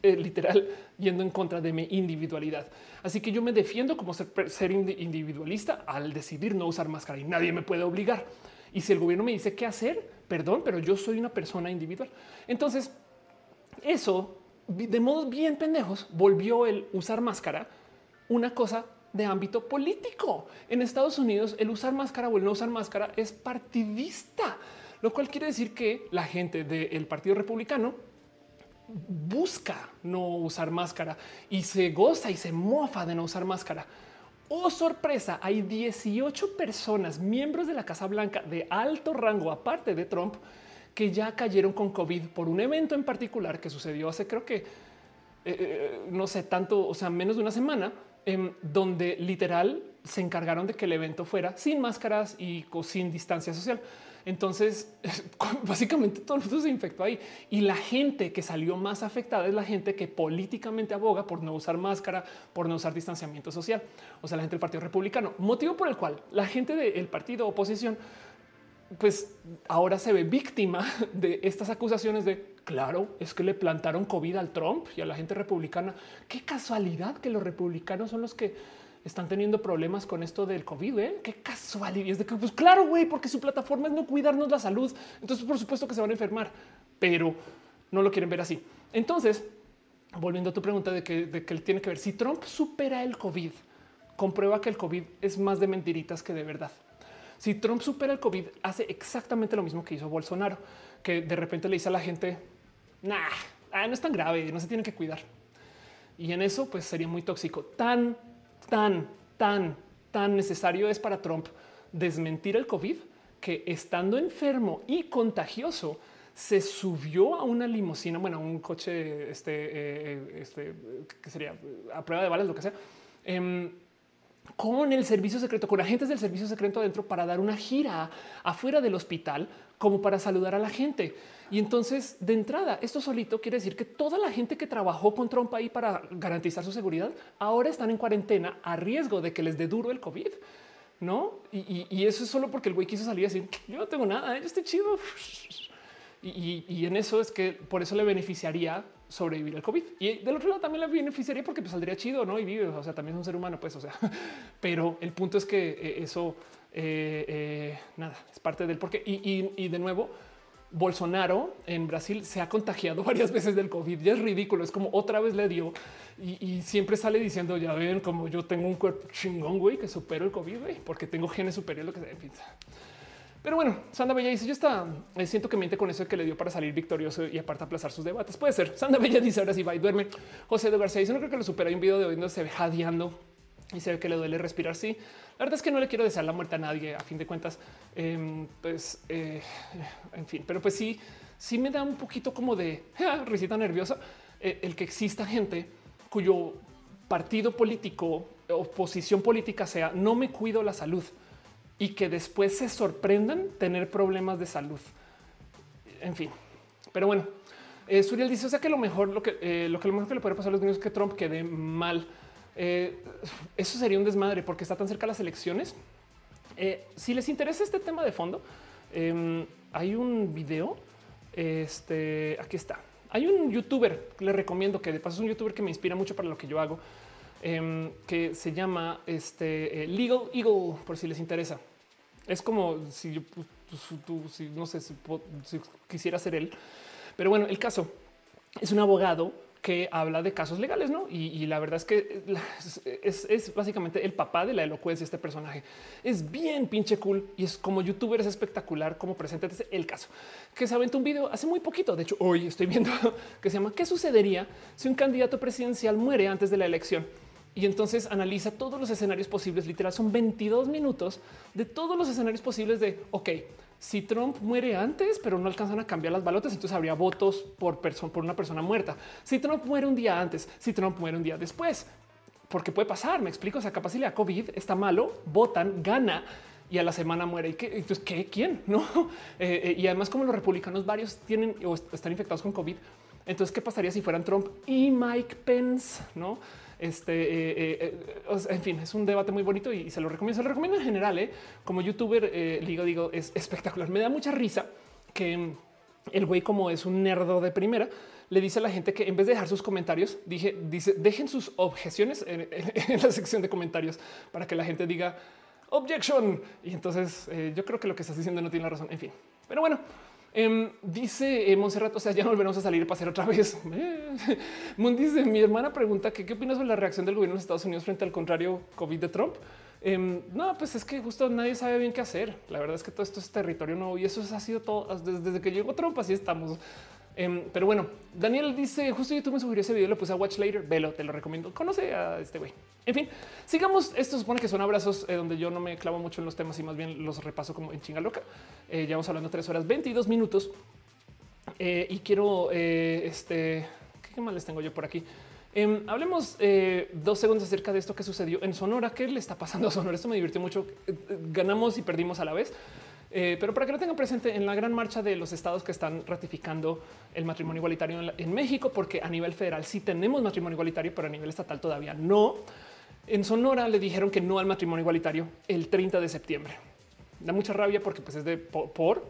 eh, literal yendo en contra de mi individualidad. Así que yo me defiendo como ser, ser individualista al decidir no usar máscara y nadie me puede obligar. Y si el gobierno me dice qué hacer, perdón, pero yo soy una persona individual. Entonces, eso de modos bien pendejos volvió el usar máscara una cosa de ámbito político. En Estados Unidos, el usar máscara o el no usar máscara es partidista, lo cual quiere decir que la gente del Partido Republicano busca no usar máscara y se goza y se mofa de no usar máscara. Oh, sorpresa, hay 18 personas, miembros de la Casa Blanca de alto rango, aparte de Trump, que ya cayeron con COVID por un evento en particular que sucedió hace creo que, eh, eh, no sé, tanto, o sea, menos de una semana, en donde literal se encargaron de que el evento fuera sin máscaras y sin distancia social. Entonces, *laughs* básicamente todo el mundo se infectó ahí y la gente que salió más afectada es la gente que políticamente aboga por no usar máscara, por no usar distanciamiento social. O sea, la gente del Partido Republicano, motivo por el cual la gente del partido oposición, pues ahora se ve víctima *laughs* de estas acusaciones de claro, es que le plantaron COVID al Trump y a la gente republicana. Qué casualidad que los republicanos son los que están teniendo problemas con esto del COVID. ¿eh? Qué casualidad. Es de que, pues claro, güey, porque su plataforma es no cuidarnos la salud. Entonces, por supuesto que se van a enfermar, pero no lo quieren ver así. Entonces, volviendo a tu pregunta de que, tiene que ver, si Trump supera el COVID, comprueba que el COVID es más de mentiritas que de verdad. Si Trump supera el COVID, hace exactamente lo mismo que hizo Bolsonaro, que de repente le dice a la gente, nah, ah, no es tan grave, no se tiene que cuidar. Y en eso, pues sería muy tóxico. Tan tan, tan, tan necesario es para Trump desmentir el COVID que estando enfermo y contagioso se subió a una limusina, bueno, un coche, este, eh, este, que sería a prueba de balas, lo que sea, em, con el servicio secreto, con agentes del servicio secreto adentro para dar una gira afuera del hospital como para saludar a la gente. Y entonces, de entrada, esto solito quiere decir que toda la gente que trabajó con Trump ahí para garantizar su seguridad, ahora están en cuarentena a riesgo de que les dé duro el COVID. No, y, eso es solo porque el güey quiso salir y decir yo no tengo nada, yo estoy chido. Y, en eso es que por eso le beneficiaría sobrevivir al COVID. Y del otro lado también le beneficiaría porque pues, saldría chido, no? Y vive, o sea, también es un ser humano, pues, o sea, *laughs* pero el punto es que eh, eso, eh, eh, nada, es parte del porqué. y de nuevo, Bolsonaro en Brasil se ha contagiado *laughs* varias veces del COVID. Ya es ridículo. Es como otra vez le dio y, siempre sale diciendo ya ven como yo tengo un cuerpo chingón, güey, que supero el COVID, güey, porque tengo genes superiores, lo que fin. Pero bueno, Sandra Bella dice: Yo está, eh, siento que miente con eso que le dio para salir victorioso y aparte aplazar sus debates. Puede ser. Sandra Bella dice: Ahora sí va y duerme. José de García dice: No creo que lo supera. Hay un video de hoy donde se ve jadeando y se ve que le duele respirar. Sí, la verdad es que no le quiero desear la muerte a nadie. A fin de cuentas, em, pues eh, en fin, pero pues sí, sí me da un poquito como de risita nerviosa eh, el que exista gente cuyo partido político o posición política sea no me cuido la salud y que después se sorprendan tener problemas de salud. En fin, pero bueno, eh, Suriel dice, o sea que lo mejor, lo que, lo que lo mejor que le puede pasar a los niños es que Trump quede mal. Eh, eso sería un desmadre porque está tan cerca las elecciones. Eh, si les interesa este tema de fondo, em, hay un video. Este aquí está. Hay un youtuber que le recomiendo que de paso es un youtuber que me inspira mucho para lo que yo hago Em, que se llama este eh, Legal Eagle, por si les interesa. Es como si yo, pues, pues, si, no sé si, quisiera ser él, pero bueno, el caso es un abogado que habla de casos legales, ¿no? Y, la verdad es que es, básicamente el papá de la elocuencia este personaje. Es bien pinche cool y es como youtuber es espectacular como presenta el caso. Que se aventó un video hace muy poquito, de hecho hoy estoy viendo, *laughs* que se llama ¿Qué sucedería si un candidato presidencial muere antes de la elección? y entonces analiza todos los escenarios posibles. Literal, son 22 minutos de todos los escenarios posibles de, ok, si Trump muere antes, pero no alcanzan a cambiar las balotas, entonces habría votos por, persona, por una persona muerta. Si Trump muere un día antes, si Trump muere un día después, porque puede pasar, me explico, o sea, capaz si le COVID está malo, votan, gana y a la semana muere. ¿Y qué? Entonces, ¿qué? ¿Quién? *laughs* No. Eh, eh, y además, como los republicanos varios tienen o están infectados con COVID, entonces, ¿qué pasaría si fueran Trump y Mike Pence? No. Este, eh, eh, eh, en fin, es un debate muy bonito y, se lo recomiendo. Se lo recomiendo en general. Como youtuber, digo, digo, es espectacular. Me da mucha risa que el güey, como es un nerdo de primera, le dice a la gente que en vez de dejar sus comentarios, dije, dice, dejen sus objeciones en, *laughs* la sección de comentarios para que la gente diga objection. Y entonces yo creo que lo que estás diciendo no tiene la razón. En fin, pero bueno, Em, dice eh, Monserrat, o sea, ya volveremos a salir a pasear otra vez. *laughs* Moon dice, mi hermana pregunta que qué opinas sobre la reacción del gobierno de Estados Unidos frente al contrario COVID de Trump. Em, no, pues es que justo nadie sabe bien qué hacer. La verdad es que todo esto es territorio nuevo y eso ha sido todo desde que llegó Trump. Así estamos. Em, pero bueno, Daniel dice justo YouTube me sugirió ese video, lo puse a watch later. Velo, te lo recomiendo. Conoce a este güey. En fin, sigamos. Esto supone que son abrazos eh, donde yo no me clavo mucho en los temas y más bien los repaso como en chinga loca. Eh, ya vamos hablando tres horas 22 minutos eh, y quiero este qué más les tengo yo por aquí. Em, hablemos dos segundos acerca de esto que sucedió en Sonora. ¿Qué le está pasando a Sonora? Esto me divirtió mucho. ganamos y perdimos a la vez. Eh, pero para que lo tengan presente en la gran marcha de los estados que están ratificando el matrimonio igualitario en, México, porque a nivel federal sí tenemos matrimonio igualitario, pero a nivel estatal todavía no. En Sonora le dijeron que no al matrimonio igualitario el 30 de septiembre. Da mucha rabia porque pues es de por,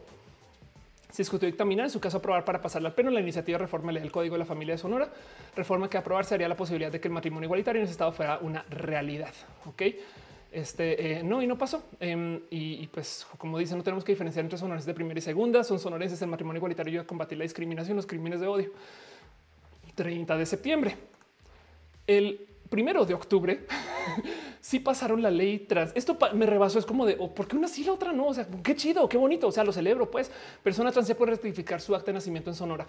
se discutió dictaminar en su caso aprobar para pasarle al pleno la iniciativa de reforma del Código de la Familia de Sonora, reforma que aprobarse haría la posibilidad de que el matrimonio igualitario en ese estado fuera una realidad. Ok. Este eh, no, y no pasó. Em, y, pues, como dicen, no tenemos que diferenciar entre sonorenses de primera y segunda. Son sonorenses el matrimonio igualitario y combatir la discriminación, los crímenes de odio. 30 de septiembre. El primero de octubre *laughs* sí pasaron la ley trans. Esto me rebasó. Es como de oh, por qué una sí, la otra no. O sea, qué chido, qué bonito. O sea, lo celebro. Pues persona trans se puede rectificar su acta de nacimiento en Sonora.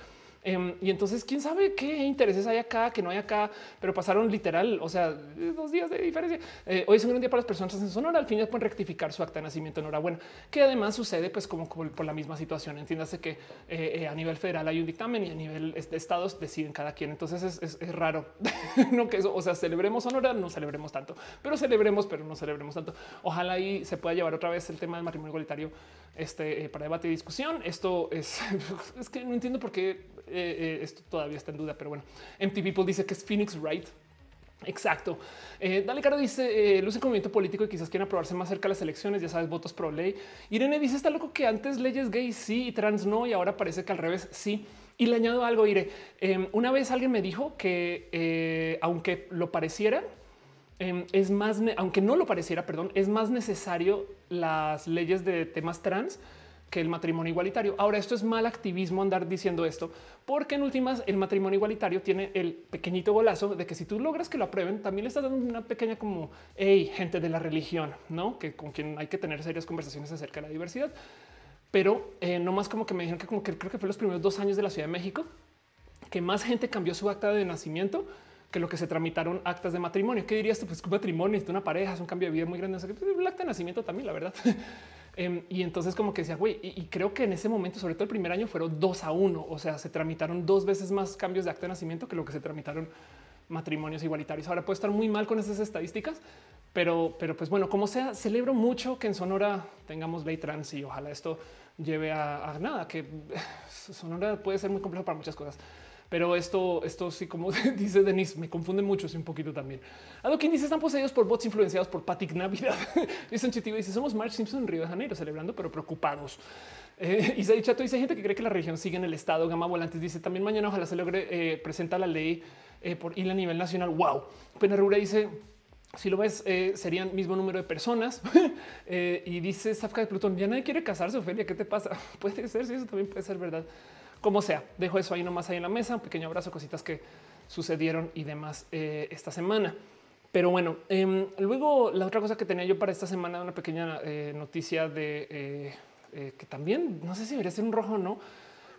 Em, y entonces, quién sabe qué intereses hay acá, que no hay acá, pero pasaron literal, o sea, dos días de diferencia. Eh, hoy es un gran día para las personas en Sonora. Al fin ya pueden rectificar su acta de nacimiento. Enhorabuena, que además sucede, pues, como, por la misma situación. Entiéndase que eh, eh, a nivel federal hay un dictamen y a nivel de estados deciden cada quien. Entonces es, raro *laughs* no que eso, o sea, celebremos Sonora, no celebremos tanto, pero celebremos, pero no celebremos tanto. Ojalá ahí se pueda llevar otra vez el tema del matrimonio igualitario este, para debate y discusión. Esto es, *laughs* es que no entiendo por qué eh, eh, esto todavía está en duda, pero bueno, MT People dice que es Phoenix Wright. Exacto. Eh, Dale Caro dice luce como movimiento político y quizás quieren aprobarse más cerca de las elecciones. Ya sabes, votos pro ley. Irene dice está loco que antes leyes gay sí y trans no, y ahora parece que al revés sí. Y le añado algo. Irene, em, una vez alguien me dijo que aunque lo pareciera, em, es más, aunque no lo pareciera, perdón, es más necesario las leyes de temas trans que el matrimonio igualitario. Ahora, esto es mal activismo andar diciendo esto, porque en últimas el matrimonio igualitario tiene el pequeñito golazo de que si tú logras que lo aprueben, también le estás dando una pequeña como, hey, gente de la religión, no que con quien hay que tener serias conversaciones acerca de la diversidad. pero eh, no más como que me dijeron que como que creo que fue los primeros dos años de la Ciudad de México que más gente cambió su acta de nacimiento que lo que se tramitaron actas de matrimonio. ¿Qué dirías tú? Pues un matrimonio, es una pareja, es un cambio de vida muy grande. O pues, el acta de nacimiento también, la verdad. *laughs* Em, y entonces como que decía, güey, y, creo que en ese momento, sobre todo el primer año, fueron dos a uno. O sea, se tramitaron dos veces más cambios de acta de nacimiento que lo que se tramitaron matrimonios igualitarios. Ahora puede estar muy mal con esas estadísticas, pero, pero pues bueno, como sea, celebro mucho que en Sonora tengamos ley trans y ojalá esto lleve a nada, que *laughs* Sonora puede ser muy complejo para muchas cosas. Pero esto, esto sí, como *laughs* dice Denise, me confunde mucho, sí, un poquito también. Algo quien dice están poseídos por bots influenciados por Patrick Navidad. *laughs* Dicen Chitivo dice somos March Simpson en Río de Janeiro celebrando, pero preocupados. Eh, dice gente que cree que la región sigue en el estado. Gama Volantes dice también mañana ojalá se logre eh, presenta la ley eh, por ir a nivel nacional. Wow. Penerura dice si lo ves, eh, serían mismo número de personas. *laughs* y dice Safka de Plutón, ya nadie quiere casarse, Ofelia, ¿qué te pasa? Puede ser, sí, eso también puede ser verdad como sea. Dejo eso ahí nomás ahí en la mesa, un pequeño abrazo, cositas que sucedieron y demás eh, esta semana. Pero bueno, em, luego la otra cosa que tenía yo para esta semana, una pequeña eh, noticia de eh, que también no sé si debería ser un rojo o no,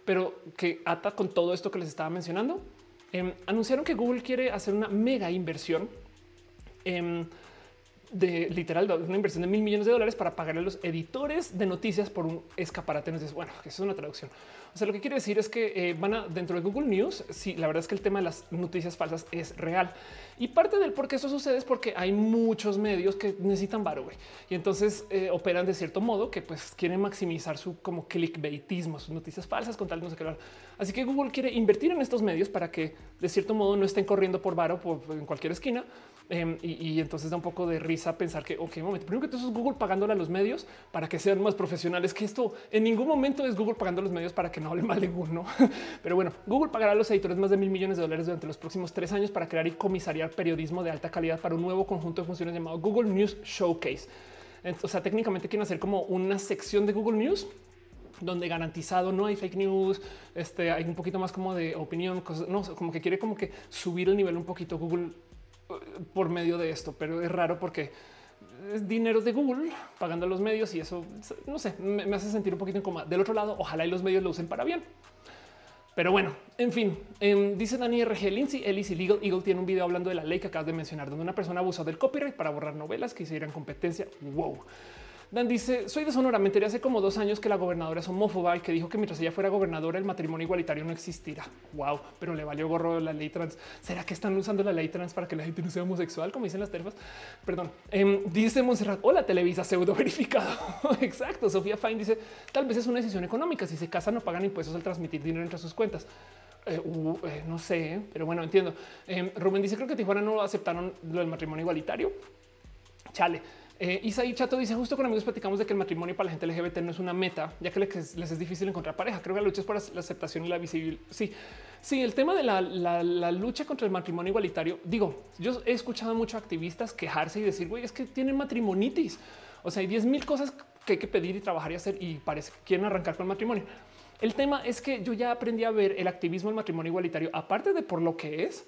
pero que ata con todo esto que les estaba mencionando. Em, anunciaron que Google quiere hacer una mega inversión em, de literal una inversión de mil millones de dólares para pagarle a los editores de noticias por un escaparate. Entonces, bueno, eso es una traducción. O sea, lo que quiere decir es que eh, van a dentro de Google News. Sí, la verdad es que el tema de las noticias falsas es real y parte del por qué eso sucede es porque hay muchos medios que necesitan varo y entonces eh, operan de cierto modo que pues quieren maximizar su como clickbaitismo, sus noticias falsas con tal no sé qué. Así que Google quiere invertir en estos medios para que de cierto modo no estén corriendo por varo por, en cualquier esquina. Em, y, entonces da un poco de risa pensar que, ok, momento, primero que todo es Google pagándole a los medios para que sean más profesionales, que esto en ningún momento es Google pagando a los medios para que no hable mal de Google, ¿no? *laughs* Pero bueno, Google pagará a los editores más de mil millones de dólares durante los próximos tres años para crear y comisariar periodismo de alta calidad para un nuevo conjunto de funciones llamado Google News Showcase. O sea, técnicamente quieren hacer como una sección de Google News donde garantizado no hay fake news, este, hay un poquito más como de opinión, no, como que quiere como que subir el nivel un poquito Google por medio de esto, pero es raro porque es dinero de Google pagando a los medios y eso no sé, me, hace sentir un poquito incómodo. Del otro lado, ojalá y los medios lo usen para bien. Pero bueno, en fin, em, dice Dani RG Lindsay Ellis y Legal Eagle tiene un video hablando de la ley que acabas de mencionar, donde una persona abusó del copyright para borrar novelas que hicieran competencia. Wow. Dan dice: Soy de. Me enteré hace como dos años que la gobernadora es homófoba y que dijo que mientras ella fuera gobernadora, el matrimonio igualitario no existirá. Wow, pero le valió gorro la ley trans. ¿Será que están usando la ley trans para que la gente no sea homosexual, como dicen las terfas? Perdón. Em, dice Monserrat: Hola, Televisa pseudo verificado. *laughs* Exacto. Sofía Fine dice: Tal vez es una decisión económica. Si se casan, no pagan impuestos al transmitir dinero entre sus cuentas. Eh, eh, no sé, pero bueno, entiendo. Em, Rubén dice: Creo que Tijuana no aceptaron lo del matrimonio igualitario. Chale. Eh, Isaí Chato dice justo con amigos platicamos de que el matrimonio para la gente LGBT no es una meta, ya que les, es difícil encontrar pareja. Creo que la lucha es por la aceptación y la visibilidad. Sí, sí, el tema de la, lucha contra el matrimonio igualitario. Digo, yo he escuchado a muchos activistas quejarse y decir, güey, es que tienen matrimonitis. O sea, hay 10 mil cosas que hay que pedir y trabajar y hacer y parece que quieren arrancar con el matrimonio. El tema es que yo ya aprendí a ver el activismo del matrimonio igualitario, aparte de por lo que es,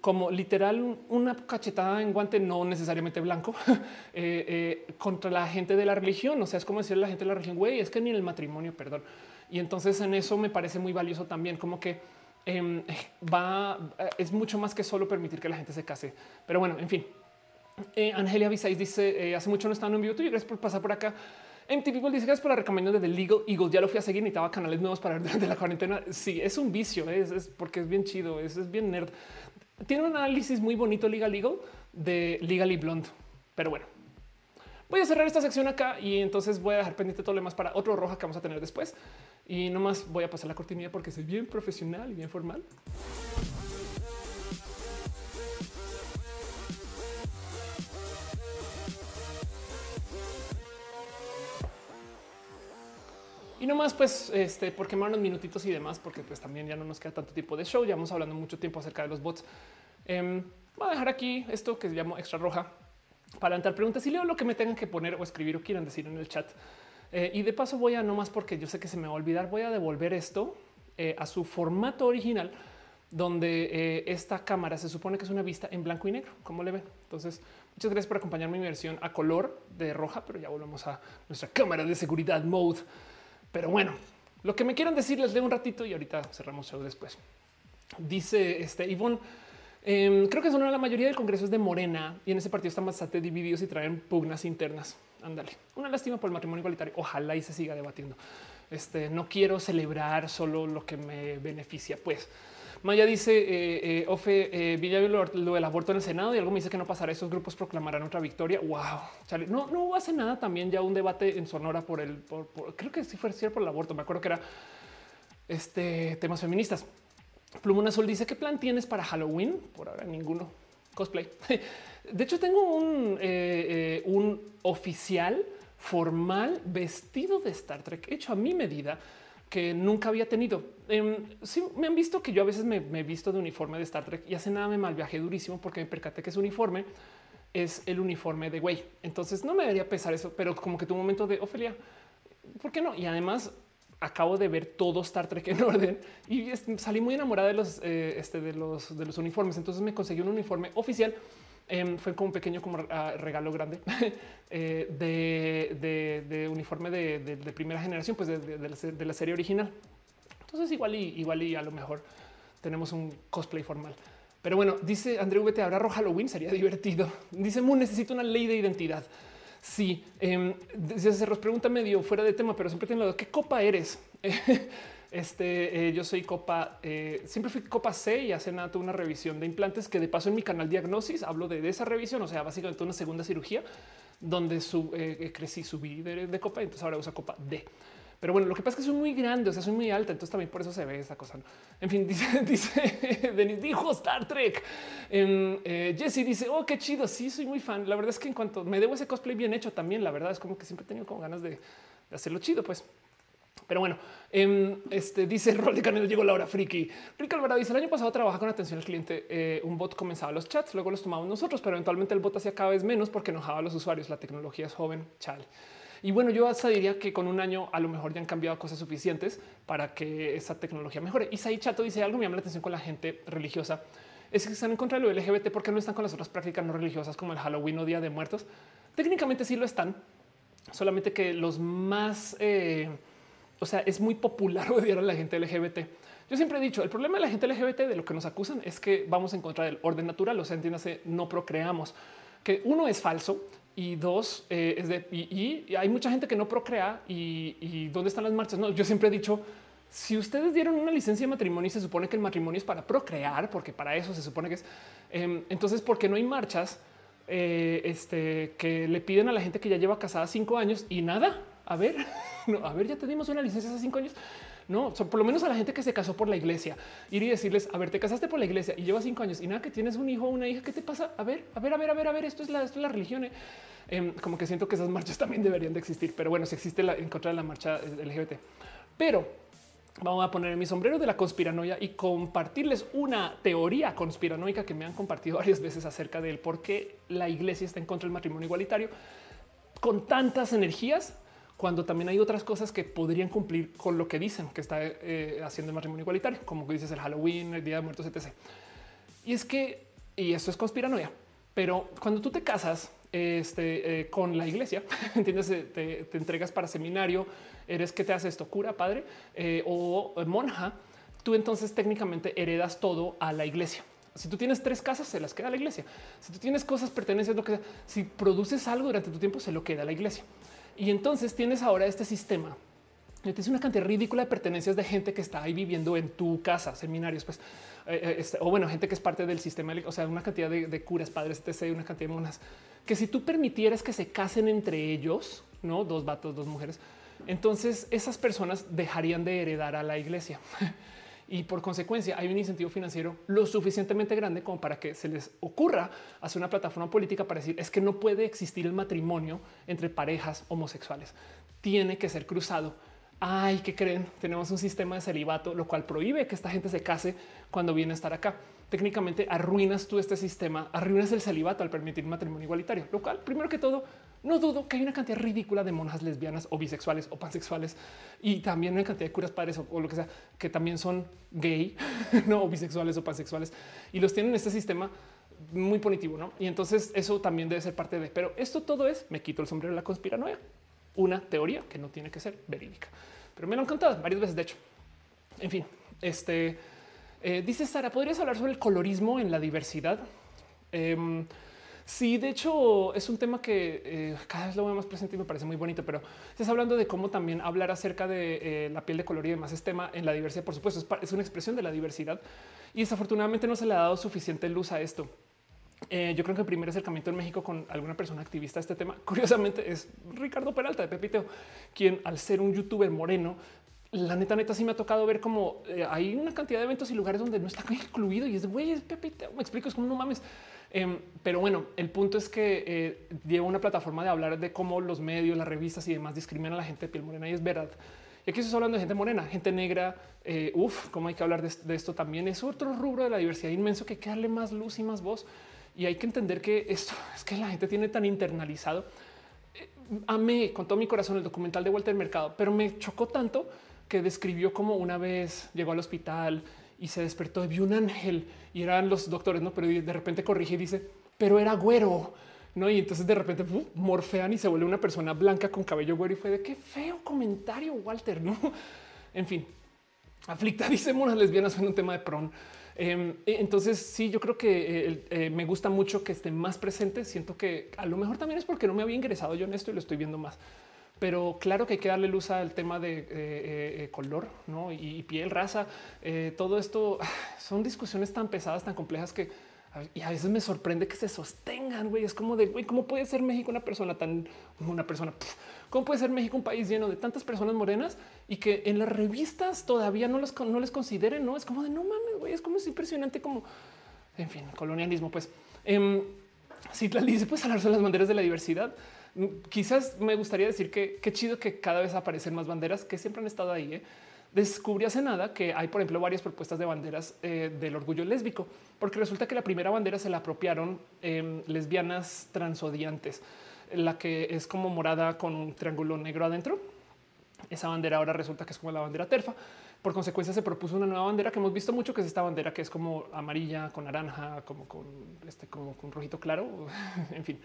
como literal una cachetada en guante, no necesariamente blanco, *laughs* eh, eh, contra la gente de la religión. O sea, es como decirle a la gente de la religión, güey, es que ni el matrimonio, perdón. Y entonces en eso me parece muy valioso también, como que em, *laughs* va, es mucho más que solo permitir que la gente se case. Pero bueno, en fin. Eh, Angelia Visais dice, hace mucho no estaba en vivo tuyo, gracias por pasar por acá. MT People dice gracias por la recomendación de The Legal Eagle. Ya lo fui a seguir, necesitaba canales nuevos para ver durante la cuarentena. Sí, es un vicio, es, porque es bien chido, es, es bien nerd. Tiene un análisis muy bonito Legal Legal de Legally Blonde. Pero bueno, voy a cerrar esta sección acá y entonces voy a dejar pendiente todo lo demás para otro roja que vamos a tener después. Y nomás voy a pasar la cortinilla porque soy bien profesional y bien formal. Y nomás, pues, este, por quemar unos minutitos y demás, porque pues también ya no nos queda tanto tipo de show. Ya vamos hablando mucho tiempo acerca de los bots. Em, voy a dejar aquí esto que se llama extra roja para entrar preguntas y leo lo que me tengan que poner o escribir o quieran decir en el chat. Eh, y de paso voy a nomás porque yo sé que se me va a olvidar, voy a devolver esto eh, a su formato original, donde eh, esta cámara se supone que es una vista en blanco y negro, como le ven. Entonces, muchas gracias por acompañarme en mi versión a color de roja, pero ya volvemos a nuestra cámara de seguridad mode. Pero bueno, lo que me quieran decir les leo un ratito y ahorita cerramos show después. Dice este Ivonne. Em, creo que son la mayoría del Congreso es de Morena y en ese partido están bastante divididos y traen pugnas internas. Ándale, una lástima por el matrimonio igualitario. Ojalá y se siga debatiendo. Este no quiero celebrar solo lo que me beneficia. Pues Maya dice eh, eh, Ofe eh, lo, del aborto en el Senado y algo me dice que no pasará. Esos grupos proclamarán otra victoria. Wow, no, no hace nada. También ya un debate en Sonora por el, creo que sí fue cierto por el aborto. Me acuerdo que era este temas feministas. Plumón Azul dice qué plan tienes para Halloween. Por ahora ninguno cosplay. *laughs* De hecho, tengo un, un oficial formal vestido de Star Trek hecho a mi medida que nunca había tenido. Em, sí, me han visto que yo a veces me, he visto de uniforme de Star Trek y hace nada me mal viaje durísimo porque me percaté que ese uniforme es el uniforme de güey. Entonces no me debería pesar eso, pero como que tu momento de Ofelia, ¿por qué no? Y además acabo de ver todo Star Trek en *laughs* orden y salí muy enamorada de los, eh, este, de los, de los uniformes. Entonces me conseguí un uniforme oficial Em, fue como un pequeño como ah, regalo grande *laughs* eh, de, uniforme de, primera generación, pues de, la serie original. Entonces igual y igual y a lo mejor tenemos un cosplay formal. Pero bueno, dice André VT, habrá rojo Halloween, sería divertido. *laughs* Dice Moon, necesito una ley de identidad. Sí, eh, se pregunta medio fuera de tema, pero siempre tengo ¿qué copa eres? *laughs* Este, eh, yo soy copa, eh, siempre fui copa C y hace nada tuve una revisión de implantes que de paso en mi canal Diagnosis hablo de, esa revisión, o sea, básicamente una segunda cirugía donde su, eh, crecí, subí de, de, copa, entonces ahora uso copa D. Pero bueno, lo que pasa es que soy muy grande, o sea, soy muy alta, entonces también por eso se ve esa cosa. En fin, *laughs* dice, dice *laughs* Denis, dijo Star Trek. Em, Jesse dice, oh, qué chido. Sí, soy muy fan. La verdad es que en cuanto me debo ese cosplay bien hecho también, la verdad es como que siempre he tenido como ganas de, de hacerlo chido, pues. Pero bueno, em, este dice *laughs* Rol de Canelo llegó la hora friki. Rick Alvarado dice el año pasado trabaja con atención al cliente. Eh, un bot comenzaba los chats, luego los tomamos nosotros, pero eventualmente el bot hacía cada vez menos porque enojaba a los usuarios. La tecnología es joven, chale. Y bueno, yo hasta diría que con un año a lo mejor ya han cambiado cosas suficientes para que esa tecnología mejore. Isaí Chato dice algo me llama la atención con la gente religiosa. Es que están en contra de lo LGBT porque no están con las otras prácticas no religiosas como el Halloween o Día de Muertos. Técnicamente sí lo están, solamente que los más eh, o sea, es muy popular *laughs* odiar a la gente LGBT. Yo siempre he dicho, el problema de la gente LGBT de lo que nos acusan es que vamos en contra del orden natural, o sea, entiéndase, no procreamos, que uno es falso y dos eh, es de, y, hay mucha gente que no procrea y, dónde están las marchas. No, yo siempre he dicho, si ustedes dieron una licencia de matrimonio y se supone que el matrimonio es para procrear, porque para eso se supone que es, em, entonces, ¿por qué no hay marchas eh, este, que le piden a la gente que ya lleva casada cinco años y nada? A ver, *laughs* no, a ver, ya tenemos una licencia hace cinco años. No, por lo menos a la gente que se casó por la iglesia, ir y decirles, a ver, te casaste por la iglesia y llevas cinco años y nada que tienes un hijo o una hija, ¿qué te pasa? A ver, a ver, a ver, a ver, a ver, esto es la, esto es la religión. ¿eh? Em, como que siento que esas marchas *laughs* también deberían de existir, pero bueno, si existe la, en contra de la marcha LGBT. Pero vamos a poner mi sombrero de la conspiranoia y compartirles una teoría conspiranoica que me han compartido *laughs* varias veces acerca del por qué la iglesia está en contra del matrimonio igualitario con tantas energías cuando también hay otras cosas que podrían cumplir con lo que dicen que está eh, haciendo el matrimonio igualitario, como dices el Halloween, el Día de Muertos, etc. Y es que, y esto es conspiranoia, pero cuando tú te casas este, eh, con la iglesia, *laughs* entiendes, eh, te, entregas para seminario, eres que te hace esto, cura, padre o monja, tú entonces técnicamente heredas todo a la iglesia. Si tú tienes tres casas, se las queda la iglesia. Si tú tienes cosas pertenencias, lo que si produces algo durante tu tiempo, se lo queda la iglesia. Y entonces tienes ahora este sistema. Tienes una cantidad ridícula de pertenencias de gente que está ahí viviendo en tu casa, seminarios, pues, eh, eh, este, o bueno, gente que es parte del sistema, o sea, una cantidad de, curas, padres, etc., una cantidad de monas, que si tú permitieras que se casen entre ellos, no dos vatos, dos mujeres, entonces esas personas dejarían de heredar a la iglesia. *laughs* y por consecuencia hay un incentivo financiero lo suficientemente grande como para que se les ocurra hacer una plataforma política para decir es que no puede existir el matrimonio entre parejas homosexuales. Tiene que ser cruzado. Ay, ¿qué creen? Tenemos un sistema de celibato, lo cual prohíbe que esta gente se case cuando viene a estar acá. Técnicamente arruinas tú este sistema, arruinas el celibato al permitir matrimonio igualitario, lo cual, primero que todo, no dudo que hay una cantidad ridícula de monjas lesbianas o bisexuales o pansexuales y también una cantidad de curas padres o, lo que sea que también son gay, *laughs* no o bisexuales o pansexuales y los tienen en este sistema muy punitivo, ¿no? Y entonces eso también debe ser parte de. Pero esto todo es me quito el sombrero de la conspiranoia, una teoría que no tiene que ser verídica. pero me lo han contado varias veces. De hecho, en fin, este eh, dice Sara, ¿podrías hablar sobre el colorismo en la diversidad? Em, sí, de hecho es un tema que eh, cada vez lo veo más presente y me parece muy bonito, pero estás hablando de cómo también hablar acerca de eh, la piel de color y demás es tema en la diversidad, por supuesto, es, una expresión de la diversidad y desafortunadamente no se le ha dado suficiente luz a esto. yo creo que el primer acercamiento en México con alguna persona activista a este tema, *laughs* curiosamente, es Ricardo Peralta de Pepiteo, quien al ser un youtuber moreno la neta, neta, sí me ha tocado ver como eh, hay una cantidad de eventos y lugares donde no está incluido y es güey, es Pepe, me explico, es como no mames. Em, pero bueno, el punto es que eh, lleva una plataforma de hablar de cómo los medios, las revistas y demás discriminan a la gente de piel morena y es verdad. Y aquí estoy hablando de gente morena, gente negra. Eh, uf, cómo hay que hablar de, esto también. Es otro rubro de la diversidad inmenso que hay que darle más luz y más voz. Y hay que entender que esto *laughs* es que la gente tiene tan internalizado. Eh, amé con todo mi corazón el documental de Walter Mercado, pero me chocó tanto que describió como una vez llegó al hospital y se despertó y vio un ángel y eran los doctores, no? Pero de repente corrige y dice, pero era güero. No, y entonces de repente morfean y se vuelve una persona blanca con cabello güero y fue de qué feo comentario, Walter. No, *laughs* en fin, aflicta, *laughs* dice unas lesbianas en un tema de pron. Em, e, entonces, sí, yo creo que eh, eh, me gusta mucho que esté más presente. Siento que a lo mejor también es porque no me había ingresado yo en esto y lo estoy viendo más pero claro que hay que darle luz al tema de eh, eh, color y, piel, raza. Eh, todo esto *sighs* son discusiones tan pesadas, tan complejas que y a veces me sorprende que se sostengan. Güey, es como de güey, cómo puede ser México una persona tan una persona? ¿Cómo puede ser México un país lleno de tantas personas morenas y que en las revistas todavía no, los, no les consideren? No es como de no mames, güey, es como es impresionante, como en fin, colonialismo. Pues eh, si la dice, pues hablar sobre las banderas de la diversidad quizás me gustaría decir que qué chido que cada vez aparecen más banderas que siempre han estado ahí. ¿eh? Descubrí hace nada que hay, por ejemplo, varias propuestas de banderas eh, del orgullo lésbico, porque resulta que la primera bandera se la apropiaron em, lesbianas transodiantes, la que es como morada con un triángulo negro adentro. Esa bandera ahora resulta que es como la bandera terfa. Por consecuencia, se propuso una nueva bandera que hemos visto mucho, que es esta bandera que es como amarilla con naranja, como con este, como con rojito claro. *laughs* en fin,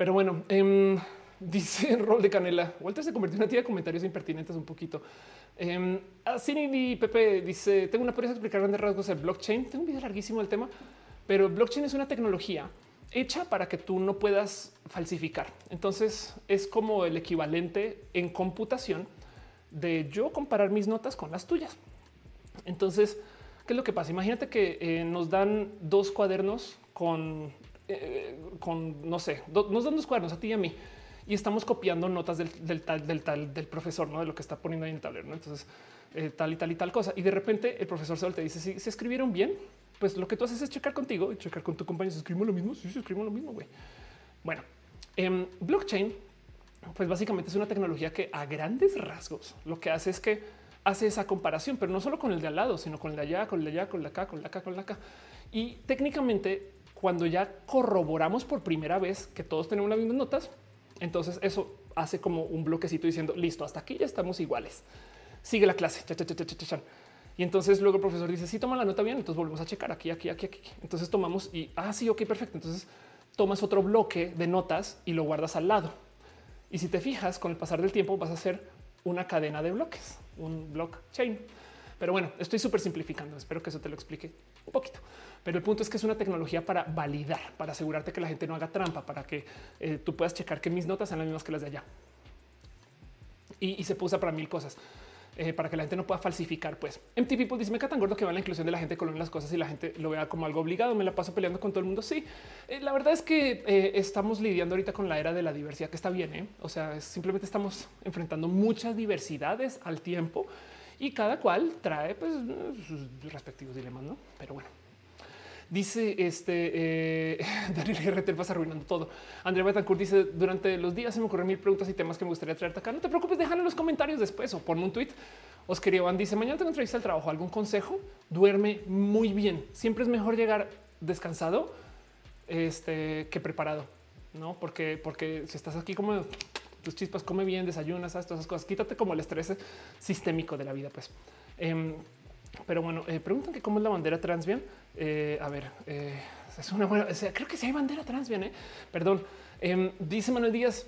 pero bueno, eh, *laughs* dice Rol de Canela. Walter se convirtió en una tía de comentarios impertinentes un poquito. Eh, y Pepe dice: Tengo una podrías explicar grandes rasgos el blockchain. Tengo un video larguísimo del tema, pero blockchain es una tecnología hecha para que tú no puedas falsificar. Entonces es como el equivalente en computación de yo comparar mis notas con las tuyas. Entonces, ¿qué es lo que pasa? Imagínate que eh, nos dan dos cuadernos con eh, con, no sé, nos dan dos cuadernos a ti y a mí y estamos copiando notas del, tal, del tal, del profesor, no de lo que está poniendo ahí en el tablero. ¿no? Entonces, eh, tal y tal y tal cosa. Y de repente el profesor solo te dice si se escribieron bien, pues lo que tú haces es checar contigo y checar con tu compañero. ¿Se escribimos lo mismo? Sí, se escribimos lo mismo. güey. Bueno, en blockchain, pues básicamente es una tecnología que a grandes rasgos lo que hace es que hace esa comparación, pero no solo con el de al lado, sino con el de allá, con el de allá, con de acá, con de acá, con de acá. Y técnicamente cuando ya corroboramos por primera vez que todos tenemos las mismas notas, entonces eso hace como un bloquecito diciendo listo, hasta aquí ya estamos iguales. Sigue la clase. y entonces luego el profesor dice si sí, toma la nota bien, entonces volvemos a checar aquí, aquí, aquí, aquí. Entonces tomamos y ah, sí, ok, perfecto. Entonces tomas otro bloque de notas y lo guardas al lado. Y si te fijas, con el pasar del tiempo vas a hacer una cadena de bloques, un blockchain. Pero bueno, estoy súper simplificando. Espero que eso te lo explique un poquito. Pero el punto es que es una tecnología para validar, para asegurarte que la gente no haga trampa, para que eh, tú puedas checar que mis notas sean las mismas que las de allá. Y, se puso para mil cosas. Eh, para que la gente no pueda falsificar. Pues MTV People dice: Me tan gordo que va la inclusión de la gente con las cosas y la gente lo vea como algo obligado. Me la paso peleando con todo el mundo. Sí, eh, la verdad es que estamos lidiando ahorita con la era de la diversidad, que está bien. O sea, simplemente estamos enfrentando muchas diversidades al tiempo y cada cual trae pues, sus respectivos dilemas. No, pero bueno. Dice este eh, *laughs* Daniel RT vas arruinando todo. Andrea Betancourt dice durante los días se me ocurren mil preguntas y temas que me gustaría traerte acá. No te preocupes, déjalo en los comentarios después o ponme un tweet. Oscar Iván dice mañana tengo entrevista al trabajo. ¿Algún consejo? Duerme muy bien. Siempre es mejor llegar descansado este, que preparado, no? Porque, porque si estás aquí como tus chispas, come bien, desayunas, todas esas cosas. Quítate como el estrés sistémico de la vida. Pues, em, pero bueno, eh, preguntan que cómo es la bandera trans bien. Eh, a ver, eh, es una buena. creo que sí hay bandera trans bien. Perdón. Em, dice Manuel Díaz.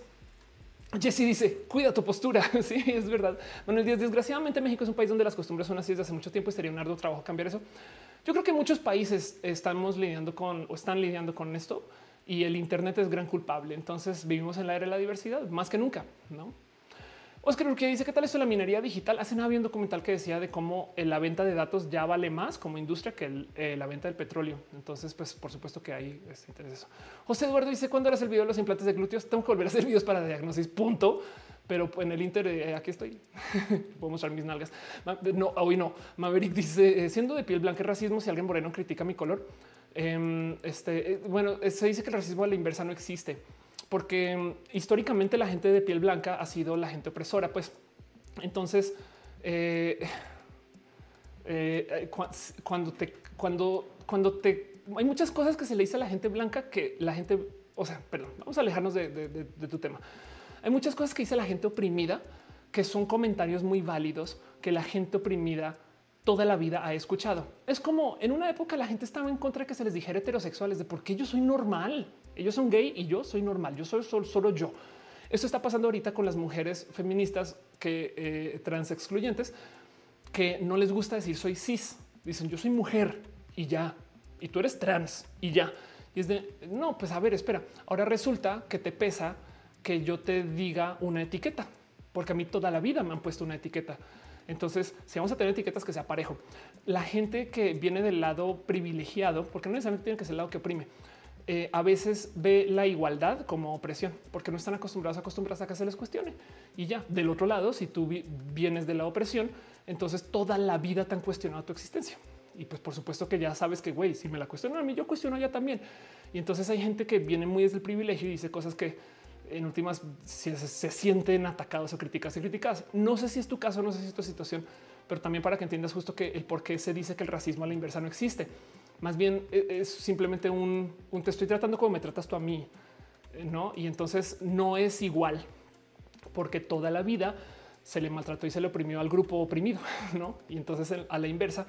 Jesse dice, cuida tu postura. *laughs* Sí, es verdad. Bueno, el día desgraciadamente México es un país donde las costumbres son así desde hace mucho tiempo y sería un arduo trabajo cambiar eso. Yo creo que muchos países estamos lidiando con o están lidiando con esto y el Internet es gran culpable. Entonces vivimos en la era de la diversidad más que nunca, ¿no? Oscar que dice qué tal esto la minería digital. Hace nada había un documental que decía de cómo eh, la venta de datos ya vale más como industria que eh, la venta del petróleo. Entonces, pues por supuesto que hay este interés. José Eduardo dice cuándo harás el video de los implantes de glúteos. Tengo que volver a hacer videos para diagnosis. Punto. Pero en el Inter eh, aquí estoy. *laughs* Puedo mostrar mis nalgas. No, hoy no. Maverick dice siendo de piel blanca racismo. Si alguien moreno critica mi color, em, este bueno, se dice que el racismo a la inversa no existe porque mm, históricamente la gente de piel blanca ha sido la gente opresora. Pues entonces, eh, eh, cuando te, cuando, cuando te hay muchas cosas que se le dice a la gente blanca que la gente, o sea, perdón, vamos a alejarnos de, tu tema. Hay muchas cosas que dice la gente oprimida que son comentarios muy válidos que la gente oprimida toda la vida ha escuchado. Es como en una época la gente estaba en contra de que se les dijera heterosexuales de por qué yo soy normal. Ellos son gay y yo soy normal. Yo soy solo, yo. Esto está pasando ahorita con las mujeres feministas que eh, trans excluyentes que no les gusta decir soy cis. Dicen yo soy mujer y ya. Y tú eres trans y ya. Y es de no, pues a ver, espera. Ahora resulta que te pesa que yo te diga una etiqueta, porque a mí toda la vida me han puesto una etiqueta. Entonces, si vamos a tener etiquetas que sea parejo, la gente que viene del lado privilegiado, porque no necesariamente tiene que ser el lado que oprime, eh, a veces ve la igualdad como opresión, porque no están acostumbrados, acostumbrados a que se les cuestione. Y ya, del otro lado, si tú vienes de la opresión, entonces toda la vida te han cuestionado tu existencia. Y pues por supuesto que ya sabes que, güey, si me la cuestionan a mí, yo cuestiono ya también. Y entonces hay gente que viene muy desde el privilegio y dice cosas que en últimas se, se sienten atacados o criticadas y criticadas. No sé si es tu caso, no sé si es tu situación, pero también para que entiendas justo que el por qué se dice que el racismo a la inversa no existe más bien e, es simplemente un, te estoy tratando como me tratas tú a mí, eh, no? Y entonces no es igual porque toda la vida se le maltrató y se le oprimió al grupo oprimido, *laughs* no? Y entonces a la inversa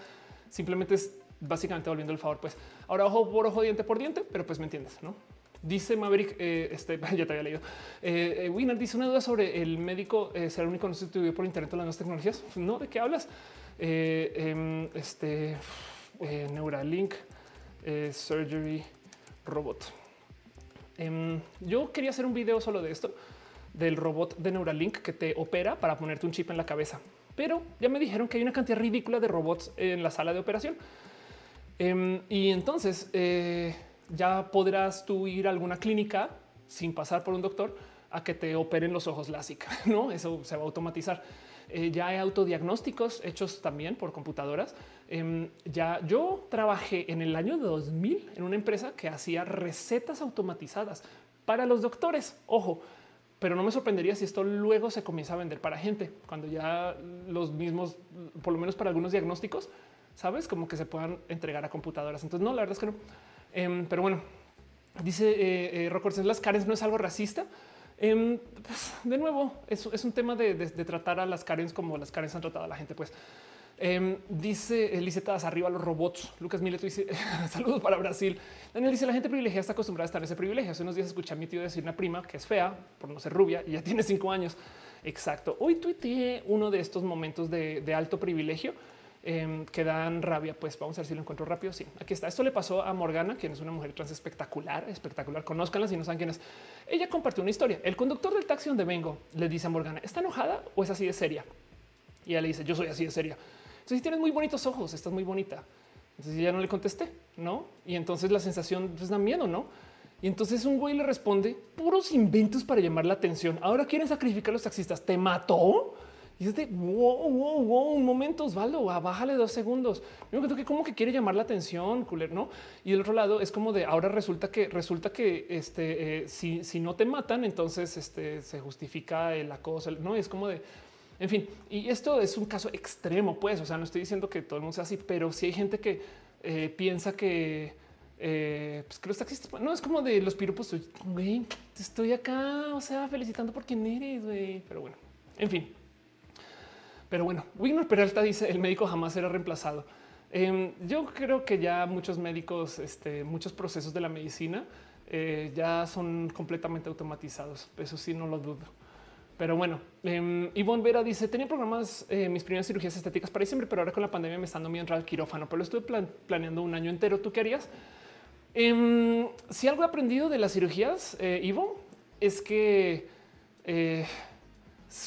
simplemente es básicamente volviendo el favor. Pues ahora ojo por ojo, diente por diente, pero pues me entiendes, no? Dice Maverick, eh, este *laughs* ya te había leído. Eh, Winner dice una duda sobre el médico eh, ser el único no sustituido por Internet o las nuevas tecnologías. No, ¿de qué hablas? Em, este eh, Neuralink eh, Surgery Robot. Em, yo quería hacer un video solo de esto, del robot de Neuralink que te opera para ponerte un chip en la cabeza. Pero ya me dijeron que hay una cantidad ridícula de robots en la sala de operación. Em, y entonces eh, ya podrás tú ir a alguna clínica sin pasar por un doctor a que te operen los ojos LASIK. *laughs* No, eso se va a automatizar. Eh, ya hay autodiagnósticos hechos también por computadoras. Em, ya yo trabajé en el año 2000 en una empresa que hacía recetas automatizadas para los doctores. Ojo, pero no me sorprendería si esto luego se comienza a vender para gente cuando ya los mismos, por lo menos para algunos diagnósticos, sabes, como que se puedan entregar a computadoras. Entonces, no, la verdad es que no. Em, pero bueno, dice eh, eh las Karens no es algo racista. Em, pues, de nuevo, es, es un tema de, tratar a las Karens como las Karens han tratado a la gente. Pues em, dice Elisetas arriba los robots. Lucas Mileto dice *laughs* saludos para Brasil. Daniel dice la gente privilegiada está acostumbrada a estar en ese privilegio. Hace unos días escuché a mi tío decir una prima que es fea por no ser rubia y ya *laughs* tiene cinco años. Exacto. Hoy tuiteé uno de estos momentos de alto privilegio Em, que dan rabia. Pues vamos a ver si lo encuentro rápido. Sí, aquí está. Esto le pasó a Morgana, quien es una mujer trans espectacular, espectacular. Conozcanla si no saben quién es. Ella compartió una historia. El conductor del taxi donde vengo le dice a Morgana, ¿está enojada o es así de seria? Y ella le dice, yo soy así de seria. Si tienes muy bonitos ojos, estás muy bonita. Entonces ya no le contesté, no? Y entonces la sensación pues da miedo, no? Y entonces un güey le responde puros inventos para llamar la atención. Ahora quieren sacrificar a los taxistas. ¿Te mató? Y es de wow, wow, wow, un momento, Osvaldo, ah, bájale dos segundos. Yo creo que como que quiere llamar la atención, cooler, no? Y el otro lado es como de ahora resulta que resulta que este, eh, si, si, no te matan, entonces este, se justifica el acoso, no es como de en fin. Y esto es un caso extremo, pues. O sea, no estoy diciendo que todo el mundo sea así, pero si hay gente que eh, piensa que eh, pues que los taxistas no es como de los piropos. Güey, estoy acá, o sea, felicitando por quien eres, güey. Pero bueno, en fin. Pero bueno, Wigner Peralta dice el médico jamás será reemplazado. Em, yo creo que ya muchos médicos, este, muchos procesos de la medicina eh, ya son completamente automatizados. Eso sí, no lo dudo. Pero bueno, eh, Ivonne Vera dice: Tenía programas eh, mis primeras cirugías estéticas para diciembre, pero ahora con la pandemia me están dando entrar al quirófano, pero lo estuve planeando un año entero. ¿Tú qué harías? Em, si algo he aprendido de las cirugías, eh, Ivo, es que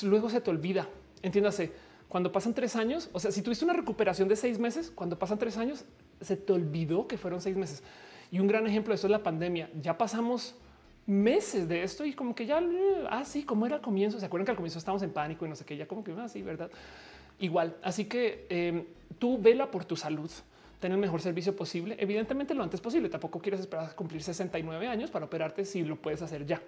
luego se te olvida. Entiéndase, cuando pasan tres años, o sea, si tuviste una recuperación de seis meses, cuando pasan tres años, se te olvidó que fueron seis meses. Y un gran ejemplo de eso es la pandemia. Ya pasamos meses de esto y como que ya, así ah, como era al comienzo, se acuerdan que al comienzo estábamos en pánico y no sé qué, ya como que así, ah, verdad? Igual. Así que em, tú vela por tu salud tener el mejor servicio posible, evidentemente lo antes posible. Tampoco quieres esperar a cumplir 69 años para operarte si lo puedes hacer ya.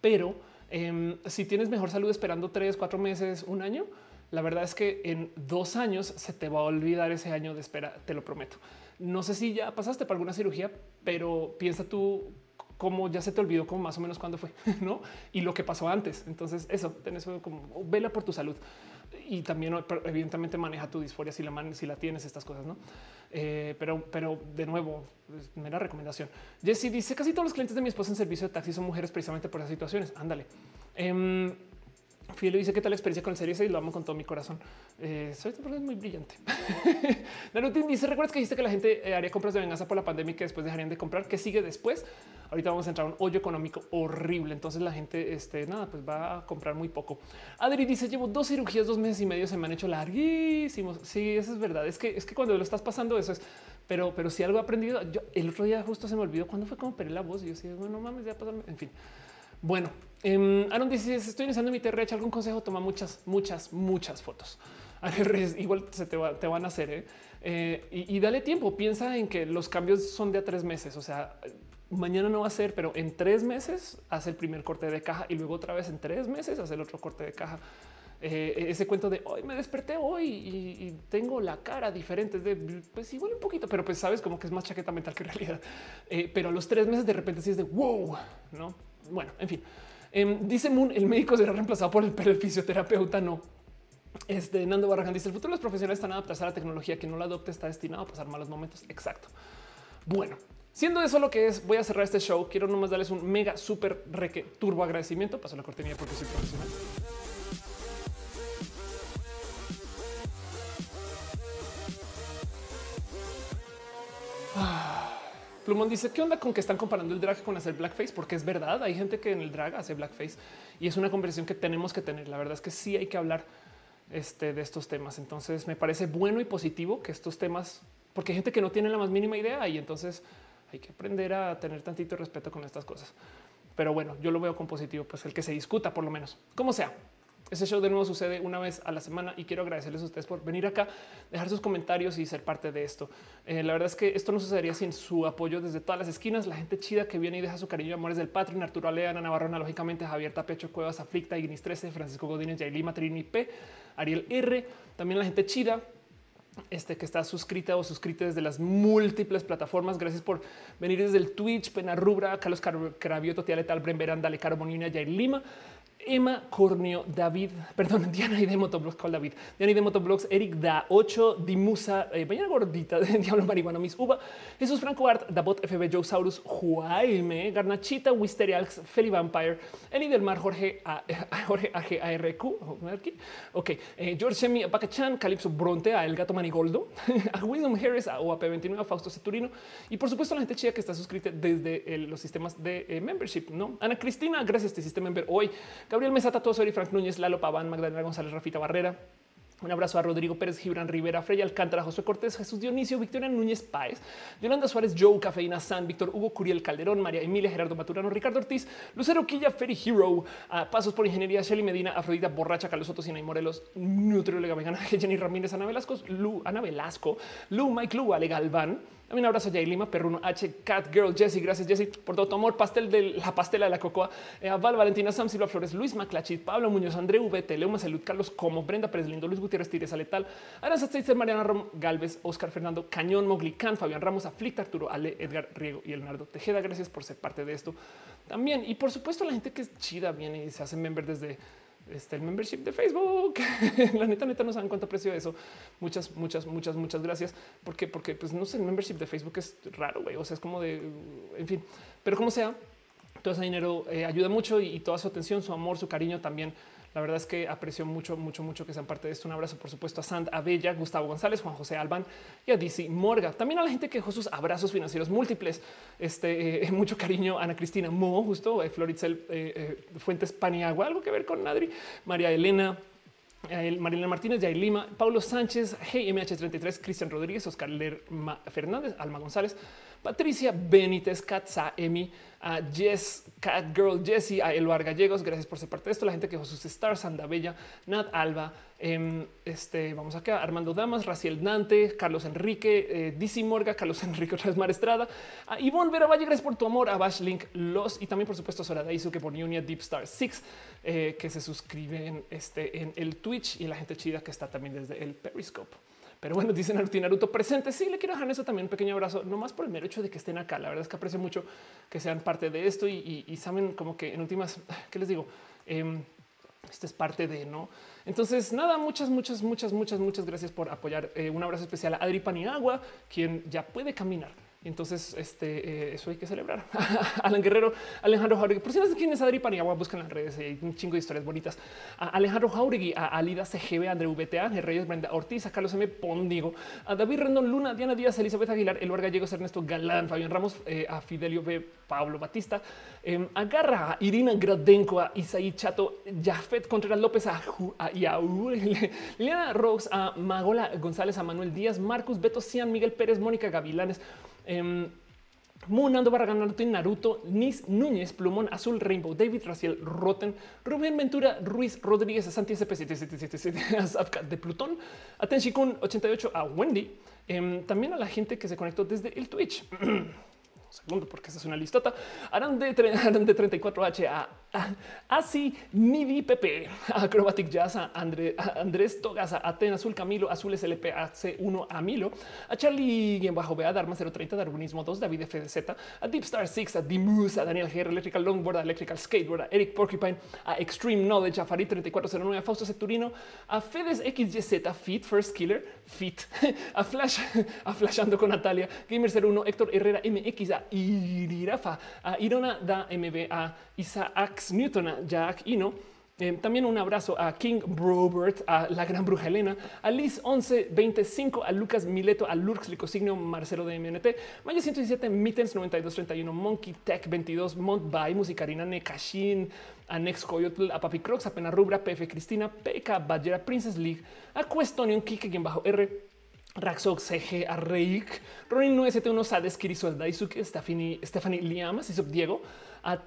Pero em, si tienes mejor salud esperando tres, cuatro meses, un año, la verdad es que en dos años se te va a olvidar ese año de espera, te lo prometo. No sé si ya pasaste por alguna cirugía, pero piensa tú cómo ya se te olvidó como más o menos cuándo fue, *laughs* ¿no? Y lo que pasó antes. Entonces eso, tenés como vela por tu salud y también evidentemente maneja tu disforia si la, si la tienes, estas cosas, ¿no? Eh, pero, pero de nuevo, es mera recomendación. Jesse dice, casi todos los clientes de mi esposa en servicio de taxi son mujeres precisamente por esas situaciones. Ándale. Eh, Fiel dice qué tal la experiencia con el serie y lo amo con todo mi corazón. Eh, soy muy brillante. *laughs* Narutin dice: ¿Recuerdas que dijiste que la gente eh, haría compras de venganza por la pandemia y que después dejarían de comprar? ¿Qué sigue después? Ahorita vamos a entrar a un hoyo económico horrible. Entonces la gente, este, nada, pues va a comprar muy poco. Adri dice: Llevo dos cirugías, dos meses y medio, se me han hecho larguísimos. Sí, eso es verdad. Es que es que cuando lo estás pasando, eso es. Pero, pero si algo he aprendido, el otro día justo se me olvidó cuando fue como peré la voz y yo decía, bueno, mames, ya pasó. En fin. Bueno, eh, Aaron dice: Estoy iniciando mi TRH. ¿Algún consejo? Toma muchas, muchas, muchas fotos. *laughs* Igual se te, van a hacer ¿eh? Eh, y, dale tiempo. Piensa en que los cambios son de a tres meses. O sea, mañana no va a ser, pero en tres meses hace el primer corte de caja y luego otra vez en tres meses hace el otro corte de caja. Eh, ese cuento de hoy me desperté hoy y, tengo la cara diferente, de pues igual un poquito, pero pues sabes como que es más chaqueta mental que *laughs* realidad. pero a los tres meses de repente sí es de wow, no? Bueno, en fin. Em, dice Moon, el médico será reemplazado por el, pero fisioterapeuta no. Este Nando Barragán dice el futuro de los profesionales están adaptados a la tecnología que no la adopte está destinado a pasar malos momentos. Exacto. Bueno, siendo eso lo que es, voy a cerrar este show. Quiero nomás darles un mega súper reque turbo agradecimiento. Paso la cortinilla porque soy profesional. Ah. Plumón dice qué onda con que están comparando el drag con hacer blackface, porque es verdad. Hay gente que en el drag hace blackface y es una conversación que tenemos que tener. La verdad es que sí hay que hablar este, de estos temas. Entonces me parece bueno y positivo que estos temas, porque hay gente que no tiene la más mínima idea y entonces hay que aprender a tener tantito respeto con estas cosas. Pero bueno, yo lo veo con positivo, pues el que se discuta por lo menos, como sea. Ese show de nuevo sucede una vez a la semana y quiero agradecerles a ustedes por venir acá, dejar sus comentarios y ser parte de esto. Eh, la verdad es que esto no sucedería sin su apoyo desde todas las esquinas. La gente chida que viene y deja su cariño y amores del Patreon, Arturo Alea, Ana Navarro, lógicamente Javier Tapecho, Cuevas, Aflicta, Ignis 13, Francisco Godínez, Yailima, Trini P, Ariel R. También la gente chida este que está suscrita o suscrita desde las múltiples plataformas. Gracias por venir desde el Twitch, Pena Rubra, Carlos Cravioto, Tiale Tal, Bremberán, Dale Caro Bonina, Jair Lima, Emma Cornio, David, perdón, *laughs* Diana y de Motoblogs, ¿cuál David? Diana y de Motoblogs, Eric Da 8, Dimusa, eh, Mañana Gordita, *laughs* Diablo Marihuana, Miss Uva, Jesús Franco Art, Dabot FB, Joe Saurus, Jaime, Garnachita, Wisterialx, Feli Vampire, Eni del Mar, Jorge, A, *laughs* Jorge AGARQ, ok, eh, George Semi, Apacachan, Calypso Bronte, a El Gato Manigoldo, a Wisdom Harris, a OAP29, a Fausto Ceturino y por supuesto la gente chida que está suscrita desde los sistemas de eh, membership, ¿no? Ana Cristina, gracias este sistema member hoy. Gabriel Mesata, Tosori, Frank Núñez, Lalo Paván, Magdalena González, Rafita Barrera. Un abrazo a Rodrigo Pérez, Gibran Rivera, Freya Alcántara, José Cortés, Jesús Dionisio, Victoria Núñez Páez, Yolanda Suárez, Joe, Cafeína San, Víctor Hugo Curiel Calderón, María Emilia, Gerardo Maturano, Ricardo Ortiz, Lucero Quilla, Ferry Hero, Pasos por Ingeniería, Shelly Medina, Afrodita Borracha, Carlos Soto, Sina y Morelos, Nutrióloga Vegana, *laughs* Jenny Ramírez, Ana Velasco, Lu, Ana Velasco, Lu, Mike Lu, Ale Galván, un abrazo a Jay Lima, Perruno H, Cat Girl, Jesse, gracias Jesse por todo tu amor, pastel de la pastela de la cocoa, eh, Val, Valentina Sam, Silva Flores, Luis Maclachit, Pablo Muñoz, André VT, Leuma Salud, Carlos Como, Brenda Pérez Lindo, Luis Gutiérrez Tires, Aletal, Aranza Mariana Rom, Galvez, Oscar Fernando, Cañón, Moglicán, Fabián Ramos, Aflicta, Arturo, Ale, Edgar Riego y Leonardo Tejeda. Gracias por ser parte de esto también. Y por supuesto, la gente que es chida viene y se hace member desde este, el membership de Facebook. *laughs* la neta, neta, no saben cuánto precio eso. Muchas, muchas, muchas, muchas gracias. Porque, porque, pues no sé, el membership de Facebook es raro, güey. O sea, es como de, en fin, pero como sea, todo ese dinero eh, ayuda mucho y, toda su atención, su amor, su cariño también. La verdad es que aprecio mucho, mucho, mucho que sean parte de esto. Un abrazo, por supuesto, a Sand Abella, Gustavo González, Juan José Alban y a DC Morga. También a la gente que dejó sus abrazos financieros múltiples. Este eh, mucho cariño, Ana Cristina Mo, justo eh, Floritzel Fuentes Paniagua, algo que ver con Nadri, María Elena, Marilena Martínez, Jair Lima, Paulo Sánchez, GMH33, Cristian Rodríguez, Oscar Lerma Fernández, Alma González, Patricia Benítez, Katza, Emi, a Jess, Cat Girl, Jessie, a Eluar Gallegos. Gracias por ser parte de esto. La gente que sus stars, Nat Alba, em, este, vamos acá, Armando Damas, Raciel Dante, Carlos Enrique, eh, DC Morga, Carlos *laughs* Enrique otra vez Mar Estrada, a Ivonne Vera Valle, gracias por tu amor, a Bash Link, Los y también por supuesto a Sora Daisu que por Unia Deep Star 6 eh, que se suscriben este, en el Twitch y la gente chida que está también desde el Periscope. Pero bueno, dicen Naruto Naruto presente. Sí, le quiero dejar eso también un pequeño abrazo, no más por el mero hecho de que estén acá. La verdad es que aprecio mucho que sean parte de esto y, saben como que en últimas, *laughs* ¿qué les digo? Eh, esta es parte de no. Entonces, nada, muchas, muchas, muchas, muchas, muchas gracias por apoyar. Eh, un abrazo especial a Adri Paniagua, quien ya puede caminar entonces, este, eh, eso hay que celebrar. *laughs* Alan Guerrero, Alejandro Jauregui. Por si no sé quién es Adri Paniagua, buscan las redes. Hay un chingo de historias bonitas. A Alejandro Jauregui, a Alida CGB, a André VTA, a Reyes Brenda Ortiz, a Carlos M. Pondigo, a David Rendón Luna, Diana Díaz, Elizabeth Aguilar, Eluar Gallegos, Ernesto Galán, Fabián Ramos, eh, a Fidelio B. Pablo Batista, eh, a Garra, a Irina Gradenko, a Isaí Chato, Jafet Contreras López, a, a, *laughs* Liliana Rose, a Magola González, a Manuel Díaz, Marcus Beto Cian, Miguel Pérez, Mónica Gavilanes. Eh, Munando Barragán, Naruto, Nis Núñez, Plumón Azul, Rainbow, David Raciel, Roten, Rubén Ventura, Ruiz Rodríguez, Santi SP7777, *laughs* de Plutón, Atenshikun 88, a Wendy, em, también a la gente que se conectó desde el Twitch. *clears throat* segundo, porque esa es una listota. Harán de, 34H a, *laughs* Así Nivi Pepe, *laughs* Acrobatic Jazz, a, Andrés Togas, a Aten Azul Camilo, Azul SLP, a C1 a Milo, a Charlie en bajo Bea, Dharma 030, Darwinismo 2, David FDZ, a Deep Star 6, a Dimus, a Daniel G, Electrical Longboard, Electrical Skateboard, Eric Porcupine, a Extreme Knowledge, a Farid 3409, a Fausto Secturino, a Fedes XYZ, Fit, First Killer, Fit, *laughs* a Flash, a Flashando con Natalia, Gamer 01, Héctor Herrera MX, a Irirafa, a Irona da MB, a Isaac Newton, a Jack Ino. Eh, también un abrazo a King Robert, a la gran bruja Elena, a Liz 1125, a Lucas Mileto, a Lurks Licosignio, Marcelo de MNT, Maya 117, Mittens 9231, Monkey Tech 22, Montbay, Musicarina, Nekashin, a Next Coyotl, a Papi Crocs, a Pena Rubra, PF Cristina, PK Bajera, Princess League, a Questonion, Kike, quien bajo R, Raxox, CG, Arreik, Ronin 971, Sades, Kirisu, Daisuke, Stephanie, Stephanie Liamas, Isop Diego, a,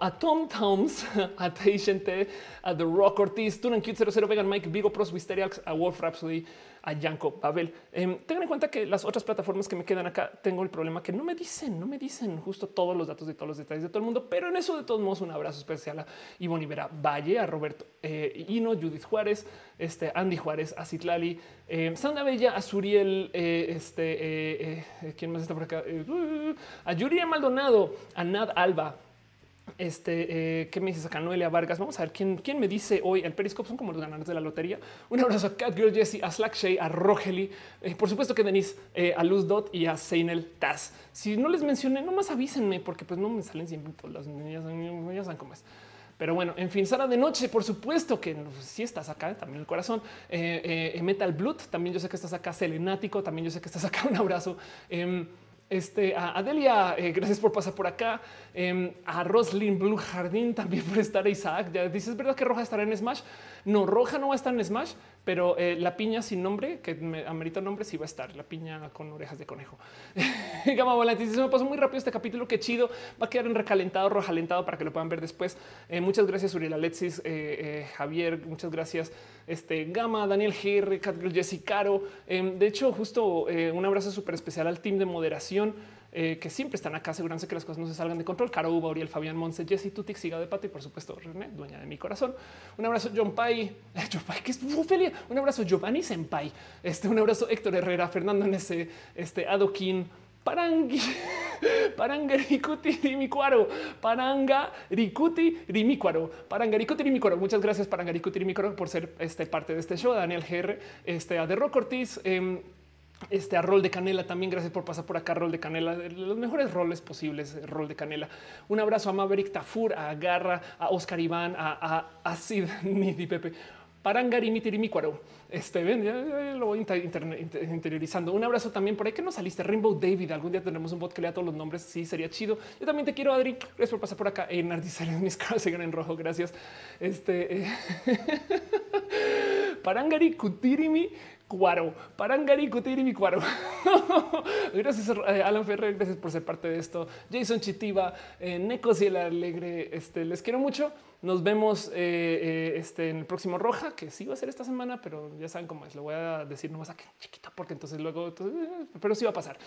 a Tom Toms, a Teixente, a The Rock Ortiz, Tunan Cute 00, Vegan Mike, Vigo Pros, Wisteriax, a Wolf Rhapsody, a Yanko Pavel. Eh, tengan en cuenta que las otras plataformas que me quedan acá tengo el problema que no me dicen, no me dicen justo todos los datos de todos los detalles de todo el mundo, pero en eso de todos modos un abrazo especial a Ivonne Ibera Valle, a Roberto eh, Hino, Judith Juárez, este Andy Juárez, a Citlali, eh, Sandra Bella, a Suriel, eh, este, eh, ¿quién más está por acá? a Yuri Maldonado, a Nad Alba, este, eh, ¿qué me dices acá? Noelia Vargas. Vamos a ver quién, quién me dice hoy. El Periscope son como los ganadores de la lotería. Un abrazo a Catgirl Jessie, a Slack Shay, a Rogeli, eh, por supuesto que Denise, eh, a Luz Dot y a Seinel Taz. Si no les mencioné, nomás avísenme porque pues no me salen siempre todas las niñas, ya saben cómo es. Pero bueno, en fin, Sara de noche, por supuesto que si estás acá, también el corazón. Metal Blood, también yo sé que estás acá. Selenático, también yo sé que estás acá. *laughs* Un abrazo. Este, a Adelia, eh, gracias por pasar por acá. Em, a Roslyn Blue Jardín también por estar Isaac. Ya dices, ¿verdad que Roja estará en Smash? No, Roja no va a estar en Smash, pero eh, la piña sin nombre, que me amerita nombre, sí va a estar. La piña con orejas de conejo. *laughs* Gama Volante se me pasó muy rápido este capítulo. Qué chido. Va a quedar en recalentado, roja alentado para que lo puedan ver después. Eh, muchas gracias, Uriel Alexis, Javier. Muchas gracias este Gama, Daniel GR, Catgirl, Jessy Caro. Em, de hecho, justo eh, un abrazo súper especial al team de moderación. Eh, que siempre están acá, asegurándose que las cosas no se salgan de control. Caro Uba, Uriel, Fabián Monse, Jessy Tutix, Siga de Pato y por supuesto René, dueña de mi corazón. Un abrazo John Pai, *laughs* John Pai, que es. Un abrazo Giovanni Senpai. Este, un abrazo Héctor Herrera, Fernando Nese, este Adoquín, Parangui, *laughs* Rimicuaro, Parangarikuti Rimicuaro, Parangarikuti Rimicuaro. Muchas gracias, Parangarikuti Rimicuaro, por ser este, parte de este show. Daniel GR, este, a The Rock Ortiz, em, Este a rol de canela también. Gracias por pasar por acá. Rol de canela, los mejores roles posibles. Rol de canela. Un abrazo a Maverick Tafur, a Garra, a Oscar Iván, a, a, a Sid *laughs* Nidi Pepe. Parangari Mitirimícuaro. Este ven, lo voy interiorizando. Un abrazo también por ahí que no saliste. Rainbow David. Algún día tenemos un bot que lea todos los nombres. Sí, sería chido. Yo también te quiero, Adri. Gracias por pasar por acá. En *laughs* en mis caras siguen en rojo. Gracias. Este eh. *laughs* Parangari Kutirimi Cuaro, Parangari Kutirimi Cuaro. *laughs* gracias, eh, Alan Ferrer. Gracias por ser parte de esto. Jason Chitiba, eh, Necos el Alegre. Este les quiero mucho. Nos vemos eh, este, en el próximo Roja, que sí va a ser esta semana, pero ya saben cómo es. Lo voy a decir nomás aquí chiquito, porque entonces luego, pero sí va a pasar.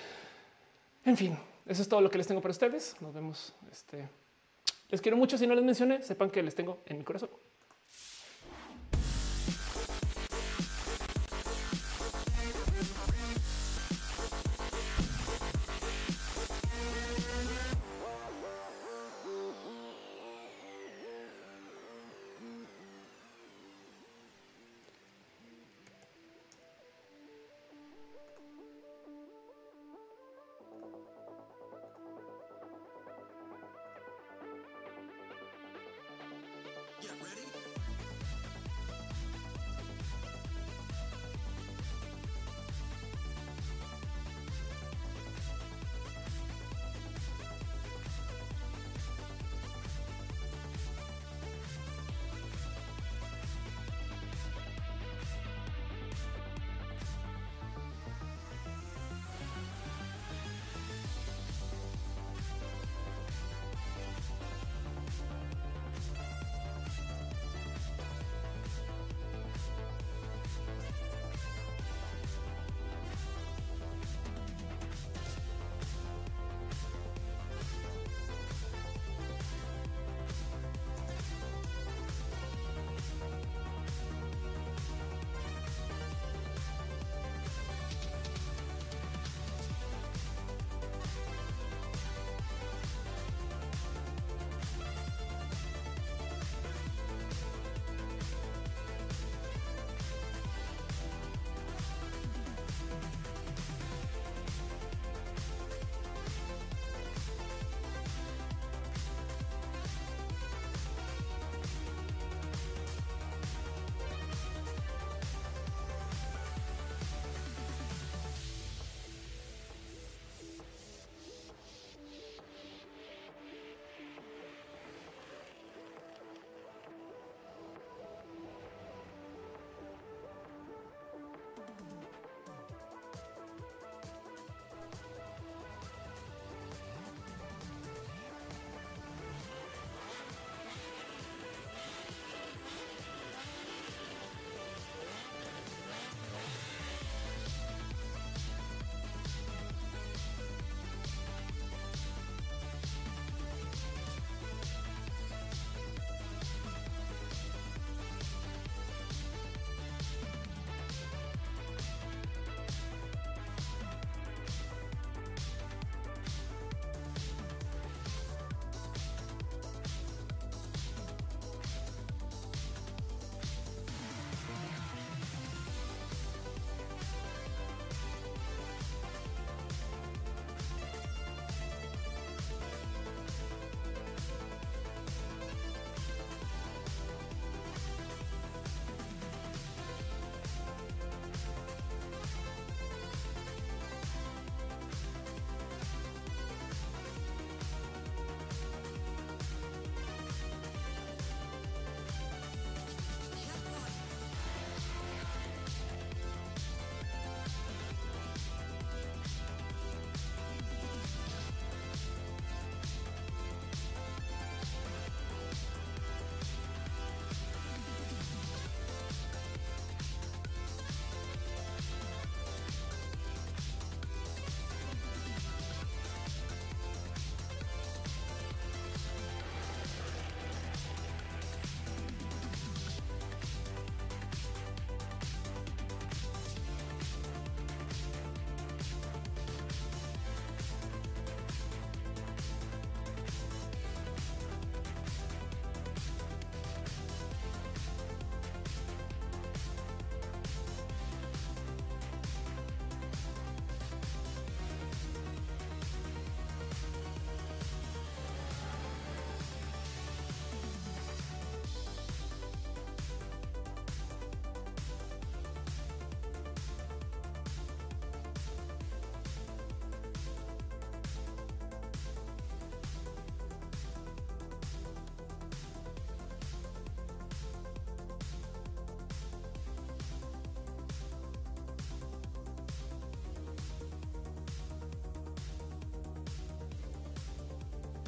En fin, eso es todo lo que les tengo para ustedes. Nos vemos. Este, les quiero mucho. Si no les mencioné, sepan que les tengo en mi corazón.